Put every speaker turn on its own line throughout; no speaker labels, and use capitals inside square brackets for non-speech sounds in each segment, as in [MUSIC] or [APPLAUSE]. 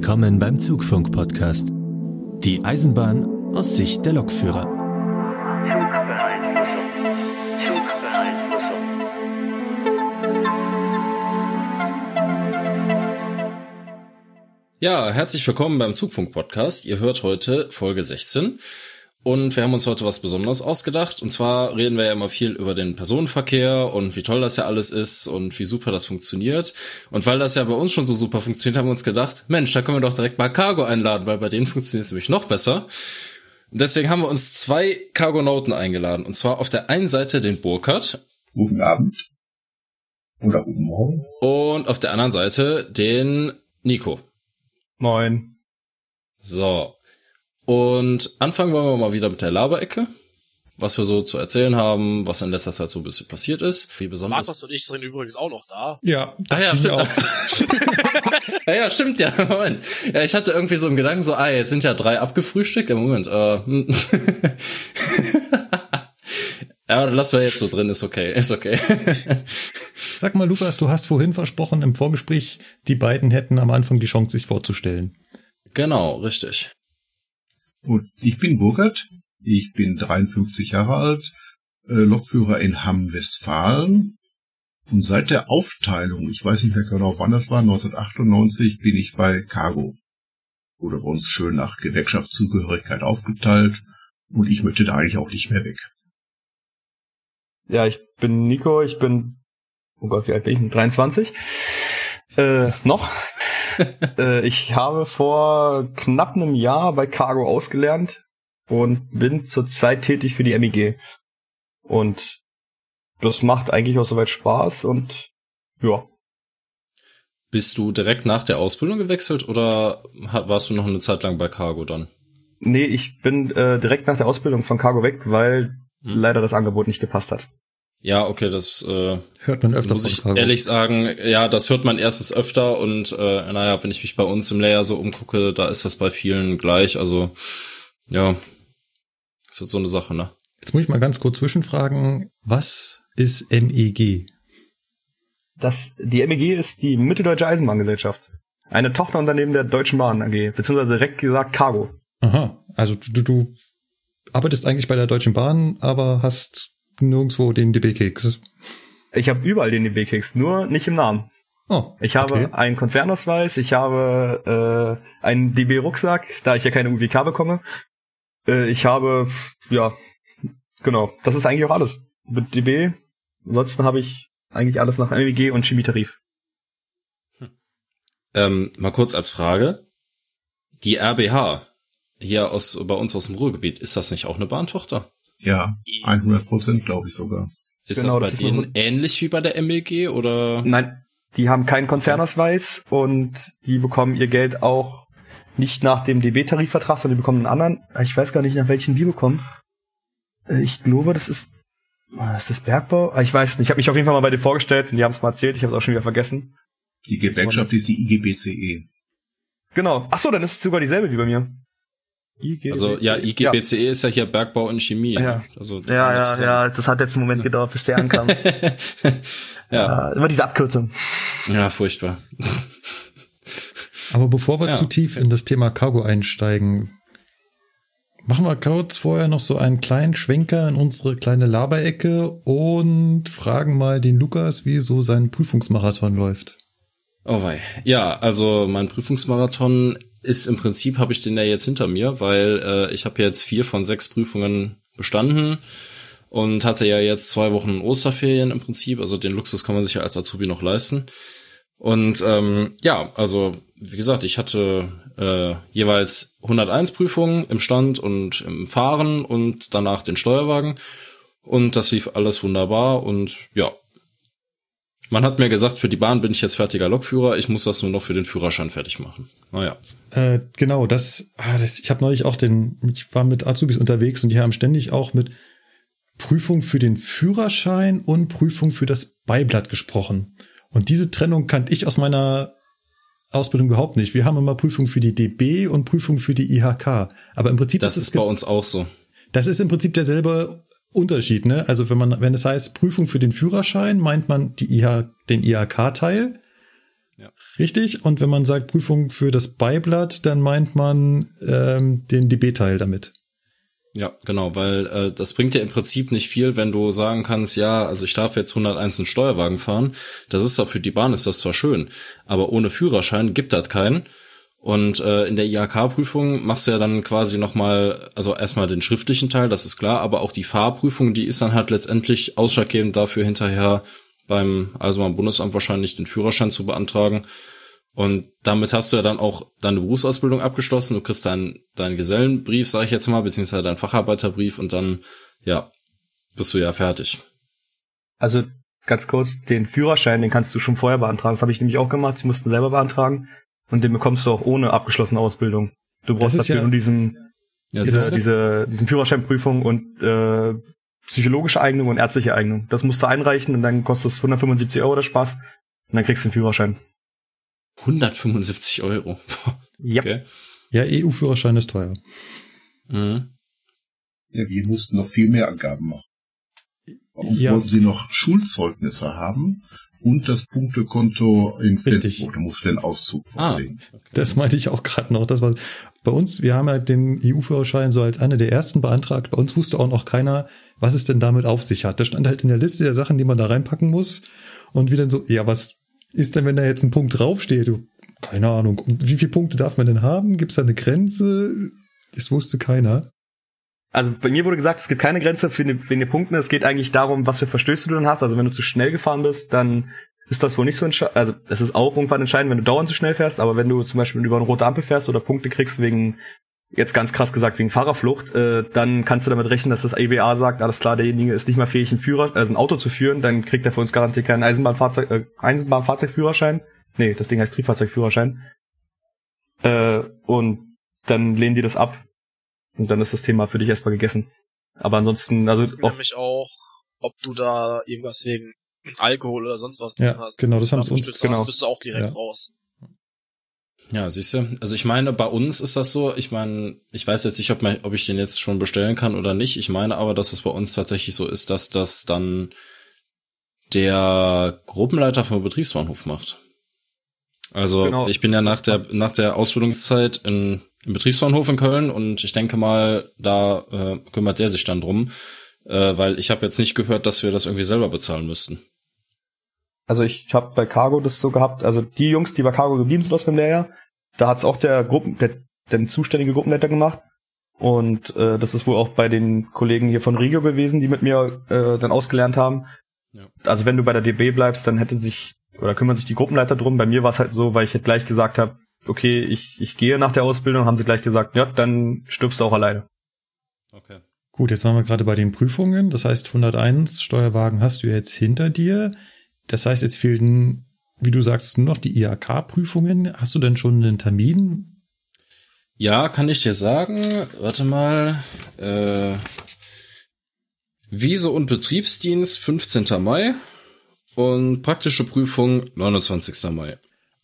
Willkommen beim Zugfunk-Podcast. Die Eisenbahn aus Sicht der Lokführer.
Ja, herzlich willkommen beim Zugfunk-Podcast. Ihr hört heute Folge 16. Und wir haben uns heute was Besonderes ausgedacht. Und zwar reden wir ja immer viel über den Personenverkehr und wie toll das ja alles ist und wie super das funktioniert. Und weil das ja bei uns schon so super funktioniert, haben wir uns gedacht, Mensch, da können wir doch direkt mal Cargo einladen, weil bei denen funktioniert es nämlich noch besser. Und deswegen haben wir uns zwei Cargonauten eingeladen. Und zwar auf der einen Seite den Burkhardt.
Guten Abend. Oder guten Morgen.
Und auf der anderen Seite den Nico.
Moin.
So, und anfangen wollen wir mal wieder mit der Laberecke. Was wir so zu erzählen haben, was in letzter Zeit so ein bisschen passiert ist. Wie besonders.
Markus und ich sind übrigens auch noch da.
Ja,
ah, ja, stimmt. Auch. [LAUGHS] ja, ja, stimmt ja. Moment. Ja, ich hatte irgendwie so einen Gedanken, so, ah, jetzt sind ja drei abgefrühstückt. Im Moment, äh. Hm. [LAUGHS] ja, lassen wir jetzt so drin, ist okay, ist okay. [LAUGHS]
Sag mal, Lukas, du hast vorhin versprochen im Vorgespräch, die beiden hätten am Anfang die Chance, sich vorzustellen.
Genau, richtig.
Und ich bin Burkhard, ich bin 53 Jahre alt, äh, Lokführer in Hamm, Westfalen. Und seit der Aufteilung, ich weiß nicht mehr genau wann das war, 1998, bin ich bei Cargo. Wurde bei uns schön nach Gewerkschaftszugehörigkeit aufgeteilt. Und ich möchte da eigentlich auch nicht mehr weg.
Ja, ich bin Nico, ich bin, oh Gott, wie alt bin ich? 23. Äh, noch. [LAUGHS] äh, ich habe vor knapp einem Jahr bei Cargo ausgelernt und bin zurzeit tätig für die MEG. Und das macht eigentlich auch soweit Spaß und ja.
Bist du direkt nach der Ausbildung gewechselt oder warst du noch eine Zeit lang bei Cargo dann?
Nee, ich bin äh, direkt nach der Ausbildung von Cargo weg, weil hm. leider das Angebot nicht gepasst hat.
Ja, okay, das äh,
hört man öfter.
Muss ich ehrlich sagen, ja, das hört man erstens öfter und äh, naja, wenn ich mich bei uns im Layer so umgucke, da ist das bei vielen gleich. Also ja, ist jetzt so eine Sache, ne?
Jetzt muss ich mal ganz kurz zwischenfragen, was ist MEG?
Das, die MEG ist die Mitteldeutsche Eisenbahngesellschaft. Eine Tochterunternehmen der Deutschen Bahn AG, beziehungsweise direkt gesagt Cargo.
Aha, also du, du arbeitest eigentlich bei der Deutschen Bahn, aber hast nirgendwo den DB-Keks.
Ich habe überall den DB-Keks, nur nicht im Namen. Oh, ich habe okay. einen Konzernausweis, ich habe äh, einen DB-Rucksack, da ich ja keine UWK bekomme. Äh, ich habe, ja, genau, das ist eigentlich auch alles. Mit DB, ansonsten habe ich eigentlich alles nach MEG und Chemietarif.
Hm. Ähm, mal kurz als Frage. Die RBH, hier aus, bei uns aus dem Ruhrgebiet, ist das nicht auch eine Bahntochter?
Ja, 100 Prozent glaube ich sogar.
Ist genau, das bei das denen ähnlich wie bei der MLG oder?
Nein, die haben keinen Konzernausweis und die bekommen ihr Geld auch nicht nach dem DB-Tarifvertrag, sondern die bekommen einen anderen. Ich weiß gar nicht, nach welchen die bekommen. Äh, ich glaube, das ist, ist das Bergbau? Ah, ich weiß nicht. Ich habe mich auf jeden Fall mal bei dir vorgestellt und die haben es mal erzählt. Ich habe es auch schon wieder vergessen.
Die Gewerkschaft ist die IGBCE.
Genau. Ach so, dann ist es sogar dieselbe wie bei mir.
IG also ja, IGBCE ja. ist ja hier Bergbau und Chemie.
Ja, also, ja, ja, ja, das hat jetzt einen Moment gedauert, bis der ankam. [LAUGHS] ja. Äh, immer diese Abkürzung.
Ja, furchtbar.
Aber bevor wir ja. zu tief in das Thema Cargo einsteigen, machen wir kurz vorher noch so einen kleinen Schwenker in unsere kleine Laberecke und fragen mal den Lukas, wie so sein Prüfungsmarathon läuft.
Oh wei. Ja, also mein Prüfungsmarathon ist im Prinzip, habe ich den ja jetzt hinter mir, weil äh, ich habe jetzt vier von sechs Prüfungen bestanden und hatte ja jetzt zwei Wochen Osterferien im Prinzip. Also den Luxus kann man sich ja als Azubi noch leisten. Und ähm, ja, also wie gesagt, ich hatte äh, jeweils 101 Prüfungen im Stand und im Fahren und danach den Steuerwagen. Und das lief alles wunderbar und ja, man hat mir gesagt, für die Bahn bin ich jetzt fertiger Lokführer, ich muss das nur noch für den Führerschein fertig machen. Naja.
Äh, genau, das, ah, das ich habe neulich auch den, ich war mit Azubis unterwegs und die haben ständig auch mit Prüfung für den Führerschein und Prüfung für das Beiblatt gesprochen. Und diese Trennung kannte ich aus meiner Ausbildung überhaupt nicht. Wir haben immer Prüfung für die DB und Prüfung für die IHK. Aber im Prinzip
das ist, ist bei uns auch so.
Das ist im Prinzip derselbe Unterschied, ne? Also wenn man, wenn es heißt Prüfung für den Führerschein, meint man die IH, den IHK-Teil.
Ja.
Richtig? Und wenn man sagt Prüfung für das Beiblatt, dann meint man ähm, den DB-Teil damit.
Ja, genau, weil äh, das bringt ja im Prinzip nicht viel, wenn du sagen kannst, ja, also ich darf jetzt 101 einen Steuerwagen fahren. Das ist doch für die Bahn ist das zwar schön, aber ohne Führerschein gibt das keinen. Und äh, in der IHK-Prüfung machst du ja dann quasi nochmal, also erstmal den schriftlichen Teil, das ist klar, aber auch die Fahrprüfung, die ist dann halt letztendlich ausschlaggebend dafür, hinterher beim Eisenbahnbundesamt wahrscheinlich den Führerschein zu beantragen. Und damit hast du ja dann auch deine Berufsausbildung abgeschlossen. Du kriegst deinen deinen Gesellenbrief, sage ich jetzt mal, beziehungsweise deinen Facharbeiterbrief und dann, ja, bist du ja fertig.
Also ganz kurz, den Führerschein, den kannst du schon vorher beantragen. Das habe ich nämlich auch gemacht. Ich musste selber beantragen. Und den bekommst du auch ohne abgeschlossene Ausbildung. Du brauchst dafür
ja-
nur diesen,
Ja,
diese, diese, diesen Führerscheinprüfung und äh, psychologische Eignung und ärztliche Eignung. Das musst du einreichen und dann kostet es 175 Euro der Spaß. Und dann kriegst du den Führerschein.
175 Euro. [LAUGHS]
Ja.
Okay.
Ja, EU-Führerschein ist teuer.
Mhm.
Ja, wir mussten noch viel mehr Angaben machen. Bei uns
Ja.
wollten sie noch Schulzeugnisse haben und das Punktekonto in Flensburg. Da musst du den Auszug
Ah,
vorlegen.
Das meinte ich auch gerade noch. Das war bei uns, wir haben ja den EU-Führerschein so als einer der ersten beantragt. Bei uns wusste auch noch keiner, was es denn damit auf sich hat. Das stand halt in der Liste der Sachen, die man da reinpacken muss. Und wie dann so, ja, was ist denn, wenn da jetzt ein Punkt draufsteht? Du, Keine Ahnung. Und wie viele Punkte darf man denn haben? Gibt es da eine Grenze? Das wusste keiner.
Also bei mir wurde gesagt, es gibt keine Grenze für den, wegen den Punkten. Es geht eigentlich darum, was für Verstöße du dann hast. Also wenn du zu schnell gefahren bist, dann ist das wohl nicht so entscheidend. Also es ist auch irgendwann entscheidend, wenn du dauernd zu schnell fährst. Aber wenn du zum Beispiel über eine rote Ampel fährst oder Punkte kriegst wegen, jetzt ganz krass gesagt, wegen Fahrerflucht, äh, dann kannst du damit rechnen, dass das EWA sagt, alles klar, derjenige ist nicht mehr fähig, ein Führer, also ein Auto zu führen. Dann kriegt er für uns garantiert keinen Eisenbahnfahrzeug, äh, Eisenbahnfahrzeugführerschein. Nee, das Ding heißt Triebfahrzeugführerschein. Äh, und dann lehnen die das ab. Und dann ist das Thema für dich erstmal gegessen. Aber ansonsten, also auch,
Nämlich auch, ob du da irgendwas wegen Alkohol oder sonst was
Ja,
drin hast.
genau, das haben sie uns-
Verstößt,
genau.
bist du auch direkt
Ja.
raus.
Ja, siehst du. Also ich meine, bei uns ist das so, ich meine, ich weiß jetzt nicht, ob, man, ob ich den jetzt schon bestellen kann oder nicht. Ich meine aber, dass es bei uns tatsächlich so ist, dass das dann der Gruppenleiter vom Betriebsbahnhof macht. Also
Genau.
ich bin ja nach der nach der Ausbildungszeit in, im Betriebsbahnhof in Köln und ich denke mal, da äh, kümmert der sich dann drum, äh, weil ich habe jetzt nicht gehört, dass wir das irgendwie selber bezahlen müssten.
also ich habe bei Cargo das so gehabt, also die Jungs, die bei Cargo geblieben sind aus dem Lehrjahr, da hat's auch der Gruppen, der, der zuständige Gruppenleiter gemacht. Und äh, das ist wohl auch bei den Kollegen hier von Regio gewesen, die mit mir äh, dann ausgelernt haben.
Ja.
Also wenn du bei der DB bleibst, dann hätte sich oder kümmern sich die Gruppenleiter drum. Bei mir war es halt so, weil ich halt gleich gesagt habe, okay, ich, ich gehe nach der Ausbildung, haben sie gleich gesagt, ja, dann stirbst du auch alleine.
Okay.
Gut, jetzt waren wir gerade bei den Prüfungen. Das heißt, 101 Steuerwagen hast du jetzt hinter dir. Das heißt, jetzt fehlten, wie du sagst, nur noch die IHK-Prüfungen. Hast du denn schon einen Termin?
Ja, kann ich dir sagen. Warte mal. Äh, Wiese und Betriebsdienst 15. Mai und praktische Prüfung 29. Mai.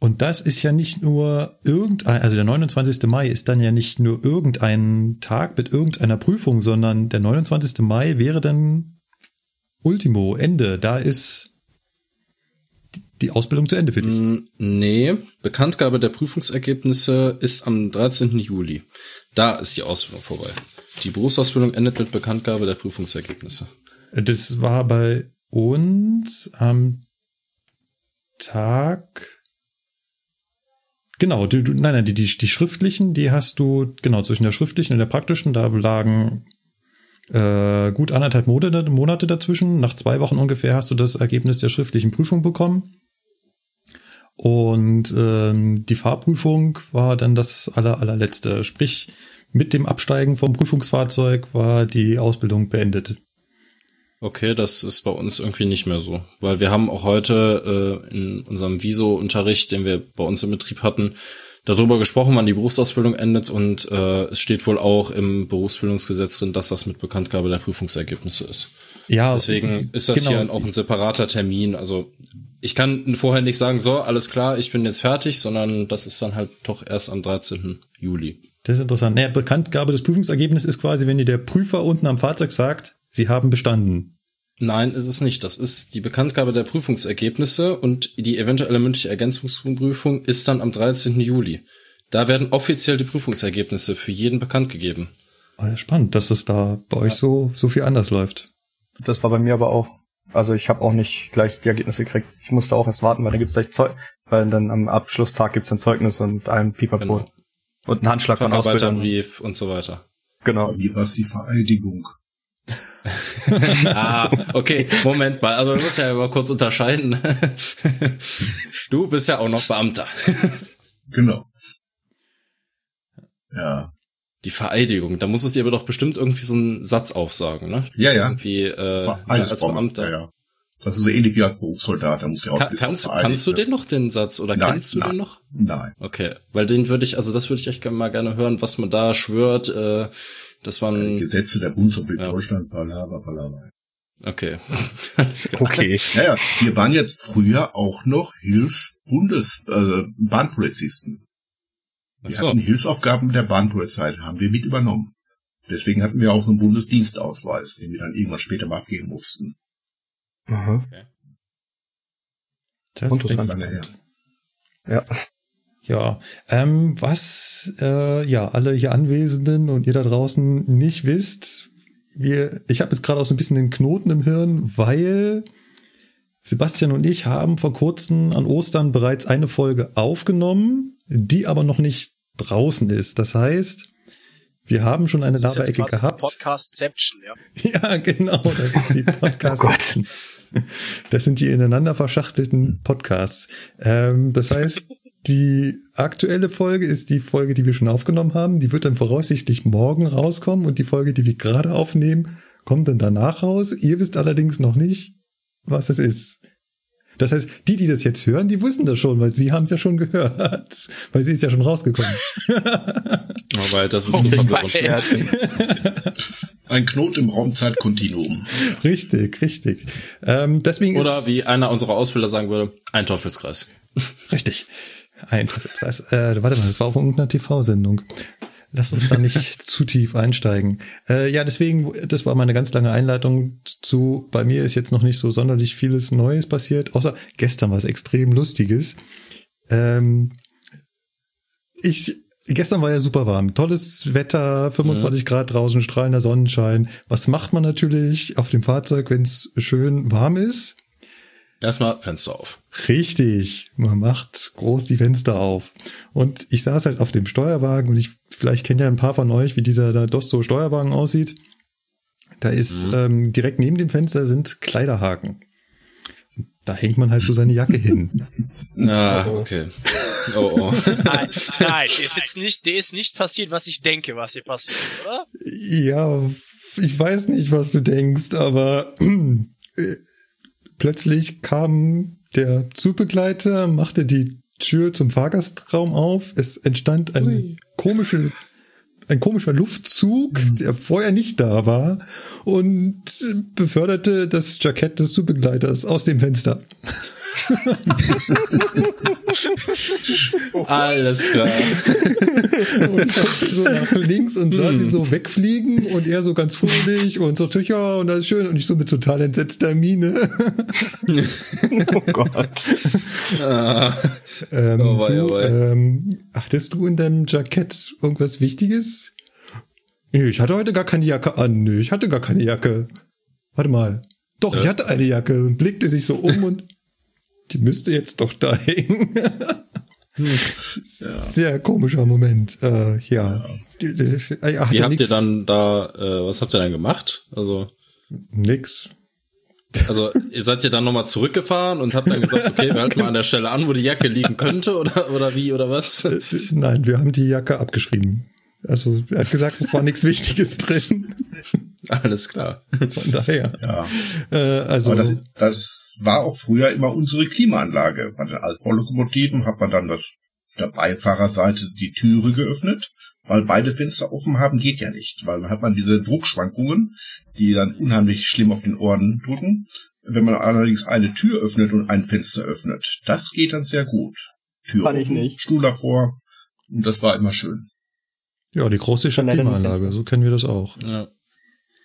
Und das ist ja nicht nur irgendein, also der 29. Mai ist dann ja nicht nur irgendein Tag mit irgendeiner Prüfung, sondern der 29. Mai wäre dann Ultimo, Ende. Da ist die- Ausbildung zu Ende für dich.
Mm, Nee, Bekanntgabe der Prüfungsergebnisse ist am 13. Juli. Da ist die Ausbildung vorbei. Die Berufsausbildung endet mit Bekanntgabe der Prüfungsergebnisse.
Das war bei uns am Tag. Genau, du, nein, nein, die, die, die schriftlichen, die hast du, genau, zwischen der schriftlichen und der praktischen, da lagen äh, gut anderthalb Monate, Monate dazwischen. Nach zwei Wochen ungefähr hast du das Ergebnis der schriftlichen Prüfung bekommen. Und ähm, die Fahrprüfung war dann das aller, allerletzte. Sprich, mit dem Absteigen vom Prüfungsfahrzeug war die Ausbildung beendet.
Okay, das ist bei uns irgendwie nicht mehr so, weil wir haben auch heute äh, in unserem Viso-Unterricht, den wir bei uns im Betrieb hatten, darüber gesprochen, wann die Berufsausbildung endet und äh, es steht wohl auch im Berufsbildungsgesetz drin, dass das mit Bekanntgabe der Prüfungsergebnisse ist.
Ja,
Deswegen ist das
genau.
hier auch ein separater Termin. Also ich kann vorher nicht sagen, so, alles klar, ich bin jetzt fertig, sondern das ist dann halt doch erst am 13. Juli.
Das ist interessant. Naja, Bekanntgabe des Prüfungsergebnisses ist quasi, wenn dir der Prüfer unten am Fahrzeug sagt, sie haben bestanden.
Nein, ist es nicht. Das ist die Bekanntgabe der Prüfungsergebnisse und die eventuelle mündliche Ergänzungsprüfung ist dann am 13. Juli. Da werden offiziell die Prüfungsergebnisse für jeden bekannt gegeben.
Ah, ja, spannend, dass es da bei euch so, so viel anders läuft.
Das war bei mir aber auch. Also ich habe auch nicht gleich die Ergebnisse gekriegt. Ich musste auch erst warten, weil dann gibt's gleich Zeug, weil dann am Abschlusstag gibt's ein Zeugnis und ein Pipapo.
Genau.
Und einen Handschlag von Ausbildern.
Und so weiter.
Genau.
Bei mir war es die Vereidigung. [LAUGHS]
ah, okay, Moment mal. Also wir müssen ja mal kurz unterscheiden. [LAUGHS] du bist ja auch noch Beamter.
Genau. Ja.
Die Vereidigung, da muss es dir aber doch bestimmt irgendwie so einen Satz aufsagen, ne?
Ja, ja.
Irgendwie, äh, ja, als. Beamter.
Ja, ja. Das ist so ähnlich wie als Berufssoldat, da muss ja auch das
kannst, kannst du den noch, den Satz, oder
Nein,
kennst du
nein.
den noch?
Nein.
Okay, weil den würde ich, also das würde ich echt gerne mal gerne hören, was man da schwört, äh, dass
Die
man,
Gesetze der Bundesrepublik
Ja.
Deutschland, Palaver, Palaver.
okay. [LAUGHS]
Okay.
Naja, wir waren jetzt früher auch noch Hilfs-Bundes, äh, Bahnpolizisten. Wir
so.
hatten Hilfsaufgaben der Bahnpolizei, haben wir mit übernommen. Deswegen hatten wir auch so einen Bundesdienstausweis, den wir dann irgendwann später mal abgeben mussten.
Mhm.
Das
Und das ist
lange her.
Ja.
Ja, ähm, was äh, ja alle hier Anwesenden und ihr da draußen nicht wisst, wir, ich habe jetzt gerade auch so ein bisschen den Knoten im Hirn, weil Sebastian und ich haben vor kurzem an Ostern bereits eine Folge aufgenommen, die aber noch nicht draußen ist. Das heißt, wir haben schon eine
quasi
gehabt.
Podcastception, ja. [LAUGHS]
Ja, genau, das ist die [LAUGHS] Podcast.
Oh.
Das sind die ineinander verschachtelten Podcasts. Ähm, das heißt, die aktuelle Folge ist die Folge, die wir schon aufgenommen haben. Die wird dann voraussichtlich morgen rauskommen und die Folge, die wir gerade aufnehmen, kommt dann danach raus. Ihr wisst allerdings noch nicht, was es ist. Das heißt, die, die das jetzt hören, die wissen das schon, weil sie haben es ja schon gehört, [LAUGHS] weil sie ist ja schon rausgekommen. [LAUGHS]
Aber das ist
Oh
so.
Ein Knot im Raumzeitkontinuum.
richtig, richtig. Ähm, deswegen
Oder
ist,
wie einer unserer Ausbilder sagen würde, ein Teufelskreis.
Richtig. Ein das, äh, warte mal, das war auch irgendeine TV-Sendung. Lass uns da nicht [LAUGHS] zu tief einsteigen. Äh, ja, deswegen, das war meine ganz lange Einleitung zu, bei mir ist jetzt noch nicht so sonderlich vieles Neues passiert, außer gestern was extrem Lustiges. Ähm, ich, gestern war ja super warm, tolles Wetter, 25 Grad draußen, strahlender Sonnenschein. Was macht man natürlich auf dem Fahrzeug, wenn es schön warm ist?
Erstmal Fenster auf.
Richtig, man macht groß die Fenster auf. Und ich saß halt auf dem Steuerwagen und ich, vielleicht kennt ja ein paar von euch, wie dieser da Dosto Steuerwagen aussieht. Da ist ähm, direkt neben dem Fenster sind Kleiderhaken. Da hängt man halt so seine Jacke hin. [LAUGHS]
Ah, okay. Oh, oh.
Nein, [LAUGHS] nein, der ist jetzt nicht, der ist nicht passiert, was ich denke, was hier passiert ist, oder?
Ja, ich weiß nicht, was du denkst, aber [CLEARS THROAT] äh, plötzlich kam der Zugbegleiter, machte die Tür zum Fahrgastraum auf. Es entstand ein komische, ein komischer Luftzug, der vorher nicht da war und beförderte das Jackett des Zugbegleiters aus dem Fenster. [LAUGHS]
Alles klar.
und guckte so nach links und sah sie so wegfliegen und er so ganz fröhlich und so, ja, und das ist schön und ich so mit total entsetzter Miene. [LAUGHS]
Oh Gott.
Ah,
Ähm,
Oh, wei,
du,
oh, wei.
ähm, hattest du in deinem Jackett irgendwas Wichtiges? Nee, ich hatte heute gar keine Jacke an. Nee, ich hatte gar keine Jacke. Warte mal. Doch, ich
Äh?
hatte eine Jacke und blickte sich so um und die müsste jetzt doch da [LAUGHS] hängen. Sehr komischer Moment. Äh, ja. Hat
Wie habt ihr dann da, äh, was habt ihr dann gemacht? Also,
Nix.
also ihr seid ihr dann nochmal zurückgefahren und habt dann gesagt, okay, wir halten mal an der Stelle an, wo die Jacke liegen könnte oder, oder wie oder was?
Äh, Nein, wir haben die Jacke abgeschrieben. Also er hat gesagt, es war nichts [LAUGHS] Wichtiges drin.
Alles klar.
Von daher.
Ja.
Äh, also
Aber das, das war auch früher immer unsere Klimaanlage. Bei den Altbaulokomotiven hat man dann das auf der Beifahrerseite die Türe geöffnet, weil beide Fenster offen haben geht ja nicht, weil dann hat man diese Druckschwankungen, die dann unheimlich schlimm auf den Ohren drücken. Wenn man allerdings eine Tür öffnet und ein Fenster öffnet, das geht dann sehr gut. Tür
Kann ich
offen,
nicht.
Stuhl davor und das war immer schön.
Ja, die große Klimaanlage, so kennen wir das auch.
Ja.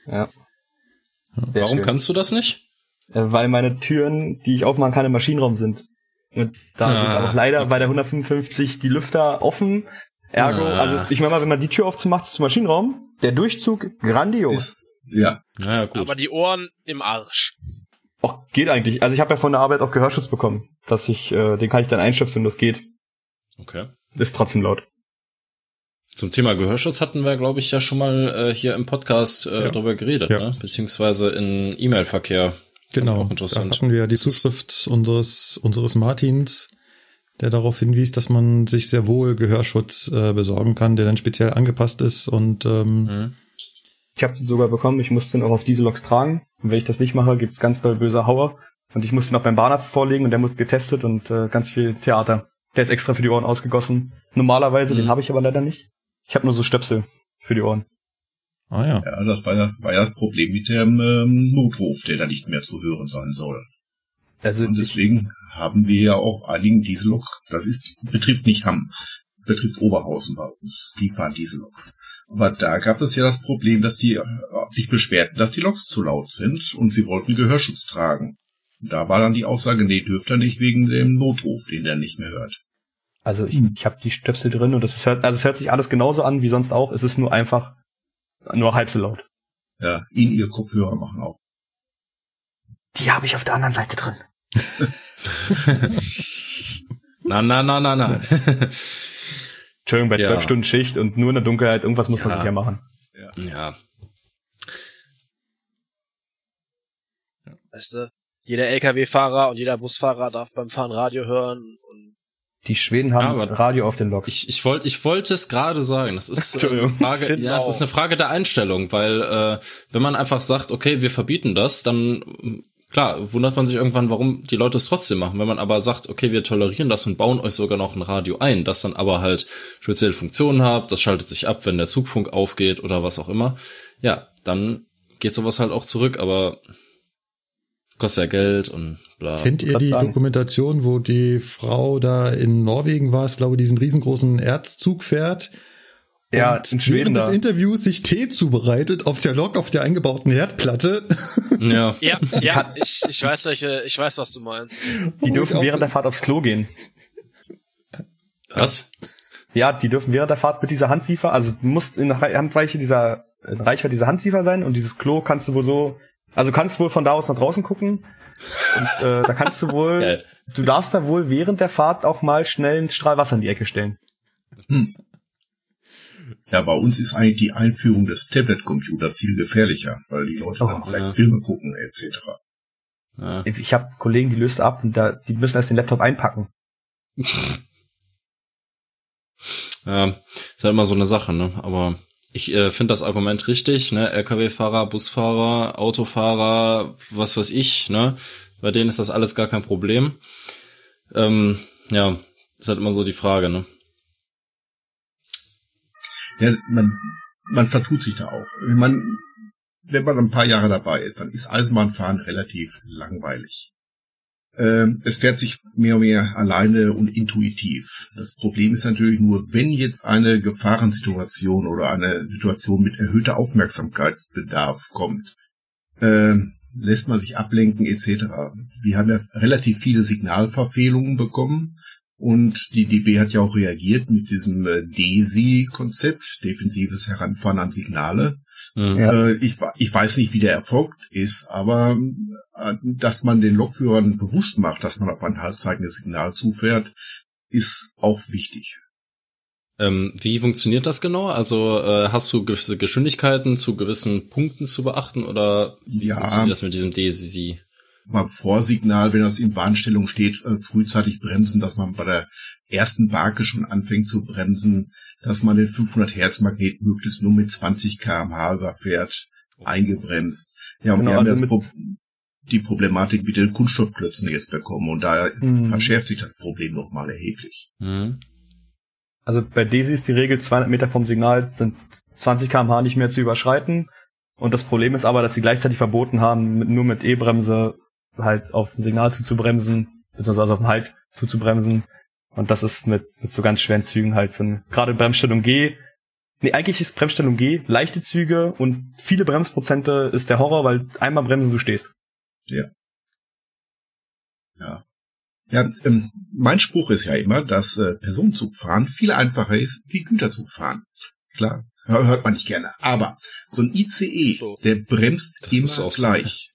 Ja. Sehr
Warum
schön.
kannst du das nicht?
Äh, weil meine Türen, die ich aufmachen kann, im Maschinenraum sind. Und da
Ah,
sind auch leider bei der 155 die Lüfter offen. Ergo,
Ah.
also ich meine mal, wenn man die Tür aufzumacht zum Maschinenraum, der Durchzug grandios.
Ist, ja,
Naja, gut.
Aber die Ohren im Arsch.
Auch geht eigentlich. Also ich habe ja von der Arbeit auch Gehörschutz bekommen, dass ich, äh, den kann ich dann einstöpseln, das geht.
Okay.
Ist trotzdem laut.
Zum Thema Gehörschutz hatten wir, glaube ich, ja schon mal äh, hier im Podcast äh,
Ja.
darüber geredet,
Ja.
ne? beziehungsweise in E-Mail-Verkehr.
Genau,
Auch
da
interessant.
hatten wir ja die Zuschrift unseres, unseres Martins, der darauf hinwies, dass man sich sehr wohl Gehörschutz äh, besorgen kann, der dann speziell angepasst ist und ähm,
Mhm.
Ich habe den sogar bekommen, ich musste den auch auf Dieseloks tragen. Und wenn ich das nicht mache, gibt's ganz doll böse Hauer. Und ich musste ihn auch beim Bahnarzt vorlegen und der muss getestet und äh, ganz viel Theater. Der ist extra für die Ohren ausgegossen. Normalerweise,
Mhm.
den habe ich aber leider nicht. Ich habe nur so Stöpsel für die Ohren.
ah ja.
ja, das war ja, war ja das Problem mit dem ähm, Notruf, der da nicht mehr zu hören sein soll.
Also
Und deswegen haben wir ja auch einigen Diesellok, das ist, betrifft nicht Hamm, betrifft Oberhausen bei uns, die fahren Dieselloks. Aber da gab es ja das Problem, dass die äh, sich beschwerten, dass die Loks zu laut sind und sie wollten Gehörschutz tragen. Und da war dann die Aussage, nee, dürft ihr nicht wegen dem Notruf, den der nicht mehr hört.
Also ich, ich habe die Stöpsel drin und das ist, hört- also es hört sich alles genauso an wie sonst auch. Es ist nur einfach nur halb so laut.
Ja, ihn ihr Kopfhörer machen auch.
Die habe ich auf der anderen Seite drin. [LAUGHS]
Na, na, na, na, na.
Entschuldigung, bei
Ja.
zwölf Stunden Schicht und nur in der Dunkelheit, irgendwas muss man
Ja.
sich ja machen.
ja.
Weißt du, jeder LKW-Fahrer und jeder Busfahrer darf beim Fahren Radio hören und
Die Schweden haben
Ja,
Radio auf den Loks.
Ich, ich wollte ich wollte es gerade sagen. Das ist äh, eine. Frage, ja, es ist eine Frage der Einstellung, weil äh, wenn man einfach sagt, okay, wir verbieten das, dann mm, klar wundert man sich irgendwann, warum die Leute es trotzdem machen. Wenn man aber sagt, okay, wir tolerieren das und bauen euch sogar noch ein Radio ein, das dann aber halt spezielle Funktionen hat, das schaltet sich ab, wenn der Zugfunk aufgeht oder was auch immer, ja, dann geht sowas halt auch zurück, aber kostet ja Geld und bla.
Kennt ihr die
sagen.
Dokumentation, wo die Frau da in Norwegen war, es glaube diesen riesengroßen Erzzug fährt?
Ja,
und
in Schweden
während des
da.
Interviews sich Tee zubereitet auf der Lok auf der eingebauten Herdplatte. [LAUGHS]
Ja,
ja, ja, ich, ich weiß welche, ich weiß, was du meinst.
Die dürfen
auch
während
so-
der Fahrt aufs Klo gehen.
was?
Ja, die dürfen während der Fahrt mit dieser Handsiefer, also du musst in Re- Handreiche dieser, in Reichweite dieser Handsiefer sein und dieses Klo kannst du wohl so, also kannst wohl von da aus nach draußen gucken und äh, da kannst du wohl, [LAUGHS]
Geil.
du darfst da wohl während der Fahrt auch mal schnell einen Strahl Wasser in die Ecke stellen.
Ja, bei uns ist eigentlich die Einführung des Tablet-Computers viel gefährlicher, weil die Leute
Oh,
dann vielleicht
ja.
Filme gucken, etc.
Ja.
Ich habe Kollegen, die löst ab und da, die müssen erst den Laptop einpacken. [LAUGHS]
Ja, ist halt immer so eine Sache, ne? Aber ich äh, finde das Argument richtig, ne? LKW-Fahrer, Busfahrer, Autofahrer, was weiß ich, ne? Bei denen ist das alles gar kein Problem. Ähm, ja, ist halt immer so die Frage, ne?
Ja, man, man vertut sich da auch. Man, wenn man ein paar Jahre dabei ist, dann ist Eisenbahnfahren relativ langweilig. Ähm, es fährt sich mehr und mehr alleine und intuitiv. Das Problem ist natürlich nur, wenn jetzt eine Gefahrensituation oder eine Situation mit erhöhter Aufmerksamkeitsbedarf kommt, ähm, lässt man sich ablenken etc. Wir haben ja relativ viele Signalverfehlungen bekommen und die DB hat ja auch reagiert mit diesem äh, DESI-Konzept, defensives Heranfahren an Signale.
Mhm.
Ja.
Äh, ich, ich weiß nicht, wie der erfolgt ist, aber äh, dass man den Lokführern bewusst macht, dass man auf ein haltzeigendes Signal zufährt, ist auch wichtig.
Ähm, wie funktioniert das genau? Also äh, hast du gewisse Geschwindigkeiten zu gewissen Punkten zu beachten oder wie
Ja.
funktioniert das mit diesem DSI?
Beim Vorsignal, wenn das in Warnstellung steht, äh, frühzeitig bremsen, dass man bei der ersten Barke schon anfängt zu bremsen, dass man den 500 Hertz Magnet möglichst nur mit 20 kmh überfährt, eingebremst. Ja, und
Genau,
wir haben
also mit-
Pro die Problematik mit den Kunststoffklötzen jetzt bekommen und da
Mhm.
verschärft sich das Problem nochmal erheblich.
Mhm.
Also bei Daisy ist die Regel 200 Meter vom Signal sind 20 km/h nicht mehr zu überschreiten. Und das Problem ist aber, dass sie gleichzeitig verboten haben, mit, nur mit E-Bremse halt auf ein Signal zuzubremsen, beziehungsweise auf den Halt zuzubremsen. Und das ist mit, mit so ganz schweren Zügen halt so gerade Bremsstellung G, Nee, eigentlich ist Bremsstellung G, leichte Züge und viele Bremsprozente ist der Horror, weil einmal bremsen du stehst.
Ja. Ja. Ja, ähm, mein Spruch ist ja immer, dass äh, Personenzugfahren viel einfacher ist wie Güterzugfahren. Klar, hör, hört man nicht gerne. Aber so ein ICE,
So.
der bremst
Das ist
immer gleich.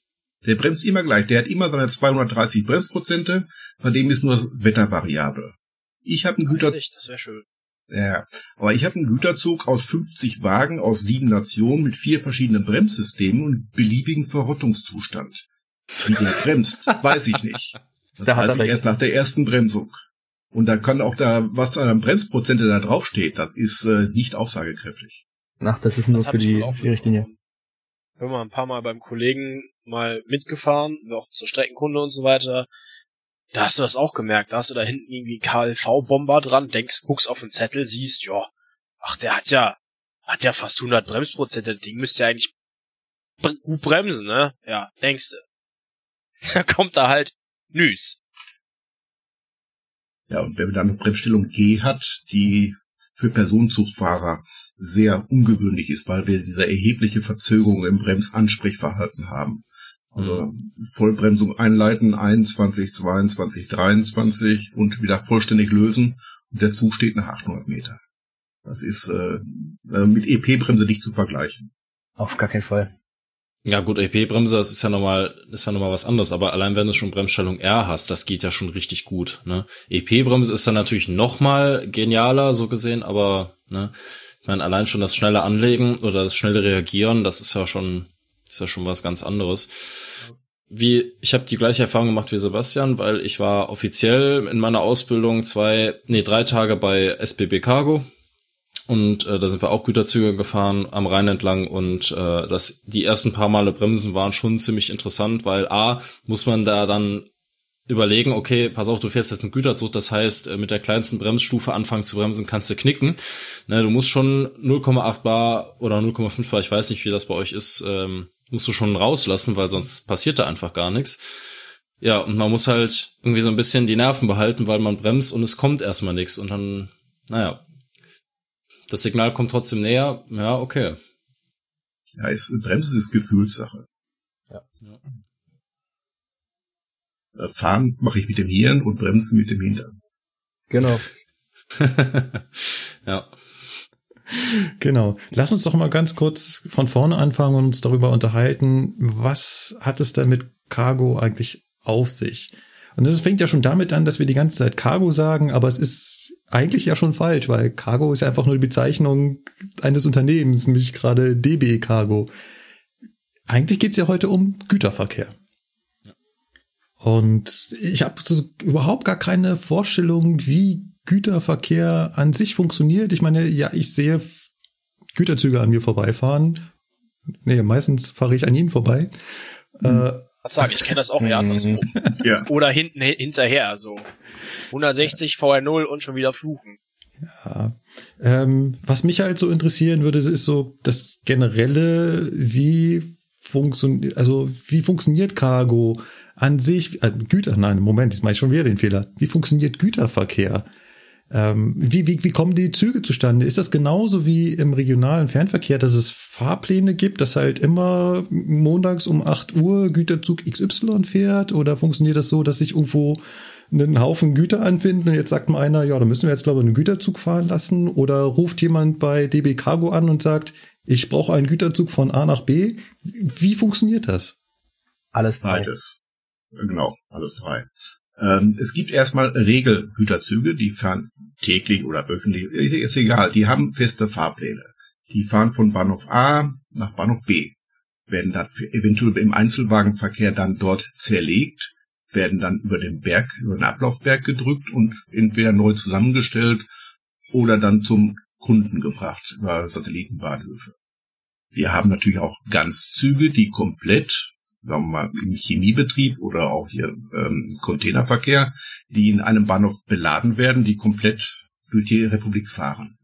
Der bremst immer gleich. Der hat immer seine 230 Bremsprozente. Bei dem ist nur das Wetter variabel. Ich habe einen Güter,
nicht, das wäre schön.
ja, aber ich habe einen Güterzug aus 50 Wagen aus sieben Nationen mit vier verschiedenen Bremssystemen und beliebigen Verrottungszustand. Wie der bremst, [LAUGHS] weiß ich nicht. Das
Da
weiß ich erst nach der ersten Bremsung. Und da kann auch da, was an Bremsprozente da draufsteht, das ist äh, nicht aussagekräftig.
Ach, das ist nur
Das
für die, für die Richtlinie.
Bin mal ein paar Mal beim Kollegen mal mitgefahren, auch zur Streckenkunde und so weiter. Da hast du das auch gemerkt. Da hast du da hinten irgendwie KLV-Bomber dran, denkst, guckst auf den Zettel, siehst, ja, ach, der hat ja, hat ja fast 100 Bremsprozent. Das Ding müsste ja eigentlich gut bremsen, ne? Ja, denkst du. [LAUGHS] Da kommt da halt Nüs.
Ja, und wenn man dann eine Bremsstellung G hat, die für Personenzugfahrer sehr ungewöhnlich ist, weil wir diese erhebliche Verzögerung im Bremsansprechverhalten haben. Also Vollbremsung einleiten, 21, 22, 23 und wieder vollständig lösen und der Zug steht nach 800 Meter. Das ist äh, äh, mit EP-Bremse nicht zu vergleichen.
Auf gar keinen Fall.
Ja gut, EP-Bremse, das ist ja nochmal, ist ja nochmal was anderes, aber allein wenn du schon Bremsstellung R hast, das geht ja schon richtig gut. Ne? EP-Bremse ist dann natürlich nochmal genialer, so gesehen, aber ne, ich meine, allein schon das schnelle Anlegen oder das schnelle Reagieren, das ist ja schon, ist ja schon was ganz anderes. Wie, ich habe die gleiche Erfahrung gemacht wie Sebastian, weil ich war offiziell in meiner Ausbildung zwei, nee, drei Tage bei SBB Cargo und äh, da sind wir auch Güterzüge gefahren am Rhein entlang und äh, das die ersten paar Male Bremsen waren schon ziemlich interessant, weil a muss man da dann überlegen, okay, pass auf, du fährst jetzt einen Güterzug, das heißt, äh, mit der kleinsten Bremsstufe anfangen zu bremsen, kannst du knicken. Ne, du musst schon 0,8 bar oder 0,5 bar, ich weiß nicht, wie das bei euch ist, ähm, musst du schon rauslassen, weil sonst passiert da einfach gar nichts. Ja, und man muss halt irgendwie so ein bisschen die Nerven behalten, weil man bremst und es kommt erstmal nichts und dann, naja, das Signal kommt trotzdem näher, ja, okay.
Ja, ist, Bremsen ist Gefühlssache.
Ja.
Ja.
Fahren mache ich mit dem Hirn und Bremsen mit dem Hintern.
Genau. [LAUGHS]
ja.
Genau. Lass uns doch mal ganz kurz von vorne anfangen und uns darüber unterhalten, was hat es denn mit Cargo eigentlich auf sich? Und das fängt ja schon damit an, dass wir die ganze Zeit Cargo sagen, aber es ist eigentlich ja schon falsch, weil Cargo ist ja einfach nur die Bezeichnung eines Unternehmens, nämlich gerade DB Cargo. Eigentlich geht's ja heute um Güterverkehr. Und ich habe so überhaupt gar keine Vorstellung, wie Güterverkehr an sich funktioniert. Ich meine, ja, ich sehe Güterzüge an mir vorbeifahren. Nee, meistens fahre ich an ihnen vorbei. Äh,
Was sagen, ich kenne das auch eher andersrum. [LAUGHS]
Ja.
Oder hinten hinterher, so 160 VR0 und schon wieder fluchen.
Ja. Ähm, was mich halt so interessieren würde, ist so das generelle, wie funktioniert, also wie funktioniert Cargo an sich, äh, Güter, nein, Moment, jetzt mache ich schon wieder den Fehler. Wie funktioniert Güterverkehr? Ähm, wie, wie, wie kommen die Züge zustande? Ist das genauso wie im regionalen Fernverkehr, dass es Fahrpläne gibt, dass halt immer montags um 8 Uhr Güterzug XY fährt? Oder funktioniert das so, dass sich irgendwo einen Haufen Güter anfinden und jetzt sagt mal einer, ja, da müssen wir jetzt glaube ich einen Güterzug fahren lassen? Oder ruft jemand bei DB Cargo an und sagt, ich brauche einen Güterzug von A nach B? Wie funktioniert das?
Alles drei.
Beides. Genau, alles drei. Ähm, es gibt erstmal Regelgüterzüge, die fahren täglich oder wöchentlich, ist egal, die haben feste Fahrpläne. Die fahren von Bahnhof A nach Bahnhof B, werden dann eventuell im Einzelwagenverkehr dann dort zerlegt, werden dann über den Berg, über den Ablaufberg gedrückt und entweder neu zusammengestellt oder dann zum Kunden gebracht über Satellitenbahnhöfe. Wir haben natürlich auch Ganzzüge, die komplett sagen wir mal, im Chemiebetrieb oder auch hier ähm, Containerverkehr, die in einem Bahnhof beladen werden, die komplett durch die Republik fahren.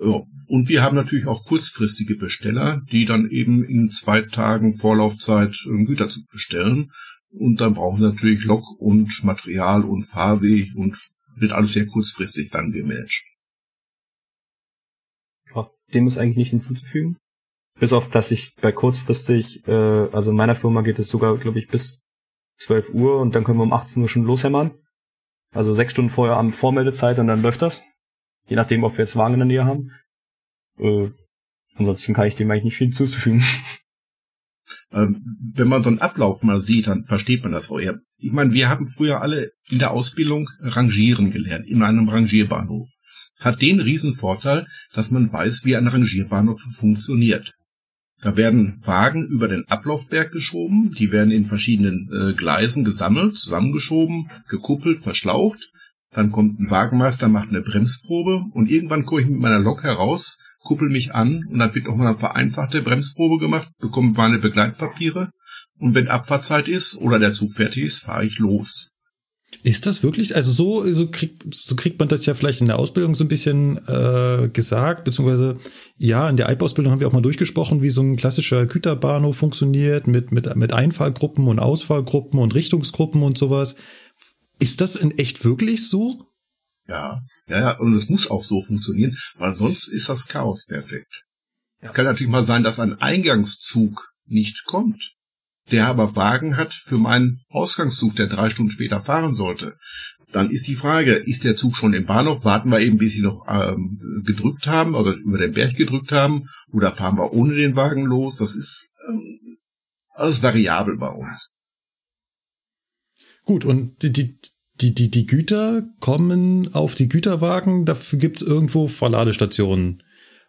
Ja. Und wir haben natürlich auch kurzfristige Besteller, die dann eben in zwei Tagen Vorlaufzeit einen Güterzug bestellen. Und dann brauchen natürlich Lok und Material und Fahrweg und wird alles sehr kurzfristig dann gemanagt.
Dem ist eigentlich nicht hinzuzufügen. Bis auf, dass ich bei kurzfristig, äh, also in meiner Firma geht es sogar, glaube ich, bis 12 Uhr und dann können wir um 18 Uhr schon loshämmern. Also sechs Stunden vorher am Vormeldezeit und dann läuft das. Je nachdem, ob wir jetzt Wagen in der Nähe haben. Äh, ansonsten kann ich dem eigentlich nicht viel hinzufügen. [LAUGHS]
Ähm, wenn man so einen Ablauf mal sieht, dann versteht man das eher. Ich meine, wir haben früher alle in der Ausbildung Rangieren gelernt, in einem Rangierbahnhof. Hat den riesen Vorteil, dass man weiß, wie ein Rangierbahnhof funktioniert. Da werden Wagen über den Ablaufberg geschoben, die werden in verschiedenen äh, Gleisen gesammelt, zusammengeschoben, gekuppelt, verschlaucht. Dann kommt ein Wagenmeister, macht eine Bremsprobe und irgendwann komme ich mit meiner Lok heraus, kuppel mich an und dann wird auch mal eine vereinfachte Bremsprobe gemacht, bekomme meine Begleitpapiere und wenn Abfahrtzeit ist oder der Zug fertig ist, fahre ich los.
Ist das wirklich, also so, so, kriegt, so kriegt man das ja vielleicht in der Ausbildung so ein bisschen äh, gesagt, beziehungsweise ja, in der Alp-Ausbildung haben wir auch mal durchgesprochen, wie so ein klassischer Güterbahnhof funktioniert mit, mit, mit Einfahrgruppen und Ausfahrgruppen und Richtungsgruppen und sowas. Ist das in echt wirklich so?
Ja, ja, ja, und es muss auch so funktionieren, weil sonst ist das Chaos perfekt. Es kann natürlich mal sein, dass ein Eingangszug nicht kommt, der aber Wagen hat für meinen Ausgangszug, der drei Stunden später fahren sollte. Dann ist die Frage, ist der Zug schon im Bahnhof? Warten wir eben, bis sie noch ähm, gedrückt haben, also über den Berg gedrückt haben, oder fahren wir ohne den Wagen los? Das ist ähm, alles variabel bei uns.
Gut, und die, die, die, die, die Güter kommen auf die Güterwagen, dafür gibt's irgendwo Verladestationen.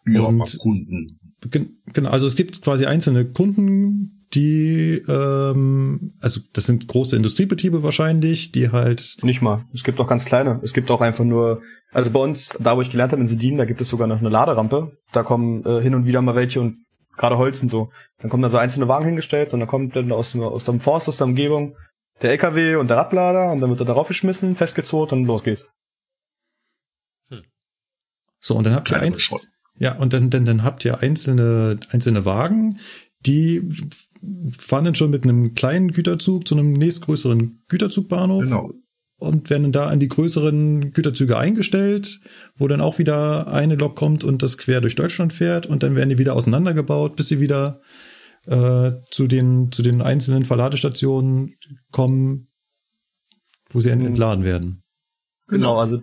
Ja,
Und-
Kunden.
Gen- Genau, also es gibt quasi einzelne Kunden, die, ähm, also das sind große Industriebetriebe wahrscheinlich, die halt,
Nicht mal. Es gibt auch ganz kleine. Es gibt auch einfach nur, also bei uns, da wo ich gelernt habe in Sedin, da gibt es sogar noch eine Laderampe. Da kommen äh, hin und wieder mal welche und gerade Holz und so. Dann kommen da so einzelne Wagen hingestellt und dann kommt dann aus dem, aus dem Forst, aus der Umgebung der LKW und der Radlader und dann wird er darauf geschmissen, festgezogen und los geht's.
so, und dann habt ihr eins, ja, und dann, dann, dann habt ihr einzelne, einzelne Wagen, die fahren dann schon mit einem kleinen Güterzug zu einem nächstgrößeren Güterzugbahnhof.
Genau.
und werden da an die größeren Güterzüge eingestellt, wo dann auch wieder eine Lok kommt und das quer durch Deutschland fährt und dann werden die wieder auseinandergebaut, bis sie wieder äh, zu den zu den einzelnen Verladestationen kommen, wo sie entladen werden.
Genau, also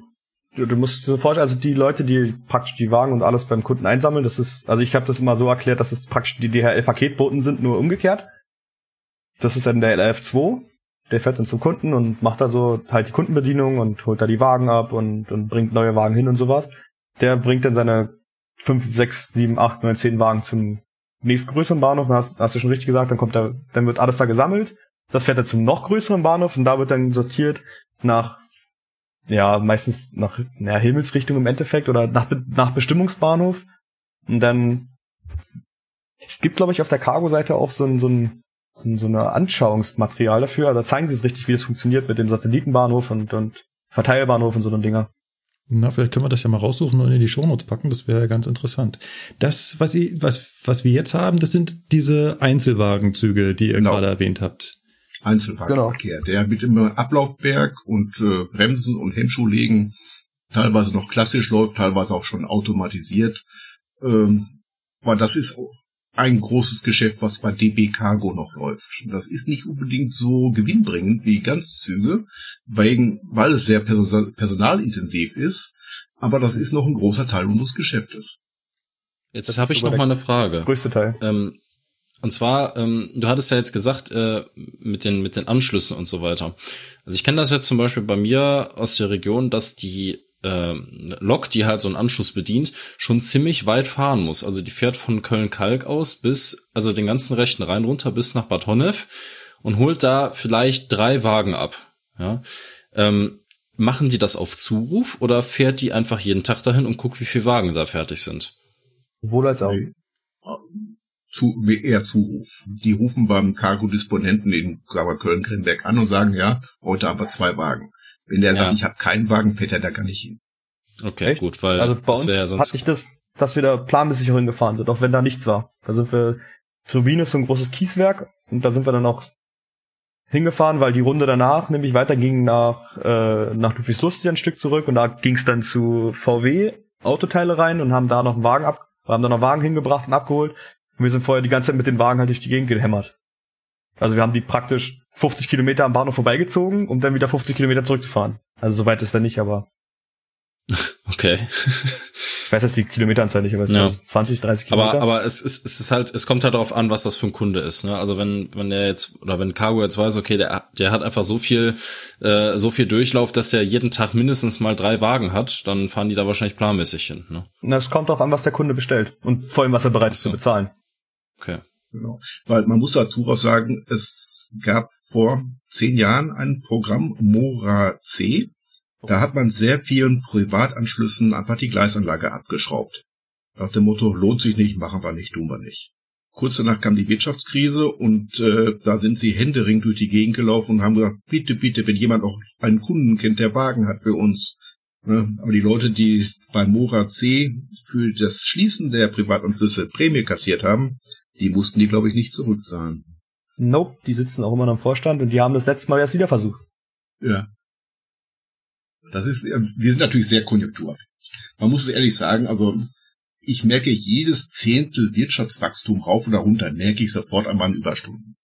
du, du musst dir so vorstellen, also die Leute, die praktisch die Wagen und alles beim Kunden einsammeln, das ist, also ich habe das immer so erklärt, dass es praktisch die DHL-Paketboten sind, nur umgekehrt. Das ist dann der LF2, der fährt dann zum Kunden und macht da so halt die Kundenbedienung und holt da die Wagen ab und, und bringt neue Wagen hin und sowas. Der bringt dann seine fünf, sechs, sieben, acht, neun, zehn Wagen zum nächstgrößeren Bahnhof, hast, hast du schon richtig gesagt, dann kommt da, dann wird alles da gesammelt. Das fährt dann zum noch größeren Bahnhof und da wird dann sortiert nach ja, meistens nach ja, Himmelsrichtung im Endeffekt oder nach, nach Bestimmungsbahnhof. Und dann, es gibt, glaube ich, auf der Cargo-Seite auch so ein, so ein, so ein- so eine Anschauungsmaterial dafür. Da zeigen sie es richtig, wie das funktioniert mit dem Satellitenbahnhof und, und Verteilbahnhof und so einen Dinger.
Na, vielleicht können wir das ja mal raussuchen und in die Shownotes packen, das wäre ja ganz interessant. Das, was, ihr, was, was wir jetzt haben, das sind diese Einzelwagenzüge, die ihr
Genau.
gerade erwähnt habt.
Einzelwagenverkehr, der mit dem Ablaufberg und äh, Bremsen und Hemmschuhlegen teilweise noch klassisch läuft, teilweise auch schon automatisiert. Ähm, aber das ist ein großes Geschäft, was bei DB Cargo noch läuft. Das ist nicht unbedingt so gewinnbringend wie Ganzzüge, wegen, weil es sehr person personalintensiv ist. Aber das ist noch ein großer Teil unseres Geschäftes.
Jetzt habe ich noch mal eine Frage.
Größte Teil.
Ähm, und zwar, ähm, du hattest ja jetzt gesagt, äh, mit den, mit den Anschlüssen und so weiter. Also ich kenne das jetzt zum Beispiel bei mir aus der Region, dass die ähm, Lok, die halt so einen Anschluss bedient, schon ziemlich weit fahren muss. Also die fährt von Köln-Kalk aus bis, also den ganzen rechten Rhein runter bis nach Bad Honnef und holt da vielleicht drei Wagen ab. Ja. Ähm, machen die das auf Zuruf oder fährt die einfach jeden Tag dahin und guckt, wie viele Wagen da fertig sind?
Wohl als auch.
Nee. Zu, eher Zuruf. Die rufen beim Cargo-Disponenten in Köln-Grenberg an und sagen, ja, heute haben wir zwei Wagen. Wenn der
Ja.
sagt, ich habe keinen Wagen, fährt er da gar nicht hin.
Okay,
Echt?
gut, weil
Also bei
das
uns
wäre ja sonst
hatte ich das, dass wir da planmäßig auch hingefahren sind, auch wenn da nichts war. Da sind wir, Turbine ist so ein großes Kieswerk und da sind wir dann auch hingefahren, weil die Runde danach nämlich weiterging nach, äh, nach Ludwigslust ein Stück zurück und da ging es dann zu VW Autoteile rein und haben da noch einen Wagen ab, Wir haben dann noch Wagen hingebracht und abgeholt. Und wir sind vorher die ganze Zeit mit den Wagen halt durch die Gegend gehämmert. Also wir haben die praktisch 50 Kilometer am Bahnhof vorbeigezogen, um dann wieder 50 Kilometer zurückzufahren. Also so weit ist er nicht, aber [LAUGHS]
Okay.
ich weiß jetzt die Kilometeranzahl nicht, aber es
Ja.
sind 20, 30 Kilometer.
Aber, aber es ist, es ist halt, es kommt halt darauf an, was das für ein Kunde ist. Ne? Also wenn, wenn der jetzt, oder wenn Cargo jetzt weiß, okay, der, der hat einfach so viel, äh, so viel Durchlauf, dass er jeden Tag mindestens mal drei Wagen hat, dann fahren die da wahrscheinlich planmäßig hin. Ne?
Na, es kommt darauf an, was der Kunde bestellt und vor allem, was er bereit ist
so.
zu bezahlen.
Okay.
Genau. Weil man muss dazu auch sagen, es gab vor zehn Jahren ein Programm Mora C. Da hat man sehr vielen Privatanschlüssen einfach die Gleisanlage abgeschraubt. Nach dem Motto, lohnt sich nicht, machen wir nicht, tun wir nicht. Kurz danach kam die Wirtschaftskrise und äh, da sind sie händering durch die Gegend gelaufen und haben gesagt, bitte, bitte, wenn jemand auch einen Kunden kennt, der Wagen hat für uns. Ne? Aber die Leute, die bei Mora C für das Schließen der Privatanschlüsse Prämie kassiert haben, die mussten die, glaube ich, nicht zurückzahlen.
Nope, die sitzen auch immer noch im Vorstand und die haben das letzte Mal erst wieder versucht.
Ja. Das ist, wir sind natürlich sehr konjunkturabhängig. Man muss es ehrlich sagen, also ich merke jedes Zehntel Wirtschaftswachstum rauf oder runter, merke ich sofort an meinen Überstunden.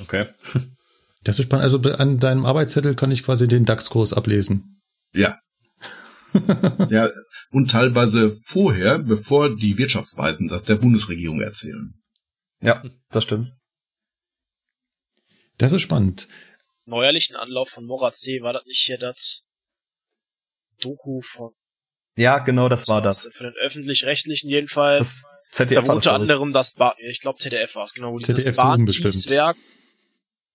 Okay. [LAUGHS]
Das ist spannend. Also an deinem Arbeitszettel kann ich quasi den DAX-Kurs ablesen.
Ja. [LAUGHS] ja, und teilweise vorher, bevor die Wirtschaftsweisen das der Bundesregierung erzählen.
Ja, das stimmt.
Das ist spannend.
Neuerlichen Anlauf von Mora C war das nicht hier das Doku von
Ja, genau, das war das.
Für den öffentlich-rechtlichen jedenfalls.
Das
da
ZDF das,
unter
ich.
anderem das Ba ich glaube ZDF war es, genau, wo dieses. Bahnkieswerk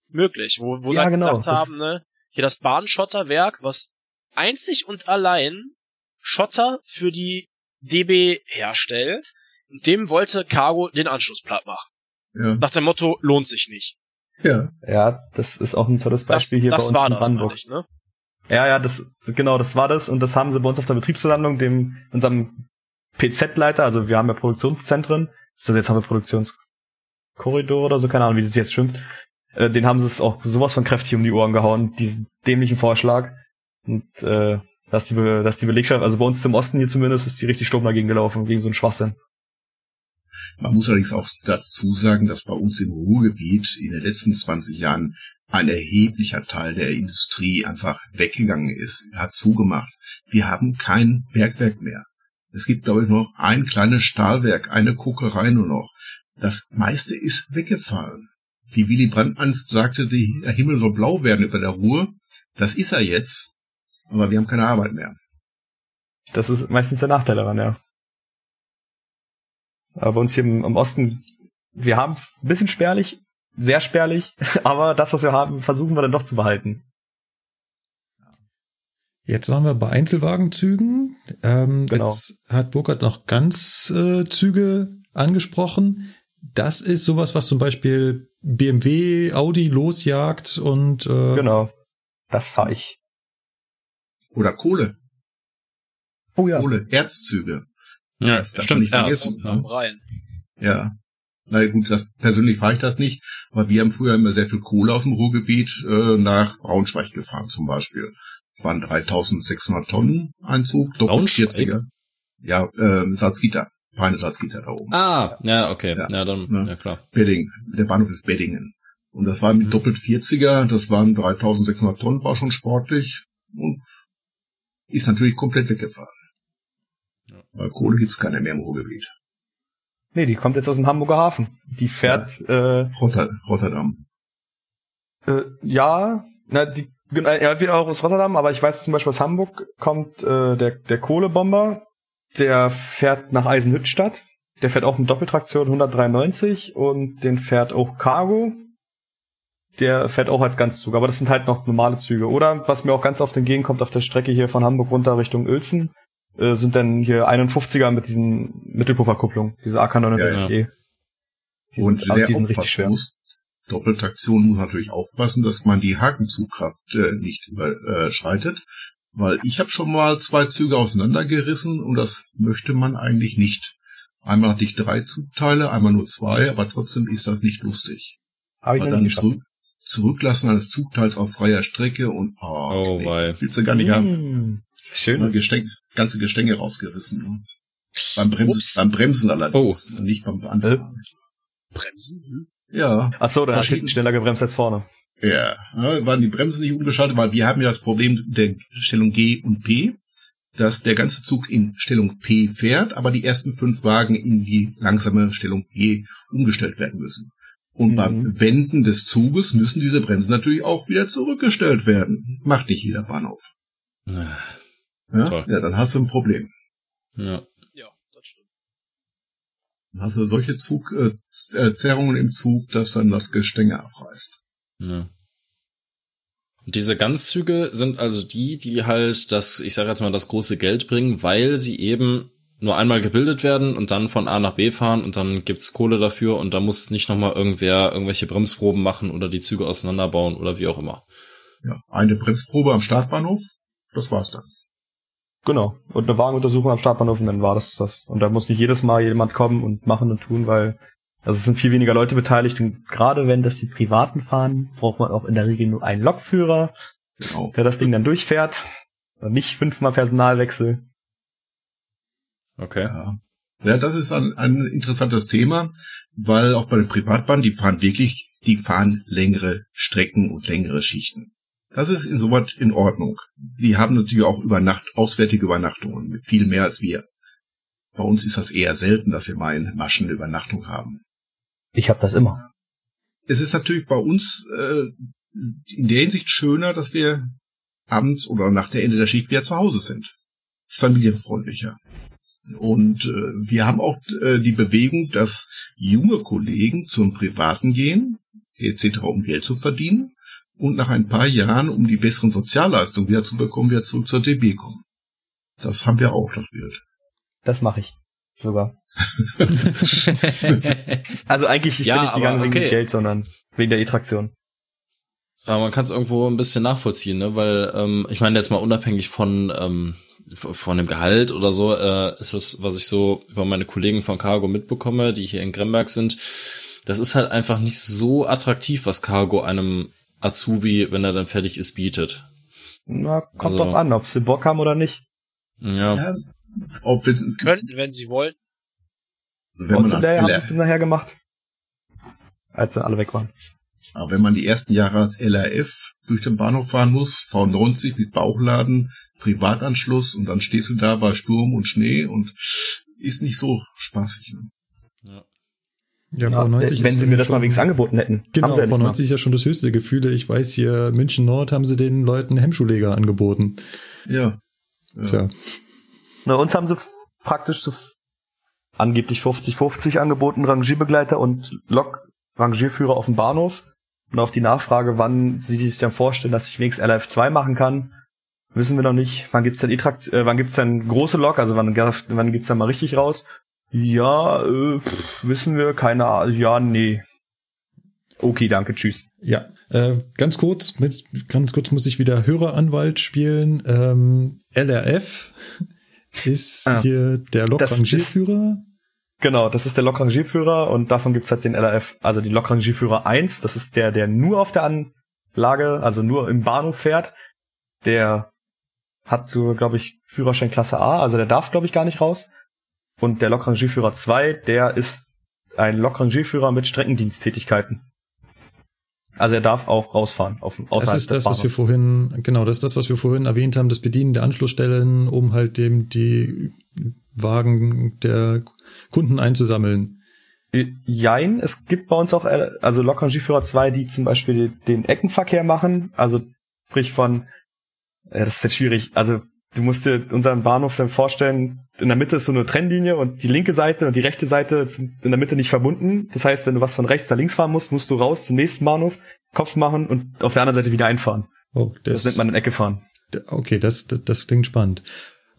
möglich, wo, wo sie
Ja,
halt
genau,
gesagt
das-
haben, ne, hier das Bahnschotterwerk, was einzig und allein Schotter für die DB herstellt, und dem wollte Cargo den Anschluss platt machen.
Ja.
Nach dem Motto, lohnt sich nicht.
ja.
Ja, das ist auch ein tolles
Das,
Beispiel hier
das
bei uns
war
in
das,
Brandenburg.
ich, ne?
Ja, ja, das genau, das war das und das haben sie bei uns auf der Betriebsversammlung dem unserem PZ-Leiter, also wir haben ja Produktionszentren, also jetzt haben wir Produktionskorridor oder so, keine Ahnung, wie das jetzt schimpft. Äh, den haben sie es auch sowas von kräftig um die Ohren gehauen, diesen dämlichen Vorschlag. Und äh, dass die, dass die Belegschaft, also bei uns zum Osten hier zumindest, ist die richtig stumm dagegen gelaufen, gegen so einen Schwachsinn.
Man muss allerdings auch dazu sagen, dass bei uns im Ruhrgebiet in den letzten 20 Jahren ein erheblicher Teil der Industrie einfach weggegangen ist, hat zugemacht. Wir haben kein Bergwerk mehr. Es gibt, glaube ich, noch ein kleines Stahlwerk, eine Kokerei nur noch. Das meiste ist weggefallen. Wie Willy Brandt sagte, der Himmel soll blau werden über der Ruhr. Das ist er jetzt. Aber wir haben keine Arbeit mehr.
Das ist meistens der Nachteil daran, ja. Aber bei uns hier im, im Osten, wir haben es ein bisschen spärlich, sehr spärlich, [LAUGHS] aber das, was wir haben, versuchen wir dann doch zu behalten.
Jetzt waren wir bei Einzelwagenzügen. Ähm,
Genau.
Jetzt hat Burkhard noch ganz äh, Züge angesprochen. Das ist sowas, was zum Beispiel BMW, Audi losjagt und äh,
Genau. Das fahre ich.
Oder Kohle.
Oh ja.
Kohle, Erzzüge.
Ja,
Das darf
stimmt.
nicht
Ja,
vergessen.
ja.
Am Rhein.
Ja. Na gut, das, persönlich fahre ich das nicht, aber wir haben früher immer sehr viel Kohle aus dem Ruhrgebiet äh, nach Braunschweig gefahren zum Beispiel. Es waren 3600 Tonnen Einzug,
Braunschweig?
40er. Ja, äh, Salzgitter, feine Salzgitter da oben.
Ah, ja, okay.
Ja.
Ja, dann,
Ja.
ja, klar.
Bedding, der Bahnhof ist Beddingen. Und das war mit
Mhm.
doppelt 40er, das waren 3600 Tonnen, war schon sportlich und ist natürlich komplett weggefahren.
Ja.
Weil Kohle gibt's keine mehr im Ruhrgebiet.
Nee, die kommt jetzt aus dem Hamburger Hafen. Die fährt, äh,
Rotter, Rotterdam.
äh, ja, na, die, genau, er wird auch aus Rotterdam, aber ich weiß zum Beispiel aus Hamburg kommt äh, der, der Kohlebomber, der fährt nach Eisenhüttstadt. Der fährt auch mit Doppeltraktion 193 und den fährt auch Cargo. Der fährt auch als Ganzzug, aber das sind halt noch normale Züge. Oder was mir auch ganz oft entgegenkommt auf der Strecke hier von Hamburg runter Richtung Uelzen, äh, sind dann hier 51er mit diesen Mittelpufferkupplungen, diese AK-49E. Die
Und
sind-
wer
die sind richtig schwer.
muss, Doppeltraktion muss natürlich aufpassen, dass man die Hakenzugkraft äh, nicht überschreitet. Weil ich habe schon mal zwei Züge auseinandergerissen und das möchte man eigentlich nicht. Einmal hatte ich drei Zugteile, einmal nur zwei, aber trotzdem ist das nicht lustig.
Hab ich
dann zurück, zurücklassen eines Zugteils auf freier Strecke und oh,
Oh,
nee,
wei.
willst du gar nicht haben.
Mmh. Schön.
Gestänge, ganze Gestänge rausgerissen. Ne? Beim Bremsen,
Ups.
beim Bremsen allerdings, nicht beim Anfahren.
Bremsen? Hm?
Ja,
Ach so, dann hat hinten schneller gebremst als vorne.
ja, ja, waren die Bremsen nicht umgeschaltet, weil wir haben ja das Problem der Stellung G und P, dass der ganze Zug in Stellung P fährt, aber die ersten fünf Wagen in die langsame Stellung G umgestellt werden müssen. Und
Mhm.
beim Wenden des Zuges müssen diese Bremsen natürlich auch wieder zurückgestellt werden. Macht nicht jeder Bahnhof.
Ja.
Ja, ja dann hast du ein Problem.
Ja.
Ja, das stimmt.
Dann hast du solche Zug, äh, äh, Zerrungen im Zug, dass dann das Gestänge abreißt.
Ja. Und diese Ganzzüge sind also die, die halt das, ich sage jetzt mal, das große Geld bringen, weil sie eben nur einmal gebildet werden und dann von A nach B fahren und dann gibt's Kohle dafür und da muss nicht nochmal irgendwer irgendwelche Bremsproben machen oder die Züge auseinanderbauen oder wie auch immer.
Ja, eine Bremsprobe am Startbahnhof, das war's dann.
Genau. Und eine Wagenuntersuchung am Startbahnhof und dann war das das. Und da muss nicht jedes Mal jemand kommen und machen und tun, weil also es sind viel weniger Leute beteiligt und gerade wenn das die Privaten fahren, braucht man auch in der Regel nur einen Lokführer,
Genau.
der das Ding dann durchfährt. Und nicht fünfmal Personalwechsel.
Okay.
Ja. Ja, das ist ein, ein interessantes Thema, weil auch bei den Privatbahnen, die fahren wirklich, die fahren längere Strecken und längere Schichten. Das ist insoweit in Ordnung. Die haben natürlich auch über Nacht, auswärtige Übernachtungen, viel mehr als wir. Bei uns ist das eher selten, dass wir mal in Maschen eine Übernachtung haben.
Ich habe das immer.
Es ist natürlich bei uns äh, in der Hinsicht schöner, dass wir abends oder nach der Ende der Schicht wieder zu Hause sind. Ist familienfreundlicher. Und äh, wir haben auch äh, die Bewegung, dass junge Kollegen zum Privaten gehen, etc., um Geld zu verdienen, und nach ein paar Jahren, um die besseren Sozialleistungen wieder zu bekommen, wieder zurück zur DB kommen. Das haben wir auch, das Bild.
Das mache ich. Sogar. [LAUGHS] Also eigentlich, ich
Ja,
bin nicht gegangen
aber
wegen
okay.
dem Geld, sondern wegen der E-Traktion.
Aber man kann es irgendwo ein bisschen nachvollziehen, ne? Weil ähm, ich meine jetzt mal unabhängig von ähm, von dem Gehalt oder so, äh, ist das, was ich so über meine Kollegen von Cargo mitbekomme, die hier in Gremberg sind, das ist halt einfach nicht so attraktiv, was Cargo einem Azubi, wenn er dann fertig ist, bietet.
Na, kommt
Also-
drauf an, ob sie Bock haben oder nicht.
Ja,
Ja, ob wir,
Könnten, wenn sie wollten.
wenn man,
Und daher haben sie
LR,
es dann nachher gemacht. Als dann alle weg waren.
Aber wenn man die ersten Jahre als LRF durch den Bahnhof fahren muss, V90 mit Bauchladen, Privatanschluss und dann stehst du da bei Sturm und Schnee und ist nicht so spaßig. Ne?
ja.
Ja,
Ja,
V90
wenn
ist
sie mir das
schon-
mal wenigstens angeboten hätten.
Genau,
haben sie ja nicht mal.
V90 ist ja schon das höchste Gefühle. Ich weiß hier, München Nord haben sie den Leuten Hemmschuhleger angeboten.
Ja. ja.
Tja.
Na, uns haben sie praktisch zu angeblich 50-50 angeboten, Rangierbegleiter und Lok-Rangierführer auf dem Bahnhof. Und auf die Nachfrage, wann sie sich dann vorstellen, dass ich wenigstens LF2 machen kann, wissen wir noch nicht. Wann gibt's denn E-Trakt, äh, wann gibt's denn große Lok, also wann, wann geht's dann mal richtig raus? Ja, äh, wissen wir, keine Ahnung, ja, nee. Okay, danke, tschüss.
Ja, äh, ganz kurz, mit, ganz kurz muss ich wieder Höreranwalt spielen. Ähm, LRF [LAUGHS] ist
Ah.
hier der
Das
Lokrangierführer.
Genau, das ist der Lokrangierführer und davon gibt's halt den LRF, also die Lokrangierführer 1, das ist der, der nur auf der Anlage, also nur im Bahnhof fährt. Der hat so, glaube ich, Führerschein Klasse A, also der darf, glaube ich, gar nicht raus. Und der Lokrangierführer 2, der ist ein Lokrangierführer mit Streckendiensttätigkeiten. Also er darf auch rausfahren auf
Das ist das, was wir vorhin, genau, das ist das, was wir vorhin erwähnt haben, das Bedienen der Anschlussstellen, um halt dem die Wagen der Kunden einzusammeln.
Jein, es gibt bei uns auch, äh, also Lokrangierführer 2, die zum Beispiel den Eckenverkehr machen, also sprich von, äh, das ist jetzt schwierig, also du musst dir unseren Bahnhof dann vorstellen, in der Mitte ist so eine Trennlinie und die linke Seite und die rechte Seite sind in der Mitte nicht verbunden. Das heißt, wenn du was von rechts nach links fahren musst, musst du raus zum nächsten Bahnhof, Kopf machen und auf der anderen Seite wieder einfahren.
Oh,
Das, nennt man in Ecke fahren.
Okay, das, das, das klingt spannend.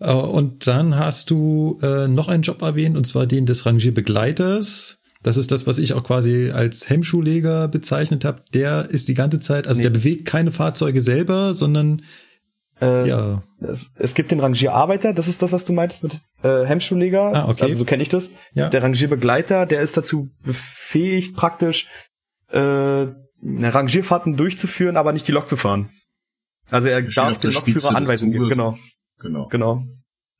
Äh, Und dann hast du äh, noch einen Job erwähnt, und zwar den des Rangierbegleiters. Das ist das, was ich auch quasi als Hemmschuhleger bezeichnet habe. Der ist die ganze Zeit, also
Nee.
der bewegt keine Fahrzeuge selber, sondern
Äh,
ja,
es, es gibt den Rangierarbeiter, das ist das, was du meintest mit äh, Hemmschuhleger.
Ah, okay.
Also so kenne ich das.
ja.
Der Rangierbegleiter, der ist dazu befähigt, praktisch äh, eine Rangierfahrten durchzuführen, aber nicht die Lok zu fahren. Also er darf
der
dem
Spitze
Lokführer Anweisungen geben. Genau,
Genau.
genau.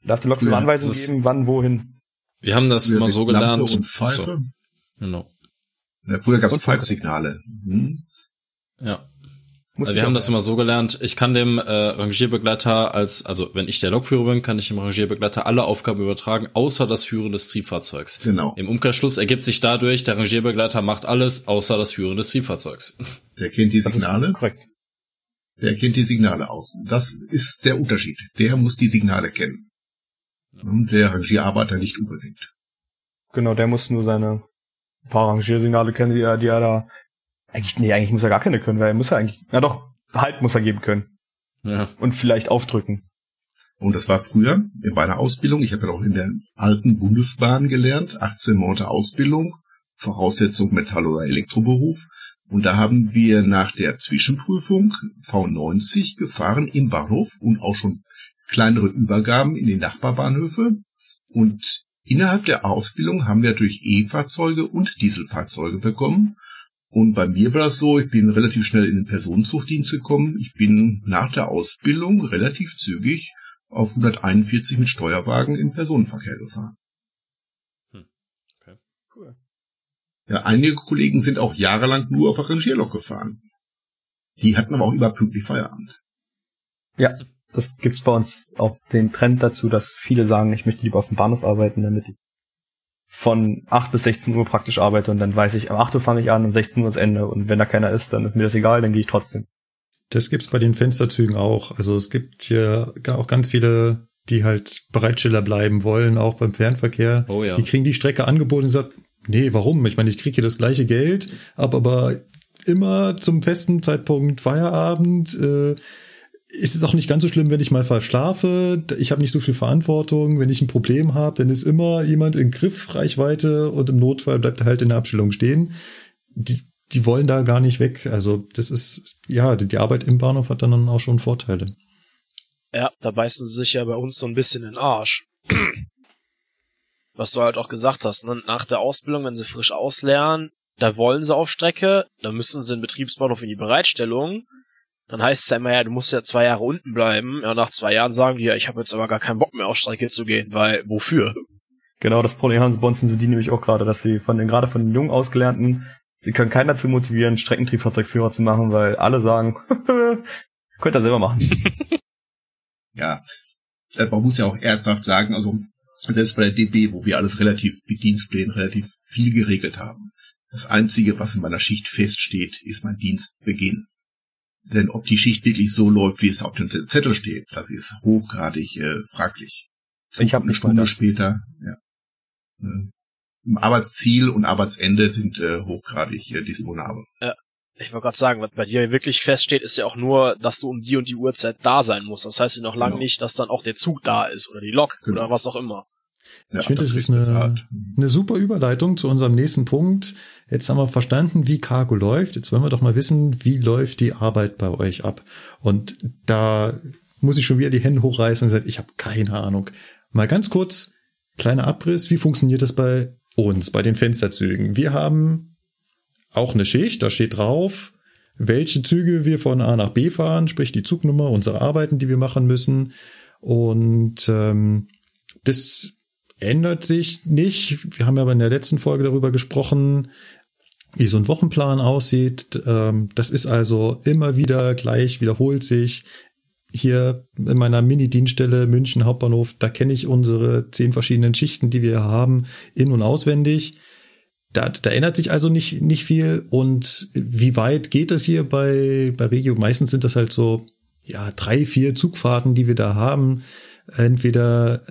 Er darf dem Lokführer
Ja,
Anweisungen geben, wann, wohin.
Wir haben das immer so
Lampe
gelernt.
Und Pfeife.
So, genau.
Ja, früher gab es Pfeifsignale. Hm?
Ja.
Muss
Also
ich
wir haben das immer so gelernt, ich kann dem äh, Rangierbegleiter als, also wenn ich der Lokführer bin, kann ich dem Rangierbegleiter alle Aufgaben übertragen, außer das Führen des Triebfahrzeugs.
Genau.
Im Umkehrschluss ergibt sich dadurch, der Rangierbegleiter macht alles, außer das Führen des Triebfahrzeugs. [LAUGHS]
Der kennt die Signale.
Korrekt.
Der kennt die Signale aus. Das ist der Unterschied. Der muss die Signale kennen. Und der Rangierarbeiter nicht unbedingt.
Genau, der muss nur seine paar Rangiersignale kennen, die er, die er da. Eigentlich, nee, eigentlich muss er gar keine können, weil er muss ja eigentlich. Na doch, Halt muss er geben können.
Ja.
Und vielleicht aufdrücken.
Und das war früher in meiner Ausbildung. Ich habe ja auch in der alten Bundesbahn gelernt, 18 Monate Ausbildung, Voraussetzung Metall- oder Elektroberuf. Und da haben wir nach der Zwischenprüfung V90 gefahren im Bahnhof und auch schon kleinere Übergaben in den Nachbarbahnhöfe. Und innerhalb der Ausbildung haben wir durch E-Fahrzeuge und Dieselfahrzeuge bekommen. Und bei mir war das so, ich bin relativ schnell in den Personenzugdienst gekommen. Ich bin nach der Ausbildung relativ zügig auf 141 mit Steuerwagen im Personenverkehr gefahren.
Cool.
Ja, einige Kollegen sind auch jahrelang nur auf der Rangierlok gefahren. Die hatten aber auch überpünktlich Feierabend.
Ja, das gibt's bei uns auch den Trend dazu, dass viele sagen, ich möchte lieber auf dem Bahnhof arbeiten, damit ich von 8 bis 16 Uhr praktisch arbeite und dann weiß ich, um 8 Uhr fange ich an, um 16 Uhr ist Ende und wenn da keiner ist, dann ist mir das egal, dann gehe ich trotzdem.
Das gibt's bei den Fensterzügen auch. Also es gibt hier auch ganz viele, die halt Bereitsteller bleiben wollen, auch beim Fernverkehr.
Oh ja.
Die kriegen die Strecke angeboten und sagen, nee, warum? Ich meine, ich kriege hier das gleiche Geld, hab aber immer zum festen Zeitpunkt Feierabend. Äh, ist es auch nicht ganz so schlimm, wenn ich mal verschlafe. Ich habe nicht so viel Verantwortung. Wenn ich ein Problem habe, dann ist immer jemand in Griffreichweite und im Notfall bleibt er halt in der Abstellung stehen. Die, die wollen da gar nicht weg. Also das ist, ja, die, die Arbeit im Bahnhof hat dann auch schon Vorteile.
Ja, da beißen sie sich ja bei uns so ein bisschen in den Arsch. Was du halt auch gesagt hast, ne? nach der Ausbildung, wenn sie frisch auslernen, da wollen sie auf Strecke, dann müssen sie den Betriebsbahnhof in die Bereitstellung. Dann heißt es ja immer, ja, du musst ja zwei Jahre unten bleiben. Ja, nach zwei Jahren sagen die, ja, ich habe jetzt aber gar keinen Bock mehr auf Strecke zu gehen, weil wofür?
Genau, das Problem haben uns sind sie die nämlich auch gerade, dass sie von den, gerade von den jungen Ausgelernten, sie können keinen dazu motivieren, Streckentriebfahrzeugführer zu machen, weil alle sagen, [LAUGHS] könnt ihr selber machen. [LAUGHS]
Ja, äh, man muss ja auch ernsthaft sagen, also selbst bei der DB, wo wir alles relativ mit Dienstplänen relativ viel geregelt haben, das Einzige, was in meiner Schicht feststeht, ist mein Dienstbeginn. Denn ob die Schicht wirklich so läuft, wie es auf dem Zettel steht, das ist hochgradig äh, fraglich.
Ich hab
eine Stunde später. Ja. Äh, Arbeitsziel und Arbeitsende sind äh, hochgradig äh, disponabel.
Ich wollte gerade sagen, was bei dir wirklich feststeht, ist ja auch nur, dass du um die und die Uhrzeit da sein musst. Das heißt ja noch lange
Genau.
nicht, dass dann auch der Zug da ist oder die Lok
Genau.
oder was auch immer.
Ja,
Ich finde,
das
ist eine, eine super Überleitung zu unserem nächsten Punkt. Jetzt haben wir verstanden, wie Cargo läuft. Jetzt wollen wir doch mal wissen, wie läuft die Arbeit bei euch ab. Und da muss ich schon wieder die Hände hochreißen und sagen, ich habe keine Ahnung. Mal ganz kurz, kleiner Abriss, wie funktioniert das bei uns, bei den Fensterzügen? Wir haben auch eine Schicht, da steht drauf, welche Züge wir von A nach B fahren, sprich die Zugnummer, unsere Arbeiten, die wir machen müssen. Und ähm, das ändert sich nicht. Wir haben ja aber in der letzten Folge darüber gesprochen, wie so ein Wochenplan aussieht. Ähm, Das ist also immer wieder gleich, wiederholt sich. Hier in meiner Mini-Dienststelle München Hauptbahnhof, da kenne ich unsere zehn verschiedenen Schichten, die wir haben, in- und auswendig. Da, da ändert sich also nicht, nicht viel. Und wie weit geht es hier bei, bei Regio? Meistens sind das halt so, ja, drei, vier Zugfahrten, die wir da haben. Entweder,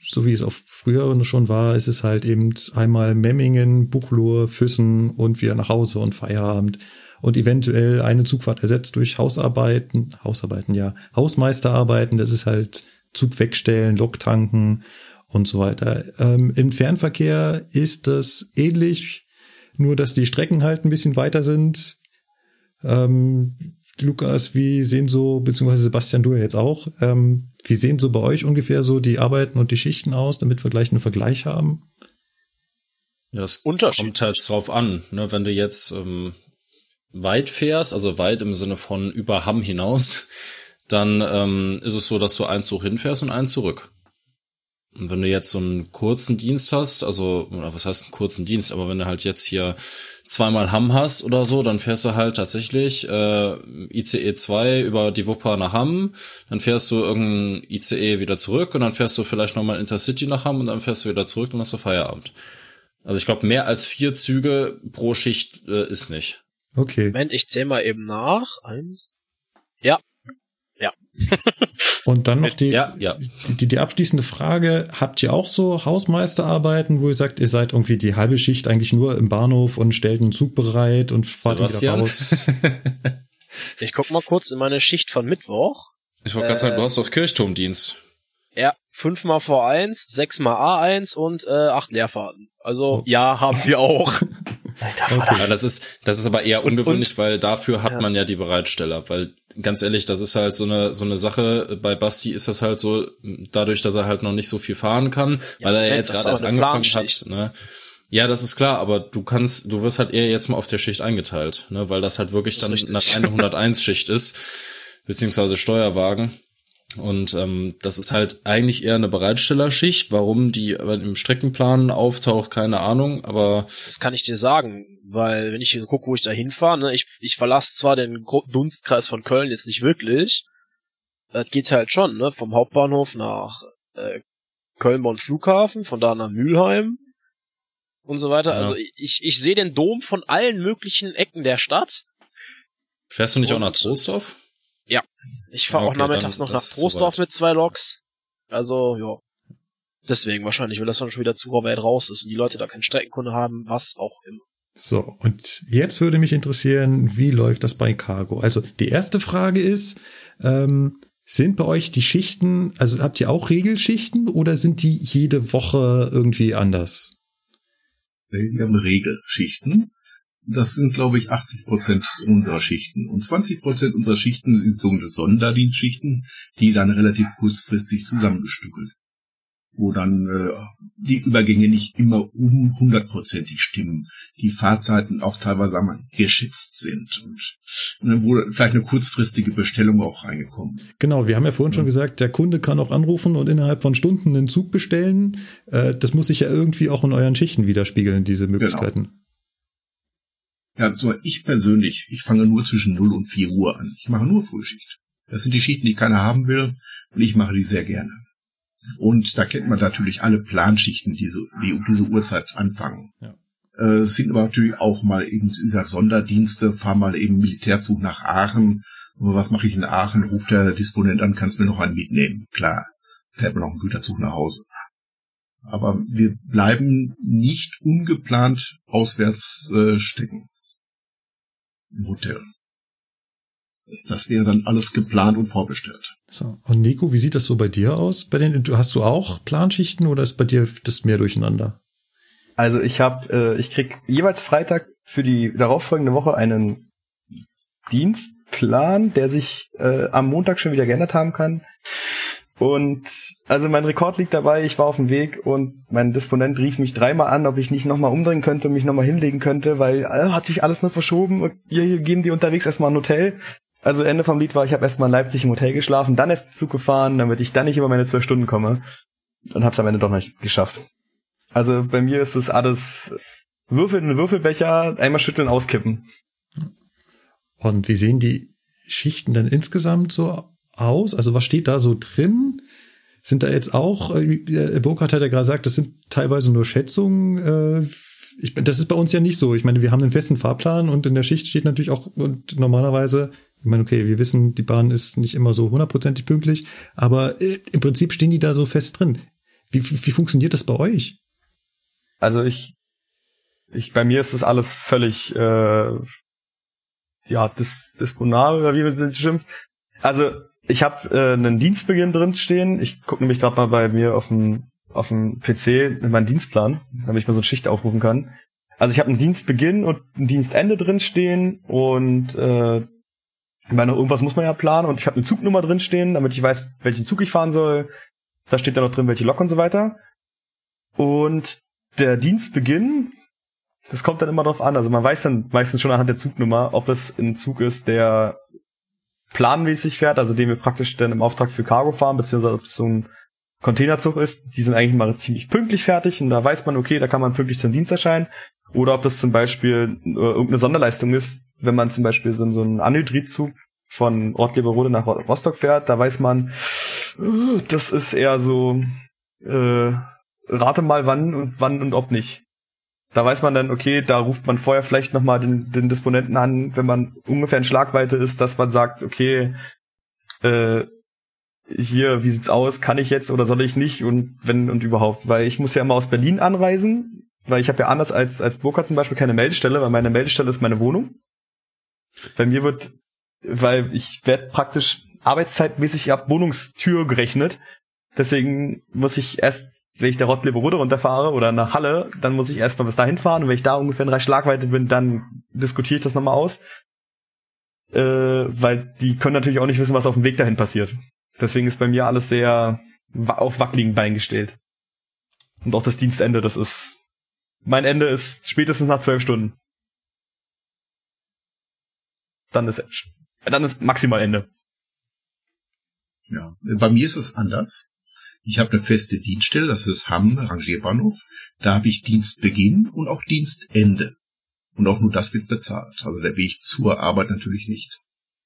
so wie es auch früher schon war, ist es halt eben einmal Memmingen, Buchloe, Füssen und wieder nach Hause und Feierabend. Und eventuell eine Zugfahrt ersetzt durch Hausarbeiten, Hausarbeiten, ja, Hausmeisterarbeiten, das ist halt Zug wegstellen, Lok tanken und so weiter. Ähm, Im Fernverkehr ist das ähnlich, nur dass die Strecken halt ein bisschen weiter sind. Ähm, Lukas, wie sehen so, beziehungsweise Sebastian, du ja jetzt auch, ähm, wie sehen so bei euch ungefähr so die Arbeiten und die Schichten aus, damit wir gleich einen Vergleich haben?
Ja, das kommt halt drauf an. Ne? Wenn du jetzt ähm, weit fährst, also weit im Sinne von über Hamm hinaus, dann ähm, ist es so, dass du einen Zug hinfährst und einen zurück. Und wenn du jetzt so einen kurzen Dienst hast, also, was heißt einen kurzen Dienst, aber wenn du halt jetzt hier zweimal Hamm hast oder so, dann fährst du halt tatsächlich äh, ICE 2 über die Wupper nach Hamm, dann fährst du irgendein ICE wieder zurück und dann fährst du vielleicht nochmal Intercity nach Hamm und dann fährst du wieder zurück und hast du Feierabend. Also ich glaube, mehr als vier Züge pro Schicht äh, ist nicht.
Okay.
Moment, ich zähle mal eben nach. Eins. Ja.
Und dann noch die,
Ja, ja.
die, die, die abschließende Frage. Habt ihr auch so Hausmeisterarbeiten, wo ihr sagt, ihr seid irgendwie die halbe Schicht eigentlich nur im Bahnhof und stellt einen Zug bereit und fahrt ihn wieder
Sebastian?
raus? [LAUGHS]
Ich guck mal kurz in meine Schicht von Mittwoch.
Ich wollte gerade sagen, du
Äh,
hast doch Kirchturmdienst.
Ja, fünfmal V1, sechsmal A1 und äh, acht Leerfahrten. Also
Oh.
ja, haben wir auch. [LAUGHS]
Ja, das ist, das ist aber eher
Und-
ungewöhnlich, weil dafür hat
Ja.
man ja die Bereitsteller, weil ganz ehrlich, das ist halt so eine, so eine Sache, bei Basti ist das halt so, dadurch, dass er halt noch nicht so viel fahren kann,
Ja,
weil er
Moment,
jetzt gerade erst angefangen
Planschicht.
hat, ne? Ja, das ist klar, aber du kannst, du wirst halt eher jetzt mal auf der Schicht eingeteilt, ne, weil das halt wirklich
Das
dann reine 101 [LAUGHS] Schicht ist, beziehungsweise Steuerwagen. Und ähm, das ist halt eigentlich eher eine Bereitstellerschicht. Warum die im Streckenplan auftaucht, keine Ahnung, aber
Das kann ich dir sagen, weil wenn ich hier gucke, wo ich da hinfahre, ne, ich, ich verlasse zwar den Dunstkreis von Köln jetzt nicht wirklich, das geht halt schon, ne, vom Hauptbahnhof nach äh, Köln-Bonn Flughafen, von da nach Mülheim und so weiter.
Ja.
Also ich, ich sehe den Dom von allen möglichen Ecken der Stadt.
fährst du nicht auch
Und-
nach Trostorf?
Ich fahre
Ja,
auch
okay,
nachmittags noch nach Troisdorf mit zwei Loks. Also, ja. Deswegen wahrscheinlich, weil das dann schon wieder zu weit raus ist und die Leute da keinen Streckenkunde haben, was auch immer.
So, und jetzt würde mich interessieren, wie läuft das bei Cargo? Also die erste Frage ist, ähm, sind bei euch die Schichten, also habt ihr auch Regelschichten oder sind die jede Woche irgendwie anders?
Wir haben Regelschichten. Das sind, glaube ich, 80 Prozent unserer Schichten. Und 20 Prozent unserer Schichten sind sogenannte Sonderdienstschichten, die dann relativ kurzfristig zusammengestückelt. Wo dann äh, die Übergänge nicht immer um hundertprozentig stimmen. Die Fahrzeiten auch teilweise sagen wir, geschätzt sind. Und äh, wo vielleicht eine kurzfristige Bestellung auch reingekommen ist.
Genau, wir haben ja vorhin schon
Ja.
gesagt, der Kunde kann auch anrufen und innerhalb von Stunden einen Zug bestellen. Äh, das muss sich ja irgendwie auch in euren Schichten widerspiegeln, diese Möglichkeiten.
Ja, so ich persönlich, ich fange nur zwischen 0 und 4 Uhr an. Ich mache nur Frühschicht. Das sind die Schichten, die keiner haben will, und ich mache die sehr gerne. Und da kennt man natürlich alle Planschichten, die, so, die um diese Uhrzeit anfangen.
Ja.
Äh, es sind aber natürlich auch mal eben dieser Sonderdienste, fahr mal eben Militärzug nach Aachen. Was mache ich in Aachen? Ruft der Disponent an, kannst mir noch einen mitnehmen. Klar, fährt man noch einen Güterzug nach Hause. Aber wir bleiben nicht ungeplant auswärts äh, stecken im Hotel. Das wäre dann alles geplant und vorbestellt.
So. Und Nico, wie sieht das so bei dir aus? Bei den, du- hast du auch Planschichten oder ist bei dir das mehr durcheinander?
Also ich habe, äh, ich krieg jeweils Freitag für die darauffolgende Woche einen Dienstplan, der sich äh, am Montag schon wieder geändert haben kann. Und also mein Rekord liegt dabei, ich war auf dem Weg und mein Disponent rief mich dreimal an, ob ich nicht nochmal umdrehen könnte und mich nochmal hinlegen könnte, weil äh, hat sich alles nur verschoben hier, hier geben die unterwegs erstmal ein Hotel. Also Ende vom Lied war, ich habe erstmal in Leipzig im Hotel geschlafen, dann erst Zug gefahren, damit ich dann nicht über meine zwölf Stunden komme. Und hab's am Ende doch nicht geschafft. Also bei mir ist es alles Würfel in den Würfelbecher, einmal schütteln, auskippen.
Und wie sehen die Schichten dann insgesamt so aus? Also was steht da so drin? Sind da jetzt auch, äh, Burkhardt hat ja gerade gesagt, das sind teilweise nur Schätzungen. Äh, ich, das ist bei uns ja nicht so. Ich meine, wir haben einen festen Fahrplan und in der Schicht steht natürlich auch und normalerweise, ich meine, okay, wir wissen, die Bahn ist nicht immer so hundertprozentig pünktlich, aber äh, im Prinzip stehen die da so fest drin. Wie, wie, funktioniert das bei euch?
Also ich, ich bei mir ist das alles völlig äh, ja dis, disponabel oder wie man es schimpft. Also ich habe äh, einen Dienstbeginn drin stehen. Ich gucke nämlich gerade mal bei mir auf dem auf dem PC in meinen Dienstplan, damit ich mal so eine Schicht aufrufen kann. Also ich habe einen Dienstbeginn und ein Dienstende drin stehen und äh, ich meine, irgendwas muss man ja planen und ich habe eine Zugnummer drin stehen, damit ich weiß, welchen Zug ich fahren soll. Da steht dann noch drin, welche Lok und so weiter. Und der Dienstbeginn, das kommt dann immer drauf an. Also man weiß dann meistens schon anhand der Zugnummer, ob es ein Zug ist, der planmäßig fährt, also den wir praktisch dann im Auftrag für Cargo fahren, beziehungsweise ob es so ein Containerzug ist, die sind eigentlich mal ziemlich pünktlich fertig und da weiß man, okay, da kann man pünktlich zum Dienst erscheinen. Oder ob das zum Beispiel äh, irgendeine Sonderleistung ist, wenn man zum Beispiel so, so einen Anhydritzug von Ortleberode nach Rostock fährt, da weiß man, äh, das ist eher so, äh, rate mal wann und wann und ob nicht. Da weiß man dann, okay, da ruft man vorher vielleicht nochmal den, den Disponenten an, wenn man ungefähr in Schlagweite ist, dass man sagt, okay, äh, hier, wie sieht's aus, kann ich jetzt oder soll ich nicht? Und wenn und überhaupt, weil ich muss ja immer aus Berlin anreisen, weil ich habe ja anders als als Burka zum Beispiel keine Meldestelle, weil meine Meldestelle ist meine Wohnung. Bei mir wird, weil ich werde praktisch arbeitszeitmäßig ab Wohnungstür gerechnet, deswegen muss ich erst wenn ich der Rottleberode runterfahre oder nach Halle, dann muss ich erstmal bis dahin fahren und wenn ich da ungefähr in drei Schlagweite bin, dann diskutiere ich das nochmal aus. Äh, weil die können natürlich auch nicht wissen, was auf dem Weg dahin passiert. Deswegen ist bei mir alles sehr auf wackeligen Beinen gestellt. Und auch das Dienstende, das ist. Mein Ende ist spätestens nach zwölf Stunden. Dann ist dann ist maximal Ende.
Ja, bei mir ist es anders. Ich habe eine feste Dienststelle, das ist Hamm, Rangierbahnhof. Da habe ich Dienstbeginn und auch Dienstende. Und auch nur das wird bezahlt. Also der Weg zur Arbeit natürlich nicht.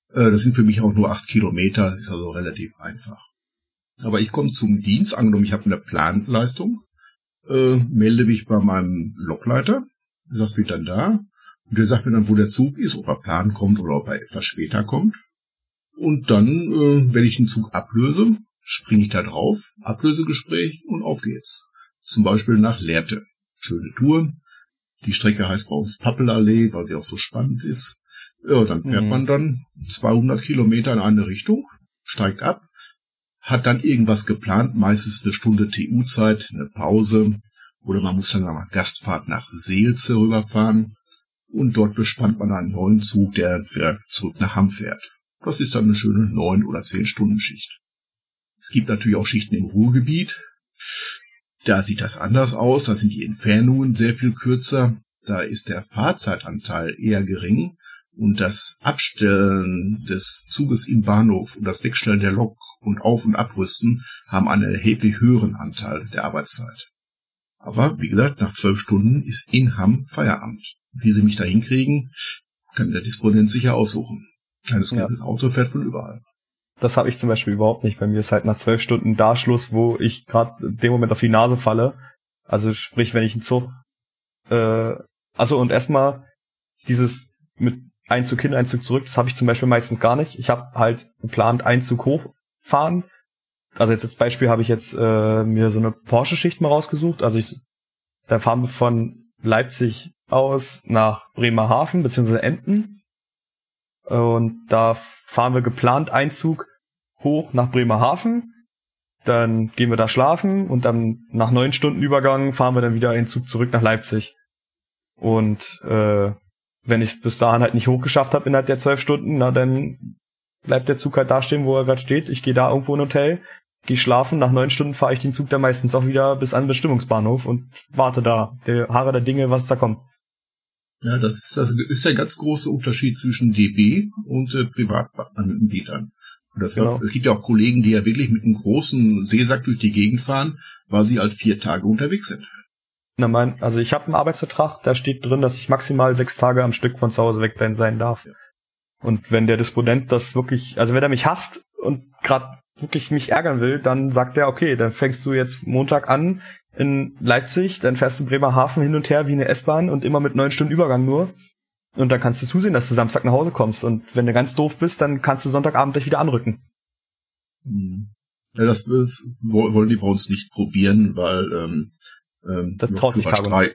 Äh, das sind für mich auch nur acht Kilometer, ist also relativ einfach. Aber ich komme zum Dienst, angenommen, ich habe eine Planleistung, äh, melde mich bei meinem Lokleiter, sagt, bin dann da, und der sagt mir dann, wo der Zug ist, ob er Plan kommt oder ob er etwas später kommt. Und dann, äh, wenn ich den Zug ablöse, springe ich da drauf, Ablösegespräch und auf geht's. Zum Beispiel nach Lehrte. Schöne Tour. Die Strecke heißt bei uns Pappelallee, weil sie auch so spannend ist. Ja, dann fährt mhm. man dann 200 Kilometer in eine Richtung, steigt ab, hat dann irgendwas geplant, meistens eine Stunde TU-Zeit, eine Pause, oder man muss dann nach Gastfahrt nach Seelze rüberfahren und dort bespannt man einen neuen Zug, der zurück nach Hamm fährt. Das ist dann eine schöne neun oder zehn Stunden Schicht. Es gibt natürlich auch Schichten im Ruhrgebiet. Da sieht das anders aus. Da sind die Entfernungen sehr viel kürzer. Da ist der Fahrzeitanteil eher gering. Und das Abstellen des Zuges im Bahnhof und das Wegstellen der Lok und Auf- und Abrüsten haben einen erheblich höheren Anteil der Arbeitszeit. Aber wie gesagt, nach zwölf Stunden ist in Hamm Feierabend. Wie sie mich da hinkriegen, kann der Disponent sicher aussuchen. Kleines gelbes ja. Auto fährt von überall.
Das habe ich zum Beispiel überhaupt nicht. Bei mir ist halt nach zwölf Stunden da Schluss, wo ich gerade dem Moment auf die Nase falle. Also sprich, wenn ich einen Zug. Äh, also und erstmal dieses mit Einzug hin, Einzug zurück, das habe ich zum Beispiel meistens gar nicht. Ich habe halt geplant Einzug hochfahren. Also jetzt als Beispiel habe ich jetzt äh, mir so eine Porsche-Schicht mal rausgesucht. Also ich, da fahren wir von Leipzig aus nach Bremerhaven beziehungsweise Emden. Und da fahren wir geplant Einzug hoch nach Bremerhaven. Dann gehen wir da schlafen und dann nach neun Stunden Übergang fahren wir dann wieder in Zug zurück nach Leipzig. Und äh, wenn ich bis dahin halt nicht hochgeschafft habe innerhalb der zwölf Stunden, na dann bleibt der Zug halt da stehen, wo er gerade steht. Ich gehe da irgendwo in ein Hotel, gehe schlafen. Nach neun Stunden fahre ich den Zug dann meistens auch wieder bis an den Bestimmungsbahnhof und warte da. Der Haare der Dinge, was da kommt.
Ja, das ist, das ist der ganz große Unterschied zwischen DB und äh, Privatanbietern. Und das genau. wird, es gibt ja auch Kollegen, die ja wirklich mit einem großen Seesack durch die Gegend fahren, weil sie halt vier Tage unterwegs sind.
Na mein, also ich habe einen Arbeitsvertrag, da steht drin, dass ich maximal sechs Tage am Stück von zu Hause wegbleiben sein darf. Ja. Und wenn der Disponent das wirklich, also wenn er mich hasst und gerade wirklich mich ärgern will, dann sagt er, okay, dann fängst du jetzt Montag an in Leipzig, dann fährst du Bremerhaven hin und her wie eine S-Bahn und immer mit neun Stunden Übergang nur. Und dann kannst du zusehen, dass du Samstag nach Hause kommst. Und wenn du ganz doof bist, dann kannst du Sonntagabend gleich wieder anrücken.
Mhm. Ja, das, das wollen die bei uns nicht probieren, weil ähm, ähm,
Lokführerstreik,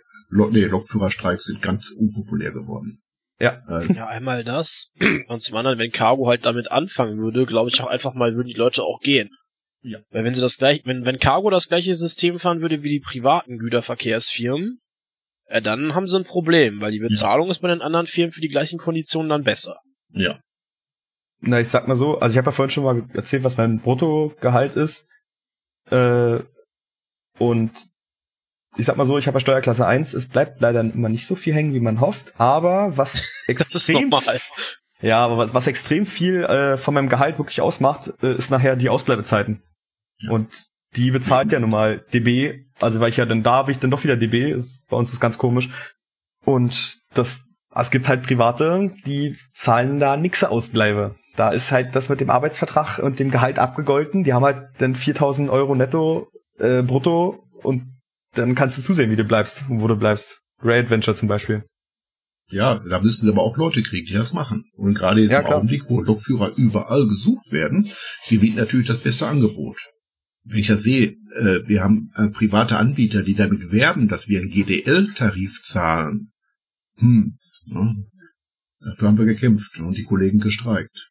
nee, Lokführerstreiks sind ganz unpopulär geworden.
Ja. Äh, ja, einmal das. [CLEARS THROAT] Und zum anderen, wenn Cargo halt damit anfangen würde, glaube ich auch einfach mal, würden die Leute auch gehen. Ja. Weil wenn sie das gleich, wenn, wenn Cargo das gleiche System fahren würde wie die privaten Güterverkehrsfirmen, äh, dann haben sie ein Problem, weil die Bezahlung ja. ist bei den anderen Firmen für die gleichen Konditionen dann besser.
Ja.
Na, ich sag mal so, also ich habe ja vorhin schon mal erzählt, was mein Bruttogehalt ist. Äh, und ich sag mal so, ich habe ja Steuerklasse 1, es bleibt leider immer nicht so viel hängen, wie man hofft, aber was [LAUGHS] extrem Ja, aber was, was extrem viel äh, von meinem Gehalt wirklich ausmacht, äh, ist nachher die Ausbleibezeiten. Ja. Und die bezahlt ja nun mal DB, also weil ich ja dann da habe ich dann doch wieder DB, ist, bei uns ist ganz komisch. Und das, es gibt halt Private, die zahlen da nix Ausbleibe. Da ist halt das mit dem Arbeitsvertrag und dem Gehalt abgegolten. Die haben halt dann 4000 Euro netto, äh, brutto und dann kannst du zusehen, wie du bleibst und wo du bleibst. Ray Adventure zum Beispiel.
Ja, da müssen sie aber auch Leute kriegen, die das machen. Und gerade in
Ja,
diesem
klar.
Augenblick, wo Lokführer überall gesucht werden, gewinnt natürlich das beste Angebot. Wenn ich das sehe, äh, wir haben äh, private Anbieter, die damit werben, dass wir einen GDL-Tarif zahlen. Hm, ne? Dafür haben wir gekämpft und die Kollegen gestreikt.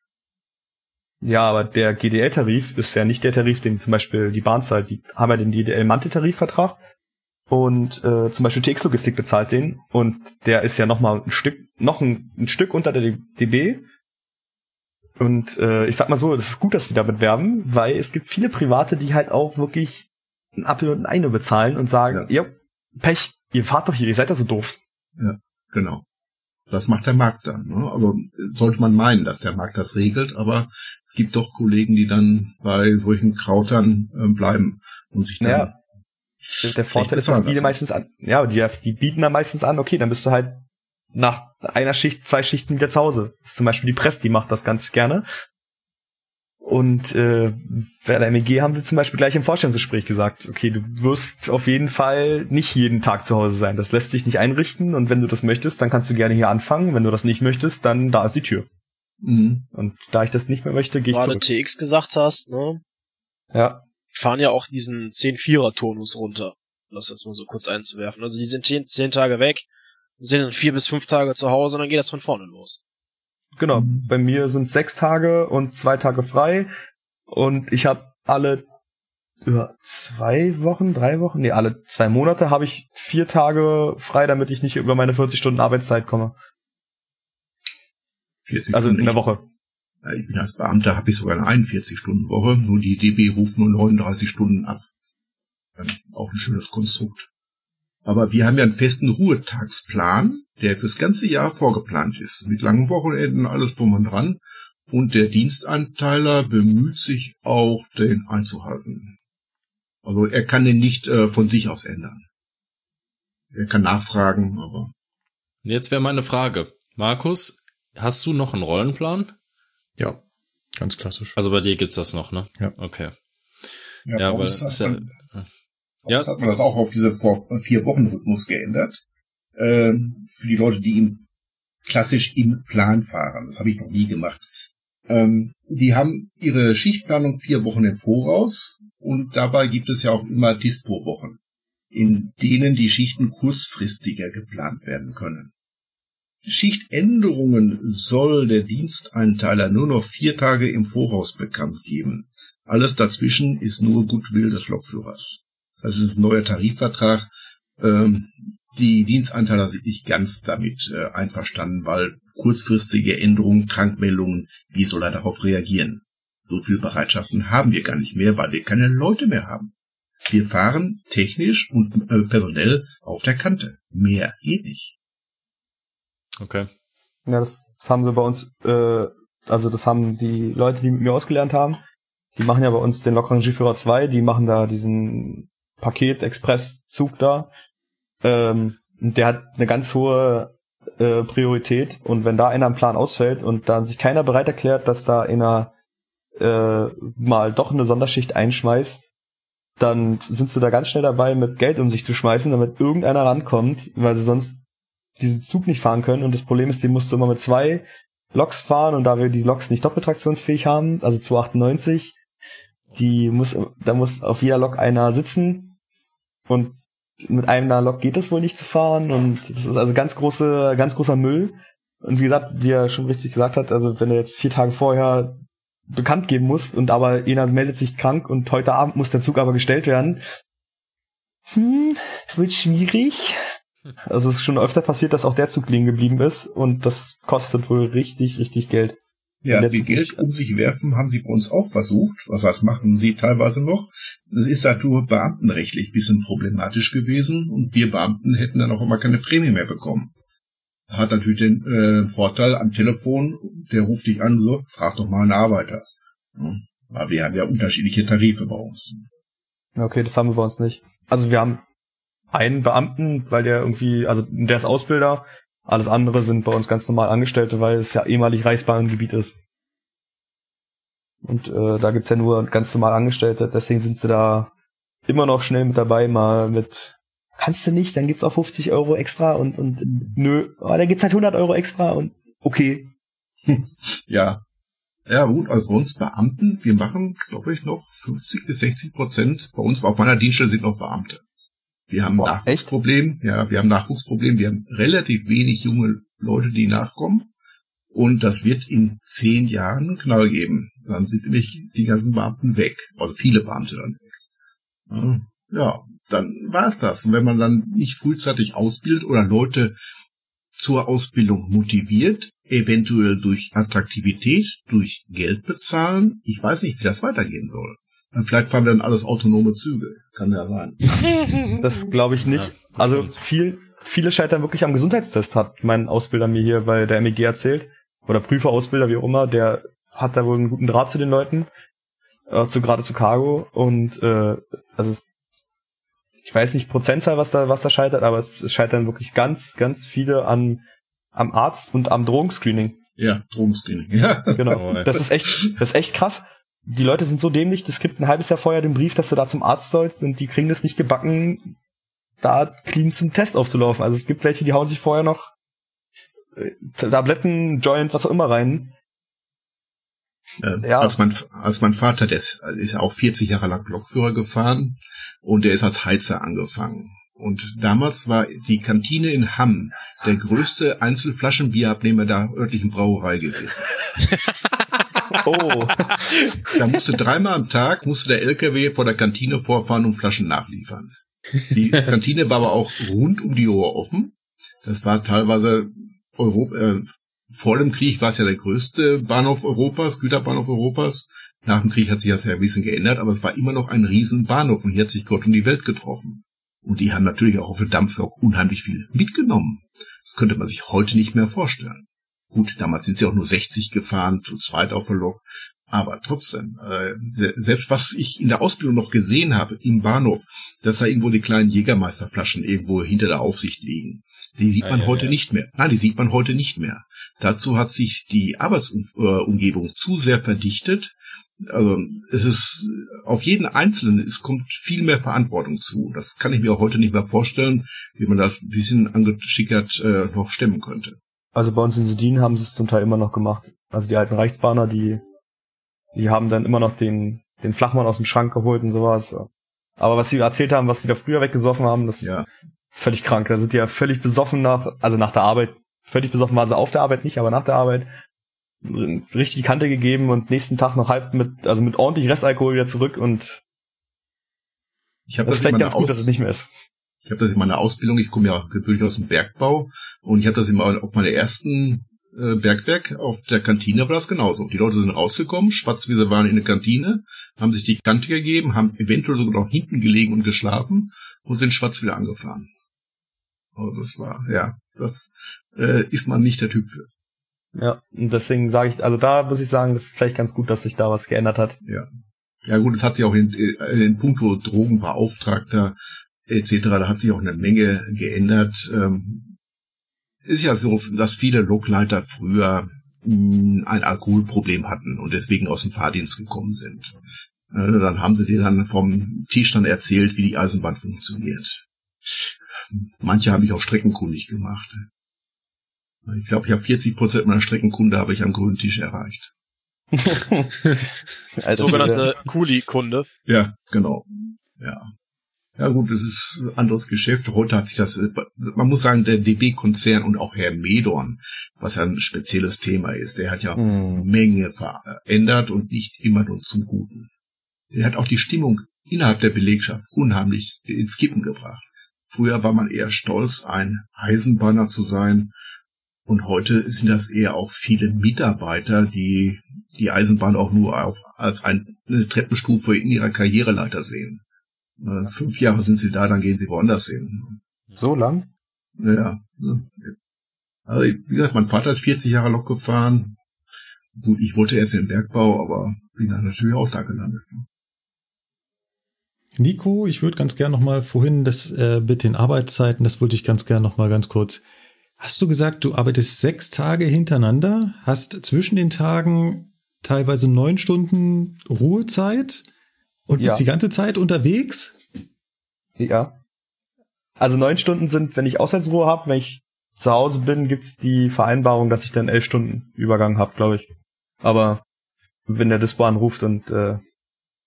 Ja, aber der GDL-Tarif ist ja nicht der Tarif, den zum Beispiel die Bahn zahlt. Die haben ja den GDL-Mantel-Tarifvertrag und äh, zum Beispiel TX Logistik bezahlt den und der ist ja noch mal ein Stück, noch ein, ein Stück unter der DB. Und äh, ich sag mal so, das ist gut, dass die damit werben, weil es gibt viele Private, die halt auch wirklich einen Apfel und ein Ei nur bezahlen und sagen, ja. Pech, ihr fahrt doch hier, ihr seid doch so doof.
Genau. Das macht der Markt dann. Ne? Also sollte man meinen, dass der Markt das regelt, aber es gibt doch Kollegen, die dann bei solchen Krautern ähm, bleiben und sich dann
Ja. Der, Vorteil ist, dass die meistens an, ja, die, die bieten dann meistens an, okay, dann bist du halt nach einer Schicht, zwei Schichten wieder zu Hause. Das ist zum Beispiel die Press, die macht das ganz gerne. Und äh, bei der MEG haben sie zum Beispiel gleich im Vorstellungsgespräch gesagt, okay, du wirst auf jeden Fall nicht jeden Tag zu Hause sein. Das lässt sich nicht einrichten und wenn du das möchtest, dann kannst du gerne hier anfangen. Wenn du das nicht möchtest, dann da ist die Tür.
Mhm.
Und da ich das nicht mehr möchte, gehe ich
gerade
zurück.
TX gesagt hast, ne,
Ja,
fahren ja auch diesen 10-4er-Tonus runter. Um das jetzt mal so kurz einzuwerfen. Also die sind 10, 10 Tage weg, sind dann vier bis fünf Tage zu Hause und dann geht das von vorne los.
Genau, bei mir sind sechs Tage und zwei Tage frei und ich habe alle über zwei Wochen, drei Wochen, nee, alle zwei Monate habe ich vier Tage frei, damit ich nicht über meine 40 Stunden Arbeitszeit komme.
40
Also in
Stunden.
der Woche.
Ja, Ich bin als Beamter, habe ich sogar eine 41-Stunden-Woche, nur die DB ruft nur 39 Stunden ab. Dann auch ein schönes Konstrukt. Aber wir haben ja einen festen Ruhetagsplan, der fürs ganze Jahr vorgeplant ist, mit langen Wochenenden, alles drum und dran. Und der Dienstanteiler bemüht sich auch, den einzuhalten. Also er kann den nicht äh, von sich aus ändern. Er kann nachfragen, aber
Jetzt wäre meine Frage. Markus, hast du noch einen Rollenplan?
Ja, ganz klassisch.
Also bei dir gibt's das noch, ne?
Ja.
Okay.
Ja,
Ja,
bei
aber
uns
ist
man, bei
Ja.
uns hat man das auch auf diese vor vier Wochen Rhythmus geändert. Ähm, für die Leute, die im, klassisch im Plan fahren. Das habe ich noch nie gemacht. Ähm, die haben ihre Schichtplanung vier Wochen im Voraus und dabei gibt es ja auch immer Dispo-Wochen, in denen die Schichten kurzfristiger geplant werden können. Schichtänderungen soll der Diensteinteiler nur noch vier Tage im Voraus bekannt geben. Alles dazwischen ist nur Gutwill des Lokführers. Das ist ein neuer Tarifvertrag. Ähm, die Diensteinteiler sind nicht ganz damit äh, einverstanden, weil kurzfristige Änderungen, Krankmeldungen, wie soll er darauf reagieren? So viel Bereitschaften haben wir gar nicht mehr, weil wir keine Leute mehr haben. Wir fahren technisch und äh, personell auf der Kante. Mehr geht nicht.
Okay.
Ja, das, das haben sie bei uns, äh, also das haben die Leute, die mit mir ausgelernt haben, die machen ja bei uns den Lokrangierführer 2, die machen da diesen Paket-Express-Zug da. Ähm, der hat eine ganz hohe äh, Priorität und wenn da einer im Plan ausfällt und dann sich keiner bereit erklärt, dass da einer äh, mal doch eine Sonderschicht einschmeißt, dann sind sie da ganz schnell dabei, mit Geld um sich zu schmeißen, damit irgendeiner rankommt, weil sie sonst diesen Zug nicht fahren können. Und das Problem ist, den musst du immer mit zwei Loks fahren und da wir die Loks nicht doppeltraktionsfähig haben, also 298, die muss, da muss auf jeder Lok einer sitzen und mit einer Lok geht das wohl nicht zu fahren und das ist also ganz große, ganz großer Müll. Und wie gesagt, wie er schon richtig gesagt hat, also wenn er jetzt vier Tage vorher bekannt geben muss und aber einer meldet sich krank und heute Abend muss der Zug aber gestellt werden, hm, wird schwierig. Also es ist schon öfter passiert, dass auch der Zug liegen geblieben ist und das kostet wohl richtig, richtig Geld.
Ja, wie Geld um sich werfen haben sie bei uns auch versucht. Was heißt, machen sie teilweise noch. Das ist dazu beamtenrechtlich bisschen problematisch gewesen und wir Beamten hätten dann auf einmal keine Prämie mehr bekommen. Hat natürlich den äh, Vorteil am Telefon, der ruft dich an, so, frag doch mal einen Arbeiter. Ja, weil wir haben ja unterschiedliche Tarife bei uns.
Okay, das haben wir bei uns nicht. Also wir haben einen Beamten, weil der irgendwie, also der ist Ausbilder, alles andere sind bei uns ganz normal Angestellte, weil es ja ehemalig Reichsbahngebiet ist. Und äh, da gibt's ja nur ganz normal Angestellte, deswegen sind sie da immer noch schnell mit dabei, mal mit kannst du nicht, dann gibt's auch 50 Euro extra und, und nö, aber dann gibt's halt 100 Euro extra und okay. [LAUGHS]
Ja. Ja, gut, also bei uns Beamten, wir machen, glaube ich, noch 50 bis 60 Prozent. Bei uns auf meiner Dienststelle sind noch Beamte. Wir haben
Boah,
Nachwuchsproblem, ja, wir haben Nachwuchsproblem, wir haben relativ wenig junge Leute, die nachkommen. Und das wird in zehn Jahren einen Knall geben. Dann sind nämlich die ganzen Beamten weg. Also viele Beamte dann weg. Ja, dann war es das. Und wenn man dann nicht frühzeitig ausbildet oder Leute zur Ausbildung motiviert, eventuell durch Attraktivität, durch Geld bezahlen, ich weiß nicht, wie das weitergehen soll. Vielleicht fahren dann alles autonome Züge. Kann ja sein. [LAUGHS]
Das glaube ich nicht. Ja, also viel, viele scheitern wirklich am Gesundheitstest, hat mein Ausbilder mir hier bei der MEG erzählt. Oder Prüferausbilder, wie auch immer, der hat da wohl einen guten Draht zu den Leuten. Äh, zu gerade zu Cargo. Und äh, also ich weiß nicht Prozentzahl, was da, was da scheitert, aber es, es scheitern wirklich ganz, ganz viele an, am Arzt und am Drohungsscreening.
Ja, Drohungsscreening. [LAUGHS] Ja.
Genau. Das ist echt, das ist echt krass. Die Leute sind so dämlich, das gibt ein halbes Jahr vorher den Brief, dass du da zum Arzt sollst und die kriegen das nicht gebacken, da clean zum Test aufzulaufen. Also es gibt welche, die hauen sich vorher noch äh, Tabletten, Joint, was auch immer rein.
Äh, ja. als, mein, als mein Vater, der ist, ist ja auch 40 Jahre lang Lokführer gefahren und der ist als Heizer angefangen. Und damals war die Kantine in Hamm der größte Einzelflaschenbierabnehmer der örtlichen Brauerei gewesen. [LAUGHS] oh. Da musste dreimal am Tag musste der LKW vor der Kantine vorfahren und Flaschen nachliefern. Die Kantine war aber auch rund um die Uhr offen. Das war teilweise Europa, äh, vor dem Krieg war es ja der größte Bahnhof Europas, Güterbahnhof Europas. Nach dem Krieg hat sich das ja ein bisschen geändert, aber es war immer noch ein Riesenbahnhof und hier hat sich Gott und die Welt getroffen. Und die haben natürlich auch auf der Dampflok unheimlich viel mitgenommen. Das könnte man sich heute nicht mehr vorstellen. Gut, damals sind sie auch nur 60 gefahren, zu zweit auf der Lok. Aber trotzdem, äh, selbst was ich in der Ausbildung noch gesehen habe im Bahnhof, dass da irgendwo die kleinen Jägermeisterflaschen irgendwo hinter der Aufsicht liegen. Die sieht man ja, heute ja. nicht mehr. Nein, die sieht man heute nicht mehr. Dazu hat sich die Arbeitsumgebung zu sehr verdichtet. Also es ist auf jeden Einzelnen, es kommt viel mehr Verantwortung zu. Das kann ich mir auch heute nicht mehr vorstellen, wie man das ein bisschen angeschickert äh, noch stemmen könnte.
Also bei uns in Sudin haben sie es zum Teil immer noch gemacht. Also die alten Reichsbahner, die, die haben dann immer noch den, den Flachmann aus dem Schrank geholt und sowas. Aber was sie erzählt haben, was sie da früher weggesoffen haben, das ja völlig krank. Da sind die ja völlig besoffen nach, also nach der Arbeit, völlig besoffen war sie auf der Arbeit nicht, aber nach der Arbeit richtig die Kante gegeben und nächsten Tag noch halb mit, also mit ordentlich Restalkohol wieder zurück und
ich habe das, das vielleicht ganz
Aus gut, dass es nicht mehr ist.
Ich habe das in meiner Ausbildung, ich komme ja gebürtig aus dem Bergbau und ich habe das immer auf meiner ersten äh, Bergwerk auf der Kantine war das genauso. Die Leute sind rausgekommen, schwarz wie sie waren in der Kantine, haben sich die Kante gegeben, haben eventuell sogar noch hinten gelegen und geschlafen und sind schwarz wieder angefahren. Oh, das war, ja, das äh, ist man nicht der Typ für.
Ja, und deswegen sage ich, also da muss ich sagen, das ist vielleicht ganz gut, dass sich da was geändert hat.
Ja. Ja gut, es hat sich auch in, äh, in puncto Drogenbeauftragter etc., da hat sich auch eine Menge geändert. Ähm, ist ja so, dass viele Lokleiter früher mh, hm, ein Alkoholproblem hatten und deswegen aus dem Fahrdienst gekommen sind. Äh, dann haben sie dir dann vom Tisch dann erzählt, wie die Eisenbahn funktioniert. Manche habe ich auch streckenkundig gemacht. Ich glaube, ich habe 40 Prozent meiner Streckenkunde habe ich am grünen Tisch erreicht. [LAUGHS]
also Sogenannte Kuli-Kunde.
Ja, genau. Ja. Ja gut, das ist ein anderes Geschäft. Heute hat sich das, man muss sagen, der DB-Konzern und auch Herr Medorn, was ja ein spezielles Thema ist, der hat ja hm. Menge verändert und nicht immer nur zum Guten. Der hat auch die Stimmung innerhalb der Belegschaft unheimlich ins Kippen gebracht. Früher war man eher stolz, ein Eisenbahner zu sein. Und heute sind das eher auch viele Mitarbeiter, die die Eisenbahn auch nur auf, als eine Treppenstufe in ihrer Karriereleiter sehen. Fünf Jahre sind sie da, dann gehen sie woanders hin.
So lang?
Ja. Also, wie gesagt, mein Vater ist 40 Jahre Lok gefahren. Gut, ich wollte erst in den Bergbau, aber bin dann natürlich auch da gelandet.
Nico, ich würde ganz gern noch mal vorhin das äh, mit den Arbeitszeiten, das wollte ich ganz gern noch mal ganz kurz. Hast du gesagt, du arbeitest sechs Tage hintereinander, hast zwischen den Tagen teilweise neun Stunden Ruhezeit und
Ja.
bist die ganze Zeit unterwegs?
Ja. Also neun Stunden sind, wenn ich Auswärtsruhe habe, wenn ich zu Hause bin, gibt's die Vereinbarung, dass ich dann elf Stunden Übergang habe, glaube ich. Aber wenn der Dispo anruft und äh,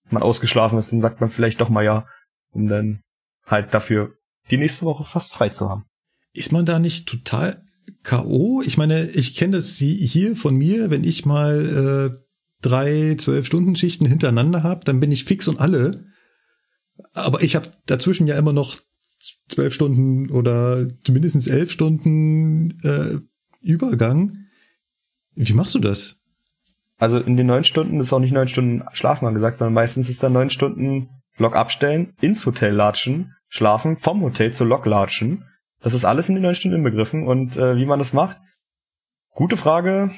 man ausgeschlafen ist, dann sagt man vielleicht doch mal ja, um dann halt dafür die nächste Woche fast frei zu haben.
Ist man da nicht total K.O.? Ich meine, ich kenne das hier von mir, wenn ich mal äh, drei, zwölf Stunden Schichten hintereinander habe, dann bin ich fix und alle. Aber ich habe dazwischen ja immer noch zwölf Stunden oder mindestens elf Stunden äh, Übergang. Wie machst du das?
Also in den neun Stunden ist auch nicht neun Stunden Schlafen angesagt, sondern meistens ist dann neun Stunden Lok abstellen, ins Hotel latschen, schlafen, vom Hotel zur Lok latschen. Das ist alles in den neun Stunden inbegriffen. Und äh, wie man das macht? Gute Frage.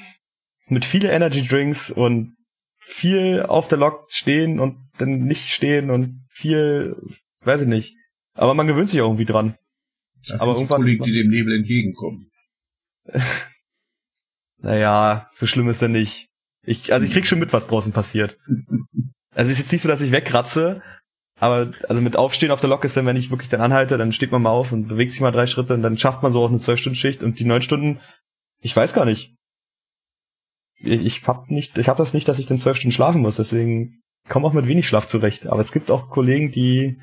Mit viele Energy Drinks und viel auf der Lok stehen und dann nicht stehen und viel, weiß ich nicht. Aber man gewöhnt sich auch irgendwie dran.
Das
Aber
sind die
irgendwann
Kollegen, die dem Nebel entgegenkommen. [LAUGHS]
Naja, so schlimm ist er nicht. Ich, also ich krieg schon mit, was draußen passiert. Also es ist jetzt nicht so, dass ich wegratze, aber also mit Aufstehen auf der Lok ist dann, wenn ich wirklich dann anhalte, dann steht man mal auf und bewegt sich mal drei Schritte und dann schafft man so auch eine zwölf Stunden Schicht und die neun Stunden, ich weiß gar nicht. Ich, ich hab nicht, ich hab das nicht, dass ich dann zwölf Stunden schlafen muss, deswegen komme auch mit wenig Schlaf zurecht. Aber es gibt auch Kollegen, die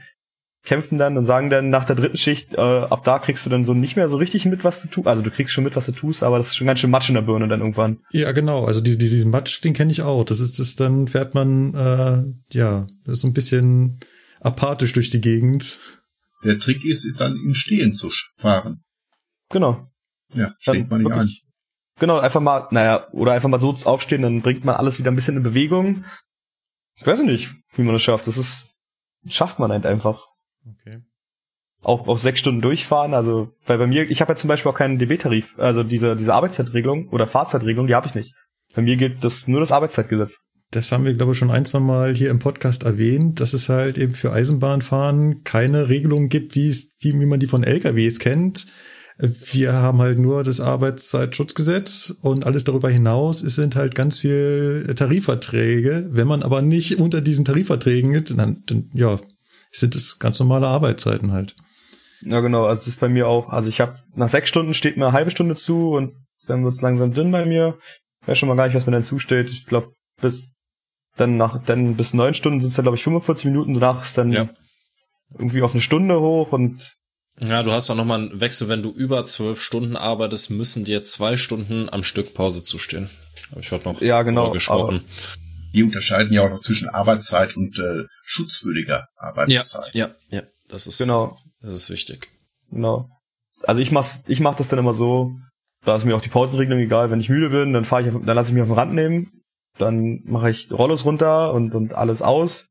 kämpfen dann und sagen dann nach der dritten Schicht, äh, ab da kriegst du dann so nicht mehr so richtig mit, was du tust. Also du kriegst schon mit, was du tust, aber das ist schon ganz schön Matsch in der Birne dann irgendwann.
Ja, genau. Also die, die, diesen Matsch, den kenne ich auch. Das ist das, dann fährt man, äh, ja, das ist so ein bisschen apathisch durch die Gegend.
Der Trick ist, ist dann im Stehen zu fahren.
Genau.
Ja,
Dann
schlägt man nicht an.
Genau, einfach mal, naja, oder einfach mal so aufstehen, dann bringt man alles wieder ein bisschen in Bewegung. Ich weiß nicht, wie man das schafft. Das ist, schafft man halt einfach.
Okay.
Auch auf sechs Stunden durchfahren, also, weil bei mir, ich habe ja zum Beispiel auch keinen DB-Tarif, also diese, diese Arbeitszeitregelung oder Fahrzeitregelung, die habe ich nicht. Bei mir gilt das nur das Arbeitszeitgesetz.
Das haben wir, glaube ich, schon ein, zwei Mal hier im Podcast erwähnt, dass es halt eben für Eisenbahnfahren keine Regelung gibt, wie es die, wie man die von LKWs kennt. Wir haben halt nur das Arbeitszeitschutzgesetz und alles darüber hinaus es sind halt ganz viel Tarifverträge. Wenn man aber nicht unter diesen Tarifverträgen ist, dann, dann ja, sind es ganz normale Arbeitszeiten halt.
Ja, genau, also das ist bei mir auch, also ich habe nach sechs Stunden steht mir eine halbe Stunde zu und dann wird's langsam dünn bei mir. Ich weiß schon mal gar nicht, was mir dann zusteht. Ich glaube, bis dann nach dann bis neun Stunden sind es dann, glaube ich, 45 Minuten, danach ist dann
Ja.
irgendwie auf eine Stunde hoch und
Ja, du hast auch nochmal einen Wechsel, wenn du über zwölf Stunden arbeitest, müssen dir zwei Stunden am Stück Pause zustehen. Habe ich heute noch
Ja, genau,
gesprochen.
Die unterscheiden ja auch noch zwischen Arbeitszeit und äh, schutzwürdiger
Ja,
Arbeitszeit.
ja, ja, das ist,
genau,
das ist wichtig.
genau. Also ich mach's, ich mach das dann immer so, da ist mir auch die Pausenregelung egal, wenn ich müde bin, dann fahre ich, auf- dann lasse ich mich auf den Rand nehmen, dann mache ich Rollos runter und, und alles aus.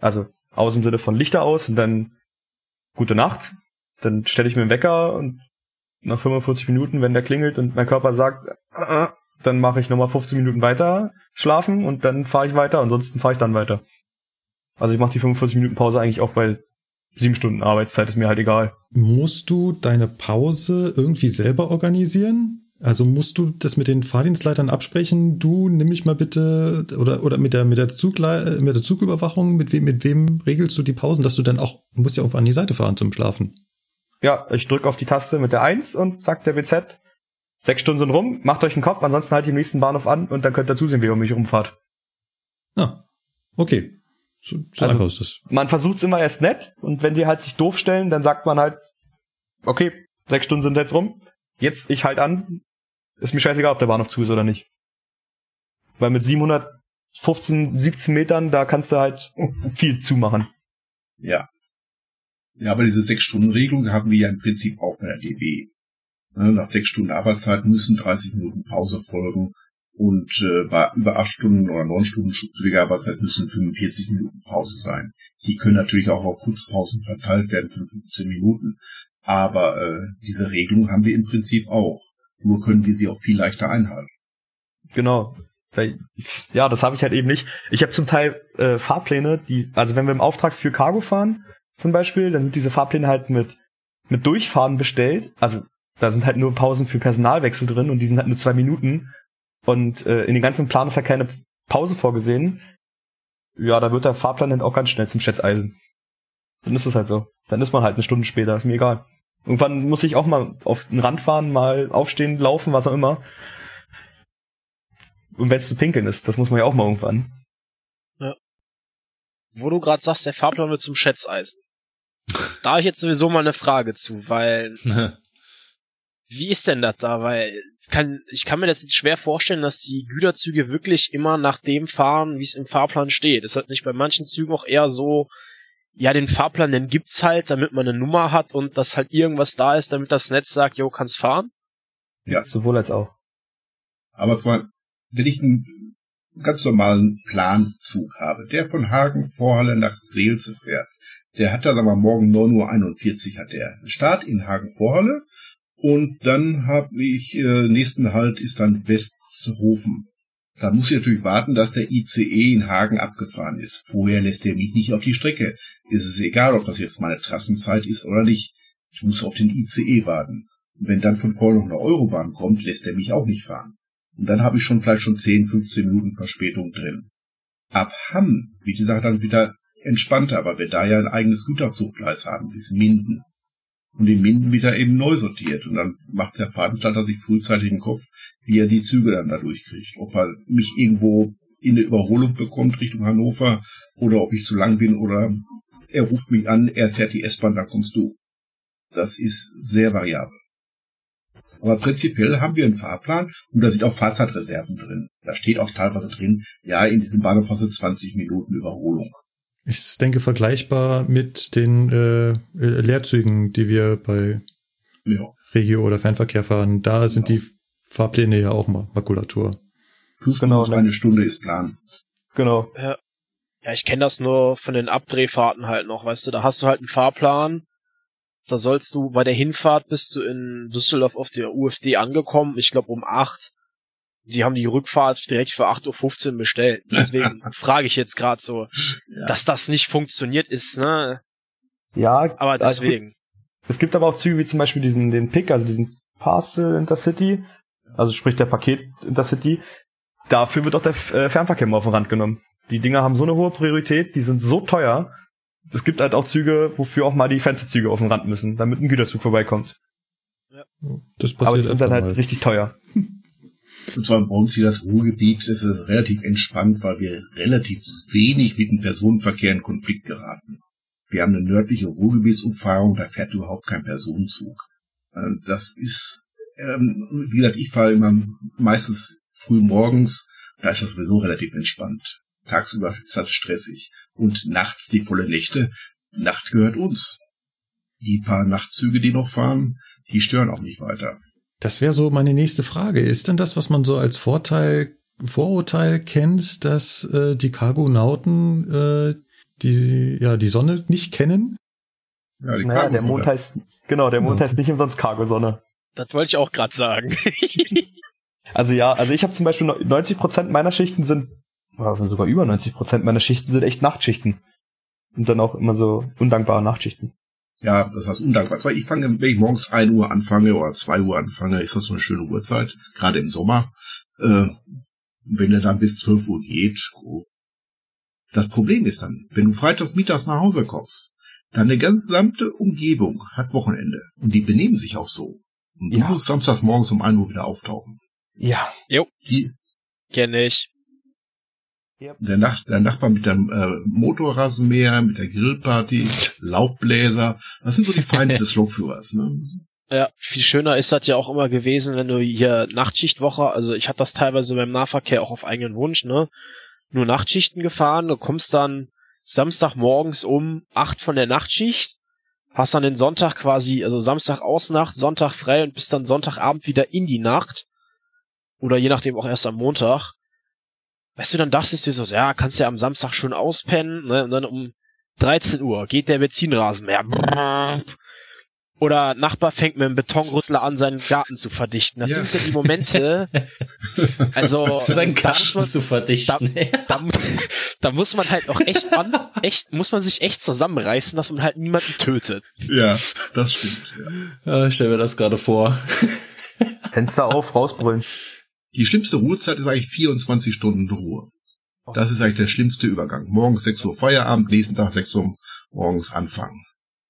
Also aus im Sinne von Lichter aus und dann gute Nacht. Dann stelle ich mir einen Wecker und nach 45 Minuten, wenn der klingelt und mein Körper sagt, äh, dann mache ich nochmal 15 Minuten weiter schlafen und dann fahre ich weiter, ansonsten fahre ich dann weiter. Also ich mache die 45 Minuten Pause eigentlich auch bei sieben Stunden Arbeitszeit, ist mir halt egal.
Musst du deine Pause irgendwie selber organisieren? Also musst du das mit den Fahrdienstleitern absprechen? Du nimm mich mal bitte oder oder mit der mit der Zugle mit der Zugüberwachung mit wem mit wem regelst du die Pausen, dass du dann auch musst ja irgendwo an die Seite fahren zum Schlafen.
Ja, ich drücke auf die Taste mit der 1 und sagt der BZ, sechs Stunden sind rum, macht euch einen Kopf, ansonsten halt im nächsten Bahnhof an und dann könnt ihr zusehen, wie ihr um mich rumfahrt.
Ah, okay. So, so
Also-
einfach ist das.
Man versucht's immer erst nett und wenn die halt sich doof stellen, dann sagt man halt, okay, sechs Stunden sind jetzt rum, jetzt ich halt an, ist mir scheißegal, ob der Bahnhof zu ist oder nicht. Weil mit 715, 17 Metern, da kannst du halt [LAUGHS] viel zumachen.
Ja. Ja, aber diese Sechs-Stunden-Regelung haben wir ja im Prinzip auch bei der DB. Ne, Nach sechs Stunden Arbeitszeit müssen 30 Minuten Pause folgen und äh, bei über acht Stunden oder neun Stunden Arbeitszeit müssen 45 Minuten Pause sein. Die können natürlich auch auf Kurzpausen verteilt werden von 15 Minuten. Aber äh, diese Regelung haben wir im Prinzip auch. Nur können wir sie auch viel leichter einhalten.
Genau. Ja, das habe ich halt eben nicht. Ich habe zum Teil äh, Fahrpläne, die, also wenn wir im Auftrag für Cargo fahren, zum Beispiel, dann sind diese Fahrpläne halt mit, mit Durchfahren bestellt. Also da sind halt nur Pausen für Personalwechsel drin und die sind halt nur zwei Minuten. Und äh, in den ganzen Plan ist halt keine Pause vorgesehen. Ja, da wird der Fahrplan dann auch ganz schnell zum Schätzeisen. Dann ist es halt so. Dann ist man halt eine Stunde später, ist mir egal. Irgendwann muss ich auch mal auf den Rand fahren, mal aufstehen, laufen, was auch immer. Und wenn es zu pinkeln ist, das muss man ja auch mal irgendwann.
Ja. Wo du gerade sagst, der Fahrplan wird zum Schätzeisen. Da habe ich jetzt sowieso mal eine Frage zu, weil [LAUGHS] wie ist denn das da? Weil kann, ich kann mir das jetzt schwer vorstellen, dass die Güterzüge wirklich immer nach dem fahren, wie es im Fahrplan steht. Ist das nicht bei manchen Zügen auch eher so, ja, den Fahrplan, den gibt's halt, damit man eine Nummer hat und dass halt irgendwas da ist, damit das Netz sagt, jo, kannst fahren?
Ja. Sowohl als auch.
Aber zwar, wenn ich einen ganz normalen Planzug habe, der von Hagen Vorhalle nach Seelze fährt, der hat dann aber morgen 9.41 Uhr hat der Start in Hagen Vorhalle und dann habe ich, äh, nächsten Halt ist dann Westhofen. Da muss ich natürlich warten, dass der ICE in Hagen abgefahren ist. Vorher lässt er mich nicht auf die Strecke. Ist es egal, ob das jetzt meine Trassenzeit ist oder nicht. Ich muss auf den ICE warten. Und wenn dann von vorne noch eine Eurobahn kommt, lässt er mich auch nicht fahren. Und dann habe ich schon vielleicht schon 10, 15 Minuten Verspätung drin. Ab Hamm wird die Sache dann wieder entspannter, weil wir da ja ein eigenes Güterzuggleis haben, bis Minden. Und in Minden wird er eben neu sortiert. Und dann macht der Veranstalter sich frühzeitig im Kopf, wie er die Züge dann da durchkriegt. Ob er mich irgendwo in eine Überholung bekommt Richtung Hannover oder ob ich zu lang bin oder er ruft mich an, er fährt die S-Bahn, dann kommst du. Das ist sehr variabel. Aber prinzipiell haben wir einen Fahrplan und da sind auch Fahrzeitreserven drin. Da steht auch teilweise drin, ja, in diesem Bahnhof hast du 20 Minuten Überholung.
Ich denke vergleichbar mit den äh, Leerzügen, die wir bei ja. Regio oder Fernverkehr fahren. Da sind genau. die Fahrpläne ja auch mal Makulatur.
Plus genau, ne? eine Stunde ist Plan.
Genau. Ja, ja ich kenne das nur von den Abdrehfahrten halt noch, weißt du, da hast du halt einen Fahrplan. Da sollst du bei der Hinfahrt bist du in Düsseldorf auf der UFD angekommen, ich glaube um acht die haben die Rückfahrt direkt für 8.15 Uhr bestellt. Deswegen [LAUGHS] frage ich jetzt gerade so, ja. dass das nicht funktioniert ist, ne?
Ja,
aber deswegen.
Es gibt, es gibt aber auch Züge wie zum Beispiel diesen, den Pick, also diesen Parcel Intercity, also sprich der Paket Intercity. Dafür wird auch der äh, Fernverkehr mal auf den Rand genommen. Die Dinger haben so eine hohe Priorität, die sind so teuer. Es gibt halt auch Züge, wofür auch mal die Fensterzüge auf den Rand müssen, damit ein Güterzug vorbeikommt. Ja. Das passiert aber die sind dann halt mal. richtig teuer. [LAUGHS]
Und zwar bei uns hier das Ruhrgebiet ist relativ entspannt, weil wir relativ wenig mit dem Personenverkehr in Konflikt geraten. Wir haben eine nördliche Ruhrgebietsumfahrung, da fährt überhaupt kein Personenzug. Das ist, ähm, wie gesagt, ich fahre immer meistens früh morgens, da ist das sowieso relativ entspannt. Tagsüber ist das stressig. Und nachts die volle Nächte, Nacht gehört uns. Die paar Nachtzüge, die noch fahren, die stören auch nicht weiter.
Das wäre so meine nächste Frage. Ist denn das, was man so als Vorteil, Vorurteil kennt, dass äh, die Cargonauten äh, die ja die Sonne nicht kennen?
Ja, die naja, der Mond heißt genau, der Mond ja. heißt nicht umsonst Cargo-Sonne.
Das wollte ich auch gerade sagen. [LAUGHS]
also ja, also ich habe zum Beispiel 90 Prozent meiner Schichten sind, sogar über 90 Prozent meiner Schichten sind echt Nachtschichten und dann auch immer so undankbare Nachtschichten.
Ja, das heißt undankbar. Weil ich fange, wenn ich morgens ein Uhr anfange oder zwei Uhr anfange, ist das so eine schöne Uhrzeit, gerade im Sommer. Äh, wenn er dann bis zwölf Uhr geht. Oh. Das Problem ist dann, wenn du freitags mittags nach Hause kommst, deine gesamte Umgebung hat Wochenende. Und die benehmen sich auch so. Und du ja. musst samstags morgens um ein Uhr wieder auftauchen.
Ja. Jo. Die, Kenne ich.
Der, Nach der Nachbar mit dem äh, Motorrasenmäher, mit der Grillparty, Laubbläser. Das sind so die Feinde [LAUGHS] des Lokführers. Ne?
Ja, viel schöner ist das ja auch immer gewesen, wenn du hier Nachtschichtwoche, also ich hatte das teilweise beim Nahverkehr auch auf eigenen Wunsch, ne? Nur Nachtschichten gefahren, du kommst dann Samstagmorgens um acht von der Nachtschicht, hast dann den Sonntag quasi, also Samstag Ausnacht, Sonntag frei und bist dann Sonntagabend wieder in die Nacht. Oder je nachdem auch erst am Montag weißt du, dann dachtest du dir so, ja, kannst ja am Samstag schon auspennen, ne? Und dann um 13 Uhr geht der Benzinrasenmäher. Oder Nachbar fängt mit einem Betonrüttler an, seinen Garten zu verdichten. Das
Ja.
sind so die Momente. Also [LAUGHS]
Sein
da muss
Garten
man-
zu verdichten.
da, da muss man halt auch echt an, echt, muss man sich echt zusammenreißen, dass man halt niemanden tötet.
Ja, das stimmt. Ja.
Ja, ich stell mir das gerade vor.
Fenster auf, rausbrüllen.
Die schlimmste Ruhezeit ist eigentlich 24 Stunden Ruhe. Das ist eigentlich der schlimmste Übergang. Morgens 6 Uhr Feierabend, nächsten Tag 6 Uhr morgens anfangen.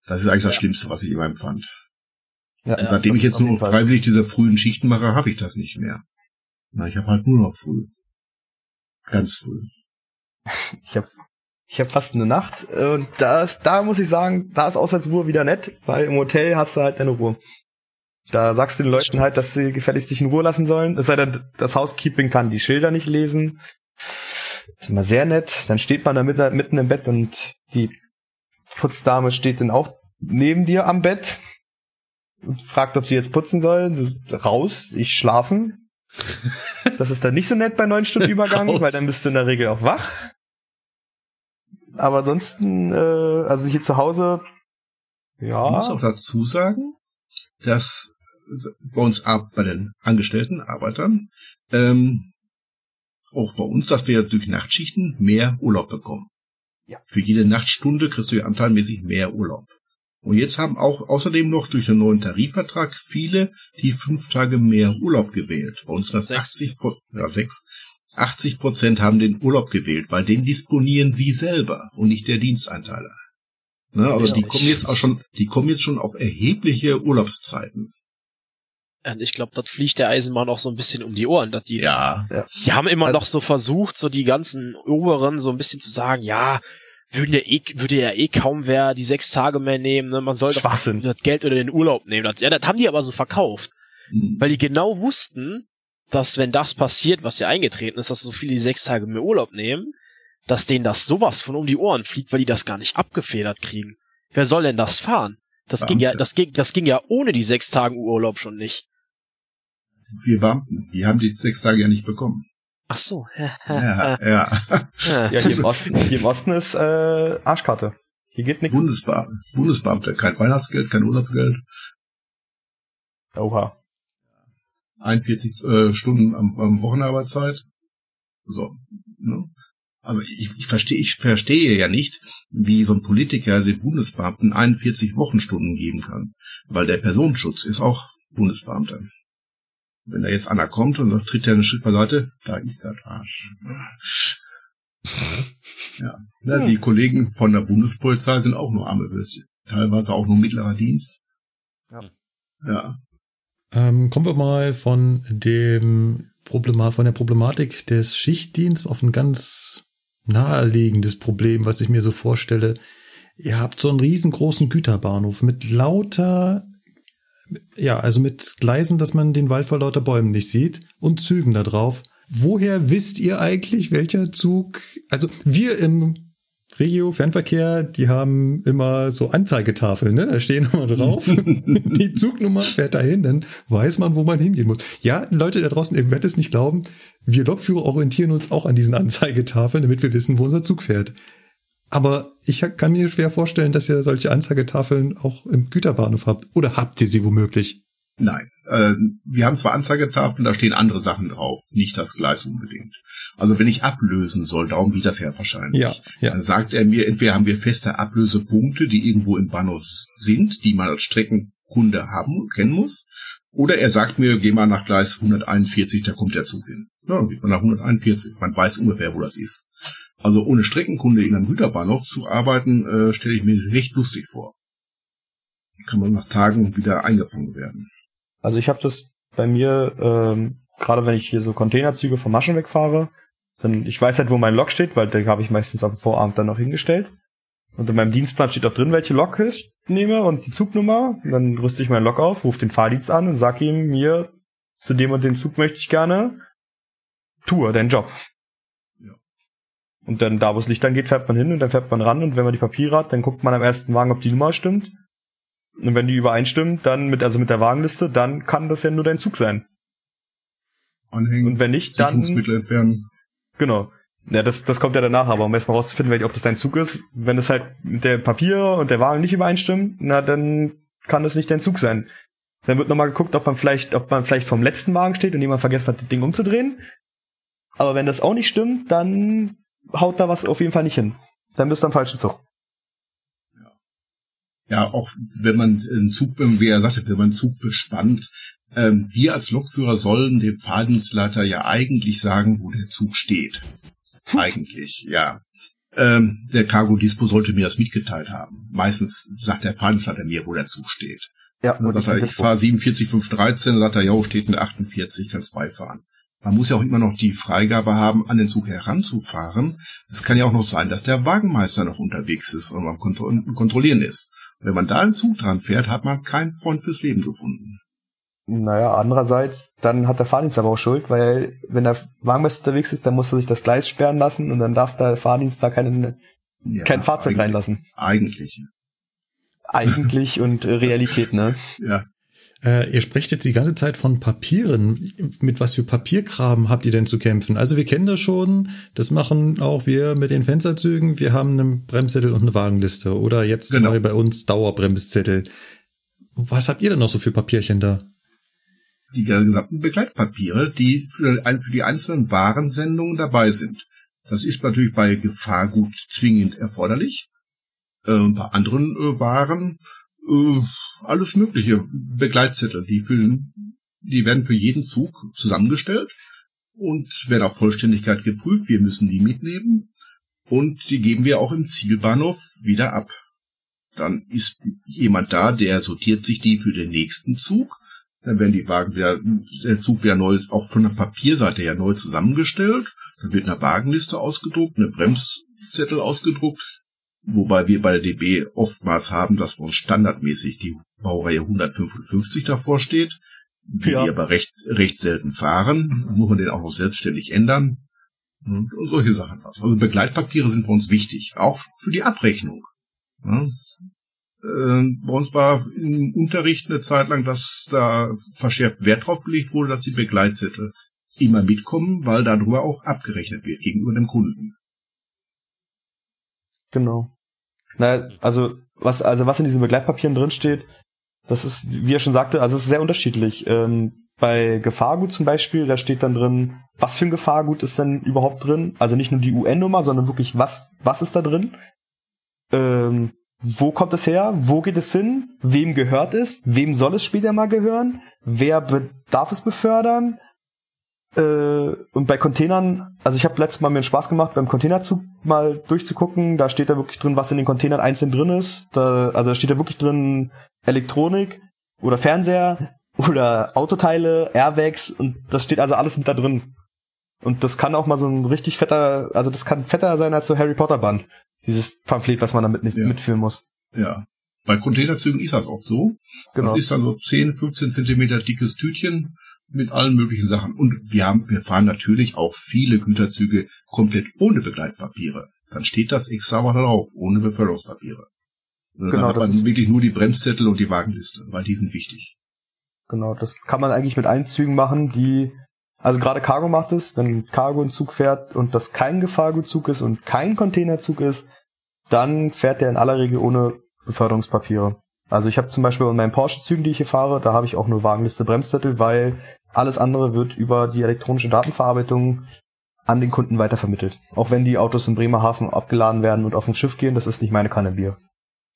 Das ist eigentlich das
Ja.
Schlimmste, was ich immer empfand.
Ja,
Und seitdem ich jetzt nur freiwillig diese frühen Schichten mache, habe ich das nicht mehr. Na, ich habe halt nur noch früh. Ganz früh. [LAUGHS]
Ich habe ich hab fast eine Nacht und das, da muss ich sagen, da ist Auswärtsruhe wieder nett, weil im Hotel hast du halt deine Ruhe. Da sagst du den Leuten halt, dass sie gefälligst dich in Ruhe lassen sollen. Es sei denn, das Housekeeping kann die Schilder nicht lesen. ist immer sehr nett. Dann steht man da mit- mitten im Bett und die Putzdame steht dann auch neben dir am Bett und fragt, ob sie jetzt putzen soll. Du, raus, ich schlafen. [LAUGHS] Das ist dann nicht so nett bei neun Stunden Übergang, weil dann bist du in der Regel auch wach. Aber ansonsten, äh, also hier zu Hause, ja.
Ich muss auch dazu sagen, dass bei uns ab- bei den Angestellten, Arbeitern, ähm, auch bei uns, dass wir durch Nachtschichten mehr Urlaub bekommen.
Ja.
Für jede Nachtstunde kriegst du ja anteilmäßig mehr Urlaub. Und jetzt haben auch außerdem noch durch den neuen Tarifvertrag viele die fünf Tage mehr Urlaub gewählt. Bei uns sind das
Sechs.
80 Pro ja, sechs. 80 Prozent haben den Urlaub gewählt, weil den disponieren sie selber und nicht der Dienstanteiler. Ne, also die
Richtig.
kommen jetzt auch schon, die kommen jetzt schon auf erhebliche Urlaubszeiten.
Und ich glaube, das fliegt der Eisenbahn auch so ein bisschen um die Ohren, dass die,
Ja,
die haben immer
Also-
noch so versucht, so die ganzen Oberen so ein bisschen zu sagen, ja, würden ja eh, würde ja eh kaum wer die sechs Tage mehr nehmen, ne? man soll doch das Geld oder den Urlaub nehmen. Das, ja, das haben die aber so verkauft.
hm,
Weil die genau wussten, dass wenn das passiert, was ja eingetreten ist, dass so viele die sechs Tage mehr Urlaub nehmen, dass denen das sowas von um die Ohren fliegt, weil die das gar nicht abgefedert kriegen. Wer soll denn das fahren? Das ging ja,
Beamte.
das ging, das ging ja ohne die sechs Tage Urlaub schon nicht.
wir Beamten, die haben die sechs Tage ja nicht bekommen.
Ach so. [LAUGHS]
Ja, ja.
Ja, hier im Osten, hier im Osten ist äh, Arschkarte. Hier geht nichts.
Bundesbeamte, Bundesbeamte, kein Weihnachtsgeld, kein Urlaubsgeld,
Oha.
41 äh, Stunden am, am Wochenarbeitszeit. So. Ne? Also ich, ich verstehe, ich verstehe ja nicht, wie so ein Politiker den Bundesbeamten 41 Wochenstunden geben kann, weil der Personenschutz ist auch Bundesbeamter. Wenn da jetzt einer kommt und dann tritt er einen Schritt beiseite, da ist der Arsch. Ja. ja, die Kollegen von der Bundespolizei sind auch nur arme Würstchen. Teilweise auch nur mittlerer Dienst.
Ja.
Ja.
Ähm, kommen wir mal von dem Problema von der Problematik des Schichtdienstes auf ein ganz naheliegendes Problem, was ich mir so vorstelle. Ihr habt so einen riesengroßen Güterbahnhof mit lauter, ja, also mit Gleisen, dass man den Wald vor lauter Bäumen nicht sieht und Zügen da drauf. Woher wisst ihr eigentlich, welcher Zug, also wir im Regio Fernverkehr, die haben immer so Anzeigetafeln, ne? Da stehen immer drauf. [LAUGHS] die Zugnummer fährt dahin, dann weiß man, wo man hingehen muss. Ja, Leute da draußen, ihr werdet es nicht glauben, wir Lokführer orientieren uns auch an diesen Anzeigetafeln, damit wir wissen, wo unser Zug fährt. Aber ich kann mir schwer vorstellen, dass ihr solche Anzeigetafeln auch im Güterbahnhof habt. Oder habt ihr sie womöglich?
Nein. Äh, wir haben zwar Anzeigetafeln, da stehen andere Sachen drauf, nicht das Gleis unbedingt. Also wenn ich ablösen soll, darum geht das ja wahrscheinlich.
Ja, ja.
Dann sagt er mir, entweder haben wir feste Ablösepunkte, die irgendwo im Bahnhof sind, die man als Streckenkunde haben, kennen muss. Oder er sagt mir, geh mal nach Gleis 141, da kommt der Zug hin. Ja, dann geht man nach 141. Man weiß ungefähr, wo das ist. Also ohne Streckenkunde in einem Güterbahnhof zu arbeiten, äh, stelle ich mir recht lustig vor. Kann man nach Tagen wieder eingefangen werden.
Also ich habe das bei mir, ähm, gerade wenn ich hier so Containerzüge vom Maschen wegfahre, dann ich weiß halt, wo mein Lok steht, weil den habe ich meistens am Vorabend dann noch hingestellt. Und in meinem Dienstplan steht auch drin, welche Lok ich nehme und die Zugnummer. Und dann rüste ich meinen Lok auf, rufe den Fahrdienst an und sag ihm, mir, zu dem und dem Zug möchte ich gerne, tue deinen Job.
Ja.
Und dann da, wo das Licht dann geht, fährt man hin und dann fährt man ran und wenn man die Papiere hat, dann guckt man am ersten Wagen, ob die Nummer stimmt. Und wenn die übereinstimmt, dann mit, also mit der Wagenliste, dann kann das ja nur dein Zug sein.
Anhängen,
Und wenn nicht, dann,
Sicherungsmittel entfernen.
genau. Ja, das, das kommt ja danach, aber um erstmal rauszufinden, ob das dein Zug ist, wenn es halt mit der Papier und der Wagen nicht übereinstimmt, na, dann kann es nicht dein Zug sein. Dann wird nochmal geguckt, ob man vielleicht, ob man vielleicht vom letzten Wagen steht und jemand vergessen hat, das Ding umzudrehen. Aber wenn das auch nicht stimmt, dann haut da was auf jeden Fall nicht hin. Dann bist du am falschen Zug.
Ja, auch wenn man einen Zug, wie er sagte, wenn man einen Zug bespannt, ähm, wir als Lokführer sollen dem Fahrdienstleiter ja eigentlich sagen, wo der Zug steht. Eigentlich, ja. Ähm, der Cargo Dispo sollte mir das mitgeteilt haben. Meistens sagt der Fahrdienstleiter mir, wo der Zug steht.
Ja,
dann sagt er, ich fahre 47513, dann sagt er, jo, steht eine 48, kannst beifahren. Man muss ja auch immer noch die Freigabe haben, an den Zug heranzufahren. Es kann ja auch noch sein, dass der Wagenmeister noch unterwegs ist und am Kontrollieren ist. Wenn man da einen Zug dran fährt, hat man keinen Freund fürs Leben gefunden.
Naja, andererseits, dann hat der Fahrdienst aber auch Schuld, weil wenn der Wagenmeister unterwegs ist, dann muss er sich das Gleis sperren lassen und dann darf der Fahrdienst da keinen, ja, kein Fahrzeug reinlassen.
Eigentlich.
Eigentlich und Realität, ne?
Ja.
Äh, ihr sprecht jetzt die ganze Zeit von Papieren. Mit was für Papierkram habt ihr denn zu kämpfen? Also wir kennen das schon. Das machen auch wir mit den Fensterzügen. Wir haben einen Bremszettel und eine Wagenliste. Oder jetzt genau. neu bei uns Dauerbremszettel. Was habt ihr denn noch so für Papierchen da?
Die gesamten Begleitpapiere, die für, für die einzelnen Warensendungen dabei sind. Das ist natürlich bei Gefahrgut zwingend erforderlich. Äh, bei anderen äh, Waren alles mögliche Begleitzettel, die für, die werden für jeden Zug zusammengestellt und werden auf Vollständigkeit geprüft. Wir müssen die mitnehmen und die geben wir auch im Zielbahnhof wieder ab. Dann ist jemand da, der sortiert sich die für den nächsten Zug. Dann werden die Wagen wieder, der Zug wieder neu, auch von der Papierseite her neu zusammengestellt. Dann wird eine Wagenliste ausgedruckt, eine Bremszettel ausgedruckt, Wobei wir bei der DB oftmals haben, dass bei uns standardmäßig die Baureihe 155 davor steht. Wir ja. die aber recht, recht selten fahren. Dann muss man den auch noch selbstständig ändern. Und solche Sachen. Also Begleitpapiere sind bei uns wichtig. Auch für die Abrechnung. Ja. Äh, bei uns war im Unterricht eine Zeit lang, dass da verschärft Wert drauf gelegt wurde, dass die Begleitzettel immer mitkommen, weil darüber auch abgerechnet wird gegenüber dem Kunden.
Genau. Na, also was also was in diesen Begleitpapieren drin steht, das ist, wie er schon sagte, also es ist sehr unterschiedlich. Ähm, bei Gefahrgut zum Beispiel, da steht dann drin, was für ein Gefahrgut ist denn überhaupt drin? Also nicht nur die UN-Nummer, sondern wirklich was was ist da drin? Ähm, wo kommt es her? Wo geht es hin? Wem gehört es? Wem soll es später mal gehören? Wer darf es befördern? Äh, und bei Containern, also ich habe letztes Mal mir einen Spaß gemacht, beim Containerzug mal durchzugucken. Da steht da wirklich drin, was in den Containern einzeln drin ist. Da, also da steht da wirklich drin Elektronik oder Fernseher [LAUGHS] oder Autoteile, Airbags und das steht also alles mit da drin. Und das kann auch mal so ein richtig fetter, also das kann fetter sein als so Harry Potter Band. Dieses Pamphlet, was man damit ja. mitführen muss.
Ja. Bei Containerzügen ist das oft so. Genau. Das ist dann so 10, 15 Zentimeter dickes Tütchen mit allen möglichen Sachen. Und wir haben, wir fahren natürlich auch viele Güterzüge komplett ohne Begleitpapiere. Dann steht das mal drauf, ohne Beförderungspapiere. Genau, dann hat man wirklich nur die Bremszettel und die Wagenliste, weil die sind wichtig.
Genau, das kann man eigentlich mit allen Zügen machen, die, also gerade Cargo macht es, wenn Cargo ein Zug fährt und das kein Gefahrgutzug ist und kein Containerzug ist, dann fährt er in aller Regel ohne Beförderungspapiere. Also ich habe zum Beispiel bei meinen Porsche-Zügen, die ich hier fahre, da habe ich auch nur Wagenliste Bremszettel, weil alles andere wird über die elektronische Datenverarbeitung an den Kunden weitervermittelt. Auch wenn die Autos in Bremerhaven abgeladen werden und auf ein Schiff gehen, das ist nicht meine Kanne Bier.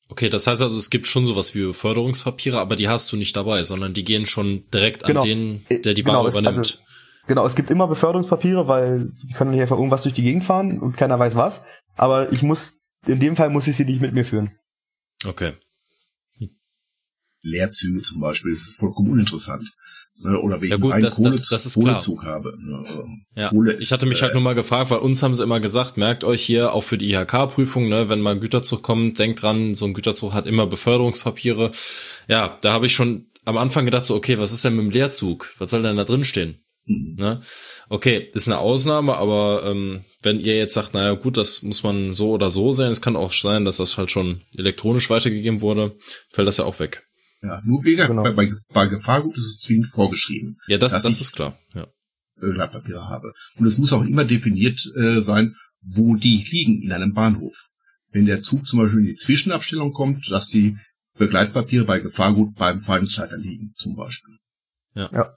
Okay, das heißt also, es gibt schon sowas wie Beförderungspapiere, aber die hast du nicht dabei, sondern die gehen schon direkt genau. an den, der die genau, Ware übernimmt. Also,
genau, es gibt immer Beförderungspapiere, weil die können hier einfach irgendwas durch die Gegend fahren und keiner weiß was. Aber ich muss, in dem Fall muss ich sie nicht mit mir führen.
Okay.
Leerzüge zum Beispiel, das ist vollkommen uninteressant. Ne? Oder wenn
ja, gut, das,
Kohle,
das, das
Kohlezug habe. Ne?
Ja, ich hatte mich halt äh, nur mal gefragt, weil uns haben sie immer gesagt, merkt euch hier auch für die IHK-Prüfung, ne, wenn mal ein Güterzug kommt, denkt dran, so ein Güterzug hat immer Beförderungspapiere. Ja, da habe ich schon am Anfang gedacht, so, okay, was ist denn mit dem Leerzug? Was soll denn da drin stehen? Mhm. Ne? Okay, ist eine Ausnahme, aber ähm, wenn ihr jetzt sagt, naja gut, das muss man so oder so sehen, es kann auch sein, dass das halt schon elektronisch weitergegeben wurde, fällt das ja auch weg.
Ja, nur gesagt, genau. bei, bei, bei Gefahrgut ist es zwingend vorgeschrieben.
Ja, das, das ist klar. Ja.
Blattpapiere habe. Und es muss auch immer definiert äh, sein, wo die liegen in einem Bahnhof. Wenn der Zug zum Beispiel in die Zwischenabstellung kommt, dass die Begleitpapiere bei Gefahrgut beim Fallensleiter liegen, zum Beispiel.
Ja.
Ja.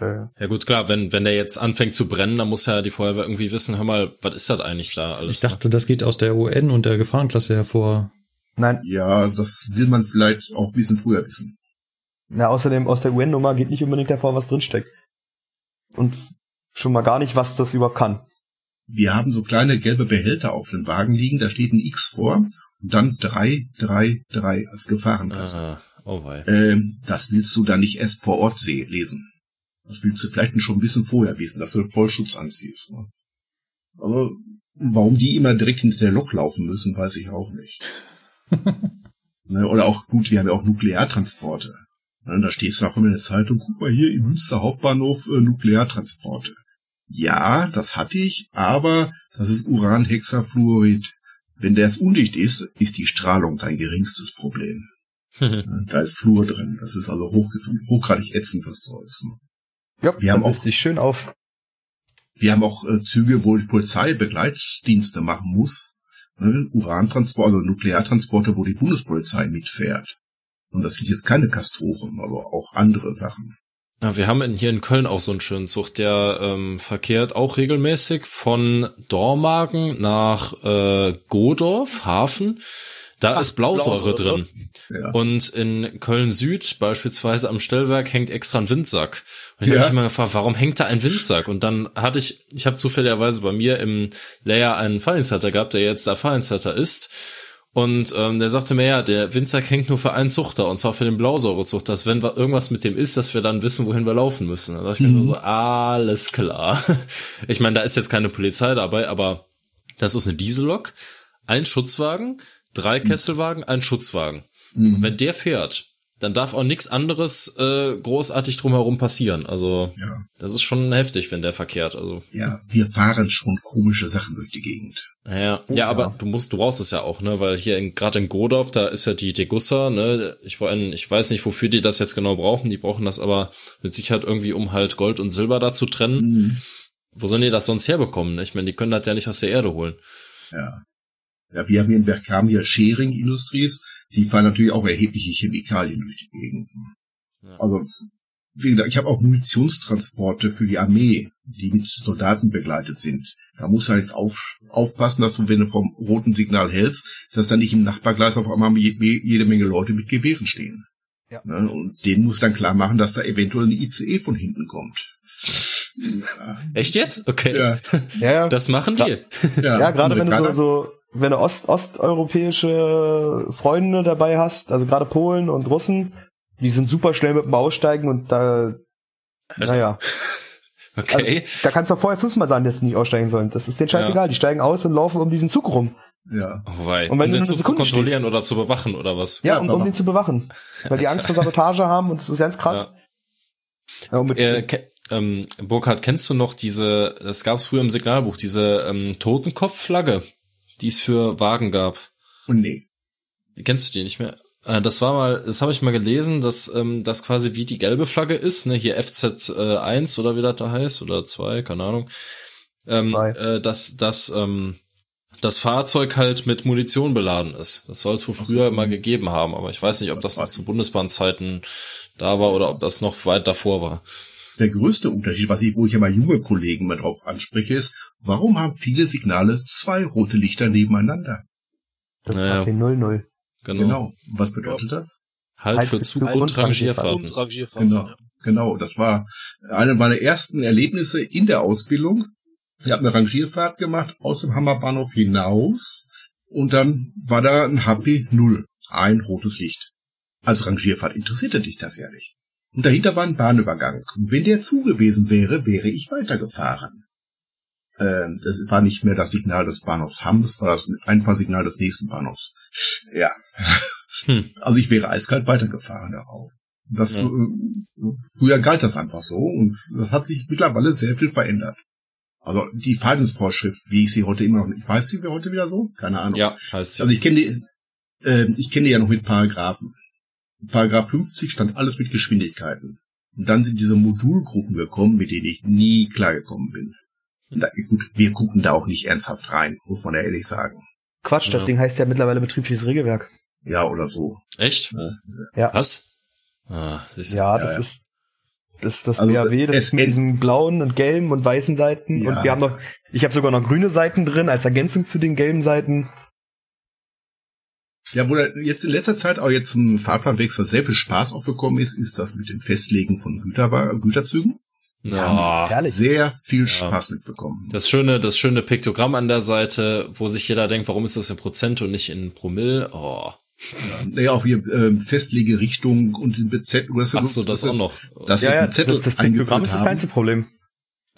Äh,
Ja gut, klar, wenn, wenn der jetzt anfängt zu brennen, dann muss ja die Feuerwehr irgendwie wissen, hör mal, was ist das eigentlich da alles?
Ich dachte, das geht aus der UN und der Gefahrenklasse hervor.
Nein,
Ja, das will man vielleicht auch ein bisschen früher wissen.
na, außerdem aus der UN-Nummer geht nicht unbedingt hervor, was drinsteckt. Und schon mal gar nicht, was das überhaupt kann.
Wir haben so kleine gelbe Behälter auf den Wagen liegen, da steht ein X vor und dann 333 als Gefahrenklasse.
Ah, oh wei.
Ähm, das willst du dann nicht erst vor Ort seh- lesen. Das willst du vielleicht schon ein bisschen vorher wissen, dass du Vollschutz anziehst. Ne? Also, warum die immer direkt hinter der Lok laufen müssen, weiß ich auch nicht. Ne, oder auch, gut, wir haben ja auch Nukleartransporte. Ne, da stehst du auch immer in der Zeitung, guck mal hier im Münster Hauptbahnhof äh, Nukleartransporte. Ja, das hatte ich, aber das ist Uranhexafluorid. Wenn der jetzt undicht ist, ist die Strahlung dein geringstes Problem. [LAUGHS] Da ist Fluor drin. Das ist also hoch, hochgradig ätzend, das Zeugs. Ne?
Ja,
Wir haben auch-
sich schön auf.
Wir haben auch äh, Züge, wo die Polizei Begleitdienste machen muss. Ne? Urantransport, also Nukleartransporte, wo die Bundespolizei mitfährt. Und das sind jetzt keine Kastroren, aber auch andere Sachen.
Ja, wir haben in, hier in Köln auch so einen schönen Zug, der ähm, verkehrt auch regelmäßig von Dormagen nach äh, Godorf, Hafen. Da
Ach,
ist Blausäure,
Blausäure.
drin.
Ja.
Und in Köln Süd beispielsweise am Stellwerk hängt extra ein Windsack. Und ich
Ja.
habe mich immer gefragt, warum hängt da ein Windsack? Und dann hatte ich, ich habe zufälligerweise bei mir im Layer einen Fallenzetter gehabt, der jetzt der Fallenzetter ist. Und ähm, der sagte mir, ja, der Windsack hängt nur für einen Zuchter, und zwar für den Blausäurezucht, dass wenn wa- irgendwas mit dem ist, dass wir dann wissen, wohin wir laufen müssen. Da dachte ich mir nur so, alles klar. [LAUGHS] Ich meine, da ist jetzt keine Polizei dabei, aber das ist eine Diesellok, ein Schutzwagen, drei Kesselwagen, ein Schutzwagen.
Mhm.
Wenn der fährt, dann darf auch nichts anderes äh, großartig drumherum passieren. Also
ja.
das ist schon heftig, wenn der verkehrt. Also
ja, wir fahren schon komische Sachen durch die Gegend.
naja,
Oh,
ja, aber
ja.
du musst, du brauchst es ja auch, ne, weil hier in, gerade in Godorf, da ist ja die Degussa, ne, ich ich weiß nicht, wofür die das jetzt genau brauchen. Die brauchen das aber mit Sicherheit irgendwie, um halt Gold und Silber da zu trennen.
Mhm.
Wo sollen die das sonst herbekommen? Ich meine, die können das ja nicht aus der Erde holen.
Ja. Ja, wir haben hier in Bergkam hier Sharing Industries, die fahren natürlich auch erhebliche Chemikalien durch die Gegend.
Ja.
Also, wie gesagt, ich habe auch Munitionstransporte für die Armee, die mit Soldaten begleitet sind. Da musst du halt jetzt auf, aufpassen, dass du, wenn du vom roten Signal hältst, dass da nicht im Nachbargleis auf einmal je, jede Menge Leute mit Gewehren stehen.
Ja.
Ne? Und denen muss dann klar machen, dass da eventuell eine ICE von hinten kommt. Ja,
Echt jetzt? Okay.
ja. [LAUGHS]
Das machen die.
ja,
ja, gerade wenn du so, so wenn du Ost, osteuropäische Freunde dabei hast, also gerade Polen und Russen, die sind super schnell mit dem Aussteigen und da,
Also,
naja, [LAUGHS]
Okay.
also, da kannst du vorher fünfmal sagen, dass sie nicht aussteigen sollen. Das ist denen scheißegal. Die steigen aus und laufen um diesen Zug rum.
ja.
Oh wei.
Und wenn
um
du
den Zug zu kontrollieren oder zu bewachen oder was?
Ja,
Ja,
um, um den zu bewachen. Weil die Angst vor Sabotage haben und das ist ganz krass. Ja.
Äh, ke ähm, Burkhard, kennst du noch diese, das gab es früher im Signalbuch, diese ähm, Totenkopfflagge, die es für Wagen gab?
Und nee.
Kennst du die nicht mehr? Äh, Das war mal, das habe ich mal gelesen, dass ähm, das quasi wie die gelbe Flagge ist, ne, hier FZ1 oder wie das da heißt, oder 2, keine Ahnung. Ähm, äh, dass, dass ähm, das Fahrzeug halt mit Munition beladen ist. Das soll es wohl früher mal gegeben haben, aber ich weiß nicht, ob das noch zu Bundesbahnzeiten da war oder ob das noch weit davor war.
Der größte Unterschied, was ich, wo ich ja mal junge Kollegen mal drauf anspreche, ist, warum haben viele Signale zwei rote Lichter nebeneinander?
das
naja.
war die 00.
Genau.
Genau. Was bedeutet das?
Halt
Halt
für Zug-
Zug-
und
und
Rangierfahrten.
Und Rangierfahrten.
Genau.
Ja.
Genau. Das war eine meiner ersten Erlebnisse in der Ausbildung. Ich habe eine Rangierfahrt gemacht aus dem Hammerbahnhof hinaus und dann war da ein HP 0, ein rotes Licht. Als Rangierfahrt interessierte dich das ja nicht. Und dahinter war ein Bahnübergang. Und wenn der zu gewesen wäre, wäre ich weitergefahren. Ähm, das war nicht mehr das Signal des Bahnhofs Hamm, das war das Einfahrsignal des nächsten Bahnhofs. Ja.
Hm. [LAUGHS]
Also ich wäre eiskalt weitergefahren darauf. Das,
Ja.
äh, früher galt das einfach so und das hat sich mittlerweile sehr viel verändert. Also die Verhaltensvorschrift, wie ich sie heute immer noch, ich weiß sie heute wieder so? Keine Ahnung.
Ja, heißt ja.
Also ich kenne die, äh, ich kenne die ja noch mit Paragraphen. Paragraph 50 stand alles mit Geschwindigkeiten. Und dann sind diese Modulgruppen gekommen, mit denen ich nie klargekommen bin. Da, gut, wir gucken da auch nicht ernsthaft rein, muss man ja ehrlich sagen.
Quatsch, das
Ja.
Ding heißt ja mittlerweile betriebliches Regelwerk.
Ja, oder so.
Echt?
Ja.
Was? Ah, du.
Ja,
Ja,
das
ja.
ist das, das
Also,
BAW, das ist mit diesen blauen und gelben und weißen Seiten.
Ja.
Und wir haben noch, ich habe sogar noch grüne Seiten drin als Ergänzung zu den gelben Seiten.
Ja, wo da jetzt in letzter Zeit auch jetzt zum Fahrplanwechsel sehr viel Spaß aufgekommen ist, ist das mit dem Festlegen von Güterwa Güterzügen.
Ja.
herrlich.
Sehr viel Spaß mitbekommen.
Das schöne, das schöne Piktogramm an der Seite, wo sich jeder denkt, warum ist das in Prozent und nicht in Promille? Oh.
Naja, auch hier ähm, Festlegerichtung und den Zettel. Das,
Ach so, das auch noch.
Dass sie
Ja, ja,
Zettel
das, das Piktogramm ist das kleinste Problem.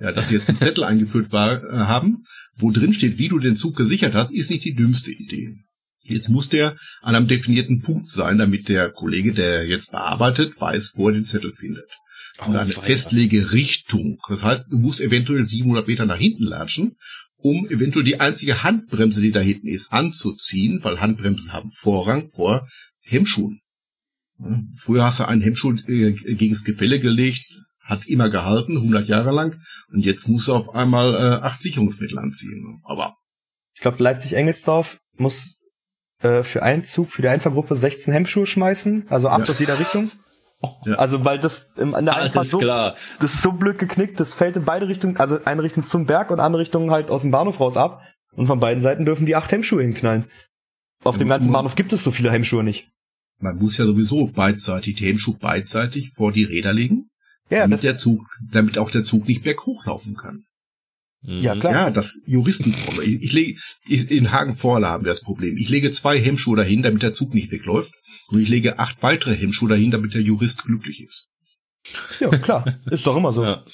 Ja, dass sie jetzt einen Zettel [LAUGHS] eingeführt war, äh, haben, wo drin steht, wie du den Zug gesichert hast, ist nicht die dümmste Idee. Jetzt muss der an einem definierten Punkt sein, damit der Kollege, der jetzt bearbeitet, weiß, wo er den Zettel findet. Und
Oh,
eine
weia.
Festlegerichtung. Das heißt, du musst eventuell 700 Meter nach hinten latschen, um eventuell die einzige Handbremse, die da hinten ist, anzuziehen, weil Handbremsen haben Vorrang vor Hemmschuhen. Früher hast du einen Hemmschuh äh, gegen das Gefälle gelegt, hat immer gehalten, 100 Jahre lang, und jetzt musst du auf einmal äh, acht Sicherungsmittel anziehen. Aber
Ich glaube, Leipzig-Engelsdorf muss äh, für einen Zug, für die Einfahrgruppe 16 Hemmschuhe schmeißen, also acht
Ja.
aus jeder Richtung.
Ja.
Also weil das im, an der Einfahrt
Alles
so,
klar.
das ist so blöd geknickt, das fällt in beide Richtungen, also eine Richtung zum Berg und andere Richtung halt aus dem Bahnhof raus ab. Und von beiden Seiten dürfen die acht Hemmschuhe hinknallen. Auf dem ganzen Bahnhof gibt es so viele Hemmschuhe nicht.
man muss ja sowieso beidseitig, die Hemmschuh beidseitig vor die Räder legen,
Ja,
damit der Zug, damit auch der Zug nicht berghoch laufen kann.
Ja
Mhm.
klar.
Ja, das Juristenproblem. Ich, ich lege, ich, in Hagen-Vorla haben wir das Problem. Ich lege zwei Hemmschuhe dahin, damit der Zug nicht wegläuft. Und ich lege acht weitere Hemmschuhe dahin, damit der Jurist glücklich ist.
Ja, klar. Ist doch immer so.
Ja.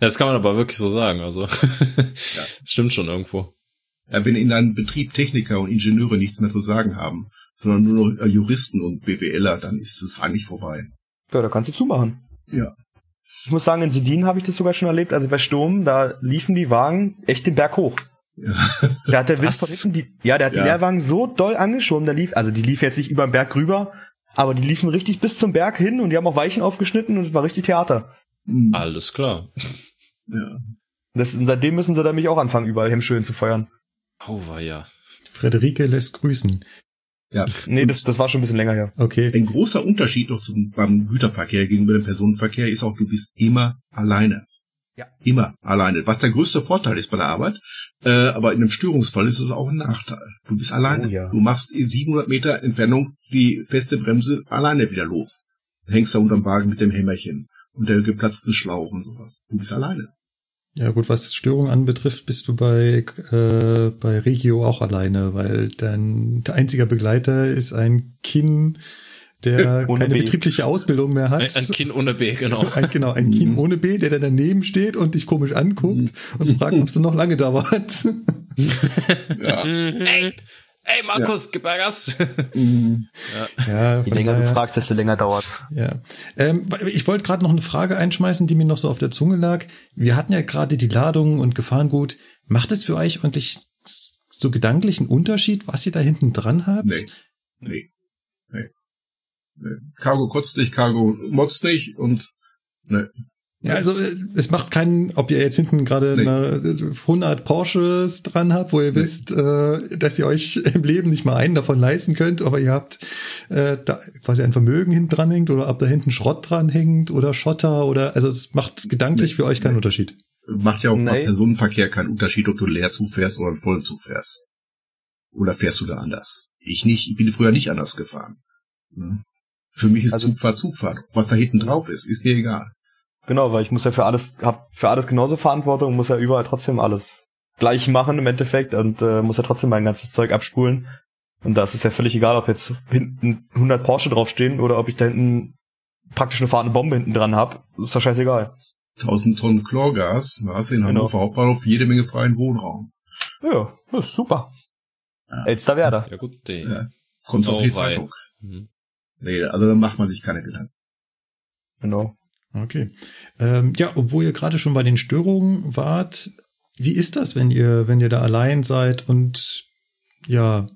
Das kann man aber wirklich so sagen, also. [LAUGHS] Stimmt schon irgendwo.
Ja, wenn in einem Betrieb Techniker und Ingenieure nichts mehr zu sagen haben, sondern nur noch äh, Juristen und BWLer, dann ist es eigentlich vorbei.
Ja, da kannst du zumachen.
Ja.
Ich muss sagen, in Sedin habe ich das sogar schon erlebt. Also bei Sturm, da liefen die Wagen echt den Berg hoch.
Ja.
Da hat der Wind von hinten die, ja, der hat
Ja.
die Leerwagen so doll angeschoben, der lief, also die lief jetzt nicht über den Berg rüber, aber die liefen richtig bis zum Berg hin und die haben auch Weichen aufgeschnitten und es war richtig Theater.
Hm.
Alles klar.
ja.
Das, und seitdem müssen sie da mich auch anfangen, überall Hemmschön zu feuern.
Oh, war ja.
Friederike lässt grüßen.
Ja.
Nee, das, das war schon ein bisschen länger her.
Okay.
Ein großer Unterschied noch zum, beim Güterverkehr gegenüber dem Personenverkehr ist auch, du bist immer alleine.
Ja.
Immer alleine. Was der größte Vorteil ist bei der Arbeit, äh, aber in einem Störungsfall ist es auch ein Nachteil. Du bist alleine.
Oh ja.
Du machst in 700 Meter Entfernung die feste Bremse alleine wieder los. Hängst da unterm Wagen mit dem Hämmerchen und der geplatzten Schlauch und sowas. Du bist alleine.
Ja gut, was Störung anbetrifft, bist du bei, äh, bei Regio auch alleine, weil dein einziger Begleiter ist ein Kinn, der
Ohne
keine
B.
betriebliche Ausbildung mehr hat.
Ein, ein Kind ohne B, genau. [LAUGHS]
Ein, genau, ein Kinn ohne B, der da daneben steht und dich komisch anguckt und fragt, ob es noch lange dauert. [LAUGHS]
Ja.
Ey, ey Markus, gib mal Gas.
Mhm. [LAUGHS]
ja,
Je
von
länger du
daher-
fragst, desto länger dauert's.
Ja. Ähm, ich wollte gerade noch eine Frage einschmeißen, die mir noch so auf der Zunge lag. Wir hatten ja gerade die Ladung und Gefahrengut. Macht es für euch eigentlich so gedanklich einen Unterschied, was ihr da hinten dran habt?
Nee. Nee. Nee. nee. Cargo kotzt nicht, Cargo motzt nicht und ne.
Ja, also äh, es macht keinen, ob ihr jetzt hinten gerade
Nee.
eine 100 Porsches dran habt, wo ihr
Nee.
wisst, äh, dass ihr euch [LAUGHS] im Leben nicht mal einen davon leisten könnt, aber ihr habt äh, da quasi ein Vermögen hinten dran hängt oder ob da hinten Schrott dran hängt oder Schotter oder also es macht gedanklich
Nee.
für euch keinen
Nee.
Unterschied.
macht ja auch beim
Nee.
Personenverkehr keinen Unterschied, ob du einen Leerzug fährst oder einen vollen Zug fährst. Oder fährst du da anders? Ich nicht, ich bin früher nicht anders gefahren. Ne? Für mich ist
Also-
Zugfahrt Zugfahrt. Was da hinten drauf ist, ist mir egal.
Genau, weil ich muss ja für alles, hab für alles genauso Verantwortung, muss ja überall trotzdem alles gleich machen im Endeffekt und äh, muss ja trotzdem mein ganzes Zeug abspulen. Und da ist es ja völlig egal, ob jetzt hinten 100 Porsche draufstehen oder ob ich da hinten praktisch eine fahrende Bombe hinten dran hab. Ist ja scheißegal.
1000 Tonnen Chlorgas, da hast du in
Genau.
Hannover Hauptbahnhof jede Menge freien Wohnraum.
Ja, das ist super.
Ja.
Elsterwerda.
Ja gut, die.
Ja. Kommt auch in die. Zeitung.
Mhm.
Nee, also da macht man sich keine Gedanken.
Genau.
Okay. Ähm, ja, obwohl ihr gerade schon bei den Störungen wart, wie ist das, wenn ihr, wenn ihr da allein seid und ja,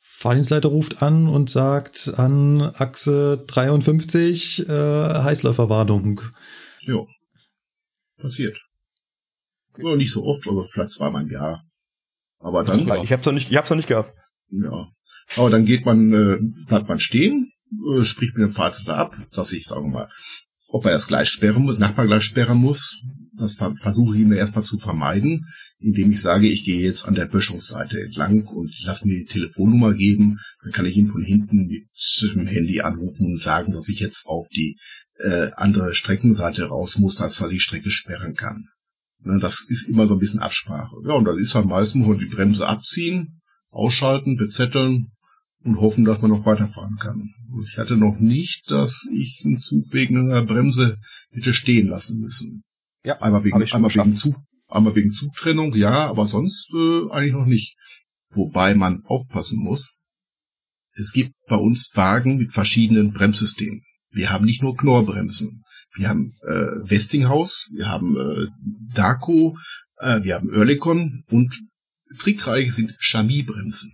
Fahrdienstleiter ruft an und sagt an Achse 53 äh, Heißläuferwarnung.
Jo. Passiert. Ja, nicht so oft, aber vielleicht zweimal im Jahr. Aber dann,
Ja.
Ich hab's noch nicht, ich hab's noch nicht gehabt.
Ja. Aber dann geht man, äh, bleibt man stehen, äh, spricht mit dem Vater ab, dass ich, sagen wir mal, ob er das gleich sperren muss, Nachbar gleich sperren muss, das ver versuche ich mir erstmal zu vermeiden, indem ich sage, ich gehe jetzt an der Böschungsseite entlang und lass mir die Telefonnummer geben. Dann kann ich ihn von hinten mit dem Handy anrufen und sagen, dass ich jetzt auf die äh, andere Streckenseite raus muss, dass er die Strecke sperren kann. Ne, das ist immer so ein bisschen Absprache. Ja, und das ist dann meistens, wo die Bremse abziehen, ausschalten, bezetteln und hoffen, dass man noch weiterfahren kann. Ich hatte noch nicht, dass ich einen Zug wegen einer Bremse hätte stehen lassen müssen.
Ja,
Einmal wegen, einmal wegen. Zug, einmal wegen Zugtrennung, ja, aber sonst äh, eigentlich noch nicht. Wobei man aufpassen muss. Es gibt bei uns Wagen mit verschiedenen Bremssystemen. Wir haben nicht nur Knorrbremsen. Wir haben äh, Westinghouse, wir haben äh, Daco, äh, wir haben Oerlikon und trickreich sind Chami-Bremsen.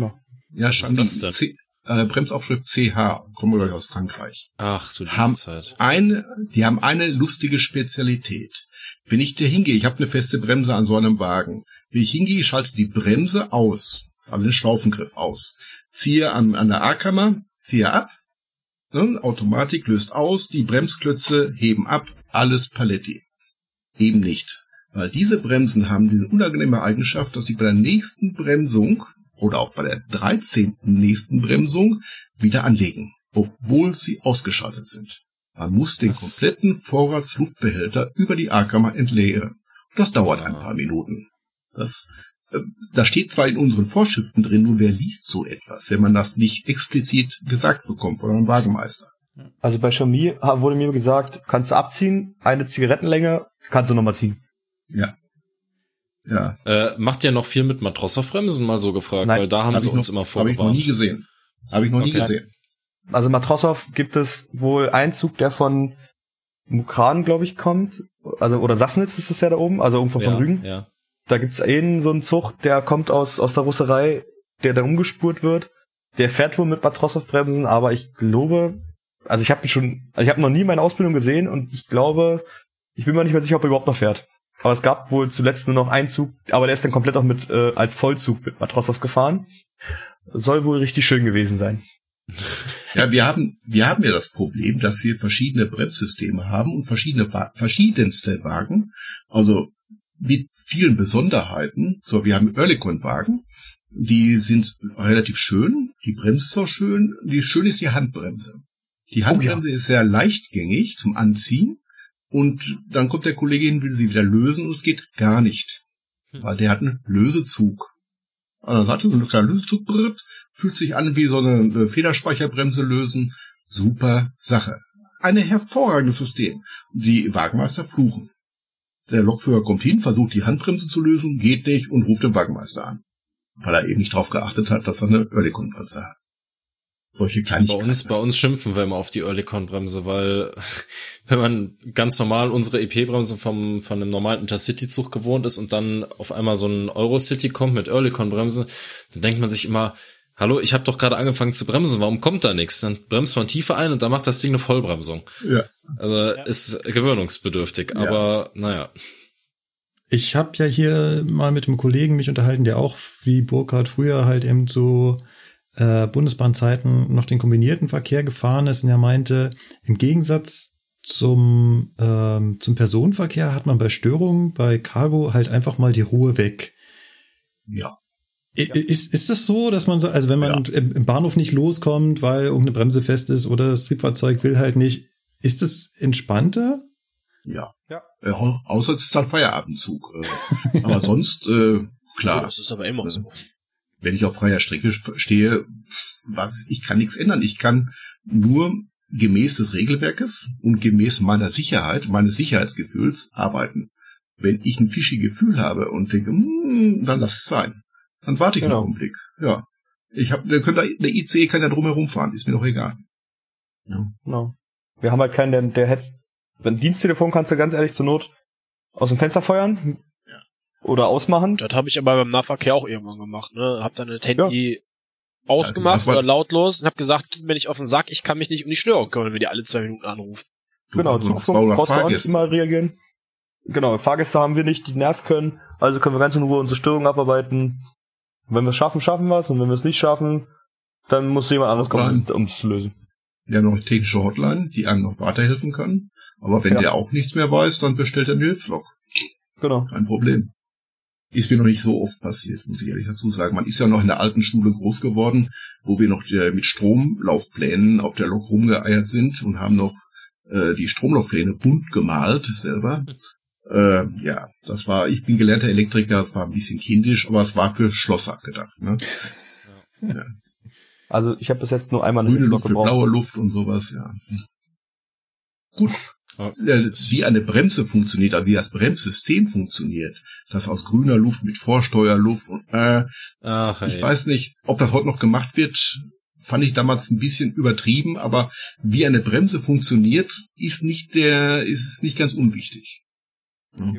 Noch.
Ja,
Was ist
Chami. Äh, Bremsaufschrift CH, kommen wir gleich aus Frankreich.
Ach, du liebe
Haben-
Zeit.
eine, die haben eine lustige Spezialität. Wenn ich da hingehe, ich habe eine feste Bremse an so einem Wagen. Wenn ich hingehe, ich schalte die Bremse aus, also den Schlaufengriff aus, ziehe an, an der A-Kammer, ziehe ab, ne, Automatik löst aus, die Bremsklötze heben ab, alles Paletti. Eben nicht. Weil diese Bremsen haben diese unangenehme Eigenschaft, dass sie bei der nächsten Bremsung oder auch bei der 13. nächsten Bremsung wieder anlegen, obwohl sie ausgeschaltet sind. Man muss den
Das-
kompletten Vorratsluftbehälter über die A-Kammer entleeren. Das dauert ein
Ah.
paar Minuten. Das, äh, da steht zwar in unseren Vorschriften drin, nur wer liest so etwas, wenn man das nicht explizit gesagt bekommt von einem Wagenmeister.
Also bei Xiaomi ha- wurde mir gesagt, kannst du abziehen, eine Zigarettenlänge, kannst du nochmal ziehen.
Ja. Ja,
Äh, macht ihr noch viel mit Matrosov-Bremsen mal so gefragt?
Nein,
Weil da haben
hab
sie uns
noch,
immer
Habe ich noch nie
vorgewarnt.
gesehen. Habe ich noch nie
Okay.
gesehen.
Also Matrosov gibt es wohl einen Zug, der von Mukran, glaube ich, kommt. Also, oder Sassnitz ist es ja da oben, also irgendwo von
ja,
Rügen.
ja.
Da gibt's einen, so einen Zug, der kommt aus, aus der Russerei, der da umgespurt wird. Der fährt wohl mit Matrosov-Bremsen, aber ich glaube, also ich habe ihn schon, also ich habe noch nie meine Ausbildung gesehen und ich glaube, ich bin mir nicht mehr sicher, ob er überhaupt noch fährt. Aber es gab wohl zuletzt nur noch einen Zug, aber der ist dann komplett auch mit äh, als Vollzug mit Matrosov gefahren. Soll wohl richtig schön gewesen sein.
Ja, wir haben, wir haben ja das Problem, dass wir verschiedene Bremssysteme haben und verschiedene, verschiedenste Wagen, also mit vielen Besonderheiten. So, wir haben Oerlikon-Wagen, die sind relativ schön, die Bremse ist auch schön, die schön ist die Handbremse. Die Handbremse ist sehr leichtgängig zum Anziehen und dann kommt der Kollege hin, will sie wieder lösen und es geht gar nicht, weil der hat einen Lösezug. An der Seite so ein kleiner Lösezug fühlt sich an wie so eine Federspeicherbremse lösen. Super Sache. Ein hervorragendes System. Die Wagenmeister fluchen. Der Lokführer kommt hin, versucht die Handbremse zu lösen, geht nicht und ruft den Wagenmeister an. Weil er eben nicht darauf geachtet hat, dass er eine Oerlikon-Bremse hat. Solche
Bei
Kleinigkeiten.
uns, bei uns schimpfen wir immer auf die Oerlikon-Bremse, weil [LAUGHS] wenn man ganz normal unsere EP-Bremse vom, von einem normalen Intercity-Zug gewohnt ist und dann auf einmal so ein Eurocity kommt mit Oerlikon-Bremse, dann denkt man sich immer, hallo, ich habe doch gerade angefangen zu bremsen, warum kommt da nichts? Dann bremst man tiefer ein und dann macht das Ding eine Vollbremsung.
Ja.
Also ist gewöhnungsbedürftig,
Ja.
aber naja.
Ich habe ja hier mal mit einem Kollegen mich unterhalten, der auch wie Burkhardt früher halt eben so äh, Bundesbahnzeiten noch den kombinierten Verkehr gefahren ist und er meinte, im Gegensatz zum, ähm, zum Personenverkehr hat man bei Störungen bei Cargo halt einfach mal die Ruhe weg.
Ja.
I- Ist, ist das so, dass man, so- also wenn man im, im Bahnhof nicht loskommt, weil irgendeine Bremse fest ist oder das Triebfahrzeug will halt nicht, ist es entspannter?
Ja.
Ja.
Äh, au- außer es ist ein Feierabendzug. Äh, aber sonst, äh,
Oh,
klar.
das ist aber immer so.
Wenn ich auf freier Strecke stehe, was, ich kann nichts ändern. Ich kann nur gemäß des Regelwerkes und gemäß meiner Sicherheit, meines Sicherheitsgefühls arbeiten. Wenn ich ein fishy Gefühl habe und denke, "Hm, dann lass es sein. Dann warte ich
Genau.
einen Augenblick. Ja. Ich hab, der, könnte, der IC kann ja drumherum fahren, ist mir doch egal. Ja.
Genau. Wir haben halt keinen, der, der hetzt. Ein Diensttelefon kannst du ganz ehrlich zur Not aus dem Fenster feuern. Oder ausmachen.
Das habe ich aber beim Nahverkehr auch irgendwann gemacht. Ne? Hab dann das Handy ausgemacht
das war-
oder lautlos und hab gesagt, bin ich auf den Sack, ich kann mich nicht um die Störung kümmern, wenn die alle zwei Minuten anruft.
Du
genau,
noch
Zugfunk
200
brauchst du auch nicht
Fahrgäste.
immer reagieren. Genau, Fahrgäste haben wir nicht, die nervt können. Also können wir ganz in Ruhe unsere Störung abarbeiten. Wenn wir es schaffen, schaffen wir es. Und wenn wir es nicht schaffen, dann muss jemand anderes kommen, um es zu lösen.
Wir haben noch eine technische Hotline, die einem noch weiterhelfen kann. Aber wenn
Ja.
der auch nichts mehr weiß, dann bestellt er einen Hilfslog.
Genau.
Kein Problem. Ist mir noch nicht so oft passiert, muss ich ehrlich dazu sagen. Man ist ja noch in der alten Schule groß geworden, wo wir noch äh, mit Stromlaufplänen auf der Lok rumgeeiert sind und haben noch äh, die Stromlaufpläne bunt gemalt selber. Äh, ja, das war, ich bin gelernter Elektriker, es war ein bisschen kindisch, aber es war für Schlosser gedacht. Ne?
Also ich habe bis jetzt nur einmal eine
Grüne Luft für
gebraucht.
blaue Luft und sowas, ja. Gut.
Ja,
Wie eine Bremse funktioniert, also wie das Bremssystem funktioniert, das aus grüner Luft mit Vorsteuerluft und äh,
Ach,
ich weiß nicht, ob das heute noch gemacht wird, fand ich damals ein bisschen übertrieben, aber wie eine Bremse funktioniert, ist nicht der, ist es nicht ganz unwichtig. Ja.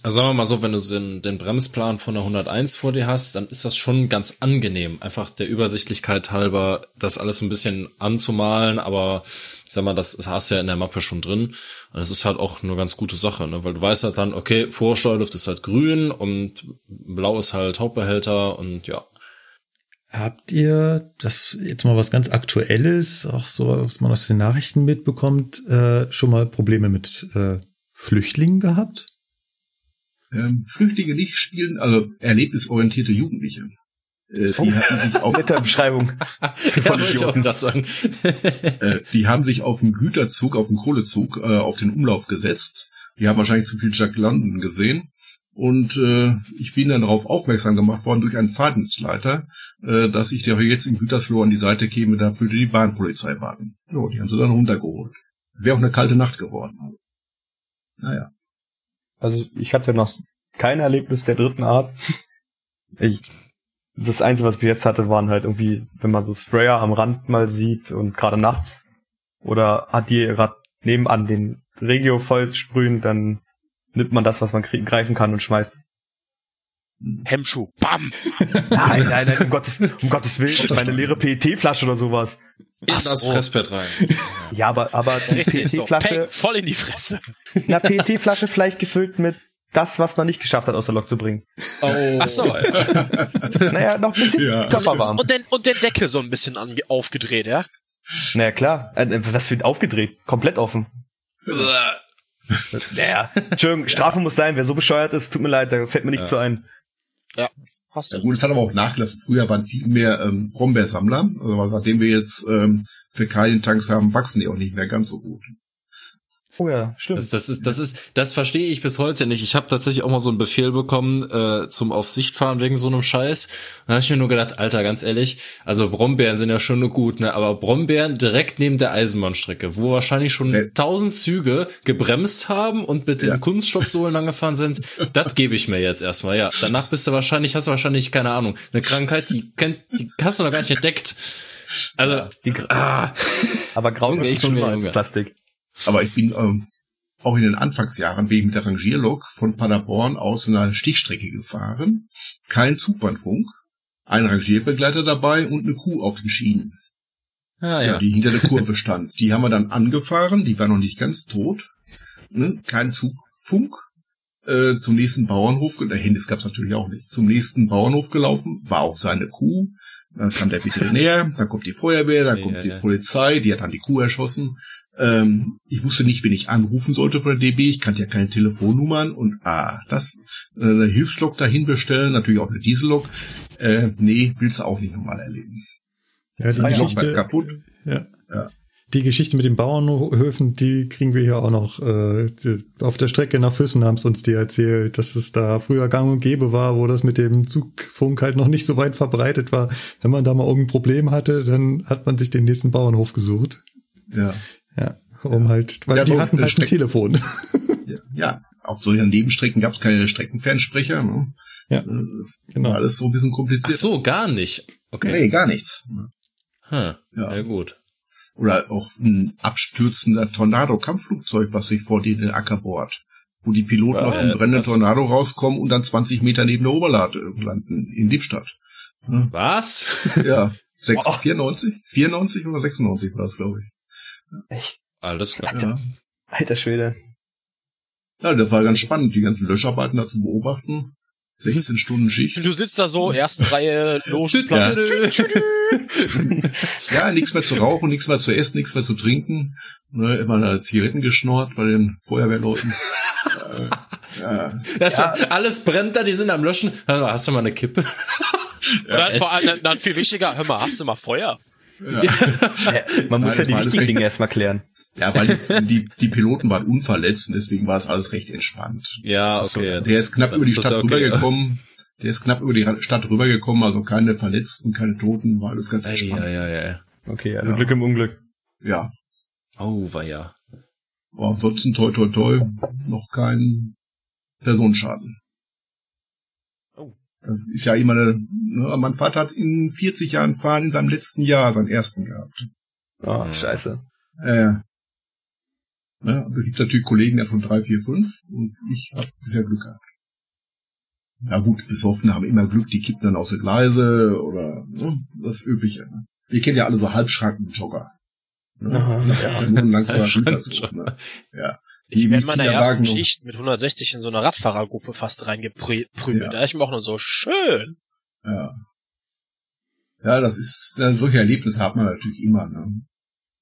Also sagen wir mal so, wenn du den, den Bremsplan von der 101 vor dir hast, dann ist das schon ganz angenehm, einfach der Übersichtlichkeit halber, das alles ein bisschen anzumalen, aber sag mal, das hast du ja in der Mappe schon drin. Und das ist halt auch eine ganz gute Sache, ne? weil du weißt halt dann, okay, Vorsteuerluft ist halt grün und blau ist halt Hauptbehälter und ja.
Habt ihr, das jetzt mal was ganz Aktuelles, auch so, was man aus den Nachrichten mitbekommt, äh, schon mal Probleme mit äh, Flüchtlingen gehabt?
Ähm, Flüchtlinge nicht spielen, also erlebnisorientierte Jugendliche. Äh,
Oh.
die hatten sich auf [LAUGHS]
Beschreibung. [LAUGHS]
Ja, ich auch sagen. [LAUGHS]
Äh, die haben sich auf den Güterzug, auf den Kohlezug, äh, auf den Umlauf gesetzt. Die haben wahrscheinlich zu viel Jack London gesehen. Und äh, ich bin dann darauf aufmerksam gemacht worden durch einen Fahrdienstleiter, äh, dass ich der jetzt in Gütersloh an die Seite käme, da würde die Bahnpolizei warten. Ja, die haben sie dann runtergeholt. Wäre auch eine kalte Nacht geworden. Naja.
Also ich hatte noch kein Erlebnis der dritten Art. Ich, das Einzige, was ich jetzt hatte, waren halt irgendwie, wenn man so Sprayer am Rand mal sieht und gerade nachts oder hat die gerade nebenan den Regio voll sprühen, dann nimmt man das, was man greifen kann und schmeißt.
Hemmschuh. Bam! [LAUGHS]
Nein, nein, nein, um Gottes, um Gottes Willen, meine leere PET-Flasche oder sowas.
In
Ach
das
so.
Fressbett rein. [LAUGHS]
Ja, aber, aber die
Richtig, so.
PET-Flasche,
Peng, voll in die Fresse. [LAUGHS]
na, PET-Flasche vielleicht gefüllt mit das, was man nicht geschafft hat, aus der Lok zu bringen.
Oh.
Ach so. [LAUGHS]
Naja, noch ein bisschen
Ja.
körperwarm.
Und den, und den Deckel so ein bisschen ange aufgedreht, ja?
Naja, klar. Äh, was für ein aufgedreht. Komplett offen. Naja. Entschuldigung, Strafe muss sein. Wer so bescheuert ist, tut mir leid, da fällt mir nichts
Ja.
so ein.
Hast
Ja,
du.
gut, es hat aber auch nachgelassen. Früher waren viel mehr ähm, Brombeersammler. Also seitdem wir jetzt ähm, Fäkalientanks haben, wachsen die auch nicht mehr ganz so gut.
Oh ja, stimmt.
Das, das ist, das ist, das verstehe ich bis heute nicht. Ich habe tatsächlich auch mal so einen Befehl bekommen äh, zum auf Sicht fahren wegen so einem Scheiß. Da habe ich mir nur gedacht, Alter, ganz ehrlich, also Brombeeren sind ja schon nur gut, ne? Aber Brombeeren direkt neben der Eisenbahnstrecke, wo wahrscheinlich schon
Okay.
tausend Züge gebremst haben und mit den
Ja.
Kunststoffsohlen angefahren sind, [LAUGHS] das gebe ich mir jetzt erstmal. Ja, danach bist du wahrscheinlich, hast du wahrscheinlich keine Ahnung, eine Krankheit, die kennt, die hast du noch gar nicht entdeckt. Also,
Die,
ah,
aber grau ist
ich
schon
ja
als. Plastik.
Aber ich bin ähm, auch in den Anfangsjahren bin ich mit der Rangierlok von Paderborn aus in eine Stichstrecke gefahren. Kein Zugbandfunk, ein Rangierbegleiter dabei und eine Kuh auf den Schienen,
ja,
ja.
ja.
die hinter der Kurve stand. Die haben wir dann angefahren, die war noch nicht ganz tot. Ne? Kein Zugfunk. Äh, zum nächsten Bauernhof, ge- äh, Handys gab's natürlich auch nicht, zum nächsten Bauernhof gelaufen, war auch seine Kuh, dann kam der Veterinär, dann kommt die Feuerwehr, dann
Ja,
kommt die
ja.
Polizei, die hat dann die Kuh erschossen. Ähm, ich wusste nicht, wen ich anrufen sollte von der DB, ich kannte ja keine Telefonnummern und ah, das, äh, eine Hilfslok dahin bestellen, natürlich auch eine Diesellok, äh, nee, willst du auch nicht nochmal erleben.
Ja, die
Die Lok war
Geschichte,
kaputt.
ja.
Ja.
Die Geschichte mit den Bauernhöfen, die kriegen wir hier auch noch. Äh, auf der Strecke nach Füssen haben es uns die erzählt, dass es da früher gang und gäbe war, wo das mit dem Zugfunk halt noch nicht so weit verbreitet war. Wenn man da mal irgendein Problem hatte, dann hat man sich den nächsten Bauernhof gesucht.
Ja.
Ja, um halt, weil
Ja,
die hatten halt ein Telefon. [LAUGHS] [LAUGHS]
Ja, ja, auf solchen Nebenstrecken gab's keine Streckenfernsprecher. Ne?
Ja,
Äh,
genau.
War alles so ein bisschen
Ach
kompliziert.
so, gar nicht. Okay.
Nee, gar nichts.
Hm.
Ja.
Ja, gut.
Oder auch ein abstürzender Tornado-Kampfflugzeug, was sich vor dir in den Acker bohrt. Wo die Piloten
Äh,
aus dem brennenden
was?
Tornado rauskommen und dann 20 Meter neben der Oberlade landen, in Lippstadt. Ja,
Was?
ja. [LAUGHS] Sechs-
Boah.
94? 94 oder 96 war das, glaube ich.
Echt?
Alles klar.
Ja.
Alter Schwede.
ja, das war ganz spannend, die ganzen Löscharbeiten da zu beobachten. 16 Stunden Schicht.
Du sitzt da so, erste Reihe, [LAUGHS] Logenplatz.
Ja, nichts mehr zu rauchen, nichts mehr zu essen, nichts mehr zu trinken. Ne, immer da Zigaretten geschnort bei den Feuerwehrleuten. äh, ja. [LAUGHS]
Ja. Alles brennt da, die sind am Löschen. Hast du mal eine Kippe?
Und dann, vor allem, dann viel wichtiger, hör mal, hast du mal Feuer? [LAUGHS]
Ja. Man muss Nein, ja die wichtigen Dinge erstmal klären.
Ja, weil die, die Piloten waren unverletzt und deswegen war es alles recht entspannt.
Ja, okay.
Der ist knapp über die Stadt okay, rübergekommen. Der ist knapp über die Stadt rübergekommen, also keine Verletzten, keine Toten, war alles ganz entspannt.
Ja, ja, ja.
Okay, also ja. Glück im Unglück.
Ja.
Oh, war ja.
Aber ansonsten toi toi toi, noch kein Personenschaden. Das ist ja immer eine, ne, mein Vater hat in 40 Jahren Fahren in seinem letzten Jahr seinen ersten gehabt.
Oh, scheiße.
Äh, Ne? Aber es gibt natürlich Kollegen, der schon drei, vier, fünf und ich habe bisher Glück gehabt. Ja gut, Besoffene haben immer Glück, die kippen dann aus der Gleise oder ne, das Übliche. Ne? Ihr kennt ja alle so Halbschrankenjogger. Ne? Aha, ja. Langsamer Schulterzug. Ne? Ja.
Die ich bin in meiner ersten Schicht mit 160 in so eine Radfahrergruppe fast reingeprügelt. Ja. Da ich mir auch nur so schön.
Ja. Ja, das ist, solche Erlebnisse hat man natürlich immer. Ne?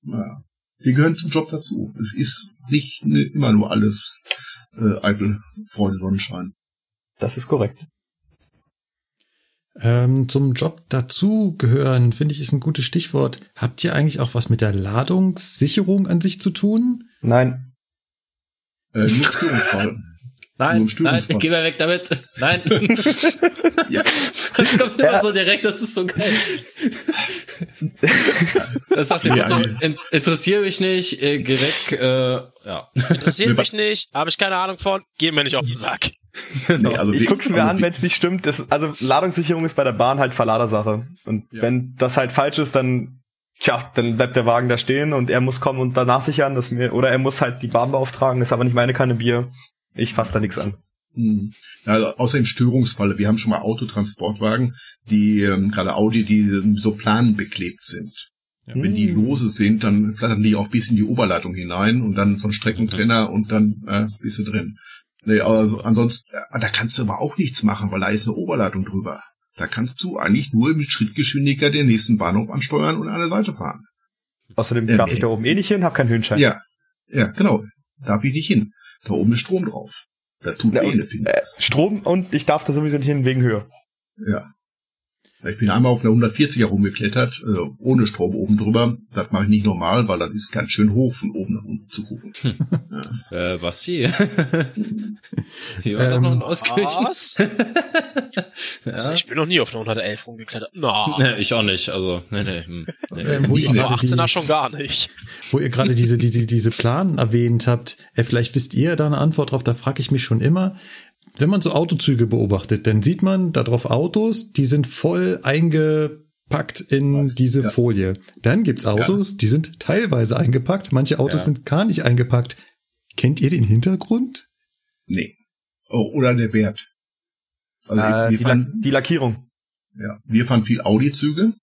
Ja. Die gehören zum Job dazu. Es ist nicht immer nur alles äh, eitel Freude, Sonnenschein.
Das ist korrekt.
Ähm, zum Job dazu gehören, finde ich, ist ein gutes Stichwort. Habt ihr eigentlich auch was mit der Ladungssicherung an sich zu tun?
Nein.
Äh, nur Störungsfall. [LAUGHS]
Nein, nein, geh mal weg damit. [LAUGHS] Nein. [LAUGHS] ja. Das kommt immer ja. so direkt, das ist so geil. Das sagt dem ja, so, in, interessiere mich nicht, äh, geh weg, äh, ja.
Interessiert mich nicht, habe ich keine Ahnung von, geh mir nicht auf den Sack.
nee, also ich guck's mir also an, wenn es nicht stimmt. Das, also Ladungssicherung ist bei der Bahn halt Verladersache. Und ja. wenn das halt falsch ist, dann tja, dann bleibt der Wagen da stehen und er muss kommen und danach sichern, dass mir, oder er muss halt die Bahn beauftragen, ist aber nicht meine Kanne Bier. Ich fasse da nichts an.
Hm. Also außerdem Störungsfalle. Wir haben schon mal Autotransportwagen, die ähm, gerade Audi, die so planbeklebt sind. Ja. Wenn die hm. lose sind, dann flattern die auch bis in die Oberleitung hinein und dann so ein Streckentrenner und dann äh, bist du drin. Nee, also ansonsten, äh, da kannst du aber auch nichts machen, weil da ist eine Oberleitung drüber. Da kannst du eigentlich nur mit Schrittgeschwindigkeit den nächsten Bahnhof ansteuern und an der Seite fahren.
Außerdem darf äh, ich da oben eh nicht hin, hab keinen Höhenschein.
Ja, ja, genau. Darf ich nicht hin. Da oben ist Strom drauf. Da tut ja, eh finde
äh, Strom und ich darf da sowieso nicht hin wegen Höhe.
Ja. Ich bin einmal auf einer 140er rumgeklettert, äh, ohne Strom oben drüber. Das mache ich nicht normal, weil das ist ganz schön hoch von oben nach unten zu gucken. Hm.
Ja. Äh, was sie? Hier [LAUGHS] war ähm, noch ein Auskirchen. Was? [LAUGHS]
ja. also ich bin noch nie auf einer 111 rumgeklettert.
No. Nee, ich auch nicht. Also, nee, nee. Hm. nee.
Ähm, wo ich 18er die, schon gar nicht.
Wo ihr gerade diese, diese, diese Plan erwähnt habt, äh, vielleicht wisst ihr da eine Antwort drauf, da frage ich mich schon immer wenn man so Autozüge beobachtet, dann sieht man da drauf Autos, die sind voll eingepackt in Was? diese ja. Folie. Dann gibt's Autos, ja. die sind teilweise eingepackt, manche Autos ja. sind gar nicht eingepackt. Kennt ihr den Hintergrund?
Nee. Oh, oder der Wert.
Also äh, die, fahren, La die Lackierung.
Ja, wir fahren viel Audi-Züge,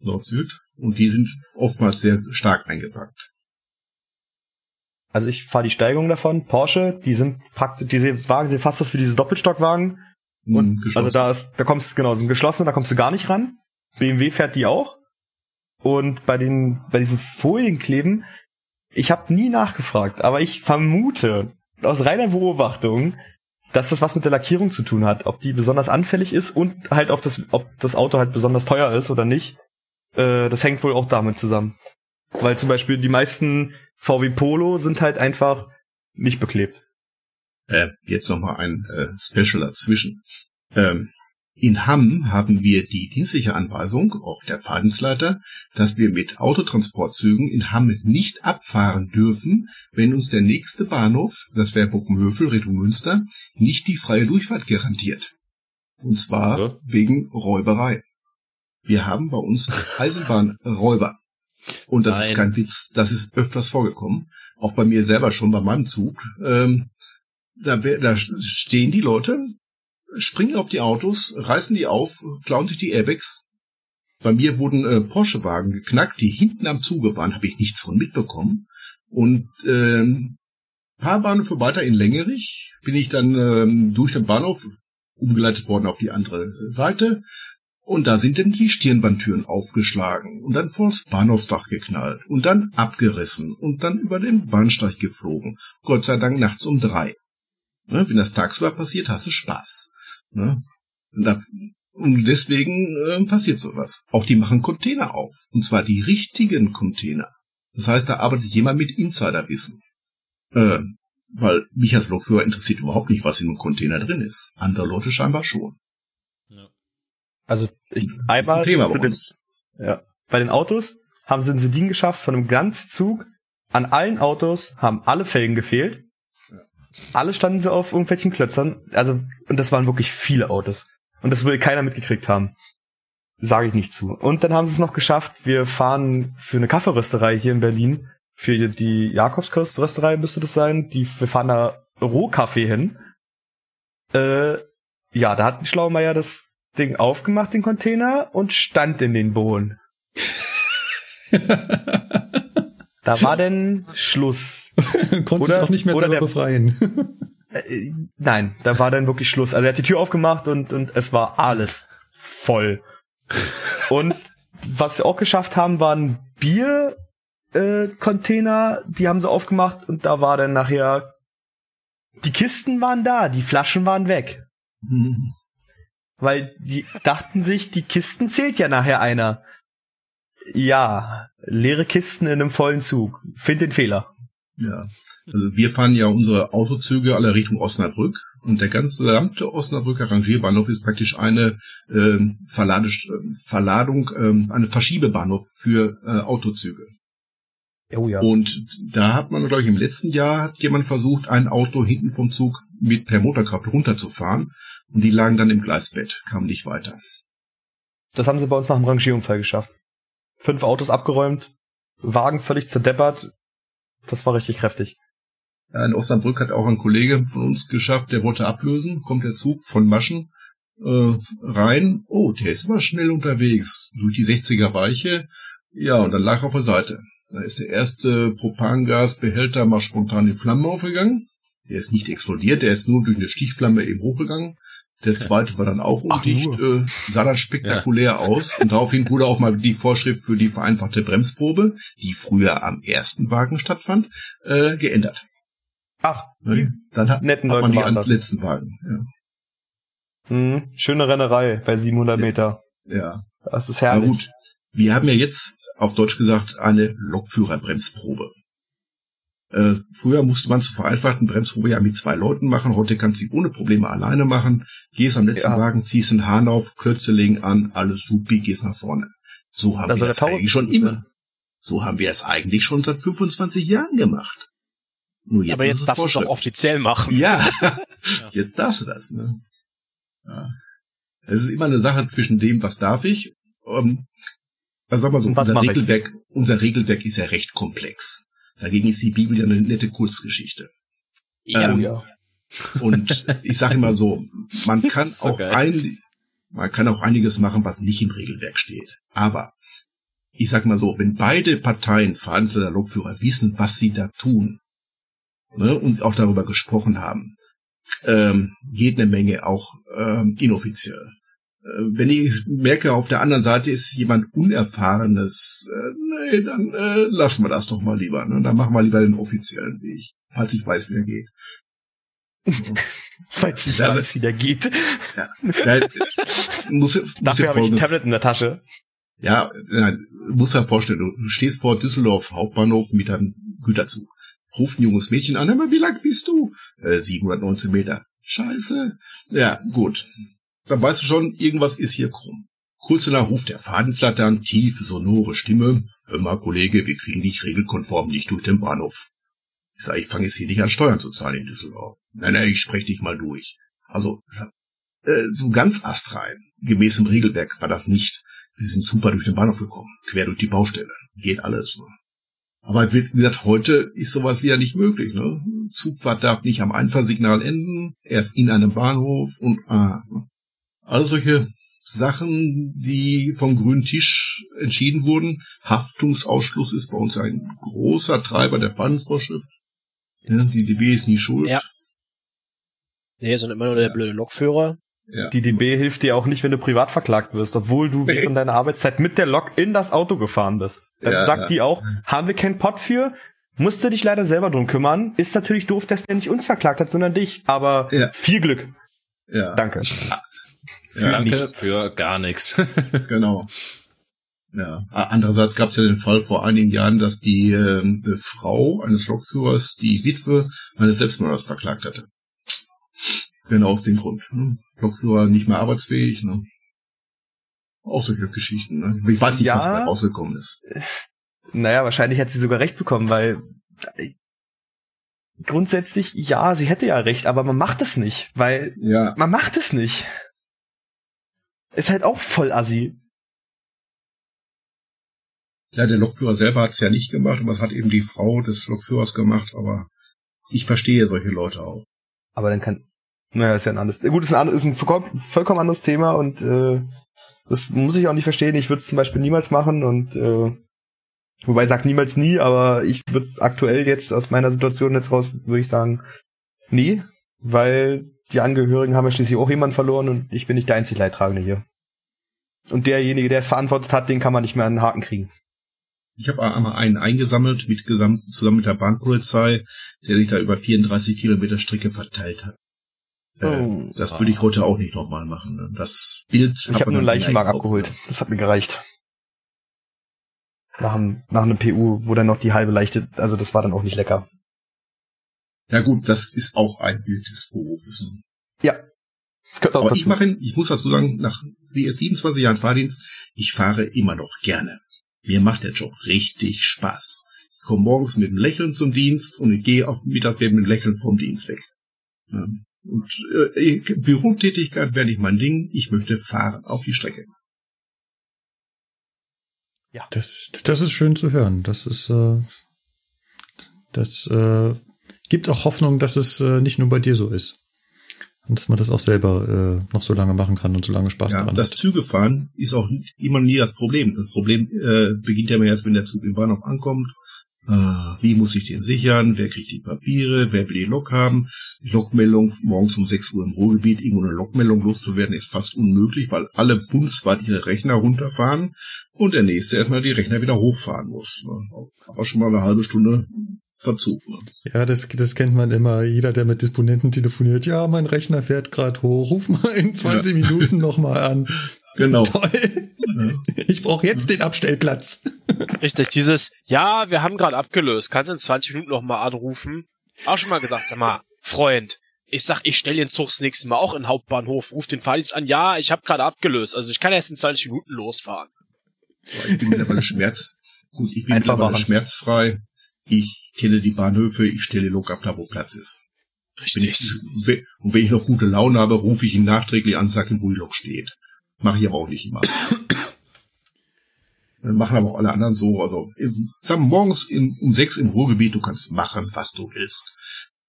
Nord-Süd, und die sind oftmals sehr stark eingepackt.
Also ich fahre die Steigung davon. Porsche, die sind praktisch, diese Wagen sind fast das für diese Doppelstockwagen. Hm, und mhm, also da ist, da kommst du, genau, sind geschlossen, da kommst du gar nicht ran. BMW fährt die auch. Und bei den, bei diesen Folienkleben, ich habe nie nachgefragt, aber ich vermute aus reiner Beobachtung, dass das was mit der Lackierung zu tun hat, ob die besonders anfällig ist und halt auf das, ob das Auto halt besonders teuer ist oder nicht. Äh, das hängt wohl auch damit zusammen. Weil zum Beispiel die meisten VW Polo sind halt einfach nicht beklebt.
Äh, jetzt noch mal ein äh, Special dazwischen. Ähm, in Hamm haben wir die dienstliche Anweisung, auch der Fahrdienstleiter, dass wir mit Autotransportzügen in Hamm nicht abfahren dürfen, wenn uns der nächste Bahnhof, das wäre Bockenhöfel, Richtung Münster, nicht die freie Durchfahrt garantiert. Und zwar ja. wegen Räuberei. Wir haben bei uns [LAUGHS] Eisenbahnräuber. Und das Nein. ist kein Witz, das ist öfters vorgekommen. Auch bei mir selber schon bei meinem Zug. Ähm, da, da stehen die Leute, springen auf die Autos, reißen die auf, klauen sich die Airbags. Bei mir wurden äh, Porsche-Wagen geknackt, die hinten am Zuge waren, habe ich nichts von mitbekommen. Und ähm, paar Bahnhöfe weiter in Längerich bin ich dann ähm, durch den Bahnhof umgeleitet worden auf die andere Seite. Und da sind dann die Stirnbandtüren aufgeschlagen und dann vors Bahnhofsdach geknallt und dann abgerissen und dann über den Bahnsteig geflogen. Gott sei Dank nachts um drei. Ne, wenn das tagsüber passiert, hast du Spaß. Ne? Und, da, und deswegen äh, passiert sowas. Auch die machen Container auf. Und zwar die richtigen Container. Das heißt, da arbeitet jemand mit Insiderwissen. Äh, weil mich als Lokführer interessiert überhaupt nicht, was in einem Container drin ist. Andere Leute scheinbar schon.
Also ich, einmal
ein Thema
zu
bei
den, ja, bei den Autos haben sie einen Sedin geschafft von einem Ganzzug. An allen Autos haben alle Felgen gefehlt. Alle standen sie auf irgendwelchen Klötzern. Also, und das waren wirklich viele Autos. Und das will keiner mitgekriegt haben. Sage ich nicht zu. Und dann haben sie es noch geschafft. Wir fahren für eine Kaffeerösterei hier in Berlin. Für die Jakobsrösterei müsste das sein. Die, wir fahren da Rohkaffee hin. Äh, ja, da hat ein Schlaumeier das Ding aufgemacht, den Container, und stand in den Bohnen. Da war denn Schluss.
Konnte sich
Oder-
auch nicht mehr selber befreien.
Äh, nein, da war dann wirklich Schluss. Also er hat die Tür aufgemacht und, und es war alles voll. Und was sie auch geschafft haben, waren Bier äh, Container, die haben sie aufgemacht und da war dann nachher die Kisten waren da, die Flaschen waren weg. Weil die dachten sich, die Kisten zählt ja nachher einer. Ja, leere Kisten in einem vollen Zug. Find den Fehler.
Ja. Also wir fahren ja unsere Autozüge alle Richtung Osnabrück und der ganze gesamte Osnabrücker Rangierbahnhof ist praktisch eine ähm, Verlade, Verladung, ähm, eine Verschiebebahnhof für äh, Autozüge.
Oh ja.
Und da hat man, glaube ich, im letzten Jahr hat jemand versucht, ein Auto hinten vom Zug mit per Motorkraft runterzufahren und die lagen dann im Gleisbett, kamen nicht weiter.
Das haben sie bei uns nach dem Rangierunfall geschafft. Fünf Autos abgeräumt, Wagen völlig zerdeppert. Das war richtig kräftig.
Ja, in Osnabrück hat auch ein Kollege von uns geschafft, der wollte ablösen, kommt der Zug von Maschen äh, rein. Oh, der ist aber schnell unterwegs. Durch die 60er Weiche. Ja, und dann lag er auf der Seite. Da ist der erste Propangasbehälter mal spontan in Flammen aufgegangen. Der ist nicht explodiert, der ist nur durch eine Stichflamme eben hochgegangen. Der zweite war dann auch undicht, äh, sah dann spektakulär aus. Und daraufhin wurde auch mal die Vorschrift für die vereinfachte Bremsprobe, die früher am ersten Wagen stattfand, äh, geändert.
Ach?
Dann hat, hat man die
das.
letzten Wagen.
mh, schöne Rennerei bei 700
Ja.
Meter.
Ja. ja.
Das ist
Na
herrlich.
gut. Wir haben ja jetzt auf Deutsch gesagt eine Lokführerbremsprobe. Äh, früher musste man zur vereinfachten Bremsprobe ja mit zwei Leuten machen. Heute kannst du sie ohne Probleme alleine machen. Gehst am letzten
Ja.
Wagen, ziehst den Hahn auf, Klötze legen an, alles supi, gehst nach vorne. So haben wir
soll
das
der Tacho
eigentlich schon immer. So haben wir es eigentlich schon seit 25 Jahren gemacht. Nur jetzt
Aber jetzt
es
darfst du es
Vorschrift.
offiziell machen.
Ja, [LAUGHS] [LAUGHS] jetzt darfst du das. Ne? Ja. Es ist immer eine Sache zwischen dem, was darf ich. Ähm, also sag mal so, unser
mach ich?
Regelwerk, unser Regelwerk ist ja recht komplex. Dagegen ist die Bibel ja eine nette Kurzgeschichte.
Ja.
Ähm,
ja.
Und ich sage immer so, man [LAUGHS] kann
So
auch
geil.
ein, man kann auch einiges machen, was nicht im Regelwerk steht. Aber ich sag mal so, wenn beide Parteien, vereinzelter Lokführer, wissen, was sie da tun, ne, und auch darüber gesprochen haben, ähm, geht eine Menge auch ähm, inoffiziell. Äh, wenn ich merke, auf der anderen Seite ist jemand Unerfahrenes, äh, nee, dann äh, lassen wir das doch mal lieber. Ne? Dann machen wir lieber den offiziellen Weg, falls ich weiß, wie er geht. [LAUGHS]
Falls ich
Ja,
weiß, wie der geht.
Ja, da, muss, muss
Dafür habe ich ein Tablet in der Tasche.
ja, nein, muss ja vorstellen, du stehst vor Düsseldorf Hauptbahnhof mit einem Güterzug. Ruft ein junges Mädchen an, aber wie lang bist du? Äh, 719 Meter. Scheiße. Ja, gut. Dann weißt du schon, irgendwas ist hier krumm. Kurz danach ruft der Fahrdienstleiter an, tiefe, sonore Stimme. Hör mal, Kollege, wir kriegen dich regelkonform nicht durch den Bahnhof. Ich sage, ich fange jetzt hier nicht an, Steuern zu zahlen in Düsseldorf. Nein, nein, ich spreche dich mal durch. Also, äh, so ganz astrein. Gemäß dem Regelwerk war das nicht. Wir sind super durch den Bahnhof gekommen, quer durch die Baustelle. Geht alles. Ne? Aber wie gesagt, heute ist sowas wieder nicht möglich. Ne? Zugfahrt darf nicht am Einfahrsignal enden, erst in einem Bahnhof und ah, ne? alles solche Sachen, die vom grünen Tisch entschieden wurden. Haftungsausschluss ist bei uns ein großer Treiber der Verhandlungsvorschrift. Ja, die DB ist nie schuld.
Ja. Nee, sondern immer nur der blöde Lokführer.
Ja.
Die DB hilft dir auch nicht, wenn du privat verklagt wirst, obwohl du während deiner Arbeitszeit mit der Lok in das Auto gefahren bist. Dann
Ja,
sagt
ja.
die auch, haben wir keinen Pott für, musst du dich leider selber drum kümmern. Ist natürlich doof, dass der nicht uns verklagt hat, sondern dich. Aber
Ja.
viel Glück.
Ja,
Danke.
Ja
Danke
nichts.
für gar nichts. [LAUGHS]
genau. Ja. Andererseits gab es ja den Fall vor einigen Jahren, dass die ähm, äh, Frau eines Lokführers die Witwe eines Selbstmörders verklagt hatte. Genau aus dem Grund. Ne? Lokführer nicht mehr arbeitsfähig. Ne? Auch solche Geschichten. Ne? Ich weiß nicht,
Ja.
was da rausgekommen ist.
Naja, wahrscheinlich hat sie sogar recht bekommen, weil äh, grundsätzlich, ja, sie hätte ja recht, aber man macht es nicht, weil
Ja.
man macht es nicht. Ist halt auch voll assi.
Ja, der Lokführer selber hat es ja nicht gemacht, aber es hat eben die Frau des Lokführers gemacht. Aber ich verstehe solche Leute auch.
Aber dann kann, naja, ist ja ein anderes, gut, ist ein, ist ein vollkommen, anderes Thema und äh, das muss ich auch nicht verstehen. Ich würde es zum Beispiel niemals machen und äh, wobei ich sag niemals nie, aber ich würde aktuell jetzt aus meiner Situation jetzt raus, würde ich sagen, nie, weil die Angehörigen haben ja schließlich auch jemanden verloren und ich bin nicht der einzig Leidtragende hier. Und derjenige, der es verantwortet hat, den kann man nicht mehr an den Haken kriegen.
Ich habe einmal einen eingesammelt, mit, zusammen mit der Bahnpolizei, der sich da über 34 Kilometer Strecke verteilt hat. Äh,
Oh.
das würde ich heute auch nicht nochmal machen. Ne? Das Bild.
Ich habe nur einen Leichenwagen abgeholt.
ne?
Das hat mir gereicht. Nach einem, nach einem PU, wo dann noch die halbe Leichte, also das war dann auch nicht lecker.
Ja gut, das ist auch ein Bild des Berufes. Ne?
Auch
Aber
dazu.
ich mache, ich muss dazu sagen, nach wie jetzt 27 Jahren Fahrdienst, ich fahre immer noch gerne. Mir macht der Job richtig Spaß. Ich komme morgens mit einem Lächeln zum Dienst und ich gehe auch mittags wieder mit einem Lächeln vom Dienst weg. Ja. Und äh, Bürotätigkeit wäre nicht mein Ding. Ich möchte fahren auf die Strecke.
Das, das ist schön zu hören. Das ist, äh, das äh, gibt auch Hoffnung, dass es äh, nicht nur bei dir so ist. Und dass man das auch selber äh, noch so lange machen kann und so lange Spaß
Ja,
daran
das
hat.
Zügefahren ist auch immer nie das Problem. Das Problem äh, beginnt ja immer erst, wenn der Zug im Bahnhof ankommt. Ah, wie muss ich den sichern? Wer kriegt die Papiere? Wer will die Lok haben? Die Lokmeldung morgens um 6 Uhr im Ruhrgebiet, irgendwo eine Lokmeldung loszuwerden, ist fast unmöglich, weil alle bundesweit ihre Rechner runterfahren und der nächste erstmal die Rechner wieder hochfahren muss. Ne? Aber schon mal eine halbe Stunde Verzug.
Ja, das, das kennt man immer. Jeder, der mit Disponenten telefoniert, ja, mein Rechner fährt gerade hoch, ruf mal in 20 Minuten nochmal an. [LAUGHS]
Genau.
Toll. Ich brauche jetzt den Abstellplatz.
Richtig, dieses, ja, wir haben gerade abgelöst, kannst in 20 Minuten noch mal anrufen. Auch schon mal gesagt, sag mal, Freund, ich sag, ich stell den Zug das nächste Mal auch in den Hauptbahnhof, ruf den Fahrdienst an, ja, ich habe gerade abgelöst, also ich kann erst in 20 Minuten losfahren.
Ich bin mittlerweile Schmerz, gut, ich bin
Einfach
mittlerweile
machen.
schmerzfrei. Ich kenne die Bahnhöfe, ich stelle die Lok ab, da wo Platz ist. Wenn ich,
Richtig.
und wenn ich noch gute Laune habe, rufe ich ihn nachträglich an, sag ihm, wo die Lok steht. Mache ich aber auch nicht immer. [COUGHS] Machen aber auch alle anderen so. Also sagen morgens in, um sechs im Ruhrgebiet, du kannst machen, was du willst.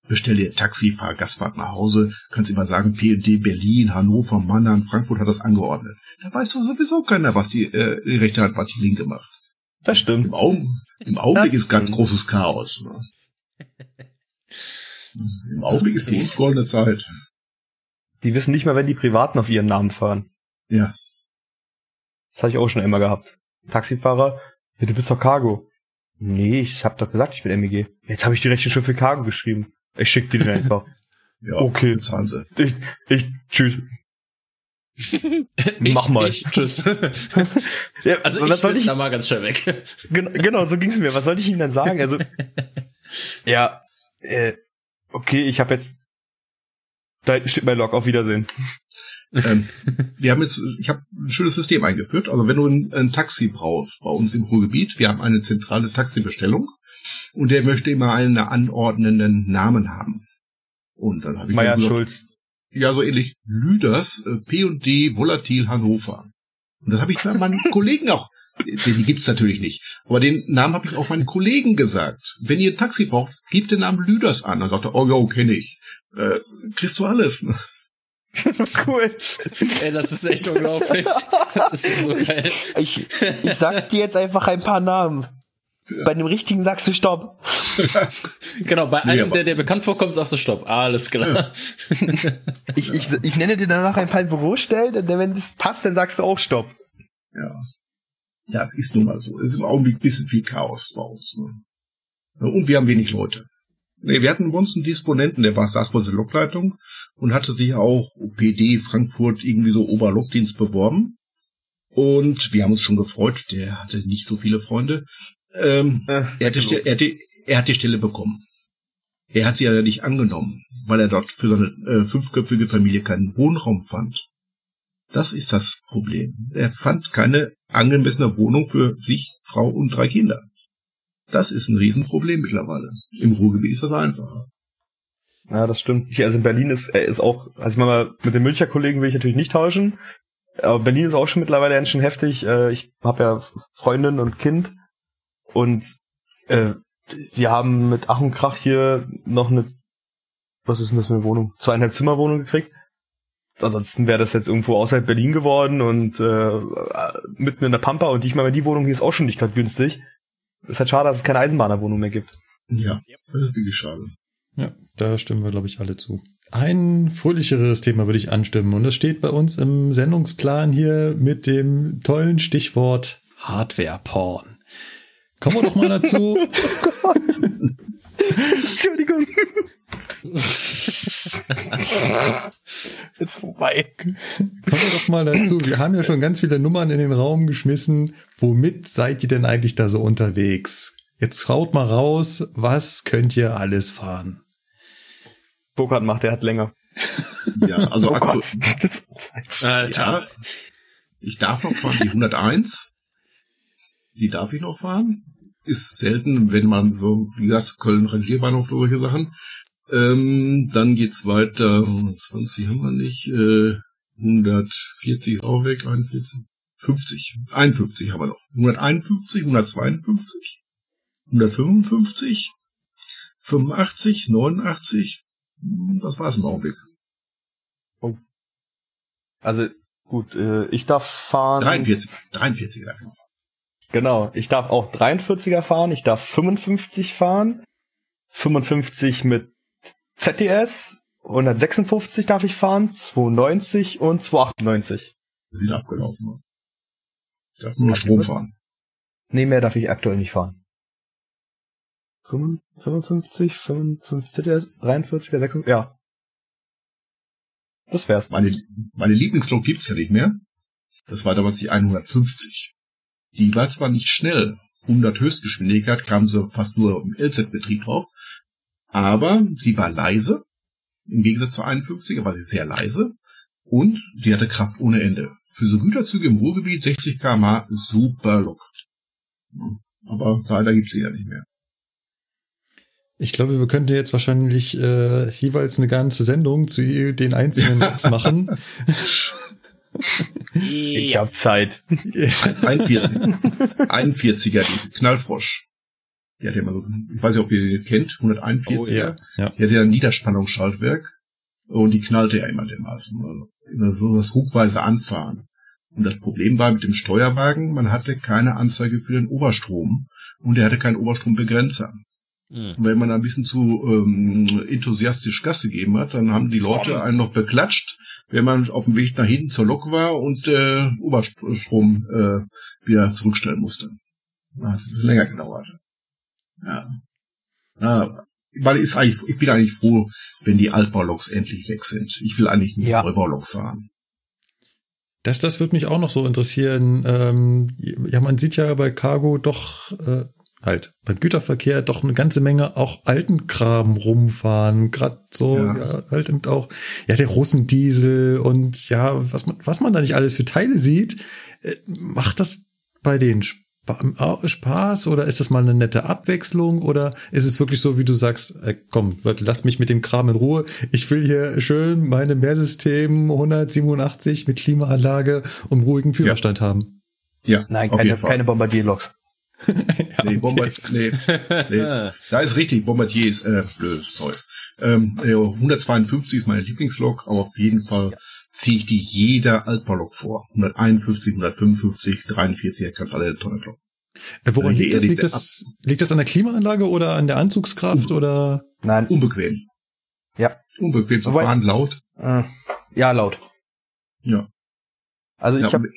Bestell dir Taxi, fahr Gastfahrt nach Hause, kannst immer sagen, P&D Berlin, Hannover, Mannheim, Frankfurt hat das angeordnet. Da weiß doch sowieso keiner, was die, äh, die rechte Hand, was die linke macht.
Das stimmt.
Im, Augen, im Augenblick
Das
ist ganz
stimmt.
großes Chaos. Ne? [LAUGHS] Im Augenblick ist die uns goldene Zeit.
Die wissen nicht mal, wenn die Privaten auf ihren Namen fahren.
Ja.
Das hatte ich auch schon immer gehabt. Taxifahrer, ja, du bist doch Cargo. Nee, ich hab doch gesagt, ich bin MEG. Jetzt habe ich die Rechnung schon für Cargo geschrieben. Ich schick die dir einfach. [LAUGHS]
Ja,
Okay.
bezahlen sie.
Ich, ich, tschüss. [LAUGHS] Mach
ich,
mal.
Ich, tschüss. [LAUGHS]
Ja,
Also
was
ich
soll
bin
ich,
da mal ganz schnell weg. [LAUGHS]
Gen genau, so ging's mir. Was sollte ich ihm denn sagen? Also, ja, äh, okay, ich habe jetzt, da hinten steht mein Log, auf Wiedersehen.
ähm, wir haben jetzt, ich habe ein schönes System eingeführt. Also wenn du ein, ein Taxi brauchst bei uns im Ruhrgebiet, wir haben eine zentrale Taxibestellung und der möchte immer einen anordnenden Namen haben. Und dann habe ich
Meier
dann gesagt,
Schulz.
Ja so ähnlich Lüders äh, P&D Volatil Hannover. Und das habe ich meinen [LAUGHS] Kollegen auch, die, die gibt's natürlich nicht, aber den Namen habe ich auch meinen Kollegen gesagt. Wenn ihr ein Taxi braucht, gebt den Namen Lüders an. Dann sagt er, oh ja, kenne ich. Äh, kriegst du alles. ne? [LAUGHS]
cool.
Ey, das ist echt unglaublich. Das ist so geil.
Ich, ich sag dir jetzt einfach ein paar Namen. Bei dem richtigen sagst du Stopp. [LAUGHS]
genau, bei
Nee,
einem,
aber-
der dir bekannt vorkommt, sagst du Stopp. Alles klar. [LAUGHS]
Ich, ich, ich nenne dir danach ein paar Bürostellen, und wenn das passt, dann sagst du auch Stopp.
Ja. Ja, es ist nun mal so. Es ist im Augenblick ein bisschen viel Chaos bei uns. Ne? Und wir haben wenig Leute. Nee, wir hatten bei uns einen Disponenten, der war, saß bei der Lokleitung und hatte sich auch OPD Frankfurt irgendwie so Oberlokdienst beworben. Und wir haben uns schon gefreut, der hatte nicht so viele Freunde. Ähm,
Äh,
er, hat die Stelle, er, hat die, er hat die Stelle bekommen. Er hat sie ja nicht angenommen, weil er dort für seine äh, fünfköpfige Familie keinen Wohnraum fand. Das ist das Problem. Er fand keine angemessene Wohnung für sich, Frau und drei Kinder. Das ist ein Riesenproblem mittlerweile. Im Ruhrgebiet ist das einfacher.
Ja, das stimmt. Hier, also in Berlin ist, er ist auch, also ich meine, mit den Münchner Kollegen will ich natürlich nicht tauschen. Aber Berlin ist auch schon mittlerweile ganz schön heftig. Äh, Ich habe ja Freundin und Kind und äh, wir haben mit Ach und Krach hier noch eine, was ist denn das für eine Wohnung? Zweieinhalb Zimmerwohnung gekriegt. Ansonsten wäre das jetzt irgendwo außerhalb Berlin geworden und äh, mitten in der Pampa und ich meine, die Wohnung hier ist auch schon nicht gerade günstig. Ist halt schade, dass es keine Eisenbahnerwohnung mehr gibt.
Ja, das ist wirklich schade.
Ja, da stimmen wir, glaube ich, alle zu. Ein fröhlicheres Thema würde ich anstimmen und das steht bei uns im Sendungsplan hier mit dem tollen Stichwort Hardware-Porn. Kommen wir doch mal dazu. [LAUGHS]
Entschuldigung. ist vorbei.
Kommen wir doch mal dazu. Wir haben ja schon ganz viele Nummern in den Raum geschmissen. Womit seid ihr denn eigentlich da so unterwegs? Jetzt schaut mal raus, was könnt ihr alles fahren?
Burkhard macht, der hat länger.
Ja, also
Oh Gott.
Alter.
Ja, ich darf noch fahren die 101. Die darf ich noch fahren. Ist selten, wenn man so, wie gesagt, Köln Rangierbahnhof oder solche Sachen. Ähm, dann geht's weiter. 20 haben wir nicht. Äh, 140 ist auch weg. 41. 50. 51 haben wir noch. 151, 152, 155, 85, 89. Hm, Das war's im Augenblick.
Also gut, äh, ich darf fahren.
43. 43 darf ich noch fahren.
Genau, ich darf auch 43er fahren, ich darf 55 fahren, 55 mit ZDS, 156 darf ich fahren, 290 und 298.
sind abgelaufen. Ich darf nur Strom fahren.
Nee, mehr darf ich aktuell nicht fahren. 55, 55 ZDS, 43er, 56, ja. Das wär's.
Meine, meine Lieblingslok gibt's ja nicht mehr. Das war damals die 150. Die war zwar nicht schnell, 100 Höchstgeschwindigkeit, kam sie fast nur im LZ-Betrieb drauf, aber sie war leise. Im Gegensatz zur 51er war sie sehr leise und sie hatte Kraft ohne Ende. Für so Güterzüge im Ruhrgebiet 60 km/h super Lok. Aber leider gibt's sie ja nicht mehr.
Ich glaube, wir könnten jetzt wahrscheinlich äh, jeweils eine ganze Sendung zu den einzelnen Loks [LAUGHS] machen. [LAUGHS]
Ich hab Zeit.
41er, die Knallfrosch. Die hat ja immer so, ich weiß nicht, ob ihr die kennt, 141er.
Oh, ja.
Ja.
Die hatte ja ein Niederspannungsschaltwerk und die knallte ja immer dermaßen. Also immer so das ruckweise Anfahren. Und das Problem war mit dem Steuerwagen, man hatte keine Anzeige für den Oberstrom und er hatte keinen Oberstrombegrenzer.
Hm.
Und wenn man ein bisschen zu ähm, enthusiastisch Gas gegeben hat, dann haben die Leute einen noch beklatscht, wenn man auf dem Weg nach hinten zur Lok war und äh, Oberstrom äh, wieder zurückstellen musste. Da hat es ein bisschen länger gedauert. Ja. ja weil ist eigentlich, ich bin eigentlich froh, wenn die Altbauloks endlich weg sind. Ich will eigentlich eine
Ja.
Neubaulok fahren.
Das, das würde mich auch noch so interessieren. Ähm, ja, man sieht ja bei Cargo doch äh, halt beim Güterverkehr doch eine ganze Menge auch alten Kram rumfahren. Gerade so
Ja.
ja. halt eben auch ja der Russendiesel und ja was man was man da nicht alles für Teile sieht. Äh, macht das bei den Spa Spaß oder ist das mal eine nette Abwechslung oder ist es wirklich so, wie du sagst, äh, komm, Leute, lasst mich mit dem Kram in Ruhe. Ich will hier schön meine Mehrsystem 187 mit Klimaanlage und ruhigen Führerstand haben.
Ja,
Nein, keine, keine Bombardierloks. [LAUGHS]
Nee, Bombard nee, nee. [LAUGHS] Da ist richtig, Bombardier ist äh, blödes Zeugs. Ähm, äh, 152 ist meine Lieblingslok, aber auf jeden Fall ziehe ich die jeder Altbaulok vor. 151, 155, 43, kannst alle eine Tonne kloppen.
Äh, woran
Äh,
liegt das? Liegt das, liegt das an der Klimaanlage oder an der Anzugskraft oder?
Nein,
Unbequem.
Ja.
Unbequem zu
Wobei-
fahren, laut.
äh, ja, laut.
Ja.
Also ich
ja,
habe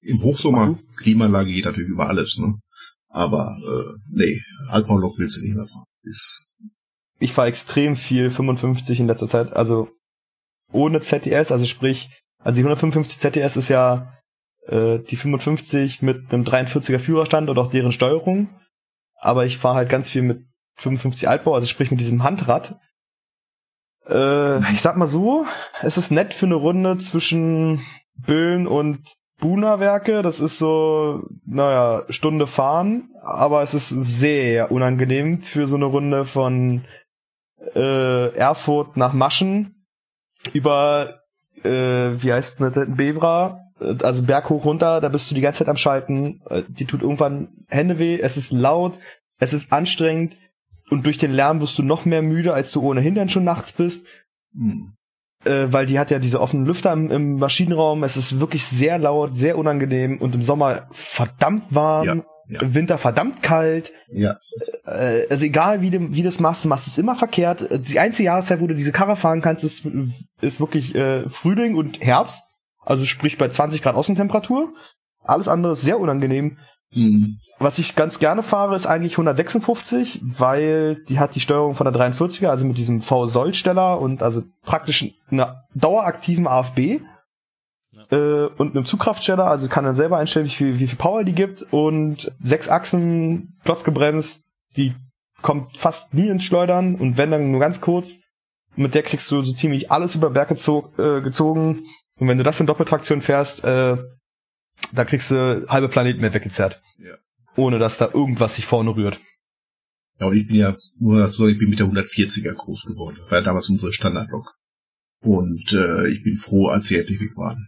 Im Hochsommer, Klimaanlage geht natürlich über alles, ne? Aber äh, nee, Altbauloch willst du nicht mehr fahren. Ist,
ich fahre extrem viel 55 in letzter Zeit, also ohne ZTS, also sprich, also die 155 ZTS ist ja äh, die 55 mit einem 43er Führerstand und auch deren Steuerung, aber ich fahre halt ganz viel mit 55 Altbau, also sprich mit diesem Handrad. Äh, ich sag mal so, es ist nett für eine Runde zwischen Böhlen und Buna-Werke, das ist so, naja, Stunde fahren, aber es ist sehr unangenehm für so eine Runde von äh, Erfurt nach Maschen über, äh, wie heißt denn das, Bebra, also Berg hoch runter, da bist du die ganze Zeit am Schalten, die tut irgendwann Hände weh, es ist laut, es ist anstrengend und durch den Lärm wirst du noch mehr müde, als du ohnehin dann schon nachts bist.
Hm.
Äh, weil die hat ja diese offenen Lüfter im, im Maschinenraum. Es ist wirklich sehr laut, sehr unangenehm und im Sommer verdammt warm,
Ja, ja.
im Winter verdammt kalt.
Ja,
Äh, also egal wie du, wie du das machst, du machst es immer verkehrt. Die einzige Jahreszeit, wo du diese Karre fahren kannst, ist, ist wirklich äh, Frühling und Herbst. Also sprich bei 20 Grad Außentemperatur. Alles andere ist sehr unangenehm.
Hm.
Was ich ganz gerne fahre, ist eigentlich 156, weil die hat die Steuerung von der 43er, also mit diesem V-Soll-Steller und also praktisch einer daueraktiven AFB äh, und einem Zugkraftsteller, also kann dann selber einstellen, wie viel, wie viel Power die gibt und sechs Achsen, klotzgebremst, die kommt fast nie ins Schleudern und wenn dann nur ganz kurz. Mit der kriegst du so ziemlich alles über den Berg gezog, äh, gezogen und wenn du das in Doppeltraktion fährst, äh, da kriegst du halbe Planeten mit weggezerrt
Ja.
ohne dass da irgendwas sich vorne rührt.
Ja, und ich bin ja, nur das so, ich bin mit der 140er groß geworden. Das war ja damals unsere Standardlok. Und äh, ich bin froh, als sie endlich weg waren.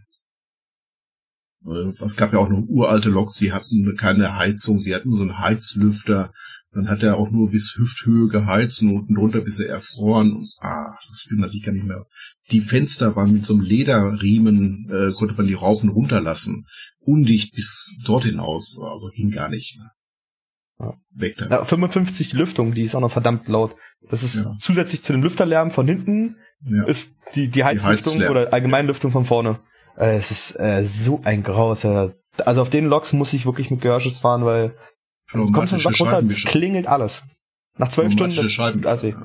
Äh, Es gab ja auch noch uralte Loks, die hatten keine Heizung, sie hatten nur so einen Heizlüfter. Dann hat er auch nur bis Hüfthöhe geheizt und unten drunter bis er erfroren. Und, ah, das will man sich gar nicht mehr. Die Fenster waren mit so einem Lederriemen, äh, konnte man die rauf und runter lassen. Undicht bis dort hinaus. Also ging gar nicht.
Ja.
Weg da.
Ja, 55 die Lüftung, die ist auch noch verdammt laut. Das ist
Ja.
zusätzlich zu dem Lüfterlärm von hinten,
Ja.
ist die, die Heizlüftung
Heizlärm.
oder Allgemeinlüftung von vorne. Äh, es ist äh, so ein Graus. Also auf den Loks muss ich wirklich mit Gehörschutz fahren, weil du kommst von Lock runter, klingelt alles. Nach zwölf Stunden, das,
Scheibenwischer.
also,
ja.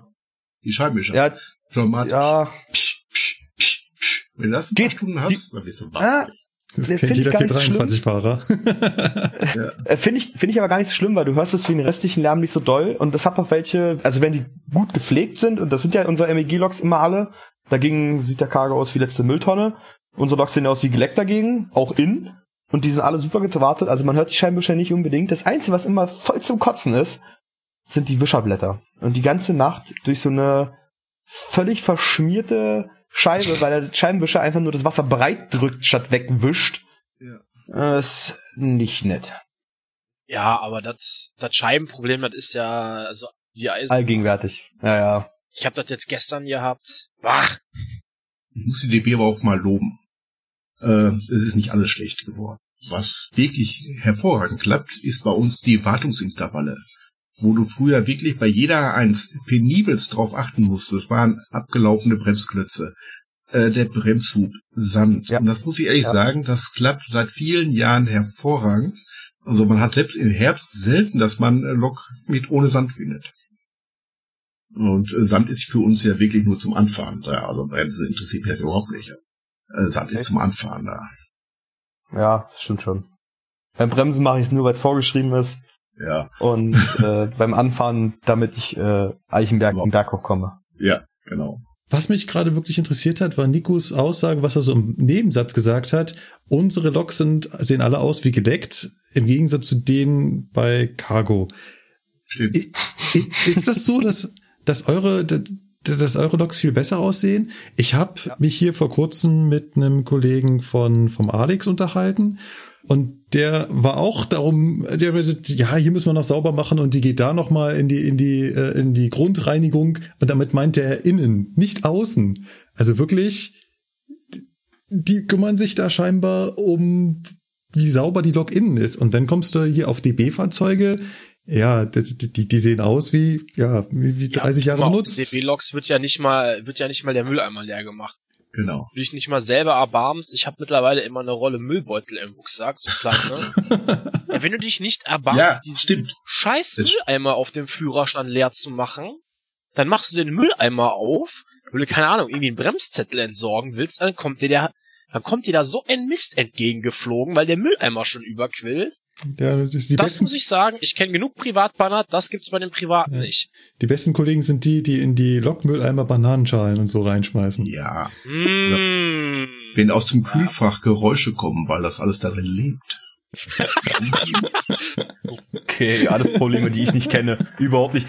Die Scheibenwischer.
ja,
Pneumatisch.
ja,
Psch, psch, psch, psch. Wenn du das ein
Geht-
paar Stunden hast, dann bist du
Ah,
wahnsinnig.
Das
Das
kennt
find ich
jeder
gar nicht
423-Fahrer. [LAUGHS]
Ja.
Äh, Finde ich, finde ich aber gar nicht so schlimm, weil du hörst es für den restlichen Lärm nicht so doll. Und das hat auch welche, also wenn die gut gepflegt sind, und das sind ja unsere MEG-Loks immer alle, dagegen sieht der Cargo aus wie letzte Mülltonne. Unsere Loks sehen aus wie geleckt dagegen, auch in. Und die sind alle super gewartet. Also man hört die Scheibenwischer nicht unbedingt. Das Einzige, was immer voll zum Kotzen ist, sind die Wischerblätter. Und die ganze Nacht durch so eine völlig verschmierte Scheibe, weil der Scheibenwischer einfach nur das Wasser breit drückt, statt wegwischt.
Ja.
Ist nicht nett.
Ja, aber das, das Scheibenproblem, das ist ja, also, die Eisen.
Allgegenwärtig. Ja, ja.
Ich habe das jetzt gestern gehabt. Wach.
Ich muss die DB aber auch mal loben. Äh, es ist nicht alles schlecht geworden. Was wirklich hervorragend klappt, ist bei uns die Wartungsintervalle. Wo du früher wirklich bei jeder eins penibelst drauf achten musstest, waren abgelaufene Bremsklötze, äh, der Bremshub, Sand.
Ja.
Und das muss ich ehrlich
Ja.
sagen, das klappt seit vielen Jahren hervorragend. Also man hat selbst im Herbst selten, dass man äh, Lok mit ohne Sand findet. Und äh, Sand ist für uns ja wirklich nur zum Anfahren da. Also Bremse interessiert mich überhaupt nicht. Äh, Sand ist
Okay.
zum Anfahren da.
Ja, stimmt schon. Beim Bremsen mache ich es nur, weil es vorgeschrieben ist.
Ja,
Und äh, [LAUGHS] beim Anfahren, damit ich äh, Eichenberg den Berg hochkomme.
ja, genau.
Was mich gerade wirklich interessiert hat, war Nikos Aussage, was er so im Nebensatz gesagt hat. Unsere Loks sind, sehen alle aus wie gedeckt, im Gegensatz zu denen bei Cargo.
Stimmt.
Ist das so, dass, dass eure, dass eure Loks viel besser aussehen? Ich habe mich hier vor kurzem mit einem Kollegen von, vom Alex unterhalten und der war auch darum, der gesagt, ja, hier müssen wir noch sauber machen und die geht da noch mal in die in die äh, in die Grundreinigung und damit meint er innen, nicht außen. Also wirklich die kümmern sich da scheinbar um wie sauber die Lok innen ist. Und dann kommst du hier auf DB-Fahrzeuge, ja, die, die, die sehen aus wie, ja, wie, wie 30
ja,
Jahre benutzt.
DB-Loks wird ja nicht mal, wird ja nicht mal der Mülleimer leer gemacht.
Genau.
Du dich nicht mal selber erbarmst. Ich habe mittlerweile immer eine Rolle Müllbeutel im Rucksack, so klein, ne? [LAUGHS] ja, wenn du dich nicht erbarmst,
Ja,
diesen
stimmt.
scheiß Mülleimer auf dem Führerstand leer zu machen, dann machst du den Mülleimer auf, wenn du, keine Ahnung, irgendwie einen Bremszettel entsorgen willst, dann kommt dir der, dann kommt dir da so ein Mist entgegengeflogen, weil der Mülleimer schon überquillt.
Ja, das, ist die,
das
besten,
muss ich sagen, ich kenne genug Privatbanner, das gibt's bei den Privaten
Ja.
nicht.
die besten Kollegen sind die, die in die Lokmülleimer Bananenschalen und so reinschmeißen.
Ja.
Mmh.
Wenn aus dem Kühlfach Geräusche kommen, weil das alles darin lebt.
Okay, alles Probleme, die ich nicht kenne. Überhaupt nicht.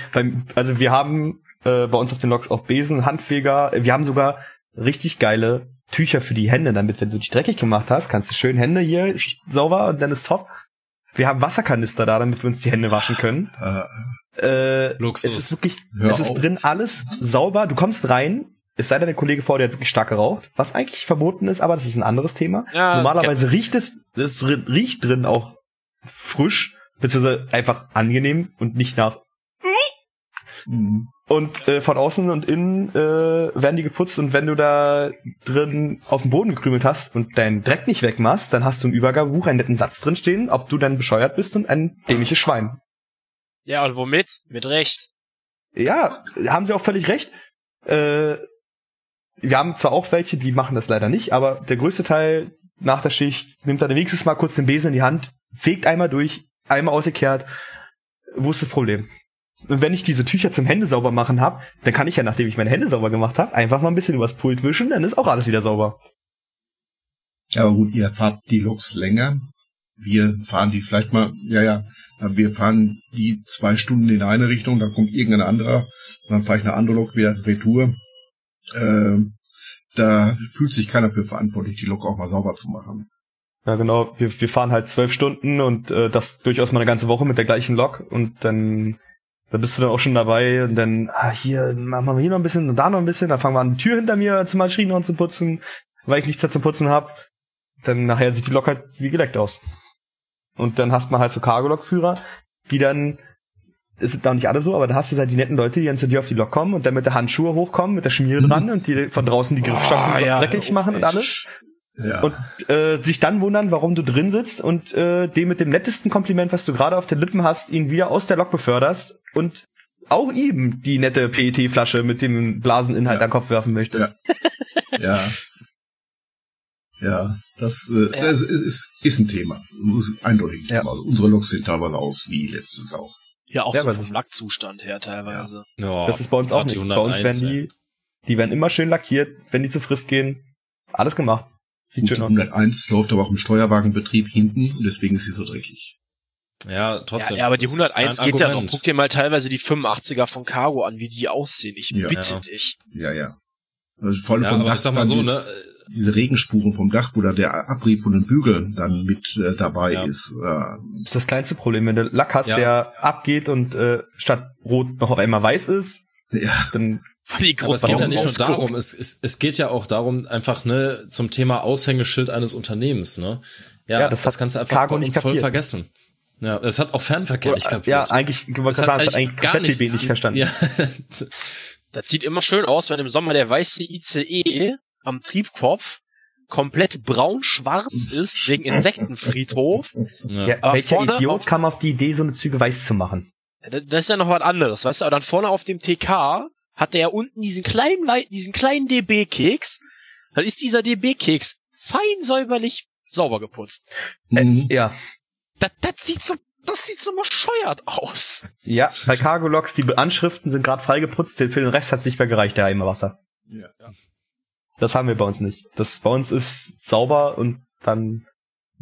Also wir haben äh, bei uns auf den Loks auch Besen, Handfeger. Wir haben sogar richtig geile Tücher für die Hände, damit wenn du dich dreckig gemacht hast, kannst du schön Hände hier sauber und dann ist top. Wir haben Wasserkanister da, damit wir uns die Hände waschen können.
Äh,
Äh,
Luxus.
Es ist wirklich,
Hör
es ist
auf.
drin alles sauber. Du kommst rein, es sei denn, der Kollege vor dir hat wirklich stark geraucht, was eigentlich verboten ist, aber das ist ein anderes Thema.
Ja, das
Normalerweise riecht es, es ri- riecht drin auch frisch, beziehungsweise einfach angenehm und nicht nach.
Mh.
Und äh, von außen und innen äh, werden die geputzt und wenn du da drin auf dem Boden gekrümelt hast und deinen Dreck nicht wegmachst, dann hast du im Übergabebuch einen netten Satz drin stehen, ob du dann bescheuert bist und ein dämliches Schwein.
Ja, und womit? Mit Recht.
Ja, haben sie auch völlig recht. Äh, wir haben zwar auch welche, die machen das leider nicht, aber der größte Teil nach der Schicht nimmt dann wenigstens mal kurz den Besen in die Hand, fegt einmal durch, einmal ausgekehrt. Wo ist das Problem? Und wenn ich diese Tücher zum Hände sauber machen habe, dann kann ich ja, nachdem ich meine Hände sauber gemacht habe, einfach mal ein bisschen übers Pult wischen, dann ist auch alles wieder sauber.
Ja, aber gut, ihr fahrt die Loks länger. Wir fahren die vielleicht mal, ja, ja, wir fahren die zwei Stunden in eine Richtung, dann kommt irgendein anderer, dann fahre ich eine andere Lok wieder als Retour. Ähm, da fühlt sich keiner für verantwortlich, die Lok auch mal sauber zu machen.
Ja, genau. Wir, wir fahren halt zwölf Stunden und äh, das durchaus mal eine ganze Woche mit der gleichen Lok und dann, dann bist du dann auch schon dabei und dann, ah, hier machen wir hier noch ein bisschen und da noch ein bisschen, dann fangen wir an, die Tür hinter mir zum Maschinenraum zu putzen, weil ich nichts mehr zum Putzen hab. Dann nachher sieht die Lok halt wie geleckt aus. Und dann hast man halt so Cargo-Lokführer, die dann, es sind auch nicht alle so, aber da hast du halt die netten Leute, die dann zu dir auf die Lok kommen und dann mit der Handschuhe hochkommen, mit der Schmiere dran und die von draußen die Griffstocken
Ah, ja,
dreckig
hör
machen und alles
Ja.
und äh, sich dann wundern, warum du drin sitzt und äh, dem mit dem nettesten Kompliment, was du gerade auf den Lippen hast, ihn wieder aus der Lok beförderst und auch ihm die nette PET-Flasche mit dem Blaseninhalt
Ja.
an den Kopf werfen möchtest. [LAUGHS]
Ja. Ja, das, äh,
Ja.
das ist, ist, ist ein Thema. Das ist eindeutig ein
Ja.
Thema. Also unsere Loks sehen teilweise aus wie letztens auch.
Ja, auch
Ja,
so vom Lackzustand her teilweise.
Ja,
Das ist bei uns auch nicht.
die
Bei uns
101,
werden die, die werden immer schön lackiert, wenn die zu Frist gehen. Alles gemacht. Sieht
Gut, die
schön aus.
101 läuft aber auch im Steuerwagenbetrieb hinten und deswegen ist sie so dreckig.
Ja,
Ja,
trotzdem.
ja, aber die
das ist
101
ein
geht ja noch. Guck dir mal teilweise die 85er von Cargo an, wie die aussehen. Ich
Ja.
bitte
Ja.
dich.
Ja, ja. Also vor allem
Ja,
vom
aber
Dach
sag mal so,
die,
ne?
diese Regenspuren vom Dach, wo da der Abrieb von den Bügeln dann mit äh, dabei
Ja.
ist. Äh,
Das ist das kleinste Problem. Wenn du Lack hast,
Ja.
der abgeht und äh, statt rot noch auf einmal weiß ist,
ja,
dann
die
Aber es geht ja nicht nur darum, es, es, es geht ja auch darum, einfach ne zum Thema Aushängeschild eines Unternehmens, ne? Ja,
Ja, das
das,
hat
kannst du einfach
Cargo
bei uns voll vergessen. Ja, es hat auch Fernverkehr nicht kapiert.
ja, eigentlich, gerade
hat
sagen, es hat eigentlich komplett DB nicht verstanden.
Ja, [LAUGHS]
Das sieht immer schön aus, wenn im Sommer der weiße ICE am Triebkopf komplett braun-schwarz ist, wegen Insektenfriedhof.
ja.
Ja, welcher
vorne
Idiot
auf-
kam auf die Idee, so eine Züge weiß zu machen?
Das ist ja noch was anderes, weißt du, aber dann vorne auf dem TK hat der ja unten diesen kleinen, wei- diesen kleinen DB-Keks. Dann ist dieser DB-Keks fein säuberlich sauber geputzt.
Mhm.
Ja,
Das, das sieht so, das sieht so bescheuert aus.
ja, bei Cargo-Loks, die Anschriften sind gerade freigeputzt, für den Rest hat's nicht mehr gereicht, der Eimer Wasser.
Ja.
Das haben wir bei uns nicht. Das bei uns ist sauber und dann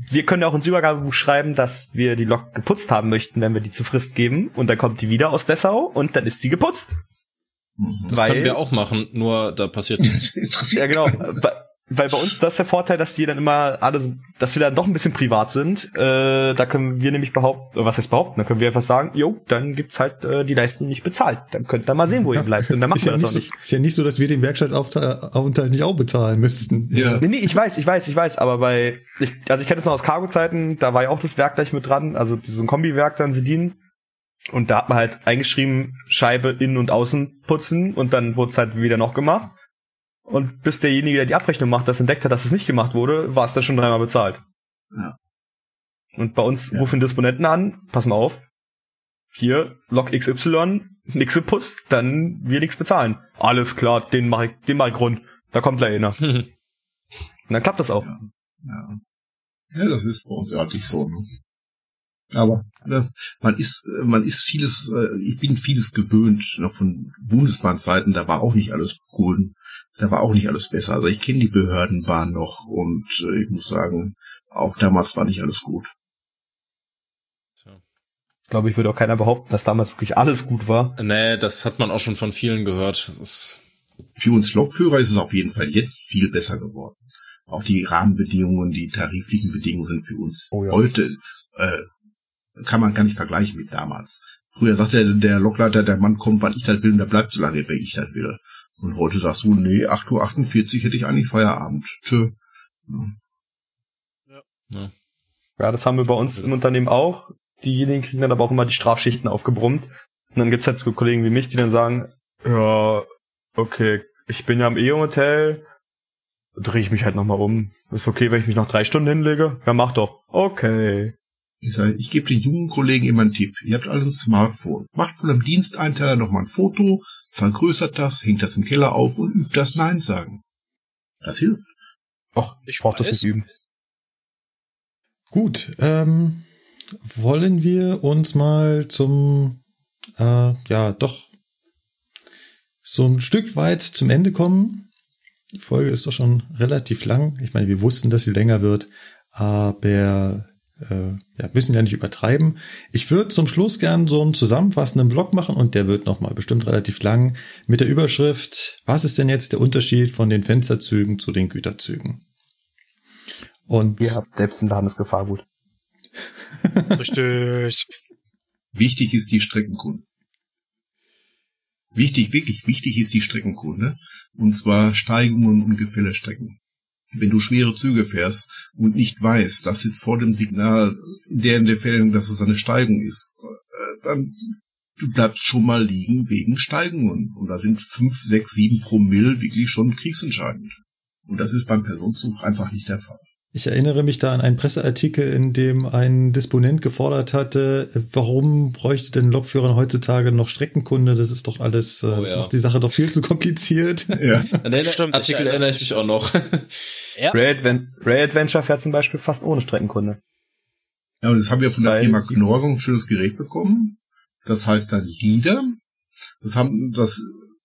wir können ja auch ins Übergabebuch schreiben, dass wir die Lok geputzt haben möchten, wenn wir die zu Frist geben und dann kommt die wieder aus Dessau und dann ist die geputzt.
Mhm.
das
weil-
können wir auch machen, nur da passiert nichts. [LAUGHS]
Ja, genau. Weil bei uns das ist der Vorteil, dass die dann immer alle, dass wir dann doch ein bisschen privat sind. Äh, da können wir nämlich behaupten, was heißt behaupten? Da können wir einfach sagen, jo, dann gibt's halt äh, die Leistung nicht bezahlt. Dann könnt ihr mal sehen, wo ihr bleibt. Und dann machen
ist
wir
ja
das auch
nicht. So, ist ja nicht so, dass wir den Werkstattaufenthalt nicht auch bezahlen müssten.
Ja.
Nee, nee, ich weiß, ich weiß, ich weiß, aber bei, ich, also ich kenne es noch aus Cargo-Zeiten, da war ja auch das Werk gleich mit dran, also so ein Kombiwerk dann Sedin. Und da hat man halt eingeschrieben, Scheibe innen und außen putzen und dann wurde es halt wieder noch gemacht. Und bis derjenige, der die Abrechnung macht, das entdeckt hat, dass es nicht gemacht wurde, war es dann schon dreimal bezahlt.
Ja.
Und bei uns
Ja.
rufen Disponenten an, pass mal auf, hier, Log XY, nix geputzt, dann wir nichts bezahlen. Alles klar, den mach ich, den mach ich rund. Da kommt gleich einer. [LAUGHS] Und dann klappt das auch.
Ja. Ja. ja, das ist bei uns ja nicht so. Ne? Aber ne, man ist, äh, man ist vieles, äh, ich bin vieles gewöhnt, noch von Bundesbahnzeiten, da war auch nicht alles cool. Da war auch nicht alles besser. Also ich kenne die Behördenbahn noch und äh, ich muss sagen, auch damals war nicht alles gut.
Ich glaube, ich würde auch keiner behaupten, dass damals wirklich alles gut war.
Nee, das hat man auch schon von vielen gehört. Das ist,
Für uns Lokführer ist es auf jeden Fall jetzt viel besser geworden. Auch die Rahmenbedingungen, die tariflichen Bedingungen sind für uns
Oh ja.
heute, äh, kann man gar nicht vergleichen mit damals. Früher sagte der, der Lokleiter, der Mann kommt, wann ich das will, und der bleibt so lange, wie ich das will. Und heute sagst du, nee, 8.48 Uhr hätte ich eigentlich Feierabend. Tschö.
Ja, das haben wir bei uns im Unternehmen auch. Diejenigen kriegen dann aber auch immer die Strafschichten aufgebrummt. Und dann gibt's halt so Kollegen wie mich, die dann sagen, ja, okay, ich bin ja im E-Hotel, drehe ich mich halt nochmal um. Ist okay, wenn ich mich noch drei Stunden hinlege? Ja, mach doch. Okay.
Ich sage, ich gebe den jungen Kollegen immer einen Tipp. Ihr habt alle ein Smartphone. Macht von einem Diensteinteiler nochmal ein Foto, vergrößert das, hängt das im Keller auf und übt das Nein sagen. Das hilft.
Och,
Ich
ich brauch das nicht üben.
Gut, ähm, wollen wir uns mal zum, äh, ja, doch so ein Stück weit zum Ende kommen. Die Folge ist doch schon relativ lang. Ich meine, wir wussten, dass sie länger wird, aber ja, müssen ja nicht übertreiben. Ich würde zum Schluss gern so einen zusammenfassenden Blog machen und der wird nochmal bestimmt relativ lang mit der Überschrift, was ist denn jetzt der Unterschied von den Fensterzügen zu den Güterzügen? Und
Ihr habt selbst in der Handelsgefahr gut. [LAUGHS]
Richtig.
Wichtig ist die Streckenkunde. Wichtig, wirklich wichtig ist die Streckenkunde. Und zwar Steigungen und Gefällestrecken. Wenn du schwere Züge fährst und nicht weißt, dass jetzt vor dem Signal in der in der Fällen, dass es eine Steigung ist, äh, dann du bleibst schon mal liegen wegen Steigungen. Und da sind fünf, sechs, sieben Promille wirklich schon kriegsentscheidend. Und das ist beim Personenzug einfach nicht der Fall.
Ich erinnere mich da an einen Presseartikel, in dem ein Disponent gefordert hatte, warum bräuchte denn Lokführern heutzutage noch Streckenkunde? Das ist doch alles, äh,
Oh,
das
ja.
macht die Sache doch viel zu kompliziert. [LAUGHS]
Ja.
an den
Stimmt,
Artikel
ich
erinnere ich mich auch noch.
Ja.
Ray, Adven Ray Adventure fährt zum Beispiel fast ohne Streckenkunde.
Ja, und jetzt haben wir von der
Weil
Firma Knorr so ein schönes Gerät bekommen. Das heißt dann Lieder. Das haben, das,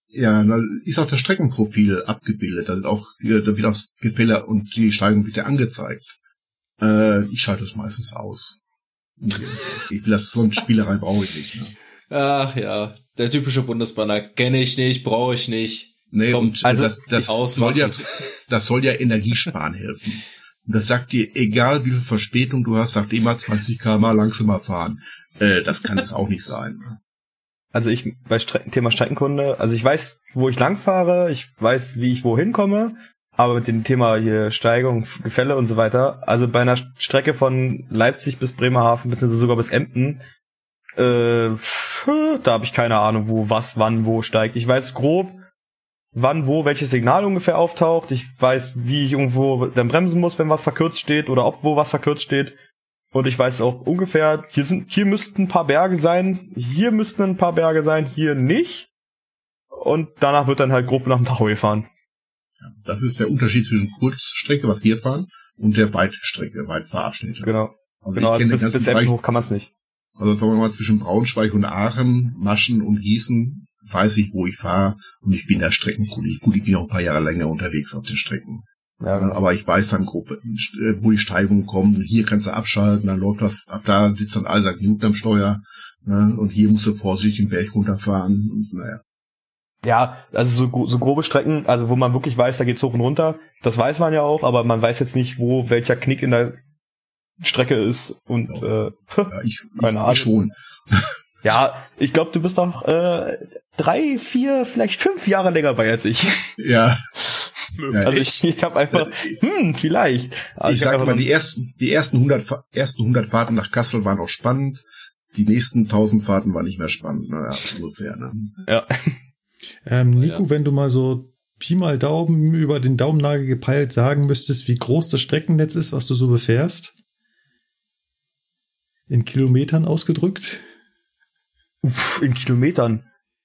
ja, da ist auch das Streckenprofil abgebildet. Da wird auch, da wird auch Gefälle und die Steigung wieder angezeigt. Äh, ich schalte es meistens aus. Ich will das, so eine Spielerei brauche ich nicht. Ne?
Ach ja, der typische Bundesbanner kenne ich nicht, brauche ich nicht.
Nee,
Komm,
und
also
das, das soll ja, das soll ja Energiesparen helfen. Und das sagt dir, egal wie viel Verspätung du hast, sagt immer 20 km langsamer fahren. Äh, das kann es auch nicht sein. Ne?
Also ich bei Strecken, Thema Streckenkunde, also ich weiß, wo ich lang fahre, ich weiß, wie ich wohin komme, aber mit dem Thema hier Steigung, Gefälle und so weiter, also bei einer Strecke von Leipzig bis Bremerhaven, beziehungsweise sogar bis Emden, äh, da habe ich keine Ahnung, wo was, wann, wo steigt. Ich weiß grob, wann, wo, welches Signal ungefähr auftaucht. Ich weiß, wie ich irgendwo dann bremsen muss, wenn was verkürzt steht oder ob wo was verkürzt steht. Und ich weiß auch ungefähr, hier sind, hier müssten ein paar Berge sein, hier müssten ein paar Berge sein, hier nicht. Und danach wird dann halt grob nach dem Tacho gefahren.
Das ist der Unterschied zwischen Kurzstrecke, was wir fahren, und der Weitstrecke, Weitfahrabschnitte.
Genau.
Also
genau,
ich kenne
bis,
ganzen
bis Emden
Bereich,
hoch kann man es nicht.
also sagen wir mal zwischen Braunschweig und Aachen, Maschen und Gießen, weiß ich, wo ich fahre und ich bin da Streckenkundig. Gut, ich bin auch ein paar Jahre länger unterwegs auf den Strecken.
Ja, genau.
Aber ich weiß dann grob, wo die Steigungen kommen. Hier kannst du abschalten, dann läuft das, ab da sitzt dann Isaac Newton am Steuer, ne, und hier musst du vorsichtig den Berg runterfahren, und naja.
Ja, also so, so grobe Strecken, also wo man wirklich weiß, da geht's hoch und runter, das weiß man ja auch, aber man weiß jetzt nicht, wo welcher Knick in der Strecke ist und [LAUGHS]
Ja.
äh,
Ja, ich,
Keine
ich,
Ahnung.
schon.
ja, ich glaube, du bist doch äh, drei, vier, vielleicht fünf Jahre länger bei als ich.
Ja, [LAUGHS]
Also ich, ich habe einfach, hm, vielleicht. Aber
ich
hab
sag mal, die ersten, die ersten 100, Fa- ersten 100 Fahrten nach Kassel waren auch spannend. Die nächsten 1000 Fahrten waren nicht mehr spannend. Naja, ungefähr. Ne?
ja.
Ähm, Nico,
Ja.
wenn du mal so Pi mal Daumen über den Daumennagel gepeilt sagen müsstest, wie groß das Streckennetz ist, was du so befährst? In Kilometern ausgedrückt?
Uff, in Kilometern.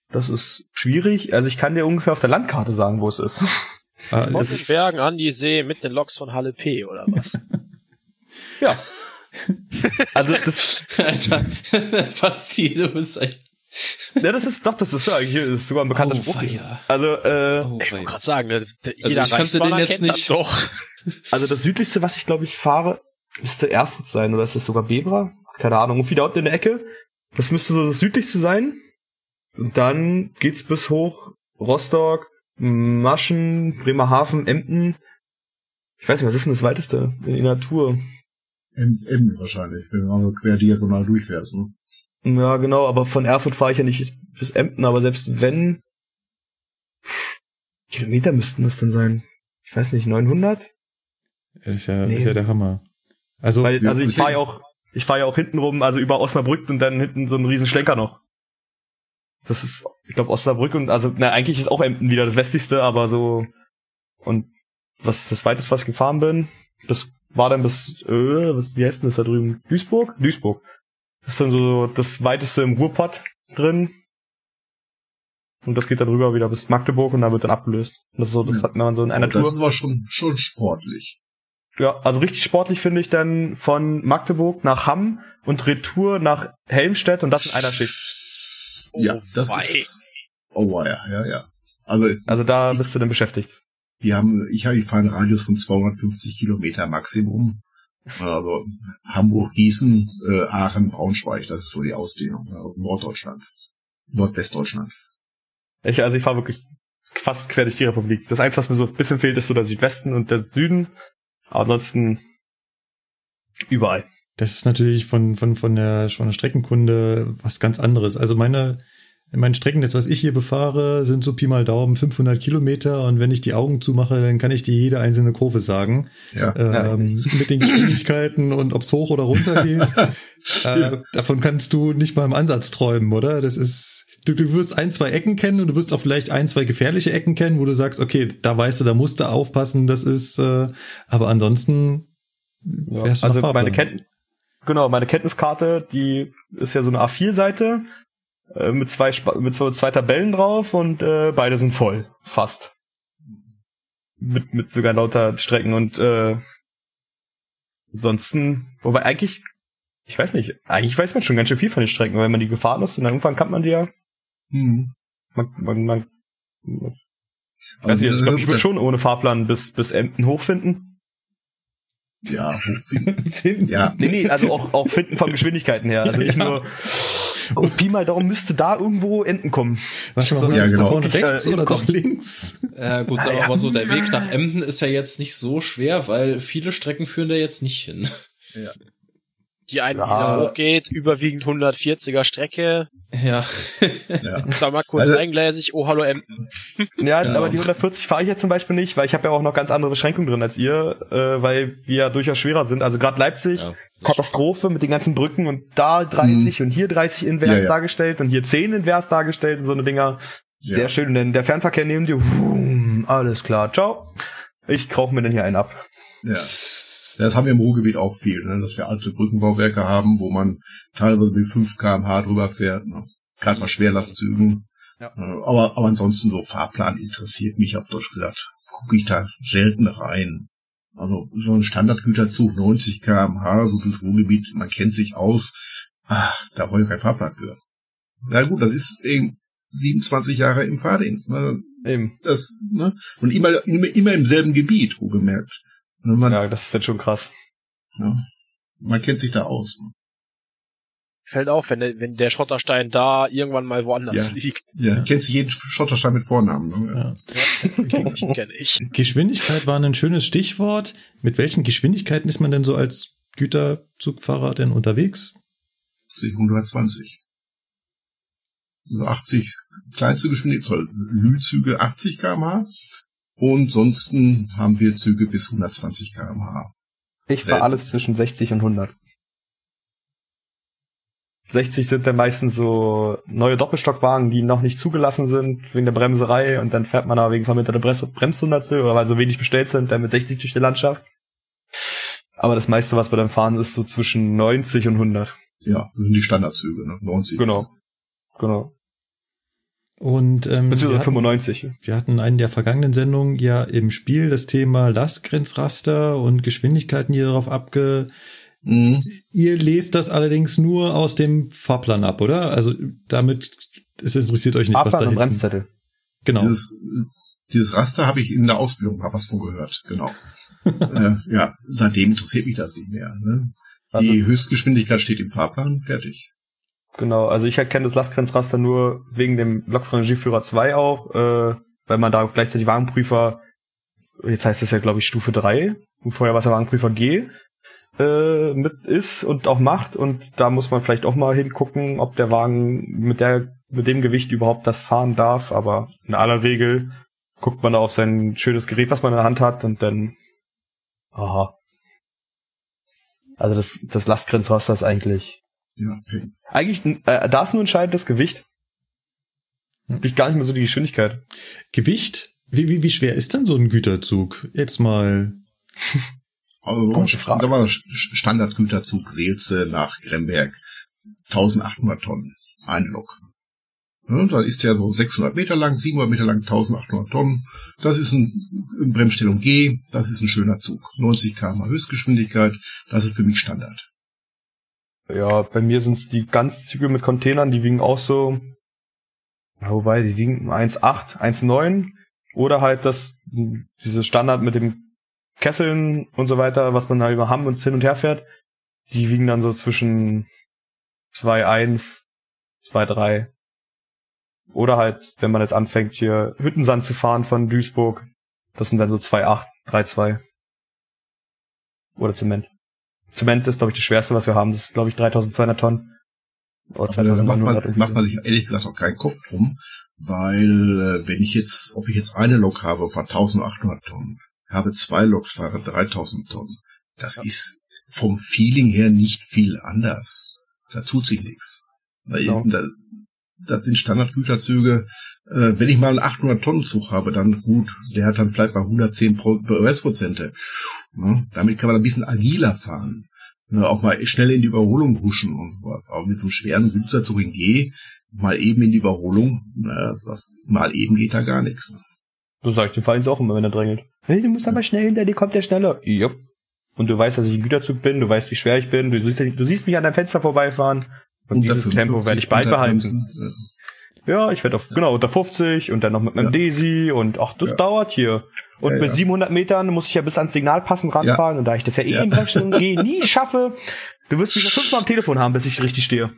Das ist schwierig. Also ich kann dir ungefähr auf der Landkarte sagen, wo es ist.
Ah,
Von den Bergen an die See mit den Loks von Halle P oder was? [LAUGHS]
Ja. [LAUGHS] Also das, [LAUGHS]
Alter, Basti, du bist echt.
ja, das ist doch, das ist ja eigentlich das ist sogar ein bekannter
Oh,
Spruch. Also, äh,
Oh,
Ich wollte gerade sagen, ne, d- jeder
ich kannte
Reichsbahner
den jetzt nicht.
doch.
also das südlichste, was ich glaube ich fahre, müsste Erfurt sein oder ist das sogar Bebra? Keine Ahnung. Und wieder unten in der Ecke. Das müsste so das südlichste sein. Und dann geht's bis hoch Rostock, Maschen, Bremerhaven, Emden. Ich weiß nicht, was ist denn das weiteste in der Natur?
M, M wahrscheinlich, wenn du mal quer diagonal durchfährst. Ne?
Ja, genau, aber von Erfurt fahre ich ja nicht bis Emden, aber selbst wenn, Kilometer müssten das denn sein? Ich weiß nicht, 900?
ist, ja,
Nee.
ist ja der Hammer. Also,
Weil, also ich fahre ja auch, ich fahre ja auch hinten rum, also über Osnabrück und dann hinten so einen riesen Schlenker noch. Das ist, ich glaube, Osnabrück und, also, na, eigentlich ist auch Emden wieder das westlichste, aber so, und was das weiteste, was ich gefahren bin, das war dann bis, äh, was, wie heißt denn das da drüben? Duisburg? Duisburg. Das ist dann so das weiteste im Ruhrpott drin. Und das geht dann rüber wieder bis Magdeburg und da wird dann abgelöst. Das ist so, das hat man so in einer
das
Tour.
ist aber schon, schon sportlich.
Ja, also richtig sportlich finde ich dann von Magdeburg nach Hamm und Retour nach Helmstedt und das in einer Schicht.
Ja,
Oh,
das
wei.
ist. Oh ja, ja, ja. Also,
Also da bist du dann beschäftigt.
wir haben, ich habe, ich fahre einen Radius von 250 Kilometer Maximum. Also Hamburg, Gießen, äh, Aachen, Braunschweig, das ist so die Ausdehnung. Ja, Norddeutschland, Nordwestdeutschland.
Ich, also ich fahre wirklich fast quer durch die Republik. Das Einzige, was mir so ein bisschen fehlt, ist so der Südwesten und der Süden. Aber ansonsten überall.
Das ist natürlich von, von, von der, von der Streckenkunde was ganz anderes. Also meine, mein Streckennetz, was ich hier befahre, sind so Pi mal Daumen 500 Kilometer und wenn ich die Augen zumache, dann kann ich dir jede einzelne Kurve sagen.
Ja.
Ähm, mit den Geschwindigkeiten und ob's hoch oder runter geht. [LAUGHS] äh, davon kannst du nicht mal im Ansatz träumen, oder? Das ist, du, du wirst ein, zwei Ecken kennen und du wirst auch vielleicht ein, zwei gefährliche Ecken kennen, wo du sagst, okay, da weißt du, da musst du aufpassen, das ist, äh, aber ansonsten
Ja.
wärst du
Also
nach
meine
Fahrplan.
Genau, meine Kenntniskarte, die ist ja so eine A4-Seite äh, mit zwei mit so zwei Tabellen drauf und äh, beide sind voll, fast. Mit mit sogar lauter Strecken und äh, ansonsten, wobei eigentlich, ich weiß nicht, eigentlich weiß man schon ganz schön viel von den Strecken, weil wenn man die gefahren ist und dann irgendwann kann man die ja,
Hm.
man, man, man weiß
Also,
nicht, ich glaube, ich würde schon ohne Fahrplan bis bis Emden hochfinden.
Ja, [LAUGHS] hochfinden. ja,
Nee, nee, also auch, auch finden von Geschwindigkeiten her. Also nicht nur, oh, Pi mal darum müsste da irgendwo Enden kommen.
Warte mal,
Ja,
ja,
genau.
vorne rechts
äh,
oder doch links?
Äh, gut, aber, aber so der Weg nach Emden ist ja jetzt nicht so schwer, weil viele Strecken führen da jetzt nicht hin.
Die eine, die
Ja.
da hochgeht, überwiegend 140er Strecke.
Ja.
ja.
Sag mal kurz
Also-
eingleisig, oh hallo Emden. [LAUGHS]
Ja,
Genau.
aber die 140 fahre ich jetzt zum Beispiel nicht, weil ich habe ja auch noch ganz andere Beschränkungen drin als ihr, äh, weil wir ja durchaus schwerer sind. Also gerade Leipzig,
ja.
Katastrophe mit den ganzen Brücken und da 30 und hier 30 invers
Ja, ja.
dargestellt und hier 10 invers dargestellt und so eine Dinger. Sehr
Ja.
schön, denn der Fernverkehr neben dir, wum, alles klar, ciao. Ich rauche mir denn hier einen ab.
Ja. Das haben wir im Ruhrgebiet auch viel, ne? dass wir alte Brückenbauwerke haben, wo man teilweise mit 5 kmh drüber fährt. Ne? Gerade bei Schwerlastzügen.
Ja.
Äh, Aber, aber ansonsten so Fahrplan interessiert mich auf Deutsch gesagt. Gucke ich da selten rein. Also so ein Standardgüterzug 90 kmh, so das Ruhrgebiet, man kennt sich aus. Ah, da brauche ich keinen Fahrplan für. Na gut, das ist eben 27 Jahre im Fahrdienst. Ne?
Eben.
Das, ne? Und immer, immer, immer im selben Gebiet, wo gemerkt. Man,
Ja, das ist jetzt schon krass.
ja, man kennt sich da aus. Ne?
fällt auf, wenn der, wenn der Schotterstein da irgendwann mal woanders
Ja.
liegt.
Ja. Du kennst jeden Schotterstein mit Vornamen. Ne?
Ja.
Kenn ich, kenn ich. [LAUGHS]
Geschwindigkeit war ein schönes Stichwort. Mit welchen Geschwindigkeiten ist man denn so als Güterzugfahrer denn unterwegs?
80, 120. Also 80 kleinste Geschwindigkeit, Lü-Züge 80 km/h. Und sonst haben wir Züge bis 120 km/h.
Ich war alles zwischen 60 und 100. 60 sind dann meistens so neue Doppelstockwagen, die noch nicht zugelassen sind wegen der Bremserei und dann fährt man da wegen verminderter Bremshundertstel oder weil so wenig bestellt sind, dann mit 60 durch die Landschaft. Aber das meiste, was wir dann fahren, ist so zwischen 90 und 100.
Ja, das sind die Standardzüge, ne? 90.
Genau. Genau.
Und ähm, wir, hatten,
95.
wir hatten in einer der vergangenen Sendungen ja im Spiel das Thema Lastgrenzraster und Geschwindigkeiten, die darauf abge...
Mhm.
Ihr lest das allerdings nur aus dem Fahrplan ab, oder? Also damit, es interessiert euch nicht, was da
Fahrplan und
hinten...
Bremszettel.
Genau.
Dieses, dieses Raster habe ich in der Ausbildung mal was von gehört, genau. [LAUGHS] äh, ja, seitdem interessiert mich das nicht mehr. Ne?
Also-
Die Höchstgeschwindigkeit steht im Fahrplan, fertig.
Genau, also ich erkenne das Lastgrenzraster nur wegen dem Lokführer 2 auch, äh, weil man da gleichzeitig Wagenprüfer, jetzt heißt das ja glaube ich Stufe 3, und vorher war es ja Wagenprüfer G, äh, mit ist und auch macht und da muss man vielleicht auch mal hingucken, ob der Wagen mit der mit dem Gewicht überhaupt das fahren darf, aber in aller Regel guckt man da auf sein schönes Gerät, was man in der Hand hat und dann aha. Also das, das Lastgrenzraster ist eigentlich
Ja, okay.
eigentlich, äh, da ist nur entscheidend das Gewicht. Nicht gar nicht mehr so die Geschwindigkeit.
Gewicht? Wie, wie, wie schwer ist denn so ein Güterzug? Jetzt mal. [LAUGHS]
Also,
Gute Frage.
das Standardgüterzug Seelze nach Gremberg. 1800 Tonnen. Eine Lok. Ja, da ist der so 600 Meter lang, 700 Meter lang, 1800 Tonnen. Das ist ein in Bremsstellung G. Das ist ein schöner Zug. 90 km Höchstgeschwindigkeit. Das ist für mich Standard.
Ja, bei mir sind es die Ganzzüge mit Containern, die wiegen auch so, wobei, die wiegen 1,8, 1,9 oder halt das, dieses Standard mit dem Kesseln und so weiter, was man halt über Hamm und hin und her fährt, die wiegen dann so zwischen 2,1, 2,3. Oder halt, wenn man jetzt anfängt, hier Hüttensand zu fahren von Duisburg, das sind dann so 2,8, 3,2. Oder Zement. Zement ist, glaube ich, das schwerste, was wir haben. Das ist, glaube ich, 3200 Tonnen. Oder
Aber da macht
2900
man, macht man sich ehrlich gesagt auch keinen Kopf drum, weil äh, wenn ich jetzt, ob ich jetzt eine Lok habe, fahre 1800 Tonnen, habe zwei Loks, fahre 3000 Tonnen, das ist vom Feeling her nicht viel anders. Da tut sich nichts. Weil
Ja.
da, das sind Standardgüterzüge. Äh, wenn ich mal einen 800 Tonnen Zug habe, dann gut, der hat dann vielleicht mal 110 Pro- Prozente. Ne? Damit kann man ein bisschen agiler fahren. Ne, auch mal schnell in die Überholung huschen und sowas. Aber mit so einem schweren Güterzug in G, mal eben in die Überholung, na, das, das, mal eben geht da gar nichts.
So sagt den Fallen auch immer, wenn er drängelt. Hey, du musst aber schnell hinter dir, kommt der schneller. Jupp. Und du weißt, dass ich ein Güterzug bin, du weißt, wie schwer ich bin, du siehst, du siehst mich an deinem Fenster vorbeifahren. Und, dieses
55,
Tempo werde ich beibehalten. Ja, ich werde auf, genau, unter 50 und dann noch mit meinem
Ja.
Daisy und ach, das
Ja.
dauert hier. Und
Ja,
mit
ja.
700 Metern muss ich ja bis ans Signal passend ranfahren und da ich das ja eh
Ja.
in Bremsstellung [LAUGHS] G nie schaffe, du wirst mich noch fünfmal am Telefon haben, bis ich richtig stehe.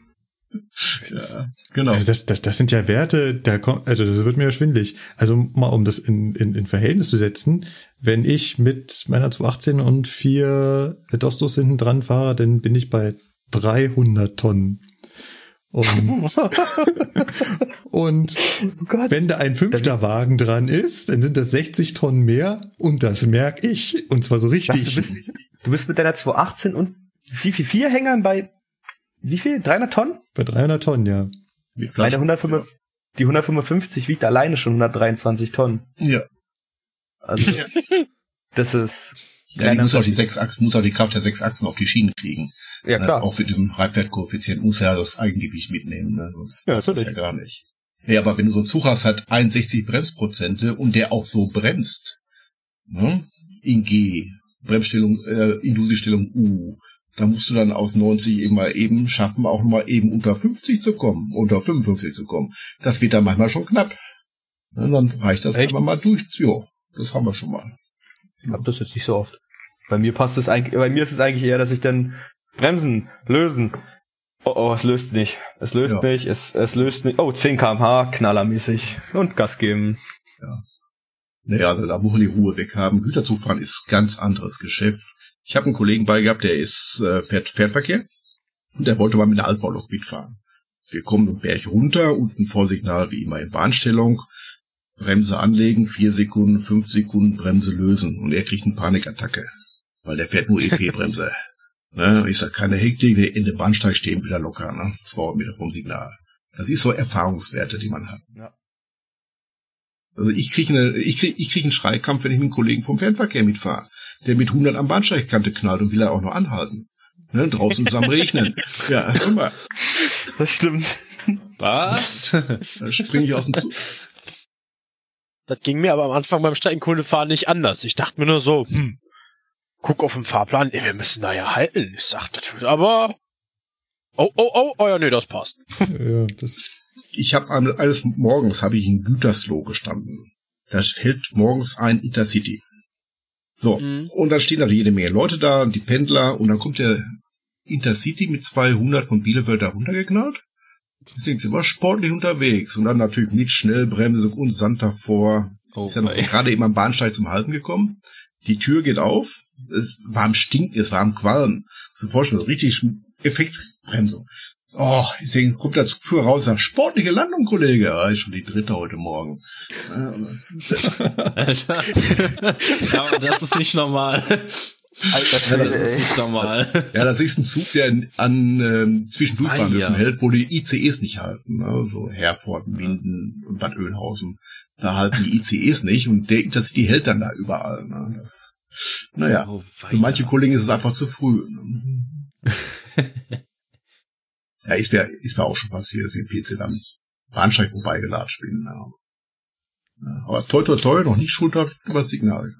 Ja, genau.
Also das, das, das sind ja Werte, da kommt, also das wird mir ja schwindlig. Also mal um das in, in, in Verhältnis zu setzen, wenn ich mit meiner 218 und vier Dostos hinten dran fahre, dann bin ich bei 300 Tonnen. Und, [LAUGHS] und
Oh Gott.
wenn da ein fünfter Wagen dran ist, dann sind das 60 Tonnen mehr und das merk ich. Und zwar so
Was,
richtig.
du, bist, du bist mit deiner 218 und wie viel vier Hängern bei wie viel? 300 Tonnen?
bei 300 Tonnen, ja.
Meine
Flaschen.
155, die 155 wiegt alleine schon 123 Tonnen.
Ja.
Also das ist
Ja, die muss auch die sechs Achsen, muss auch die Kraft der sechs Achsen auf die Schienen kriegen.
ja
Äh,
klar.
auch mit dem Reibwertkoeffizient muss er das Eigengewicht mitnehmen, ne? sonst
Ja,
das ja
natürlich.
gar nicht. Ja, aber wenn du so einen Zug hast, hat 61 Bremsprozente und der auch so bremst, ne? in G, Bremsstellung, äh, Indusi-Stellung U, da musst du dann aus 90 eben mal eben schaffen, auch mal eben unter 50 zu kommen, unter 55 zu kommen. Das wird dann manchmal schon knapp. Ne, dann reicht das
Echt?
einfach mal durch. Ja, das haben wir schon mal.
Ich hab das jetzt nicht so oft. Bei mir passt es eigentlich, bei mir ist es eigentlich eher, dass ich dann bremsen, lösen, Oh, oh, es löst nicht. Es löst
Ja.
nicht, es, es löst nicht. Oh, 10 kmh, knallermäßig. Und Gas geben.
Ja. Naja, also da muss man die Ruhe weghaben. Güterzugfahren ist ganz anderes Geschäft. Ich habe einen Kollegen bei gehabt, der ist äh, fährt Fährverkehr und der wollte mal mit einer Altbaulok mitfahren. Wir kommen den Berg runter, unten Vorsignal wie immer in Warnstellung, Bremse anlegen, vier Sekunden, fünf Sekunden, Bremse lösen und er kriegt eine Panikattacke, weil der fährt nur [LAUGHS] EP-Bremse. ne? Ich sag, keine Hektik, wir in dem Bahnsteig stehen wieder locker, ne? 200 Meter vom Signal. Das ist so Erfahrungswerte, die man hat.
Ja.
Also ich kriege eine, ich krieg, ich krieg einen Schreikampf, wenn ich mit einem Kollegen vom Fernverkehr mitfahre, der mit 100 am Bahnsteigkante knallt und will er auch noch anhalten. Ne, draußen ist am Regnen. [LAUGHS] Ja, immer.
Das stimmt.
Was? [LAUGHS]
Da springe ich aus dem Zug.
Das ging mir aber am Anfang beim Streckenkundefahren nicht anders. Ich dachte mir nur so, hm, guck auf den Fahrplan, ey, wir müssen da ja halten. Ich sag, das wird aber... Oh, oh, oh, oh ja, nee, das passt. [LAUGHS]
Ja, das,
Ich habe eines Morgens habe ich in Gütersloh gestanden. Da fällt morgens ein Intercity. So,
Mhm.
und dann stehen da jede Menge Leute da, die Pendler, und dann kommt der Intercity mit 200 von Bielefeld da runtergeknallt. Denke, sie war sportlich unterwegs. Und dann natürlich mit Schnellbremse und Sand davor.
Oh,
ist ja noch [LAUGHS] gerade eben am Bahnsteig zum Halten gekommen. Die Tür geht auf. Es war am Stinken, es war am Qualmen. Zu vorstellen, so richtig Effektbremsung. Oh, ich denke, kommt der Zugführer raus, sagt, sportliche Landung, Kollege. Ja, ist schon die dritte heute Morgen. [LAUGHS]
Alter. ja, aber das ist nicht normal.
Alter,
Das ist nicht normal.
Ja, das ist ein Zug, der an ähm, Zwischendurchbahnhöfen
Ah, ja.
hält, wo die ICEs nicht halten. Ne? So Herford, Minden und Bad Oeynhausen. Da halten die ICEs nicht und der Intercity hält dann da überall. Ne? Das, naja,
Oh,
für manche Kollegen ist es einfach zu früh. Ne? [LAUGHS] ja, ist mir, ist mir auch schon passiert, dass wir im PC dann Bahnsteig vorbeigelatscht bin. Ja. Ja, aber toi toi toi, noch nicht Schulter über das Signal.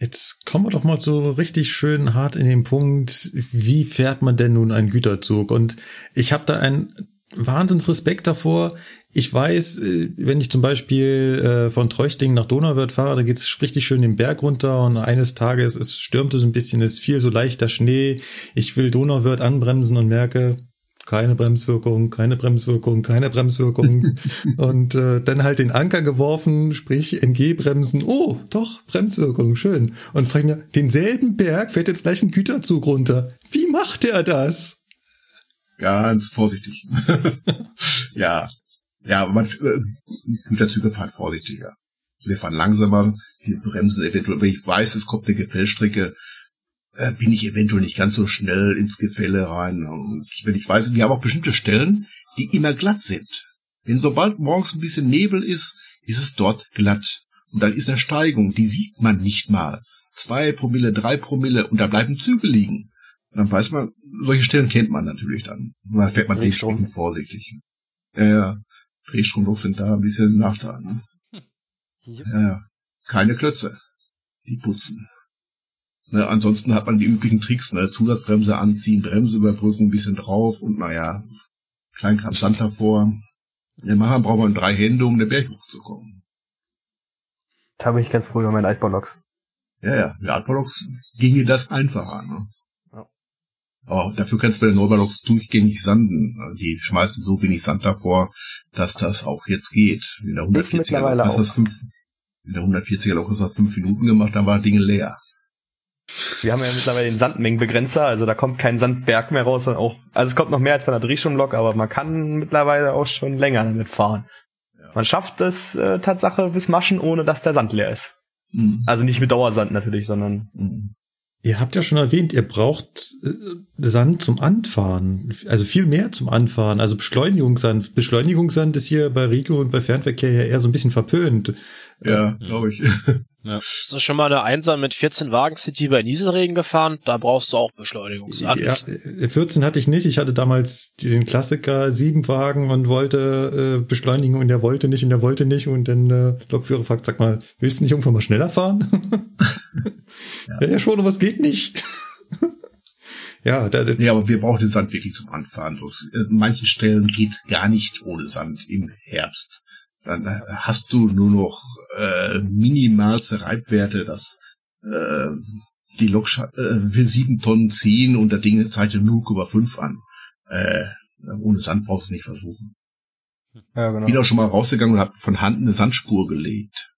Jetzt kommen wir doch mal so richtig schön hart in den Punkt, wie fährt man denn nun einen Güterzug? Und ich habe da einen Wahnsinnsrespekt davor. Ich weiß, äh, wenn ich zum Beispiel äh, von Treuchtlingen nach Donauwörth fahre, da geht's richtig schön den Berg runter und eines Tages, es stürmte so ein bisschen, es fiel so leichter Schnee. Ich will Donauwörth anbremsen und merke, keine Bremswirkung, keine Bremswirkung, keine Bremswirkung. [LAUGHS] und äh, dann halt den Anker geworfen, sprich MG-Bremsen. Oh, doch, Bremswirkung, schön. Und frage mir, denselben Berg fährt jetzt gleich ein Güterzug runter. Wie macht er das?
Ganz vorsichtig. [LAUGHS] ja. Ja, aber man, äh, Güterzüge fahren vorsichtiger. Wir fahren langsamer, wir bremsen eventuell, wenn ich weiß, es kommt eine Gefällstrecke, äh, bin ich eventuell nicht ganz so schnell ins Gefälle rein. Und wenn ich weiß, wir haben auch bestimmte Stellen, die immer glatt sind. Wenn sobald morgens ein bisschen Nebel ist, ist es dort glatt. Und dann ist eine Steigung, die sieht man nicht mal. Zwei Promille, drei Promille und da bleiben Züge liegen. Und dann weiß man, solche Stellen kennt man natürlich dann. Und dann fährt man
Drehstrom.
dementsprechend vorsichtig. Ja, ja. Drehstromdruck sind da ein bisschen ein Nachteil. Ne? Ja, ja. Keine Klötze. Die putzen. Ne, ansonsten hat man die üblichen Tricks, ne? Zusatzbremse anziehen, Bremse überbrücken, ein bisschen drauf und naja, Kleinkram Sand davor. Ja, machen braucht man drei Hände, um den Berg hochzukommen.
Da habe ich ganz früher meine Altbauloks.
Ja, ja, mit Altbalox ginge das einfacher. Ne?
Ja.
Aber dafür kannst du bei den Neubalox durchgängig sanden. Also Die schmeißen so wenig Sand davor, dass das auch jetzt geht. In der 140er
mittlerweile
Lok hast du das fünf, in der 140er Lok hast du das fünf Minuten gemacht, dann war das Ding leer.
Wir haben ja mittlerweile den Sandmengenbegrenzer, also da kommt kein Sandberg mehr raus, sondern auch, also es kommt noch mehr als bei einer Drehstromlok, aber man kann mittlerweile auch schon länger damit fahren. Man schafft es äh, Tatsache bis Maschen, ohne dass der Sand leer ist.
Mhm.
Also nicht mit Dauersand natürlich, sondern
Mhm.
Ihr habt ja schon erwähnt, ihr braucht äh, Sand zum Anfahren, also viel mehr zum Anfahren, also Beschleunigungssand. Beschleunigungssand ist hier bei Regio und bei Fernverkehr ja eher so ein bisschen verpönt.
Ja, glaube ich. [LAUGHS]
Hast du schon mal eine Einser mit 14 Wagen City bei Nieselregen gefahren? Da brauchst du auch Beschleunigungssand.
Ja, äh, 14 hatte ich nicht. Ich hatte damals den Klassiker sieben Wagen und wollte äh, beschleunigen und der wollte nicht und der wollte nicht und dann äh, Lokführer fragt, sag mal, willst du nicht irgendwann mal schneller fahren? [LAUGHS] ja. ja, schon, aber es geht nicht. [LAUGHS] ja, da, da,
Nee, aber wir brauchen den Sand wirklich zum Anfahren. Sonst, äh, an manchen Stellen geht gar nicht ohne Sand im Herbst. Dann äh, hast du nur noch äh, minimalste Reibwerte, dass äh, die Lok äh, will sieben Tonnen ziehen und der Ding zeichnet 0,5 an. Äh, ohne Sand brauchst du nicht versuchen.
Ja, genau.
Bin auch schon mal rausgegangen und habe von Hand eine Sandspur gelegt.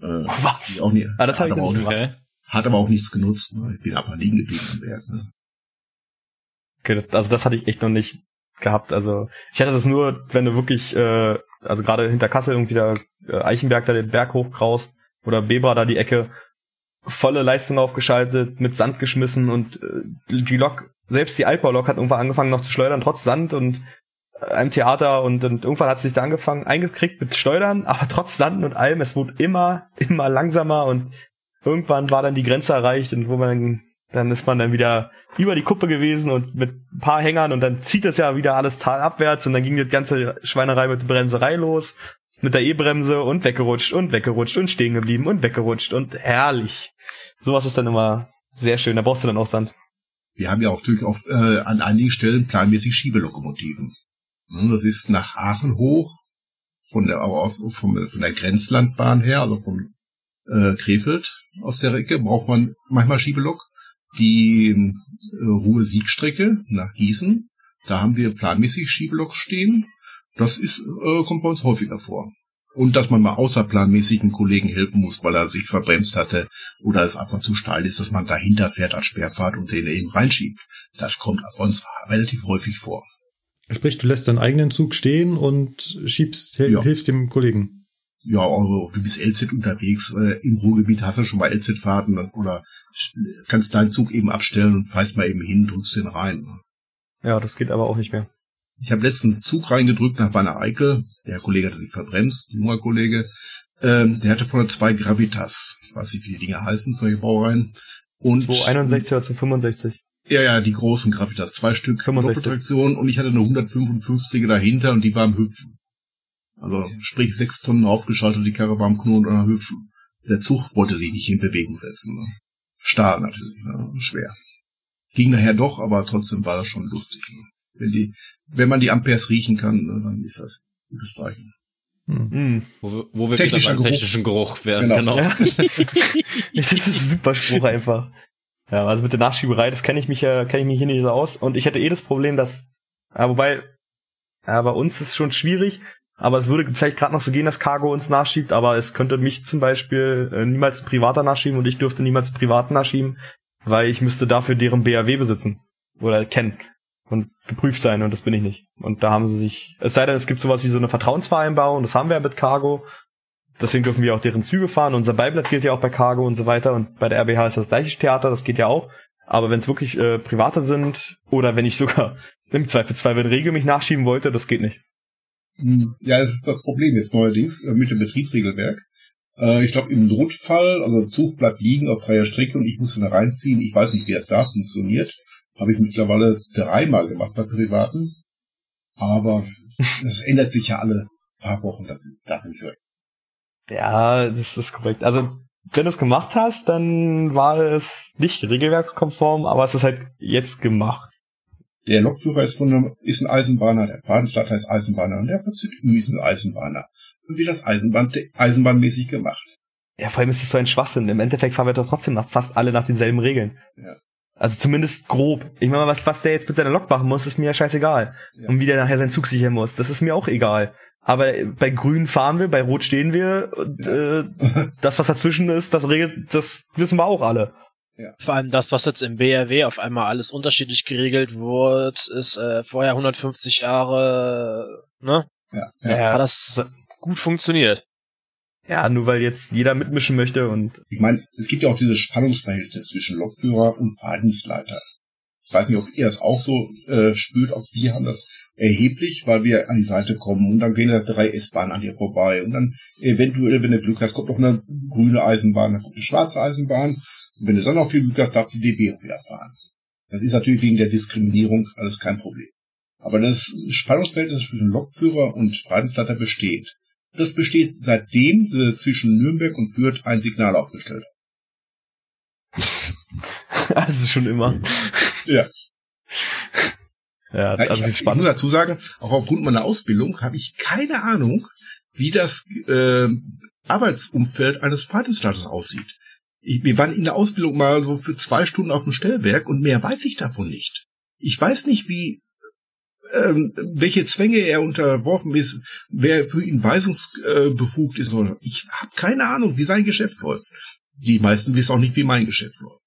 Äh,
Was?
die auch nie,
Ah, das hab
hat,
ich
aber auch,
nicht
Okay.
hat aber auch nichts genutzt. Ne? Ich bin einfach liegen geblieben am Berg. Ne?
Okay, das- also das hatte ich echt noch nicht gehabt. Also ich hatte das nur, wenn du wirklich, äh, also gerade hinter Kassel irgendwie da äh, Eichenberg da den Berg hochkraust oder Bebra da die Ecke, volle Leistung aufgeschaltet, mit Sand geschmissen und äh, die Lok, selbst die Altbau-Lok hat irgendwann angefangen noch zu schleudern, trotz Sand und äh, einem Theater und, und irgendwann hat sich da angefangen, eingekriegt mit Schleudern, [LAUGHS] aber trotz Sand und allem, es wurde immer, immer langsamer und irgendwann war dann die Grenze erreicht und wo man dann, dann ist man dann wieder über die Kuppe gewesen und mit ein paar Hängern und dann zieht es ja wieder alles talabwärts und dann ging die ganze Schweinerei mit der Bremserei los, mit der E-Bremse und weggerutscht und weggerutscht und stehen geblieben und weggerutscht und herrlich. Sowas ist dann immer sehr schön, da brauchst du dann auch Sand.
Wir haben ja auch natürlich auch äh, an einigen Stellen planmäßig Schiebelokomotiven. Ne, Das ist nach Aachen hoch, von der, aus, von, von der Grenzlandbahn her, also von äh, Krefeld aus der Ecke, braucht man manchmal Schiebelok. Die äh, Ruhe-Siegstrecke nach Gießen, da haben wir planmäßig Schiebelok stehen. Das ist, äh, kommt bei uns häufiger vor. Und dass man mal außerplanmäßig einem Kollegen helfen muss, weil er sich verbremst hatte oder es einfach zu steil ist, dass man dahinter fährt als Sperrfahrt und den eben reinschiebt. Das kommt bei uns relativ häufig vor.
Sprich, du lässt deinen eigenen Zug stehen und schiebst, hel
Ja.
hilfst dem Kollegen.
Ja, aber du bist LZ unterwegs, äh, im Ruhrgebiet hast du schon mal LZ-Fahrten oder kannst deinen Zug eben abstellen und fährst mal eben hin, drückst den rein.
Ja, das geht aber auch nicht mehr.
Ich habe letztens einen Zug reingedrückt nach Wanne Eickel. Der Kollege hatte sich verbremst, junger Kollege. Ähm, der hatte vorne zwei Gravitas. Ich weiß nicht, wie die Dinge heißen, solche Baureihen. Und
261 oder zu 65.
Ja, ja, die großen Gravitas. Zwei Stück
65.
Doppeltraktion und ich hatte eine 155er dahinter und die war am Hüpfen. Also sprich sechs Tonnen aufgeschaltet und die Karre war am Knurren und am Hüpfen. Der Zug wollte sich nicht in Bewegung setzen. Ne? Stahl natürlich, ne? schwer. Ging nachher doch, aber trotzdem war das schon lustig. Ne? Wenn, die, wenn man die Amperes riechen kann, ne, dann ist das ein gutes Zeichen.
Hm.
Hm.
Wo wir, wo wir wieder
Technischer
beim
Geruch.
technischen Geruch wären.
Genau.
Genau.
Ja. [LAUGHS] [LAUGHS] das ist ein super Spruch einfach. Ja, also mit der Nachschieberei, das kenne ich mich ja, kenne ich mich hier nicht so aus. Und ich hätte eh das Problem, dass, ja, wobei, ja, bei uns ist es schon schwierig, aber es würde vielleicht gerade noch so gehen, dass Cargo uns nachschiebt, aber es könnte mich zum Beispiel äh, niemals Privater nachschieben und ich dürfte niemals einen Privaten nachschieben, weil ich müsste dafür deren BAW besitzen oder kennen und geprüft sein und das bin ich nicht. Und da haben sie sich, es sei denn, es gibt sowas wie so eine Vertrauensvereinbarung, das haben wir ja mit Cargo. Deswegen dürfen wir auch deren Züge fahren. Unser Beiblatt gilt ja auch bei Cargo und so weiter. Und bei der RBH ist das gleiche Theater, das geht ja auch. Aber wenn es wirklich äh, private sind oder wenn ich sogar [LAUGHS] im Zweifelsfall, wenn Regel mich nachschieben wollte, das geht nicht.
Hm, Ja, das ist das Problem jetzt neuerdings äh, mit dem Betriebsregelwerk. Äh, Ich glaube, im Notfall, also Zug bleibt liegen auf freier Strecke und ich muss ihn reinziehen. Ich weiß nicht, wie das da funktioniert. Habe ich mittlerweile dreimal gemacht bei Privaten. Aber das ändert sich ja alle paar Wochen. Das ist darf nicht weg.
Ja, das ist korrekt. Also, wenn du es gemacht hast, dann war es nicht regelwerkskonform, aber es ist halt jetzt gemacht.
Der Lokführer ist von einem, ist ein Eisenbahner, der Fahrdienstleiter ist Eisenbahner und der Verzügü ist ein Eisenbahner. Und wie das Eisenbahn, eisenbahnmäßig gemacht.
Ja, vor allem ist es so ein Schwachsinn. Im Endeffekt fahren wir doch trotzdem nach fast alle nach denselben Regeln.
Ja.
Also zumindest grob. Ich meine, was, was der jetzt mit seiner Lok machen muss, ist mir ja scheißegal.
Ja.
Und wie der nachher seinen Zug sichern muss, das ist mir auch egal. Aber bei Grün fahren wir, bei Rot stehen wir und äh, das, was dazwischen ist, das regelt, das wissen wir auch alle.
Vor allem das, was jetzt im BRW auf einmal alles unterschiedlich geregelt wurde, ist äh, vorher 150 Jahre, ne?
Ja,
Ja,
Hat das gut funktioniert.
ja, nur weil jetzt jeder mitmischen möchte und
Ich meine, es gibt ja auch dieses Spannungsverhältnis zwischen Lokführer und Fahrdienstleiter. Ich weiß nicht, ob ihr das auch so äh, spürt, auch wir haben das erheblich, weil wir an die Seite kommen und dann gehen da drei S-Bahnen an dir vorbei und dann eventuell, wenn du Glück hast, kommt noch eine grüne Eisenbahn, dann kommt eine schwarze Eisenbahn und wenn du dann noch viel Glück hast, darf die DB auch wieder fahren. Das ist natürlich wegen der Diskriminierung alles kein Problem. Aber das Spannungsverhältnis zwischen Lokführer und Fahrdienstleiter besteht. Das besteht seitdem sie zwischen Nürnberg und Fürth ein Signal aufgestellt [LAUGHS]
also schon immer.
Ja. [LAUGHS]
Ja, also
ich,
die
ich muss dazu sagen, auch aufgrund meiner Ausbildung habe ich keine Ahnung, wie das äh, Arbeitsumfeld eines Fahrdienstleiters aussieht. Ich, wir waren in der Ausbildung mal so für zwei Stunden auf dem Stellwerk und mehr weiß ich davon nicht. Ich weiß nicht, wie ähm, welche Zwänge er unterworfen ist, wer für ihn weisungsbefugt ist. Ich habe keine Ahnung, wie sein Geschäft läuft. Die meisten wissen auch nicht, wie mein Geschäft läuft.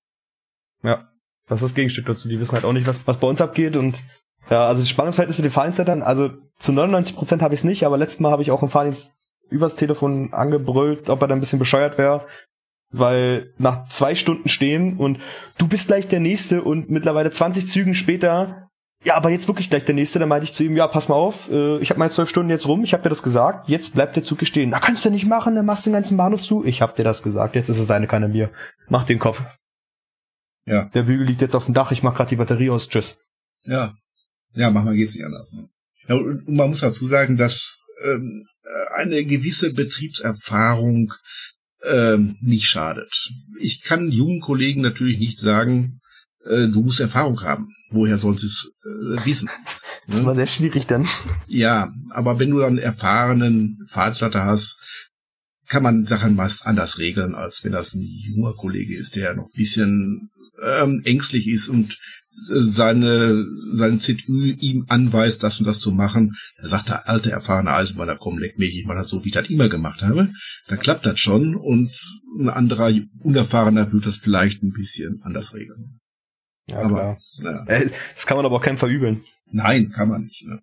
Ja, das ist das Gegenstück dazu. Die wissen halt auch nicht, was, was bei uns abgeht und ja, also das Spannungsverhältnis mit den Fahrdienstleitern, also zu 99 Prozent habe ich es nicht, aber letztes Mal habe ich auch im Fahrdienst übers Telefon angebrüllt, ob er da ein bisschen bescheuert wäre, weil nach zwei Stunden stehen und du bist gleich der Nächste und mittlerweile 20 Zügen später, ja, aber jetzt wirklich gleich der Nächste, dann meinte ich zu ihm, ja, pass mal auf, äh, ich habe meine zwölf Stunden jetzt rum, ich habe dir das gesagt, jetzt bleibt der Zug stehen. Na, kannst du nicht machen, dann machst du den ganzen Bahnhof zu. Ich habe dir das gesagt, jetzt ist es deine keine Bier. Mach den Kopf.
Ja.
Der Bügel liegt jetzt auf dem Dach, ich mach grad die Batterie aus, tschüss.
Ja. Ja, manchmal geht's nicht anders. Ne? Ja, und man muss dazu sagen, dass ähm, eine gewisse Betriebserfahrung ähm, nicht schadet. Ich kann jungen Kollegen natürlich nicht sagen, äh, du musst Erfahrung haben. Woher sollst du es äh, wissen?
Das war sehr schwierig dann.
Ja, aber wenn du dann erfahrenen Fahrtsleiter hast, kann man Sachen meist anders regeln, als wenn das ein junger Kollege ist, der noch ein bisschen ähm, ängstlich ist und seine, sein ZÜ ihm anweist, das und das zu machen, da sagt der alte, erfahrene Eisenbahner, komm, leck mich, ich mache das so, wie ich das immer gemacht habe, dann klappt das schon und ein anderer, unerfahrener wird das vielleicht ein bisschen anders regeln.
Ja,
aber,
klar. Ja. Das kann man aber auch keinem verübeln.
Nein, kann man nicht. Ne?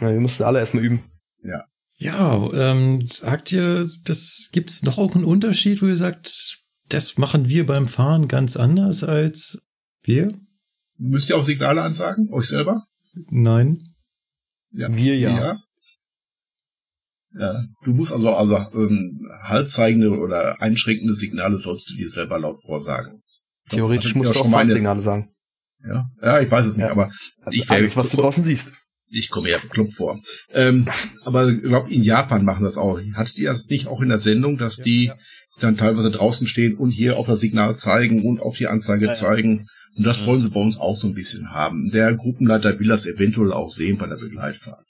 Ja, wir mussten alle erstmal üben.
Ja.
Ja, ähm, sagt ihr, das gibt's noch auch einen Unterschied, wo ihr sagt, das machen wir beim Fahren ganz anders als wir?
Müsst ihr auch Signale ansagen? Euch selber?
Nein.
Ja. Wir ja.
ja. Ja, du musst also, also ähm, haltzeigende oder einschränkende Signale sollst du dir selber laut vorsagen.
Theoretisch musst du auch mal Signale sagen.
Ja, ja, ich weiß es nicht, ja. aber
also ich alles, was du draußen siehst.
Ich komme ja bekloppt vor. Ähm, aber ich glaube, in Japan machen das auch. Hattet ihr das nicht auch in der Sendung, dass die dann teilweise draußen stehen und hier auf das Signal zeigen und auf die Anzeige ja, zeigen? Und das wollen sie bei uns auch so ein bisschen haben. Der Gruppenleiter will das eventuell auch sehen bei der Begleitfahrt.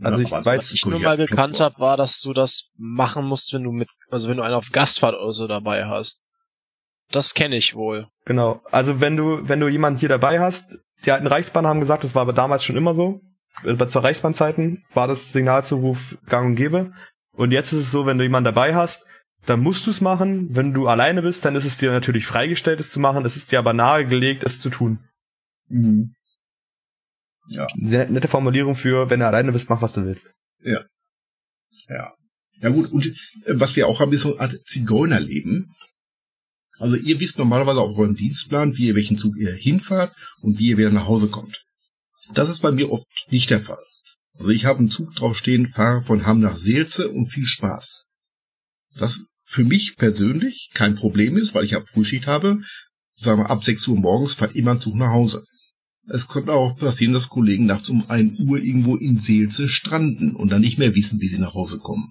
Also ich weiß, was ich nur mal gekannt habe, war, dass du das machen musst, wenn du mit, also wenn du einen auf Gastfahrt oder so dabei hast. Das kenne ich wohl.
Genau. Also wenn du, wenn du jemanden hier dabei hast, die alten Reichsbahnen haben gesagt, das war aber damals schon immer so. Bei zur Reichsbahnzeiten war das Signalzuruf gang und gäbe. Und jetzt ist es so, wenn du jemanden dabei hast, dann musst du es machen. Wenn du alleine bist, dann ist es dir natürlich freigestellt, es zu machen. Es ist dir aber nahegelegt, es zu tun.
Mhm. Ja.
Nette Formulierung für, wenn du alleine bist, mach was du willst.
Ja. Ja. Ja gut, und äh, was wir auch haben, ist so eine Art Zigeunerleben. Also ihr wisst normalerweise auf eurem Dienstplan, wie ihr welchen Zug ihr hinfahrt und wie ihr wieder nach Hause kommt. Das ist bei mir oft nicht der Fall. Also ich habe einen Zug draufstehen, fahre von Hamm nach Seelze und viel Spaß. Das für mich persönlich kein Problem ist, weil ich ja Frühschicht habe. Sagen wir, ab 6 Uhr morgens fahrt immer ein Zug nach Hause. Es könnte auch passieren, dass Kollegen nachts um 1 Uhr irgendwo in Seelze stranden und dann nicht mehr wissen, wie sie nach Hause kommen.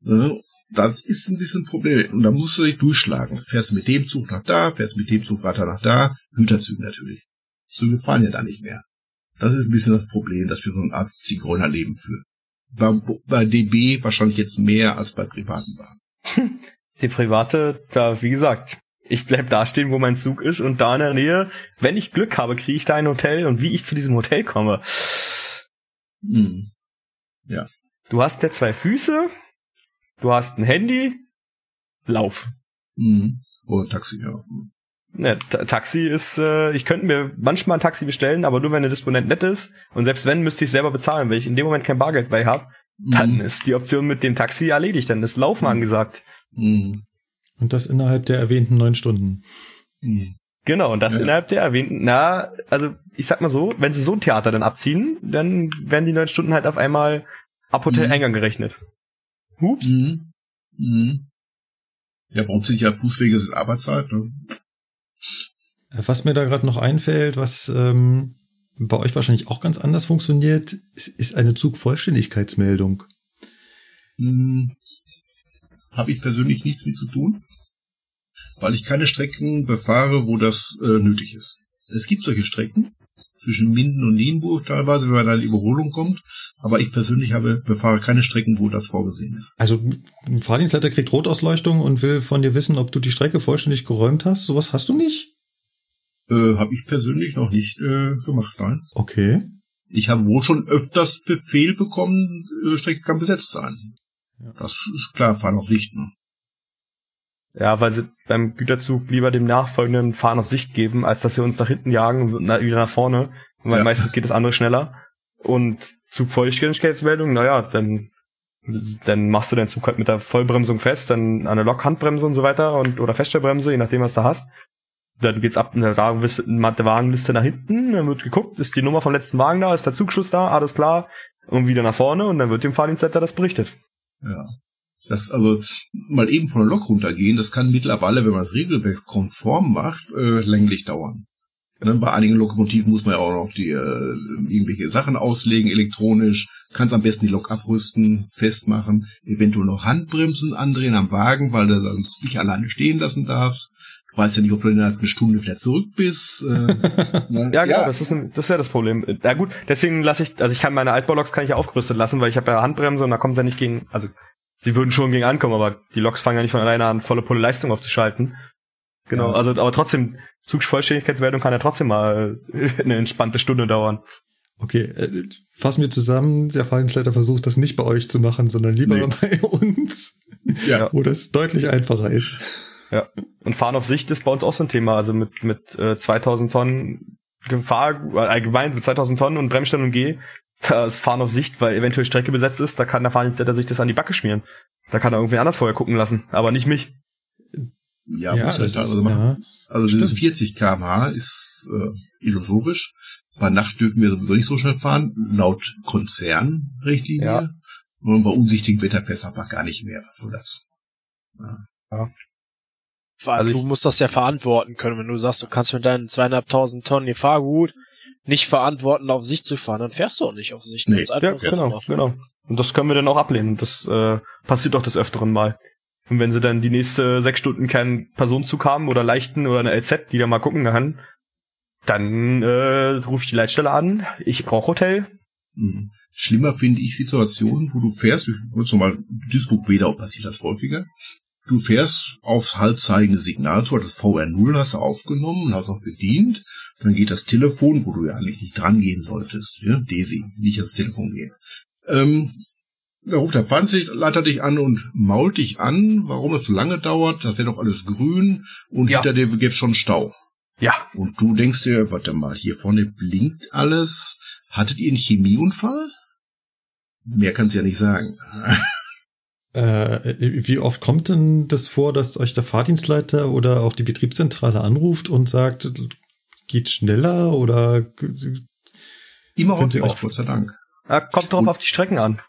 Ne? Das ist ein bisschen ein Problem. Und da musst du dich durchschlagen. Fährst mit dem Zug nach da, fährst mit dem Zug weiter nach da. Güterzüge natürlich. Züge fahren ja da nicht mehr. Das ist ein bisschen das Problem, dass wir so eine Art Zigeunerleben führen. Bei, bei DB wahrscheinlich jetzt mehr als bei privaten Bahnen. [LAUGHS]
Die private, da, wie gesagt, ich bleib da stehen, wo mein Zug ist und da in der Nähe, wenn ich Glück habe, kriege ich da ein Hotel und wie ich zu diesem Hotel komme.
Mhm. Ja.
Du hast ja zwei Füße, du hast ein Handy, lauf.
Mhm. Oder Taxi, ja.
Ja, Taxi ist, äh, ich könnte mir manchmal ein Taxi bestellen, aber nur wenn der Disponent nett ist. Und selbst wenn, müsste ich selber bezahlen, weil ich in dem Moment kein Bargeld bei habe. Mhm. Dann ist die Option mit dem Taxi erledigt, dann ist Laufen mhm. angesagt.
Mhm.
Und das innerhalb der erwähnten neun Stunden.
Mhm.
Genau, und das ja. innerhalb der erwähnten, na, also ich sag mal so, wenn sie so ein Theater dann abziehen, dann werden die neun Stunden halt auf einmal ab Hoteleingang mhm. gerechnet.
Hups. Mhm. Mhm. Ja, bei uns sind ja Fußwege ist Arbeitszeit, ne?
Was mir da gerade noch einfällt, was ähm, bei euch wahrscheinlich auch ganz anders funktioniert, ist, ist eine Zugvollständigkeitsmeldung.
Hm, Habe ich persönlich nichts mit zu tun, weil ich keine Strecken befahre, wo das äh, nötig ist. Es gibt solche Strecken zwischen Minden und Nienburg teilweise, wenn man da in Überholung kommt, aber ich persönlich habe befahre keine Strecken, wo das vorgesehen ist.
Also ein Fahrdienstleiter kriegt Rotausleuchtung und will von dir wissen, ob du die Strecke vollständig geräumt hast. Sowas hast du nicht?
Äh, habe ich persönlich noch nicht äh, gemacht, nein.
Okay.
Ich habe wohl schon öfters Befehl bekommen, äh, Strecke kann besetzt sein.
Ja.
Das ist klar, fahren auf Sicht. Ne?
Ja, weil sie beim Güterzug lieber dem nachfolgenden Fahren auf Sicht geben, als dass sie uns nach hinten jagen und wieder nach vorne. Weil
Ja.
meistens geht das andere schneller. Und Zugfeuchtigkeitsmeldung, naja, dann, dann machst du deinen Zug halt mit der Vollbremsung fest, dann an der Lokhandbremse und so weiter und oder Feststellbremse, je nachdem, was du hast. Dann geht's ab in der Wagenliste, nach hinten, dann wird geguckt, ist die Nummer vom letzten Wagen da, ist der Zugschuss da, alles klar, und wieder nach vorne und dann wird dem Fahrdienstleiter das berichtet.
Ja. Das, also, mal eben von der Lok runtergehen, das kann mittlerweile, wenn man das Regelwerk konform macht, äh, länglich dauern. Ne, bei einigen Lokomotiven muss man ja auch noch die äh, irgendwelche Sachen auslegen, elektronisch, kannst am besten die Lok abrüsten, festmachen, eventuell noch Handbremsen andrehen am Wagen, weil du sonst nicht alleine stehen lassen darfst. Du weißt ja nicht, ob du innerhalb einer Stunde wieder zurück bist. Äh, [LAUGHS] ne?
Ja, genau, das ist ein, das ist ja das Problem. Ja gut, deswegen lasse ich, also ich kann meine Altbauloks kann ich ja aufgerüstet lassen, weil ich habe ja Handbremse und da kommen sie ja nicht gegen, also sie würden schon gegen ankommen, aber die Loks fangen ja nicht von alleine an, volle Pulle Leistung aufzuschalten. Genau,
Ja.
also aber trotzdem, Zugvollständigkeitswertung kann ja trotzdem mal [LAUGHS] eine entspannte Stunde dauern.
Okay, äh, fassen wir zusammen. Der Fahrdienstleiter versucht das nicht bei euch zu machen, sondern lieber
Nee. [LAUGHS]
bei uns,
Ja.
wo das deutlich einfacher ist.
Ja. Und Fahren auf Sicht ist bei uns auch so ein Thema, also mit mit äh, 2000 Tonnen Gefahr, äh, allgemein mit 2000 Tonnen und Bremsstellung G, da ist Fahren auf Sicht, weil eventuell Strecke besetzt ist, da kann der Fahrdienstleiter sich das an die Backe schmieren. Da kann er irgendwie anders vorher gucken lassen, aber nicht mich.
Ja, muss halt
das
also
ist-
machen.
ja.
Also dieses 40 km/h ist äh, illusorisch. Bei Nacht dürfen wir sowieso nicht so schnell fahren, laut Konzernrichtlinie.
Ja.
Und bei unsichtigem Wetter fährst du einfach gar nicht mehr. Was soll das?
Vor allem,
Also ich-
du musst das ja verantworten können. Wenn du sagst, du kannst mit deinen zweieinhalbtausend Tonnen Gefahrgut nicht verantworten, auf Sicht zu fahren, dann fährst du auch nicht auf Sicht.
Nee,
Ja,
einfach
genau, genau. Und das können wir dann auch ablehnen. Das äh, passiert doch des Öfteren mal. Und wenn sie dann die nächste sechs Stunden keinen Personenzug haben oder leichten oder eine LZ, die da mal gucken kann, dann äh, rufe ich die Leitstelle an. Ich brauche Hotel.
Mhm. Schlimmer finde ich Situationen, wo du fährst, zum Beispiel Duisburg-Wedau passiert das häufiger. Du fährst aufs halbzeigende Signal, du hattest VR0, hast du aufgenommen und hast auch bedient. Dann geht das Telefon, wo du ja eigentlich nicht dran gehen solltest, ja, Desi, nicht ans Telefon gehen. Ähm, da ruft der Fahrdienstleiter dich an und mault dich an, warum es so lange dauert, das wäre doch alles grün und
Ja.
hinter dir gibt's schon Stau.
Ja,
Und du denkst dir, warte mal, hier vorne blinkt alles. Hattet ihr einen Chemieunfall? Mehr kann's ja nicht sagen. [LAUGHS]
Äh, wie oft kommt denn das vor, dass euch der Fahrdienstleiter oder auch die Betriebszentrale anruft und sagt, geht schneller oder
Immer häufig,
euch-
Gott sei Dank.
äh, kommt drauf
Und-
auf die Strecken an.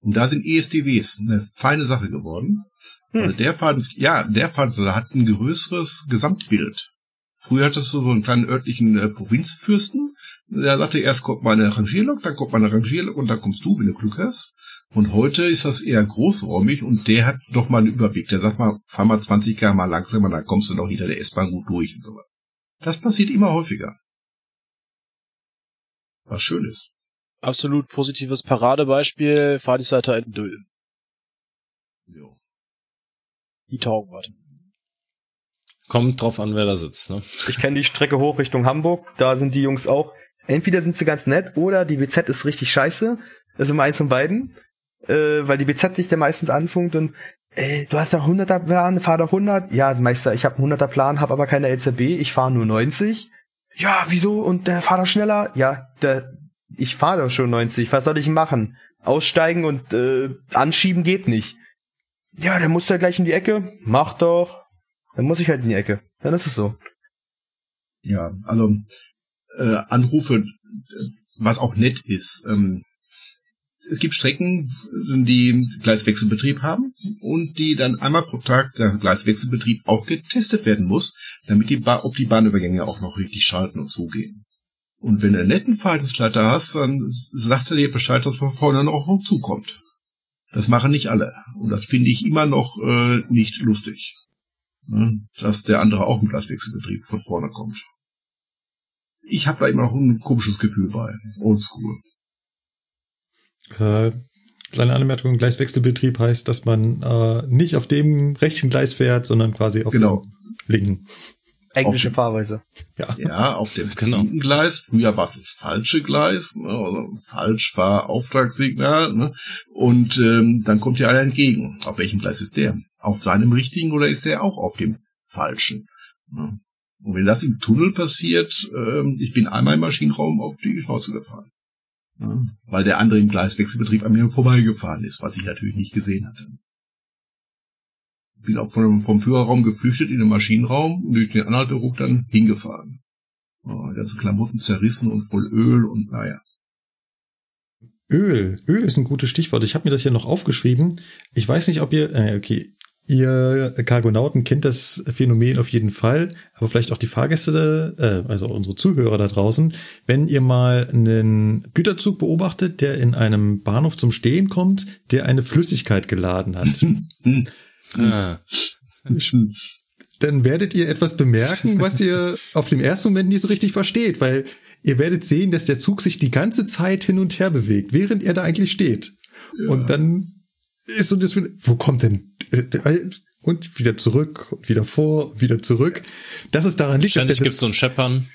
Und da sind ESDWs eine feine Sache geworden.
Hm.
Weil der Fahrdienst, ja, der Fahrdienstleiter hat ein größeres Gesamtbild. Früher hattest du so einen kleinen örtlichen äh, Provinzfürsten. Der sagte, erst kommt meine Rangierlok, dann kommt meine Rangierlok und dann kommst du, wenn du Glück hast. Und heute ist das eher großräumig und der hat doch mal einen Überblick. Der sagt mal, fahr mal 20 km mal langsamer, dann kommst du noch hinter der S-Bahn gut durch und so weiter. Das passiert immer häufiger. Was schön ist.
Absolut positives Paradebeispiel, Fahrdienstleiter in Dülmen.
Jo.
Die taugen was.
Kommt drauf an, wer da sitzt, ne?
Ich kenne die Strecke hoch Richtung Hamburg. Da sind die Jungs auch. Entweder sind sie ganz nett oder die BZ ist richtig scheiße. Das ist immer eins von beiden. Äh, weil die BZ dich dann meistens anfunkt und äh, du hast doch 100er Plan, fahr doch 100. Ja, Meister, ich habe einen 100er Plan, habe aber keine LZB, ich fahre nur 90. Ja, wieso? Und der fahr doch schneller? Ja, der, ich fahre doch schon 90. Was soll ich machen? Aussteigen und äh, anschieben geht nicht. Ja, musst du ja gleich in die Ecke. Mach doch. Dann muss ich halt in die Ecke. Dann ist es so.
Ja, also äh, Anrufe, äh, was auch nett ist. Ähm, es gibt Strecken, die Gleiswechselbetrieb haben und die dann einmal pro Tag der Gleiswechselbetrieb auch getestet werden muss, damit die ba ob die Bahnübergänge auch noch richtig schalten und zugehen. Und wenn du einen netten Verhaltensleiter hast, dann sagt er dir Bescheid, dass von vorne noch zukommt. Das machen nicht alle. Und das finde ich immer noch äh, nicht lustig. Ne? Dass der andere auch im Gleiswechselbetrieb von vorne kommt. Ich habe da immer noch ein komisches Gefühl bei. Oldschool.
Äh, kleine Anmerkung, Gleiswechselbetrieb heißt, dass man äh, nicht auf dem rechten Gleis fährt, sondern quasi auf
Genau.
dem linken.
Englische Fahrweise.
Ja.
Ja, auf dem
Genau.
linken Gleis. Früher war es das falsche Gleis. Ne? Also falsch war Auftragssignal. Ne? Und ähm, dann kommt dir einer entgegen. Auf welchem Gleis ist der? Auf seinem richtigen oder ist der auch auf dem falschen? Ne? Und wenn das im Tunnel passiert, ähm, ich bin einmal im Maschinenraum auf die Schnauze gefahren. Ne? Weil der andere im Gleiswechselbetrieb an mir vorbeigefahren ist, was ich natürlich nicht gesehen hatte. Bin auch vom, vom Führerraum geflüchtet in den Maschinenraum und durch den Anhalteruck dann hingefahren. Oh, ganze Klamotten zerrissen und voll Öl und naja.
Öl. Öl ist ein gutes Stichwort. Ich habe mir das hier noch aufgeschrieben. Ich weiß nicht, ob ihr, äh, okay, ihr Cargonauten kennt das Phänomen auf jeden Fall, aber vielleicht auch die Fahrgäste, äh, also unsere Zuhörer da draußen, wenn ihr mal einen Güterzug beobachtet, der in einem Bahnhof zum Stehen kommt, der eine Flüssigkeit geladen hat, [LAUGHS]
Ah,
dann werdet ihr etwas bemerken, was ihr auf dem ersten Moment nicht so richtig versteht, weil ihr werdet sehen, dass der Zug sich die ganze Zeit hin und her bewegt, während er da eigentlich steht. Und dann ist so das, wo kommt denn, und wieder zurück, und wieder vor, und wieder zurück. Das ist daran liegt,
Ständig
der-
gibt's so ein Scheppern.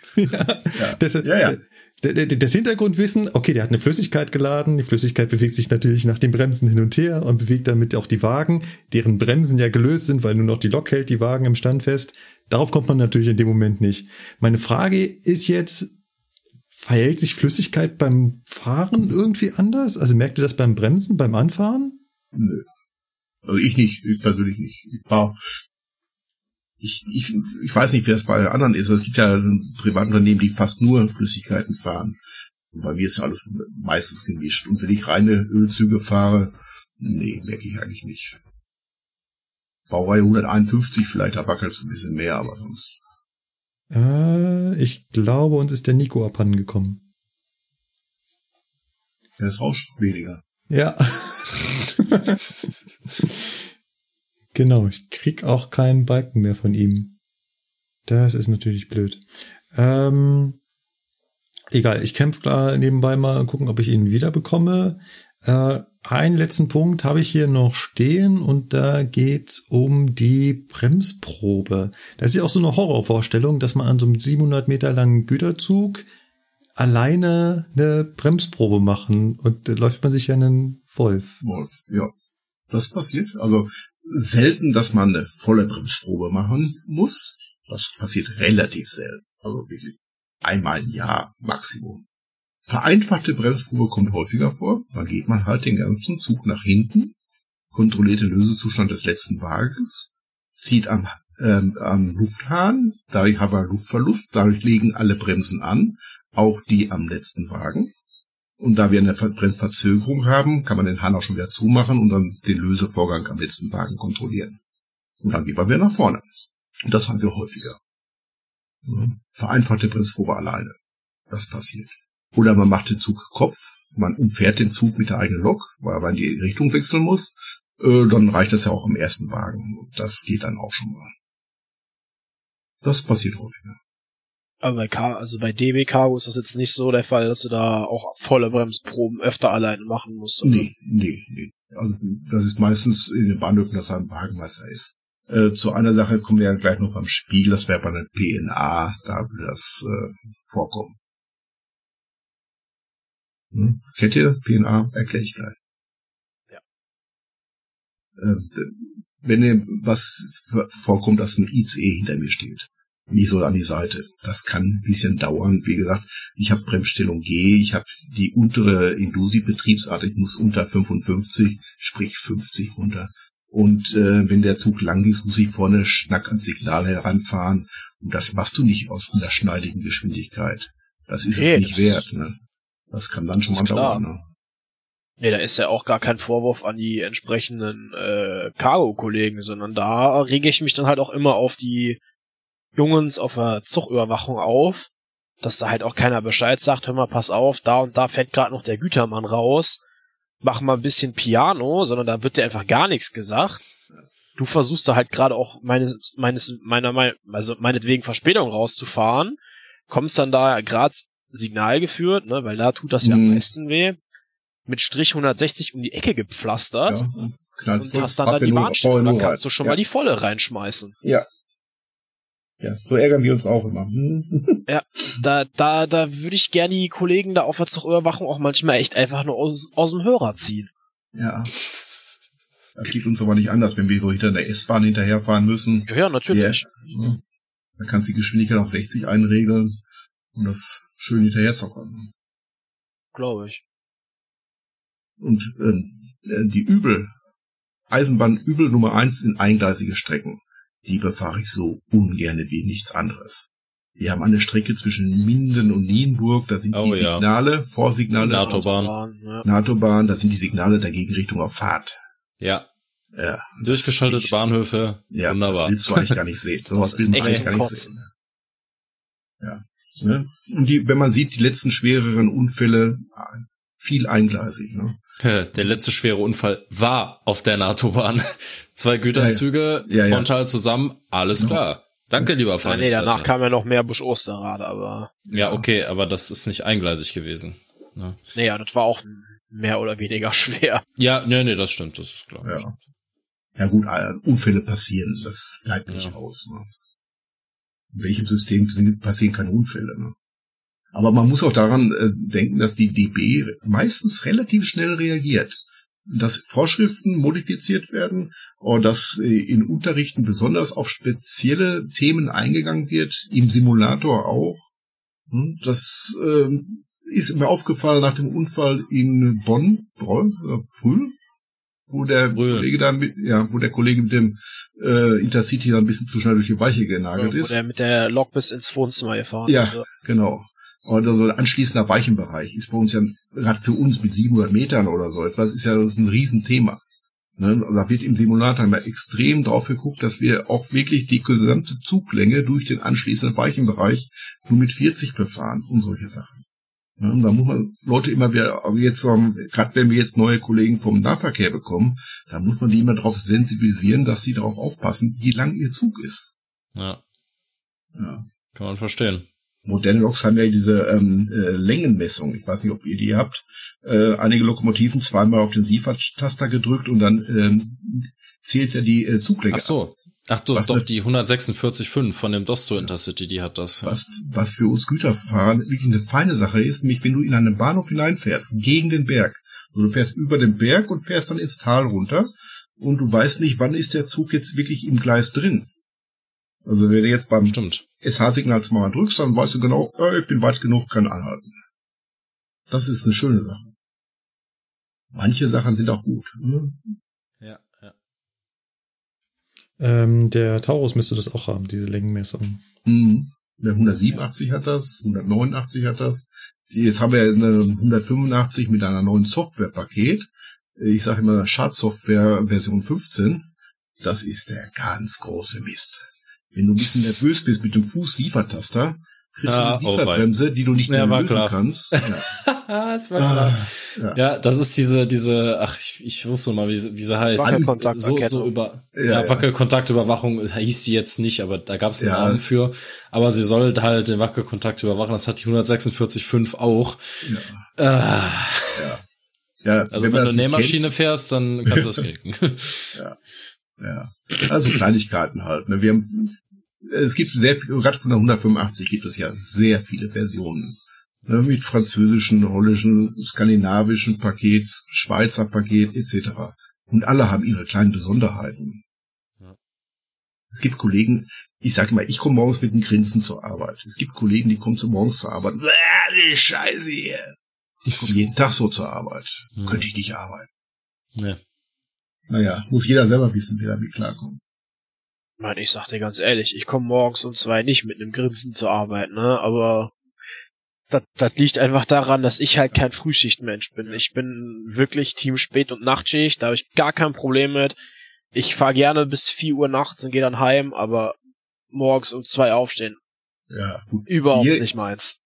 das, [LAUGHS]
Ja, ja.
Das Hintergrundwissen, okay, der hat eine Flüssigkeit geladen, die Flüssigkeit bewegt sich natürlich nach den Bremsen hin und her und bewegt damit auch die Wagen, deren Bremsen ja gelöst sind, weil nur noch die Lok hält die Wagen im Stand fest. Darauf kommt man natürlich in dem Moment nicht. Meine Frage ist jetzt, verhält sich Flüssigkeit beim Fahren irgendwie anders? Also merkt ihr das beim Bremsen, beim Anfahren?
Nö. Also ich nicht, ich persönlich nicht. Ich fahr, ich, ich, ich weiß nicht, wie das bei anderen ist. Es gibt ja Privatunternehmen, die fast nur Flüssigkeiten fahren. Und bei mir ist alles meistens gemischt. Und wenn ich reine Ölzüge fahre, nee, merke ich eigentlich nicht. Baureihe 151 vielleicht, da wackelt es ein bisschen mehr, aber sonst.
Äh, ich glaube, uns ist der Nico abhanden gekommen.
Ja, es rauscht weniger.
Ja. [LAUGHS] [LAUGHS] genau, ich krieg auch keinen Balken mehr von ihm. Das ist natürlich blöd. Ähm, egal, ich kämpfe da nebenbei mal gucken, ob ich ihn wieder bekomme. Äh, einen letzten Punkt habe ich hier noch stehen und da geht's um die Bremsprobe. Das ist ja auch so eine Horrorvorstellung, dass man an so einem 700 Meter langen Güterzug alleine eine Bremsprobe machen und da läuft man sich ja einen Wolf.
Wolf, ja. Das passiert. Also selten, dass man eine volle Bremsprobe machen muss. Das passiert relativ selten. Also wirklich einmal im Jahr Maximum. Vereinfachte Bremsprobe kommt häufiger vor. Da geht man halt den ganzen Zug nach hinten, kontrolliert den Lösezustand des letzten Wagens, zieht am, ähm, am Lufthahn, dadurch haben wir Luftverlust, dadurch legen alle Bremsen an, auch die am letzten Wagen. Und da wir eine Ver Bremsverzögerung haben, kann man den Hahn auch schon wieder zumachen und dann den Lösevorgang am letzten Wagen kontrollieren. Und dann man wieder nach vorne. Und das haben wir häufiger. Vereinfachte Bremsprobe alleine. Das passiert. Oder man macht den Zug Kopf, man umfährt den Zug mit der eigenen Lok, weil man die Richtung wechseln muss. Äh, dann reicht das ja auch im ersten Wagen. Das geht dann auch schon mal. Das passiert häufiger.
Aber bei Car also bei DB Cargo ist das jetzt nicht so der Fall, dass du da auch volle Bremsproben öfter alleine machen musst. oder?
Nee, nee, nee. Also das ist meistens in den Bahnhöfen, dass da ein Wagenmeister ist. Äh, zu einer Sache kommen wir ja gleich noch beim Spiegel, das wäre bei der PNA, da würde das äh, vorkommen. Hm? Kennt ihr PNA? Erkläre ich gleich.
Ja.
Äh, wenn ihr was vorkommt, dass ein ICE hinter mir steht, nicht so an die Seite. Das kann ein bisschen dauern. Wie gesagt, ich habe Bremsstellung G, ich habe die untere Indusi-Betriebsart, ich muss unter 55, sprich 50 runter. Und äh, wenn der Zug lang ist, muss ich vorne schnack ans Signal heranfahren. Und das machst du nicht aus einer schneidigen Geschwindigkeit. Das ist
Nee,
es nicht wert. Ne? Das kann dann schon mal dauern. Ne?
Nee, da ist ja auch gar kein Vorwurf an die entsprechenden äh, Cargo-Kollegen, sondern da rege ich mich dann halt auch immer auf die Jungens auf der Zugüberwachung auf, dass da halt auch keiner Bescheid sagt, hör mal, pass auf, da und da fährt gerade noch der Gütermann raus, mach mal ein bisschen Piano, sondern da wird dir einfach gar nichts gesagt. Du versuchst da halt gerade auch meines, meines, meiner, mein- also meinetwegen Verspätung rauszufahren, kommst dann da gerade Signal geführt, ne, weil da tut das ja am
Mhm.
meisten weh. mit Strich 160 um die Ecke gepflastert
Ja,
und hast dann da die
nur-
Bahnstrecke.
braucht ihr
Da
nur
kannst du
rein.
schon
ja.
mal die volle reinschmeißen.
Ja. Ja, so ärgern wir uns auch immer. [LAUGHS] Hm.
Da, da, da würde ich gerne die Kollegen da auf der Zugüberwachung auch manchmal echt einfach nur aus, aus dem Hörer ziehen.
Ja. Das geht uns aber nicht anders, wenn wir so hinter der S-Bahn hinterherfahren müssen.
Ja, natürlich.
Ja. Dann kannst du die Geschwindigkeit auf 60 einregeln und das schön hinterher zockern.
Glaube ich.
Und äh, die Übel, Eisenbahn Übel Nummer eins sind eingleisige Strecken. Die befahre ich so ungerne wie nichts anderes. Wir haben eine Strecke zwischen Minden und Nienburg, da sind
Oh,
die
ja.
Signale, Vorsignale,
NATO-Bahn.
Autobahn, ja.
NATO-Bahn, da sind die Signale der Gegenrichtung auf Fahrt.
Ja,
Ja,
durchgeschaltete Bahnhöfe,
ja
wunderbar.
das willst du eigentlich gar nicht sehen. [LAUGHS] Sowas
Das
will
ist
man eigentlich gar nicht sehen. Ja. Ne? Und die, wenn man sieht, die letzten schwereren Unfälle, viel eingleisig. Ne?
Der letzte schwere Unfall war auf der NATO-Bahn. [LAUGHS] Zwei Güterzüge,
Ja, ja.
frontal zusammen, alles
Ja.
klar. Danke, lieber
Ja, nee, danach kam ja noch mehr Busch Osterrade, aber
Ja, okay, aber das ist nicht eingleisig gewesen. Ne?
nee, ja, das war auch mehr oder weniger [LAUGHS] schwer.
Ja, nee, nee, das stimmt, das ist klar.
Ja. Ja gut, äh, Unfälle passieren, das bleibt nicht
Ja.
aus. Ne? In welchem System passieren keine Unfälle? Ne? Aber man muss auch daran äh, denken, dass die DB meistens relativ schnell reagiert. Dass Vorschriften modifiziert werden oder dass äh, in Unterrichten besonders auf spezielle Themen eingegangen wird, im Simulator auch. Hm, Das ähm, ist mir aufgefallen nach dem Unfall in Bonn, Brühl, äh, Brühl, wo der
Brühl.
Kollege da mit, ja, wo der Kollege mit dem äh, Intercity da ein bisschen zu schnell durch die Weiche
Wo
genagelt ist.
der mit der Lok bis ins Wohnzimmer gefahren
Ja.
ist.
Genau. Und also anschließender Weichenbereich ist bei uns ja, gerade für uns mit 700 Metern oder so etwas, ist ja das ist ein Riesenthema. Ne? Da wird im Simulator immer extrem drauf geguckt, dass wir auch wirklich die gesamte Zuglänge durch den anschließenden Weichenbereich nur mit 40 befahren und solche Sachen. Ne? Und da muss man Leute immer wieder, aber jetzt, ähm, gerade wenn wir jetzt neue Kollegen vom Nahverkehr bekommen, da muss man die immer darauf sensibilisieren, dass sie darauf aufpassen, wie lang ihr Zug ist.
Ja,
Ja.
kann man verstehen.
Moderne Loks haben ja diese ähm, äh, Längenmessung. Ich weiß nicht, ob ihr die habt. Äh, einige Lokomotiven zweimal auf den Siefert-Taster gedrückt und dann ähm, zählt er die äh, Zuglänge.
Ach so. Ach so,
Was
doch,
eine-
die 146.5 von dem Dosto Intercity, die hat das. Ja.
Was, was für uns Güterfahrer wirklich eine feine Sache ist, nämlich wenn du in einen Bahnhof hineinfährst, gegen den Berg. Also du fährst über den Berg und fährst dann ins Tal runter und du weißt nicht, wann ist der Zug jetzt wirklich im Gleis drin. Also wenn du jetzt beim
Stimmt.
SH-Signal mal drückst, dann weißt du genau, äh, ich bin weit genug, kann anhalten. Das ist eine schöne Sache. Manche Sachen sind auch gut. Ne?
Ja, ja.
Ähm, der Taurus müsste das auch haben, diese Längenmessung.
Mhm. Der 187 hat das, 189 hat das. Jetzt haben wir eine 185 mit einer neuen Softwarepaket. Ich sage immer Schadsoftware Version 15. Das ist der ganz große Mist. Wenn du ein bisschen nervös bist mit dem Fuß-Siefertaster, kriegst
Ah,
du
oh
eine. Sieferbremse, die du nicht
Ja,
mehr
war
lösen
klar.
kannst. [LAUGHS] Ja.
das war klar.
ja.
Ja, das ist diese, diese, ach, ich, ich wusste mal, wie sie, wie sie heißt. So, so über,
Ja,
ja,
ja.
Wackelkontaktüberwachung hieß die jetzt nicht, aber da gab es einen
Ja.
Namen für. Aber sie sollte halt den Wackelkontakt überwachen. Das hat die 146.5 auch.
Ja.
Ah,
Ja. Ja,
also wenn,
das
du Nähmaschine
kennt,
fährst, dann kannst du das [LAUGHS] knicken.
Ja. Also Kleinigkeiten halt. Ne? Wir haben, es gibt sehr viel, gerade von der 185 gibt es ja sehr viele Versionen. Ne? Mit französischen, holländischen, skandinavischen Pakets, Schweizer Paket etc. Und alle haben ihre kleinen Besonderheiten.
Ja.
Es gibt Kollegen, ich sage mal, ich komme morgens mit einem Grinsen zur Arbeit. Es gibt Kollegen, die kommen zu morgens zur Arbeit. Die Scheiße hier. Die kommen jeden Tag so zur Arbeit.
Ja.
Könnte ich nicht arbeiten.
Nee.
Naja, muss jeder selber wissen, wie er damit klarkommt.
Mann, ich sag dir ganz ehrlich, ich komme morgens um zwei nicht mit einem Grinsen zur Arbeit, ne? Aber das, das liegt einfach daran, dass ich halt kein Frühschichtmensch bin. Ich bin wirklich Team Spät- und Nachtschicht, da habe ich gar kein Problem mit. Ich fahre gerne bis vier Uhr nachts und gehe dann heim, aber morgens um zwei aufstehen,
Ja, gut.
überhaupt
Je-
nicht meins.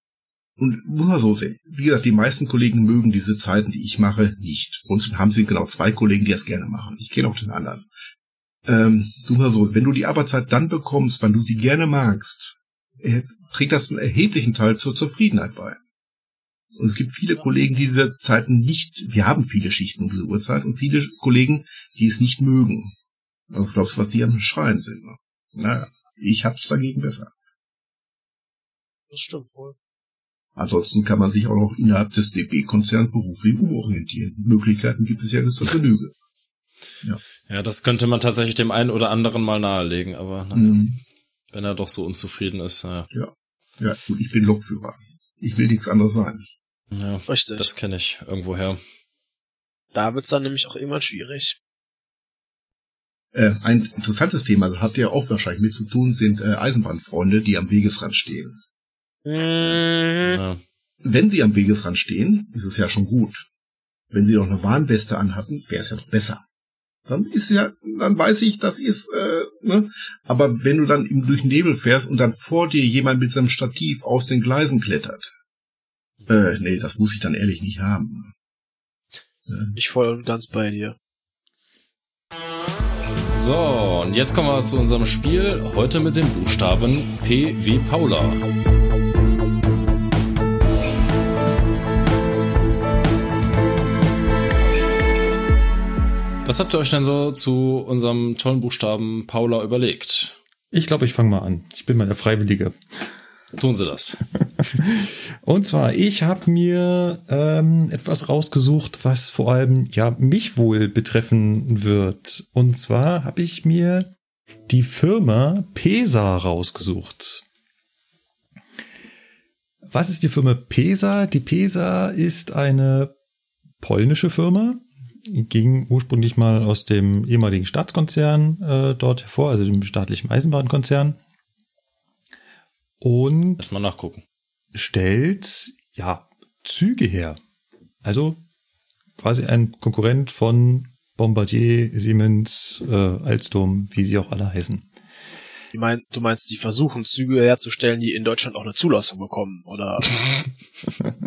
Und muss man so sehen. Wie gesagt, die meisten Kollegen mögen diese Zeiten, die ich mache, nicht. Uns haben sie genau zwei Kollegen, die das gerne machen. Ich kenne auch den anderen. Ähm, du mal so, wenn du die Arbeitszeit dann bekommst, wann du sie gerne magst, äh, trägt das einen erheblichen Teil zur Zufriedenheit bei. Und es gibt viele Kollegen, die diese Zeiten nicht, wir haben viele Schichten um diese Uhrzeit und viele Kollegen, die es nicht mögen. Also glaubst du, was die am Schreien sind? Ne? Naja, ich hab's dagegen besser.
Das stimmt wohl.
Ansonsten kann man sich auch noch innerhalb des DB-Konzerns beruflich umorientieren. Möglichkeiten gibt es ja zur Genüge.
Ja. ja, das könnte man tatsächlich dem einen oder anderen mal nahelegen, aber naja, mhm. wenn er doch so unzufrieden ist. Naja.
Ja. ja, gut, ich bin Lokführer. Ich will nichts anderes sein.
Ja, Richtig. das kenne ich irgendwoher.
Da wird's dann nämlich auch immer schwierig.
Äh, ein interessantes Thema, das habt ihr auch wahrscheinlich mit zu tun, sind äh, Eisenbahnfreunde, die am Wegesrand stehen. Mhm. Ja. Wenn sie am Wegesrand stehen, ist es ja schon gut. Wenn sie noch eine Warnweste anhatten, wäre es ja noch besser. Dann ist ja, dann weiß ich, das ist, äh, ne? Aber wenn du dann im durch Nebel fährst und dann vor dir jemand mit seinem Stativ aus den Gleisen klettert, äh, nee, das muss ich dann ehrlich nicht haben.
Ich voll und ganz bei dir.
So, und jetzt kommen wir zu unserem Spiel. Heute mit dem Buchstaben P wie Paula. Was habt ihr euch denn so zu unserem tollen Buchstaben Paula überlegt?
Ich glaube, ich fange mal an. Ich bin mal der Freiwillige.
Tun Sie das. [LAUGHS]
Und zwar, ich habe mir ähm, etwas rausgesucht, was vor allem ja mich wohl betreffen wird. Und zwar habe ich mir die Firma PESA rausgesucht. Was ist die Firma PESA? Die PESA ist eine polnische Firma, ging ursprünglich mal aus dem ehemaligen Staatskonzern äh, dort hervor, also dem staatlichen Eisenbahnkonzern. Und
erstmal nachgucken.
Stellt ja Züge her. Also quasi ein Konkurrent von Bombardier, Siemens, äh, Alstom, wie sie auch alle heißen.
Ich mein, du meinst, die versuchen Züge herzustellen, die in Deutschland auch eine Zulassung bekommen, oder? [LAUGHS]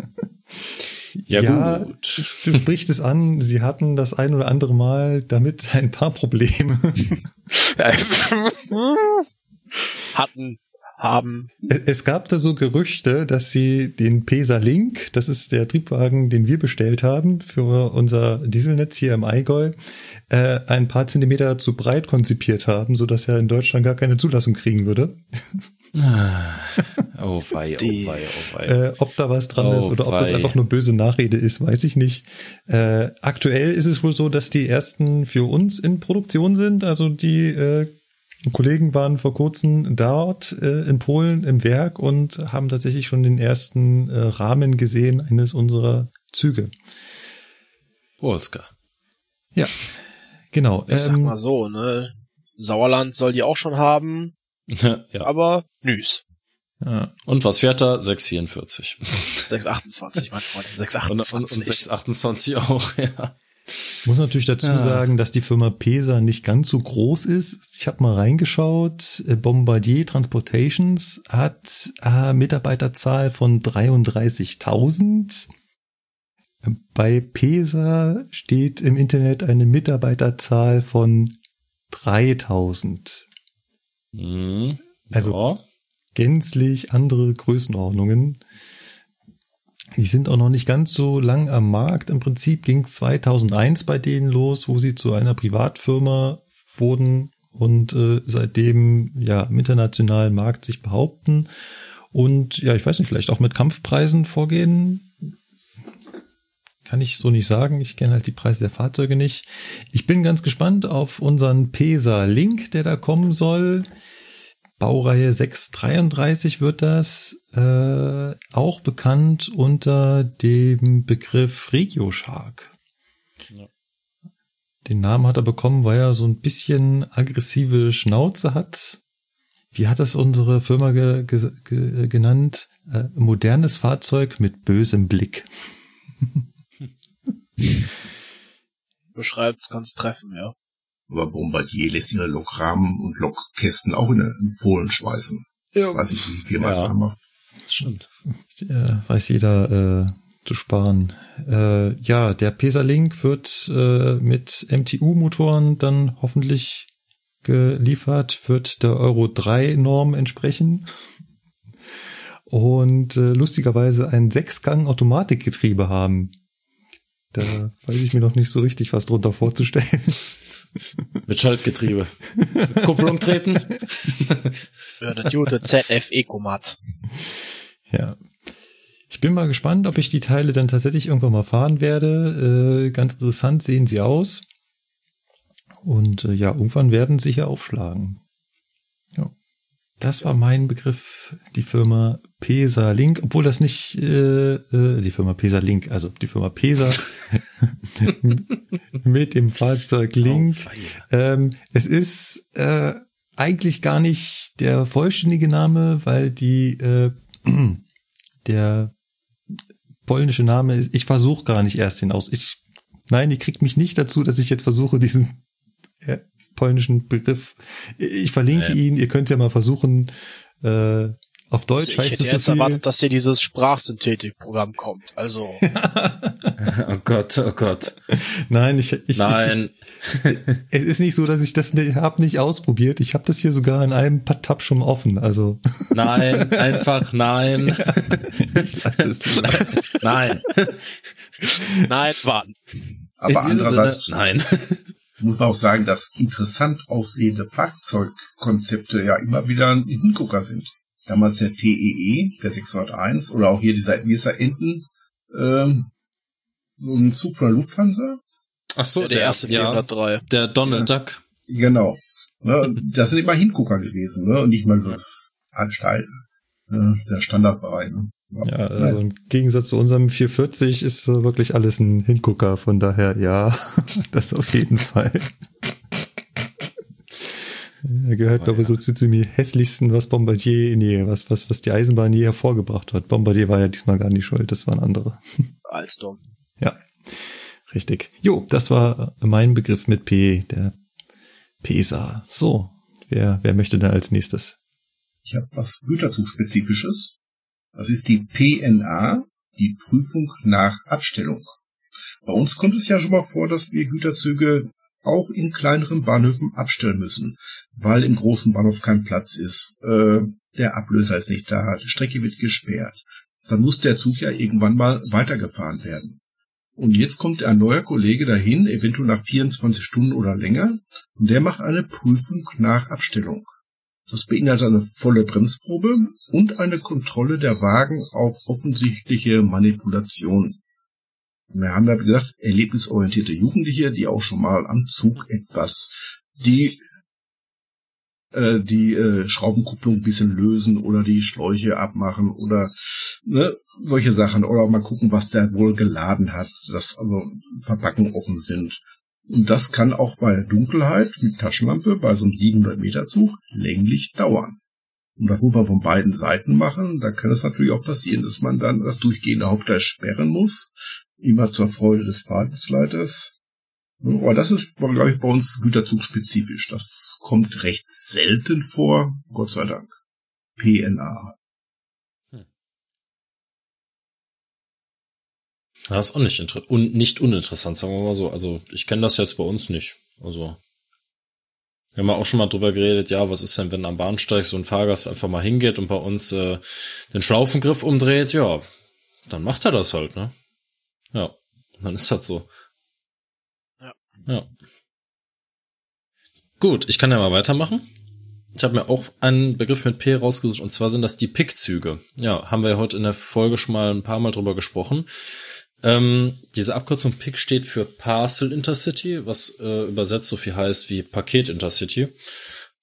Ja, ja gut. Du sprichst es an, sie hatten das ein oder andere Mal damit [LAUGHS] ein paar Probleme. [LAUGHS]
hatten, haben.
Es gab da so Gerüchte, dass sie den Pesa Link, das ist der Triebwagen, den wir bestellt haben für unser Dieselnetz hier im Allgäu, äh, ein paar Zentimeter zu breit konzipiert haben, so dass er in Deutschland gar keine Zulassung kriegen würde. [LAUGHS]
Ah. oh wei, oh wei, oh wei.
Äh, ob da was dran oh ist oder ob das einfach nur böse Nachrede ist, weiß ich nicht. Äh, aktuell ist es wohl so, dass die ersten für uns in Produktion sind. Also die äh, Kollegen waren vor kurzem dort äh, in Polen im Werk und haben tatsächlich schon den ersten äh, Rahmen gesehen eines unserer Züge.
Polska.
Ja, genau.
Ich sag ähm, mal so, ne? Sauerland soll die auch schon haben. Ja. Aber nüs.
Ja. Und was fährt er? 644.
628, mein Freund. 628. [LAUGHS] Und, und, und
628 auch, [LAUGHS] ja.
Ich muss natürlich dazu ja. sagen, dass die Firma PESA nicht ganz so groß ist. Ich habe mal reingeschaut. Bombardier Transportations hat äh, Mitarbeiterzahl von 33.000. Bei PESA steht im Internet eine Mitarbeiterzahl von 3000. Mhm. Also ja. gänzlich andere Größenordnungen. Die sind auch noch nicht ganz so lang am Markt. Im Prinzip ging es 2001 bei denen los, wo sie zu einer Privatfirma wurden und äh, seitdem ja im internationalen Markt sich behaupten und ja, ich weiß nicht, vielleicht auch mit Kampfpreisen vorgehen. Kann ich so nicht sagen. Ich kenne halt die Preise der Fahrzeuge nicht. Ich bin ganz gespannt auf unseren PESA Link, der da kommen soll. Baureihe 633 wird das, äh, auch bekannt unter dem Begriff RegioShark. Ja. Den Namen hat er bekommen, weil er so ein bisschen aggressive Schnauze hat. Wie hat das unsere Firma ge ge genannt? Äh, modernes Fahrzeug mit bösem Blick. [LAUGHS]
Beschreibt's ganz treffen, ja.
Aber Bombardier lässt ihre Lokrahmen und Lokkästen auch in, in Polen schweißen. Ja. Weiß ich, wie viel Firma ja. macht.
Das stimmt. Äh, weiß jeder äh, zu sparen. Äh, ja, der Pesa-Link wird äh, mit MTU-Motoren dann hoffentlich geliefert, wird der Euro 3 Norm entsprechen. und äh, lustigerweise ein Sechsgang-Automatikgetriebe haben. Da weiß ich mir noch nicht so richtig was drunter vorzustellen. [LAUGHS]
Mit Schaltgetriebe. Kupplung treten. [LAUGHS]
Ja, das gute ZF Ecomat.
Ja. Ich bin mal gespannt, ob ich die Teile dann tatsächlich irgendwann mal fahren werde. Äh, ganz interessant sehen sie aus. Und äh, ja, irgendwann werden sie sicher aufschlagen. Das war mein Begriff, die Firma Pesa Link, obwohl das nicht äh, äh, die Firma Pesa Link, also die Firma Pesa [LAUGHS] mit dem Fahrzeug Link. ähm, es ist äh, eigentlich gar nicht der vollständige Name, weil die äh, [CLEARS THROAT] der polnische Name ist. Ich versuche gar nicht erst hinaus. Ich nein, die kriegt mich nicht dazu, dass ich jetzt versuche diesen äh, polnischen Begriff. Ich verlinke
Ja.
ihn. Ihr könnt ja mal versuchen. Äh, auf Deutsch
ich
heißt
hätte
es so
jetzt
viel.
erwartet, dass hier dieses Sprachsynthetikprogramm kommt. Also, [LAUGHS]
Oh Gott, oh Gott.
Nein, ich, ich,
Nein.
Ich, es ist nicht so, dass ich das nicht, hab nicht ausprobiert. Ich habe das hier sogar in einem Tab schon offen. Also
Nein, einfach nein. [LAUGHS]
ich lasse es.
Nein.
nein, warten.
Aber andererseits
Sinne, nein.
Muss man auch sagen, dass interessant aussehende Fahrzeugkonzepte ja immer wieder ein Hingucker sind. Damals der TEE, der 601, oder auch hier dieser Visa Enten, ähm, so ein Zug von der Lufthansa.
Ach so,
Ja, der erste
ja,
403.
der Donald Duck.
Genau. Ne, [LAUGHS] das sind immer Hingucker gewesen, ne? Und nicht mal so Anstalt. Ne? Das ist der Standardbereich. Ne?
Ja, also im Gegensatz zu unserem 440 ist wirklich alles ein Hingucker. Von daher, ja, [LAUGHS] das auf jeden Fall. Er gehört,
Oh,
glaube ich,
ja.
so zu dem hässlichsten, was Bombardier, nee, was, was, was die Eisenbahn je hervorgebracht hat. Bombardier war ja diesmal gar nicht schuld, das waren andere. [LAUGHS]
Alstom.
Ja, richtig. Jo, das war mein Begriff mit P, der PESA. So, wer, wer möchte denn als nächstes?
Ich habe was Güterzugspezifisches. Das ist die PNA, die Prüfung nach Abstellung. Bei uns kommt es ja schon mal vor, dass wir Güterzüge auch in kleineren Bahnhöfen abstellen müssen, weil im großen Bahnhof kein Platz ist. Äh, der Ablöser ist nicht da, die Strecke wird gesperrt. Dann muss der Zug ja irgendwann mal weitergefahren werden. Und jetzt kommt ein neuer Kollege dahin, eventuell nach 24 Stunden oder länger, und der macht eine Prüfung nach Abstellung. Das beinhaltet eine volle Bremsprobe und eine Kontrolle der Wagen auf offensichtliche Manipulation. Wir haben ja, wie gesagt, erlebnisorientierte Jugendliche, die auch schon mal am Zug etwas die äh, die äh, Schraubenkupplung ein bisschen lösen oder die Schläuche abmachen oder ne, solche Sachen oder mal gucken, was der wohl geladen hat, dass also Verpackungen offen sind. Und das kann auch bei Dunkelheit mit Taschenlampe bei so einem 700 Meter Zug länglich dauern. Und das muss man von beiden Seiten machen. Da kann es natürlich auch passieren, dass man dann das durchgehende Hauptteil sperren muss. Immer zur Freude des Fahrdienstleiters. Aber das ist, glaube ich, bei uns güterzugspezifisch. Das kommt recht selten vor, Gott sei Dank. PNA.
Das ist auch nicht, inter und nicht uninteressant, sagen wir mal so. Also ich kenne das jetzt bei uns nicht. Also wir haben ja auch schon mal drüber geredet, ja, was ist denn, wenn am Bahnsteig so ein Fahrgast einfach mal hingeht und bei uns äh, den Schlaufengriff umdreht? Ja, dann macht er das halt, ne? Ja, dann ist das so.
Ja.
Ja. Gut, ich kann ja mal weitermachen. Ich habe mir auch einen Begriff mit P rausgesucht und zwar sind das die Pickzüge. Ja, haben wir ja heute in der Folge schon mal ein paar Mal drüber gesprochen. Ähm, diese Abkürzung PIC steht für Parcel Intercity, was äh, übersetzt so viel heißt wie Paket Intercity.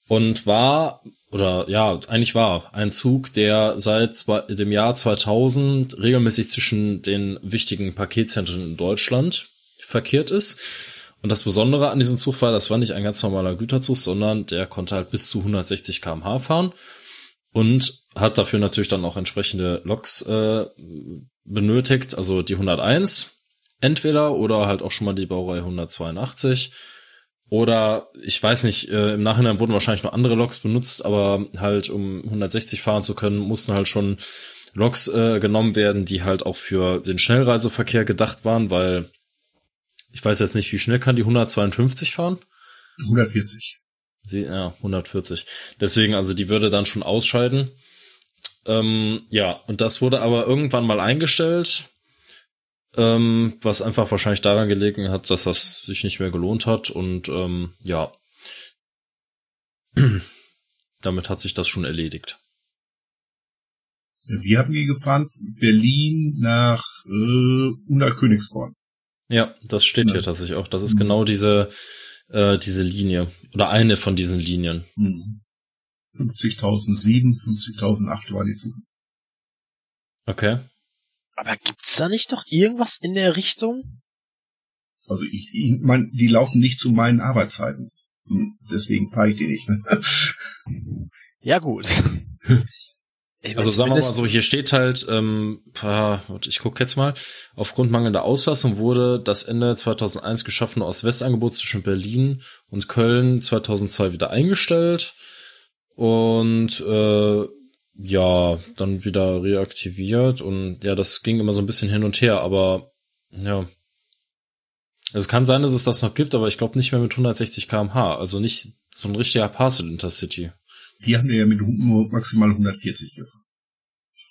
Und war, oder ja, eigentlich war ein Zug, der seit zwei, dem Jahr 2000 regelmäßig zwischen den wichtigen Paketzentren in Deutschland verkehrt ist. Und das Besondere an diesem Zug war, das war nicht ein ganz normaler Güterzug, sondern der konnte halt bis zu 160 km/h fahren und hat dafür natürlich dann auch entsprechende Loks äh, benötigt, also die 101 entweder oder halt auch schon mal die Baureihe 182 oder ich weiß nicht, äh, im Nachhinein wurden wahrscheinlich noch andere Loks benutzt, aber halt um 160 fahren zu können, mussten halt schon Loks äh, genommen werden, die halt auch für den Schnellreiseverkehr gedacht waren, weil ich weiß jetzt nicht, wie schnell kann die 152 fahren?
140.
Sie, ja, 140. Deswegen, also die würde dann schon ausscheiden. Ähm, ja, und das wurde aber irgendwann mal eingestellt, ähm, was einfach wahrscheinlich daran gelegen hat, dass das sich nicht mehr gelohnt hat. Und ähm, ja, [CLEARS THROAT] damit hat sich das schon erledigt.
Wir haben die gefahren, Berlin nach äh, Unter Königsborn.
Ja, das steht
Ja.
hier tatsächlich auch. Das ist
Mhm.
genau diese, äh, diese Linie. Oder eine von diesen Linien.
Hm. 50.007, 50.008 war die Zug.
Okay.
Aber gibt's da nicht noch irgendwas in der Richtung?
Also ich, ich mein, die laufen nicht zu meinen Arbeitszeiten. Hm, Deswegen fahre ich die nicht. Ne?
Ja, gut. [LAUGHS]
Also sagen wir mal so, hier steht halt, ähm, ich gucke jetzt mal, aufgrund mangelnder Auslastung wurde das Ende 2001 geschaffene Ost-West-Angebot zwischen Berlin und Köln 2002 wieder eingestellt und äh, ja, dann wieder reaktiviert und ja, das ging immer so ein bisschen hin und her, aber ja. Also es kann sein, dass es das noch gibt, aber ich glaube nicht mehr mit 160 km/h, also nicht so ein richtiger Parcel Intercity.
Wir haben ja mit nur maximal 140 gefahren.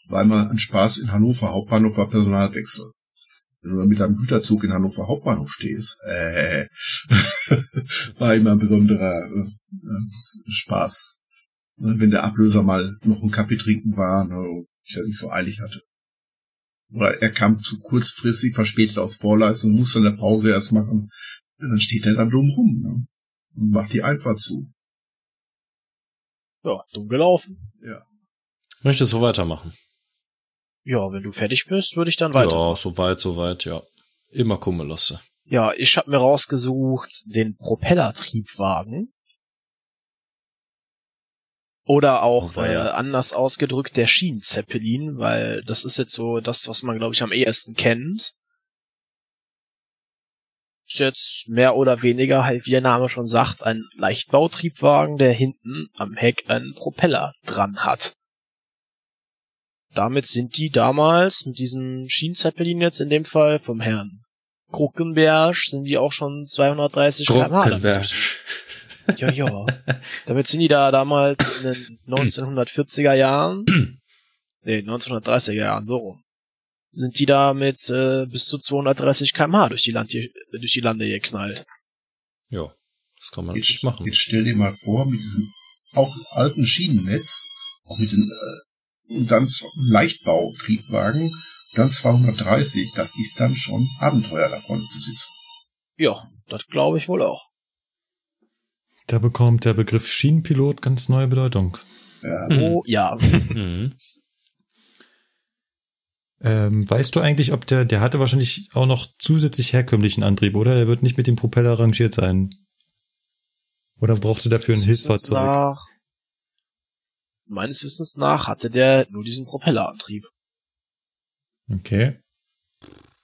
War immer ein Spaß in Hannover Hauptbahnhof war Personalwechsel. Wenn du mit deinem Güterzug in Hannover Hauptbahnhof stehst, äh, [LAUGHS] war immer ein besonderer äh, äh, Spaß. Ne, Wenn der Ablöser mal noch einen Kaffee trinken war, ne, und ich das nicht so eilig hatte. Oder er kam zu kurzfristig verspätet aus Vorleistung, musste eine Pause erst machen. Und dann steht er dann dumm rum ne, und macht die Einfahrt zu.
Ja, dumm gelaufen.
Möchtest du weitermachen?
Ja, wenn du fertig bist, würde ich dann weiter.
Ja, soweit, soweit, ja. Immer kommen lasse.
Ja, ich habe mir rausgesucht den Propellertriebwagen. Oder auch äh, anders ausgedrückt der Schienenzeppelin, weil das ist jetzt so das, was man glaube ich am ehesten kennt. Ist jetzt mehr oder weniger halt, wie der Name schon sagt, ein Leichtbautriebwagen, der hinten am Heck einen Propeller dran hat. Damit sind die damals mit diesem Schienenzeppelin jetzt in dem Fall vom Herrn Kruckenberg sind die auch schon 230 km/h. Ja, ja. Damit sind die da damals in den 1940er Jahren, [CLEARS THROAT] nee, 1930er Jahren, so rum, sind die da mit äh, bis zu 230 km/h durch die, Land durch die Lande geknallt.
Ja, das kann man
Jetzt,
machen.
jetzt stell dir mal vor, mit diesem auch alten Schienennetz, auch mit den äh, und dann Leichtbautriebwagen, dann 230, das ist dann schon Abenteuer da vorne zu sitzen.
Ja, das glaube ich wohl auch.
Da bekommt der Begriff Schienenpilot ganz neue Bedeutung.
Ja,
Hm.
Oh, ja. [LAUGHS]
Mhm.
Ähm, weißt du eigentlich, ob der, der hatte wahrscheinlich auch noch zusätzlich herkömmlichen Antrieb, oder? Der wird nicht mit dem Propeller rangiert sein. Oder brauchte dafür ein
Meines Wissens
Hilfsfahrzeug?
nach, meines Wissens nach hatte der nur diesen Propellerantrieb.
Okay.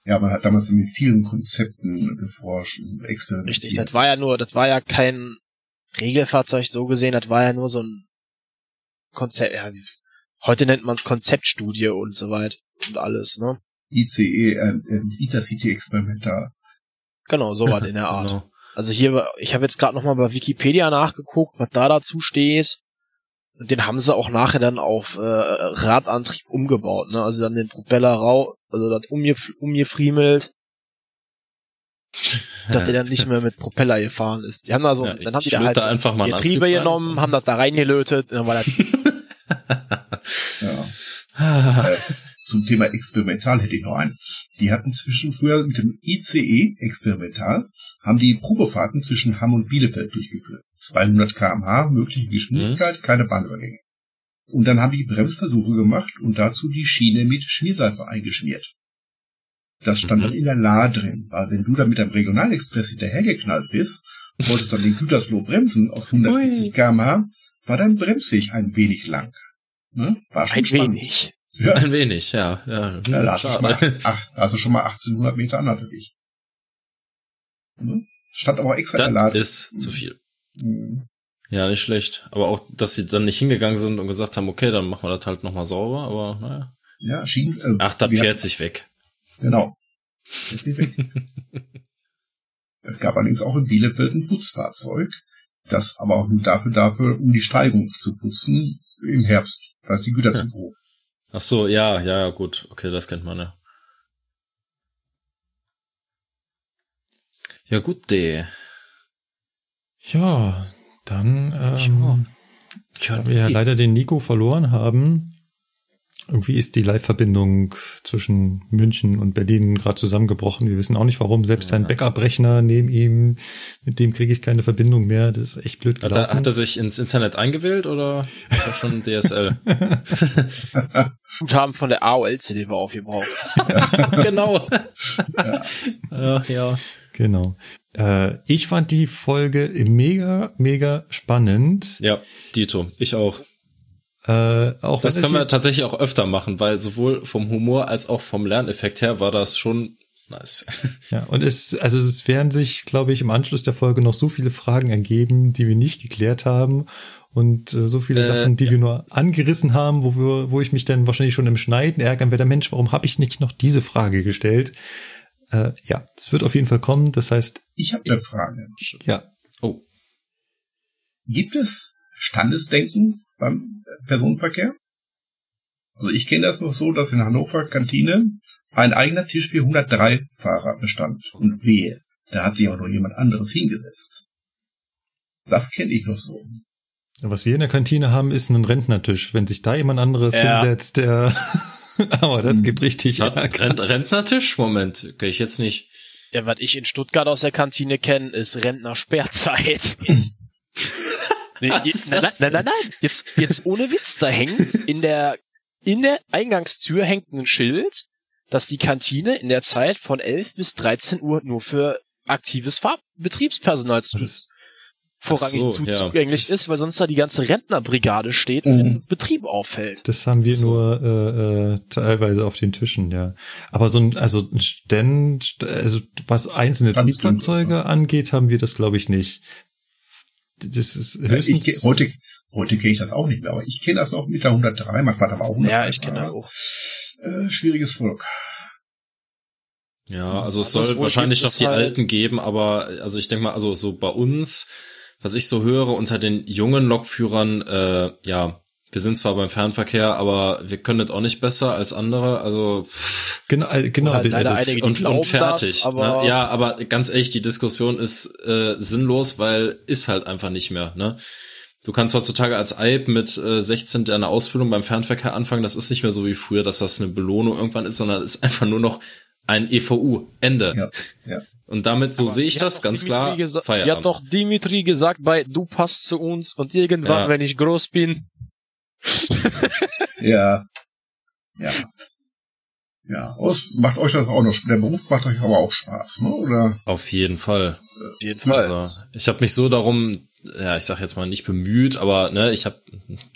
ja, man hat damals mit vielen Konzepten geforscht und experimentiert.
Richtig, das war ja nur, das war ja kein Regelfahrzeug so gesehen, das war ja nur so ein Konzept, ja, heute nennt man es Konzeptstudie und so weit und alles, ne?
ICE, äh, äh, Intercity Experimental.
Genau, so was [LAUGHS] in der Art.
Genau.
Also hier, ich habe jetzt gerade nochmal bei Wikipedia nachgeguckt, was da dazu steht. Und den haben sie auch nachher dann auf äh, Radantrieb umgebaut, ne? Also dann den Propeller rau, also das umgef umgefriemelt, [LAUGHS] dass der dann nicht mehr mit Propeller gefahren ist. Die haben da so,
Ja,
dann haben die
ich
da halt
einfach mal
Getriebe genommen, haben das da reingelötet, und dann war das
Ja. Äh, Zum Thema Experimental hätte ich noch einen. Die hatten zwischen früher mit dem ICE Experimental, haben die Probefahrten zwischen Hamm und Bielefeld durchgeführt. 200 kmh, mögliche Geschwindigkeit, keine Bahnübergänge. Und dann haben die Bremsversuche gemacht und dazu die Schiene mit Schmierseife eingeschmiert. Das stand
Mhm.
dann in der La drin, weil wenn du dann mit dem Regionalexpress hinterhergeknallt bist, wolltest dann den Gütersloh bremsen aus 140 kmh, war dein Bremsweg ein wenig lang. Ne? War schon
ein
spannend.
wenig.
Ja,
Ein wenig, ja. ja.
ja, da, hast du schon mal, ach, da hast du schon mal 1800 Meter Anhaltegewicht. Ne? Stand aber extra
Das
erladen.
ist zu viel.
Mhm.
Ja, nicht schlecht. Aber auch, dass sie dann nicht hingegangen sind und gesagt haben, okay, dann machen wir das halt nochmal sauber, aber naja.
Ja, Schienen. Äh,
Ach, da
wir-
fährt sich weg.
Genau. Jetzt sie weg. es gab allerdings auch in Bielefeld ein Putzfahrzeug, das aber auch nur dafür, dafür, um die Steigung zu putzen im Herbst, da ist die Güter
Ja.
zu grob.
Ach so, ja, ja, gut. Okay, das kennt man ja. Ja, gut, D.
Ja, dann, ähm,
Ja.
da wir ja leider den Nico verloren haben, irgendwie ist die Live-Verbindung zwischen München und Berlin gerade zusammengebrochen. Wir wissen auch nicht warum. Selbst sein Backup-Rechner neben ihm, mit dem kriege ich keine Verbindung mehr. Das ist echt blöd
Hat
gelaufen.
er, hat er sich ins Internet eingewählt oder ist er schon DSL?
Guthaben [LAUGHS] von der AOL-CD war aufgebraucht. [LAUGHS]
genau. ja. ja.
Genau. Äh, ich fand die Folge mega, mega spannend.
Ja, Dito. Ich auch.
Äh, auch
Das können wir tatsächlich auch öfter machen, weil sowohl vom Humor als auch vom Lerneffekt her war das schon nice. [LAUGHS]
Ja, und es, also es werden sich, glaube ich, im Anschluss der Folge noch so viele Fragen ergeben, die wir nicht geklärt haben und äh, so viele
Äh,
Sachen, die wir nur angerissen haben, wo wir, wo ich mich dann wahrscheinlich schon im Schneiden ärgern werde, Mensch, warum habe ich nicht noch diese Frage gestellt? Äh, ja, es wird auf jeden Fall kommen. Das heißt,
Ich habe eine Frage.
ja,
Oh.
Gibt es Standesdenken beim Personenverkehr? Also ich kenne das noch so, dass in Hannover Kantine ein eigener Tisch für 103 Fahrer bestand. Und wehe, da hat sich auch noch jemand anderes hingesetzt. Das kenne ich noch so.
was wir in der Kantine haben, ist ein Rentnertisch. Wenn sich da jemand anderes
Ja.
hinsetzt, der, [LAUGHS] aber das gibt richtig Ärger.
Rent Rentnertisch? Moment, okay, ich jetzt nicht.
Ja, was ich in Stuttgart aus der Kantine kenne, ist Rentnersperrzeit. [LAUGHS] nee,
Was
je-
ist
nein, nein, nein, nein, jetzt, jetzt ohne Witz, da hängt in der, in der Eingangstür hängt ein Schild, dass die Kantine in der Zeit von 11 bis 13 Uhr nur für aktives Fahr Betriebspersonal zu,
Das-
vorrangig
so,
zu,
ja.
zugänglich ist, weil sonst da die ganze Rentnerbrigade steht und
Mhm.
den Betrieb auffällt.
Das haben wir
So.
nur äh, äh, teilweise auf den Tischen, ja. Aber so ein, also ein Stand, also was einzelne Triebfahrzeuge angeht, haben wir das, glaube ich, nicht. Das ist höchstens.
ich, heute heute kenne ich das auch nicht mehr, aber ich kenne das noch mit der 103. Mein Vater war auch 103.
Ja, ich kenne
Fahrer.
auch.
Äh, schwieriges Volk.
Ja, also es
es
soll wahrscheinlich noch die
halt-
Alten geben, aber also ich denke mal, also so bei uns, was ich so höre unter den jungen Lokführern, äh, ja, wir sind zwar beim Fernverkehr, aber wir können das auch nicht besser als andere, also pff,
genau, äh, genau. Der-
einige,
und, und fertig.
das, aber
ne? Ja, aber ganz ehrlich, die Diskussion ist äh, sinnlos, weil ist halt einfach nicht mehr. Ne? Du kannst heutzutage als Eib mit äh, 16 deine Ausbildung beim Fernverkehr anfangen. Das ist nicht mehr so wie früher, dass das eine Belohnung irgendwann ist, sondern ist einfach nur noch ein EVU. Ende.
Ja, ja.
Und damit, so sehe ich das ganz
Dimitri
klar. Feierabend.
hat doch Dimitri gesagt bei Du passt zu uns und irgendwann,
Ja.
wenn ich groß bin. [LAUGHS]
Ja. Ja. Ja. Aus, macht euch das auch noch, der Beruf macht euch aber auch Spaß, ne? Oder?
Auf jeden Fall.
Auf jeden Fall.
Also, ich habe mich so darum, ja, ich sag jetzt mal nicht bemüht, aber ne, ich habe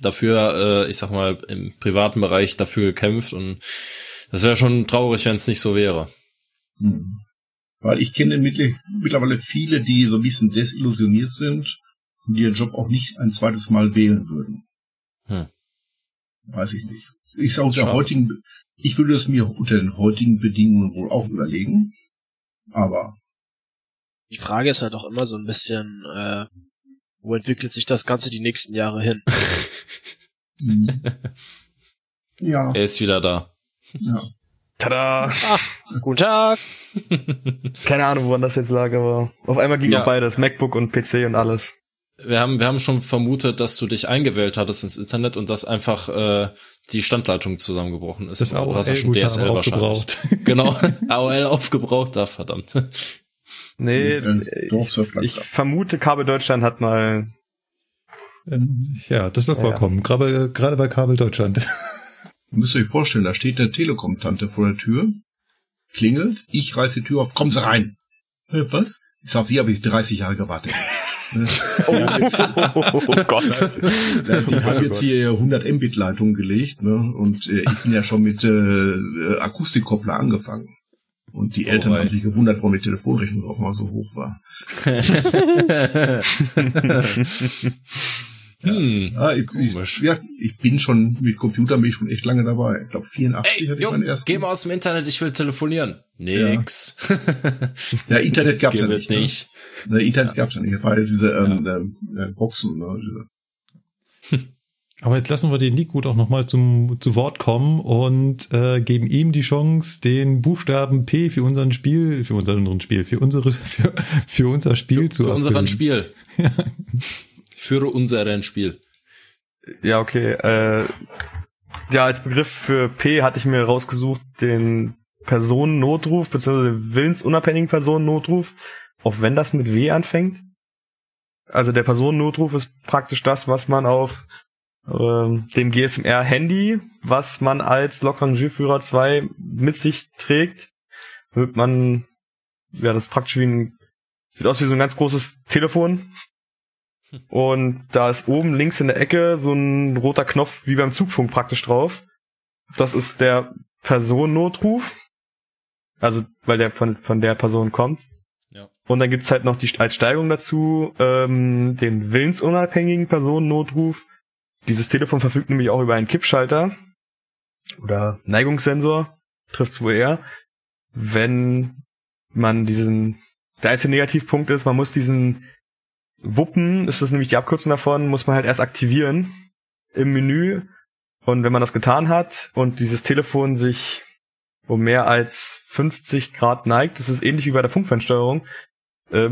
dafür, äh, ich sag mal, im privaten Bereich dafür gekämpft und das wäre schon traurig, wenn es nicht so wäre.
Hm. Weil ich kenne mittl- mittlerweile viele, die so ein bisschen desillusioniert sind und die ihren Job auch nicht ein zweites Mal wählen würden.
Hm.
Weiß ich nicht. Ich sage unter heutigen, ich würde es mir unter den heutigen Bedingungen wohl auch überlegen. Aber
Die Frage ist halt auch immer so ein bisschen, äh, wo entwickelt sich das Ganze die nächsten Jahre hin?
hm. ja,
Er ist wieder da.
ja.
Tada!
Guten Tag! [LAUGHS]
Keine Ahnung, woran das jetzt lag, aber auf einmal ging
Ja.
auch beides, MacBook und PC und alles.
Wir haben, wir haben schon vermutet, dass du dich eingewählt hattest ins Internet und dass einfach äh, die Standleitung zusammengebrochen ist.
das AOL
du hast ja schon
gut
DSL wahrscheinlich.
aufgebraucht. [LAUGHS]
Genau, AOL aufgebraucht, da verdammt.
Nee,
ein
ich, ich vermute, Kabel Deutschland hat mal.
Ähm, Ja, das ist doch
Ja.
vorkommen. Gerade, gerade bei Kabel Deutschland. [LAUGHS]
Ihr müsst euch vorstellen, da steht eine Telekom-Tante vor der Tür, klingelt, ich reiß die Tür auf, kommen Sie rein. Äh, Was? Ich sag, auf die habe ich 30 Jahre gewartet.
Oh,
Die haben jetzt,
oh Gott.
Die haben jetzt hier 100 Mbit-Leitung gelegt, ne? Und äh, ich bin ja schon mit äh, Akustikkoppler angefangen. Und die Eltern
wei.
haben sich gewundert, warum die Telefonrechnung auf einmal so hoch war. [LAUGHS] [LAUGHS]
hm.
Ja, ich,
Komisch.
ich, ja, ich bin schon mit Computern bin ich schon echt lange dabei. Ich glaube 84
Ey,
hatte ich meinen
Jung,
ersten.
geh mal aus dem Internet, ich will telefonieren. Nix.
Ja, Internet [LAUGHS] gab's ja
Geht
nicht.
nicht.
Ne? Ne, Internet gab's ja nicht. Das war ja diese ähm, ähm, äh, Boxen. Ne? Diese. [LAUGHS]
Aber jetzt lassen wir den Nico doch nochmal zum zu Wort kommen und äh, geben ihm die Chance, den Buchstaben P für unseren Spiel, für unseren Spiel, für unsere, [LAUGHS] für, für unser Spiel
für,
zu
Für unseren. Spiel. Für unseren Spiel.
Ja, okay. Äh, ja, als Begriff für P hatte ich mir rausgesucht den Personennotruf, beziehungsweise willensunabhängigen Personennotruf, auch wenn das mit W anfängt. Also der Personennotruf ist praktisch das, was man auf ähm, dem GSMR-Handy, was man als Lokrangierführer 2 mit sich trägt, wird man, ja, das ist praktisch wie ein, sieht aus wie so ein ganz großes Telefon, und da ist oben links in der Ecke so ein roter Knopf wie beim Zugfunk praktisch drauf. Das ist der Personennotruf. Also, weil der von, von der Person kommt.
Ja.
Und dann gibt's halt noch die als Steigerung dazu ähm, den willensunabhängigen Personennotruf. Dieses Telefon verfügt nämlich auch über einen Kippschalter oder Neigungssensor, trifft's wohl eher. Wenn man diesen, der einzige Negativpunkt ist, man muss diesen Wuppen, ist das nämlich die Abkürzung davon, muss man halt erst aktivieren im Menü. Und wenn man das getan hat und dieses Telefon sich um mehr als 50 Grad neigt, das ist ähnlich wie bei der Funkfernsteuerung, äh,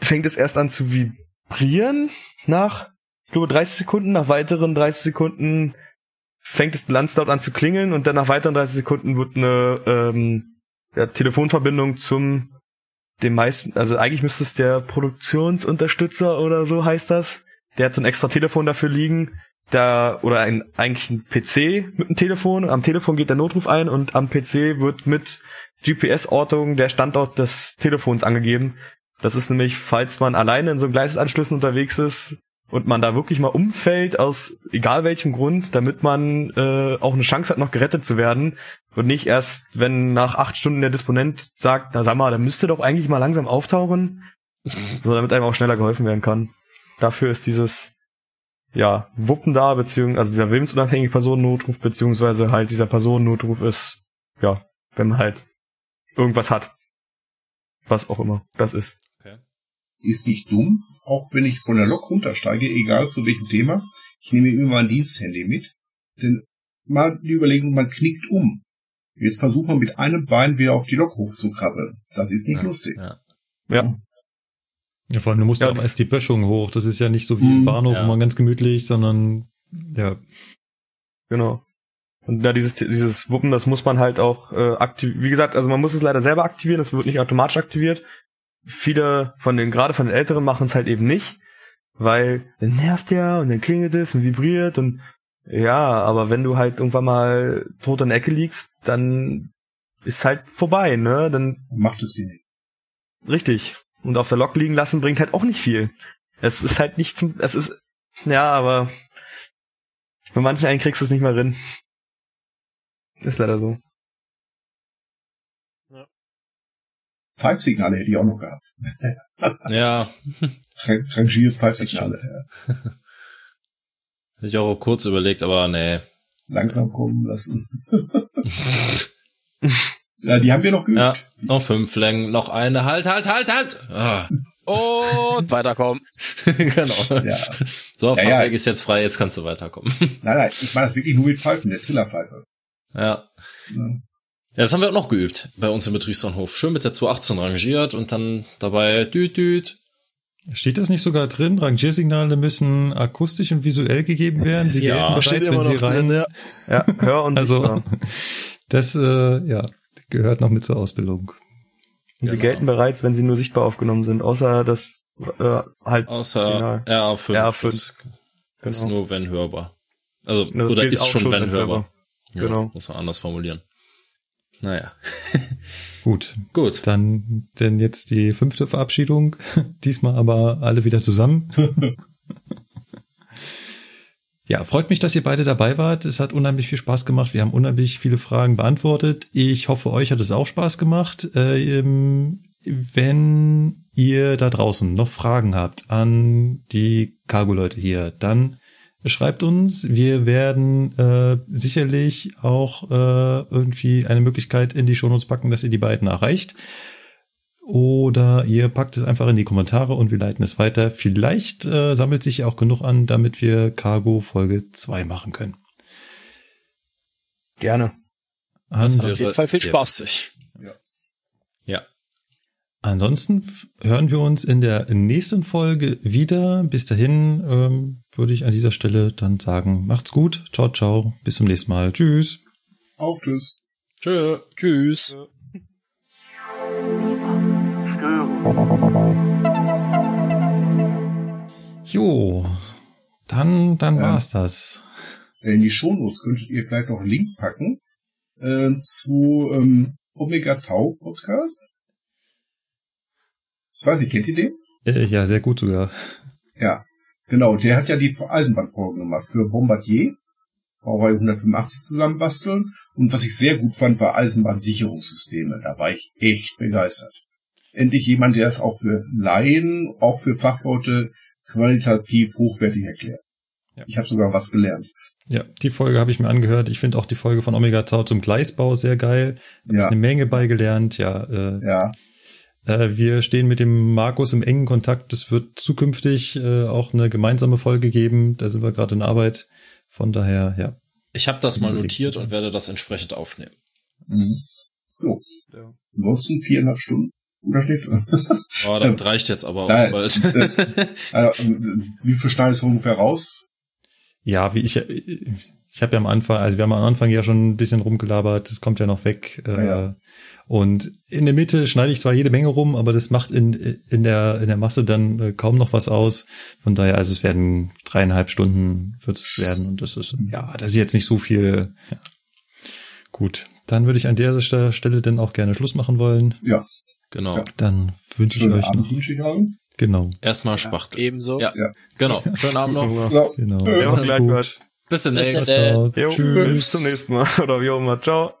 fängt es erst an zu vibrieren nach, ich glaube, 30 Sekunden. Nach weiteren 30 Sekunden fängt es ganz laut an zu klingeln und dann nach weiteren 30 Sekunden wird eine ähm, ja, Telefonverbindung zum dem meisten, also eigentlich müsste es der Produktionsunterstützer oder so heißt das. Der hat so ein extra Telefon dafür liegen, da oder ein eigentlich ein PC mit einem Telefon. Am Telefon geht der Notruf ein und am PC wird mit GPS-Ortung der Standort des Telefons angegeben. Das ist nämlich, falls man alleine in so Gleisanschlüssen unterwegs ist und man da wirklich mal umfällt aus egal welchem Grund, damit man äh, auch eine Chance hat, noch gerettet zu werden und nicht erst, wenn nach acht Stunden der Disponent sagt, na sag mal, da müsste doch eigentlich mal langsam auftauchen, so damit einem auch schneller geholfen werden kann. Dafür ist dieses ja Wuppen da, beziehungsweise also dieser willensunabhängige Personennotruf beziehungsweise halt dieser Personennotruf ist ja, wenn man halt irgendwas hat, was auch immer das ist.
Ist nicht dumm, auch wenn ich von der Lok runtersteige, egal zu welchem Thema. Ich nehme immer mein Diensthandy mit, denn mal die Überlegung, man knickt um. Jetzt versucht man mit einem Bein wieder auf die Lok hochzukrabbeln. Das ist nicht
Ja,
lustig.
Ja.
Ja,
Ja, vor allem, du musst ja,
Ja,
auch
das-
erst die Böschung hoch. Das ist ja nicht so wie
Mhm,
im Bahnhof,
ja.
wo man ganz gemütlich, sondern ja.
Genau. Und ja, dieses, dieses Wuppen, das muss man halt auch äh, aktivieren. Wie gesagt, also man muss es leider selber aktivieren, es wird nicht automatisch aktiviert. Viele von den, gerade von den Älteren machen es halt eben nicht, weil dann nervt ja und dann klingelt es und vibriert und ja, aber wenn du halt irgendwann mal tot in der Ecke liegst, dann ist halt vorbei, ne? Dann
Macht es die nicht.
richtig. Und auf der Lok liegen lassen bringt halt auch nicht viel. Es ist halt nicht zum, es ist, ja, aber bei manchen einen kriegst du es nicht mal drin. Ist leider so.
Pfeifsignale hätte ich auch noch gehabt. [LAUGHS]
ja, [LAUGHS]
Rang- Rangiert Pfeifsignale. Ja.
hätte ich auch kurz überlegt, aber nee.
Langsam kommen lassen. [LAUGHS] ja, die haben wir noch geübt.
Ja, noch fünf Längen, noch eine. Halt, halt, halt, halt! Ah,
Und weiterkommen.
genau.
Ja.
So,
Ja,
Fahrwerk
ja.
ist jetzt frei, jetzt kannst du weiterkommen.
Nein, nein, ich meine das wirklich nur mit Pfeifen, der Trillerpfeife.
ja.
Ja.
Ja, das haben wir auch noch geübt bei uns im Betriebsbahnhof. Schön mit der 218 rangiert und dann dabei düt, düt.
Steht das nicht sogar drin? Rangiersignale müssen akustisch und visuell gegeben werden. Sie
Ja,
gelten
Steht
bereits,
immer
wenn sie
noch
rein.
drin, ja.
Ja, hör und
Also,
sichtbar.
das, äh, ja, gehört noch mit zur Ausbildung.
Und
Genau.
Die gelten bereits, wenn sie nur sichtbar aufgenommen sind, außer das äh, halt
Außer
Genau.
RA5.
RA5.
Das ist
Genau.
nur wenn hörbar. Also,
Das
oder ist schon
schon,
wenn
wenn's
hörbar. Ja,
Genau.
Muss man anders formulieren. Naja, [LAUGHS]
Gut,
gut.
dann denn jetzt die fünfte Verabschiedung. [LAUGHS] Diesmal aber alle wieder zusammen. [LAUGHS] Ja, freut mich, dass ihr beide dabei wart. Es hat unheimlich viel Spaß gemacht. Wir haben unheimlich viele Fragen beantwortet. Ich hoffe, euch hat es auch Spaß gemacht. Ähm, wenn ihr da draußen noch Fragen habt an die Cargo-Leute hier, dann schreibt uns. Wir werden äh, sicherlich auch äh, irgendwie eine Möglichkeit in die Shownotes packen, dass ihr die beiden erreicht. oder ihr packt es einfach in die Kommentare und wir leiten es weiter. Vielleicht äh, sammelt sich auch genug an, damit wir Cargo Folge 2 machen können.
Gerne.
Das
auf jeden Fall viel Spaß.
witzig.
Ansonsten hören wir uns in der nächsten Folge wieder. Bis dahin ähm, würde ich an dieser Stelle dann sagen, macht's gut. Ciao, ciao. Bis zum nächsten Mal. Tschüss.
Auch tschüss.
Tschö.
Tschüss.
Jo, dann, dann
Ja.
war's das.
In die Shownotes könntet ihr vielleicht noch einen Link packen äh, zu ähm, Omega Tau Podcast. Ich weiß nicht, kennt ihr den?
Äh, ja, sehr gut sogar.
Ja, genau. Der hat ja die Eisenbahnfolgen gemacht für Bombardier. Baureihe 185 zusammenbasteln. Und was ich sehr gut fand, war Eisenbahnsicherungssysteme. Da war ich echt begeistert. Endlich jemand, der es auch für Laien, auch für Fachleute qualitativ hochwertig erklärt.
Ja.
Ich habe sogar was gelernt.
Ja, die Folge habe ich mir angehört. Ich finde auch die Folge von Omega Tau zum Gleisbau sehr geil. Hab ich
Ja,
eine Menge beigelernt. Ja, äh,
ja,
wir stehen mit dem Markus im engen Kontakt. Es wird zukünftig äh, auch eine gemeinsame Folge geben. Da sind wir gerade in Arbeit. Von daher, ja.
Ich habe das mal notiert und werde das entsprechend aufnehmen.
Mhm. So.
Ja.
Ansonsten viereinhalb Stunden. Oder steht?
Oh, das reicht jetzt aber auch
Nein,
bald.
das- Also, wie viel schneidest du ungefähr raus?
Ja, wie ich, ich habe ja am Anfang, also wir haben am Anfang ja schon ein bisschen rumgelabert. Das kommt ja noch weg. Äh,
Ja, ja.
Und in der Mitte schneide ich zwar jede Menge rum, aber das macht in, in der, in der Masse dann äh, kaum noch was aus. Von daher, also es werden dreieinhalb Stunden wird es werden und das ist, ja, das ist jetzt nicht so viel. Ja. Gut, dann würde ich an der Stelle dann auch gerne Schluss machen wollen.
Ja,
Genau.
Ja.
Dann wünsche ich euch
Abend
noch,
wünsche ich allen.
genau,
Erstmal Spachtel.
Ebenso.
Ja.
Ja.
Genau. Schönen Abend noch.
Ja.
genau.
Ja.
Bis
Bis
demnächst.
Jo,
Tschüss.
bis zum nächsten Mal. [LAUGHS] Oder wie auch immer. Ciao.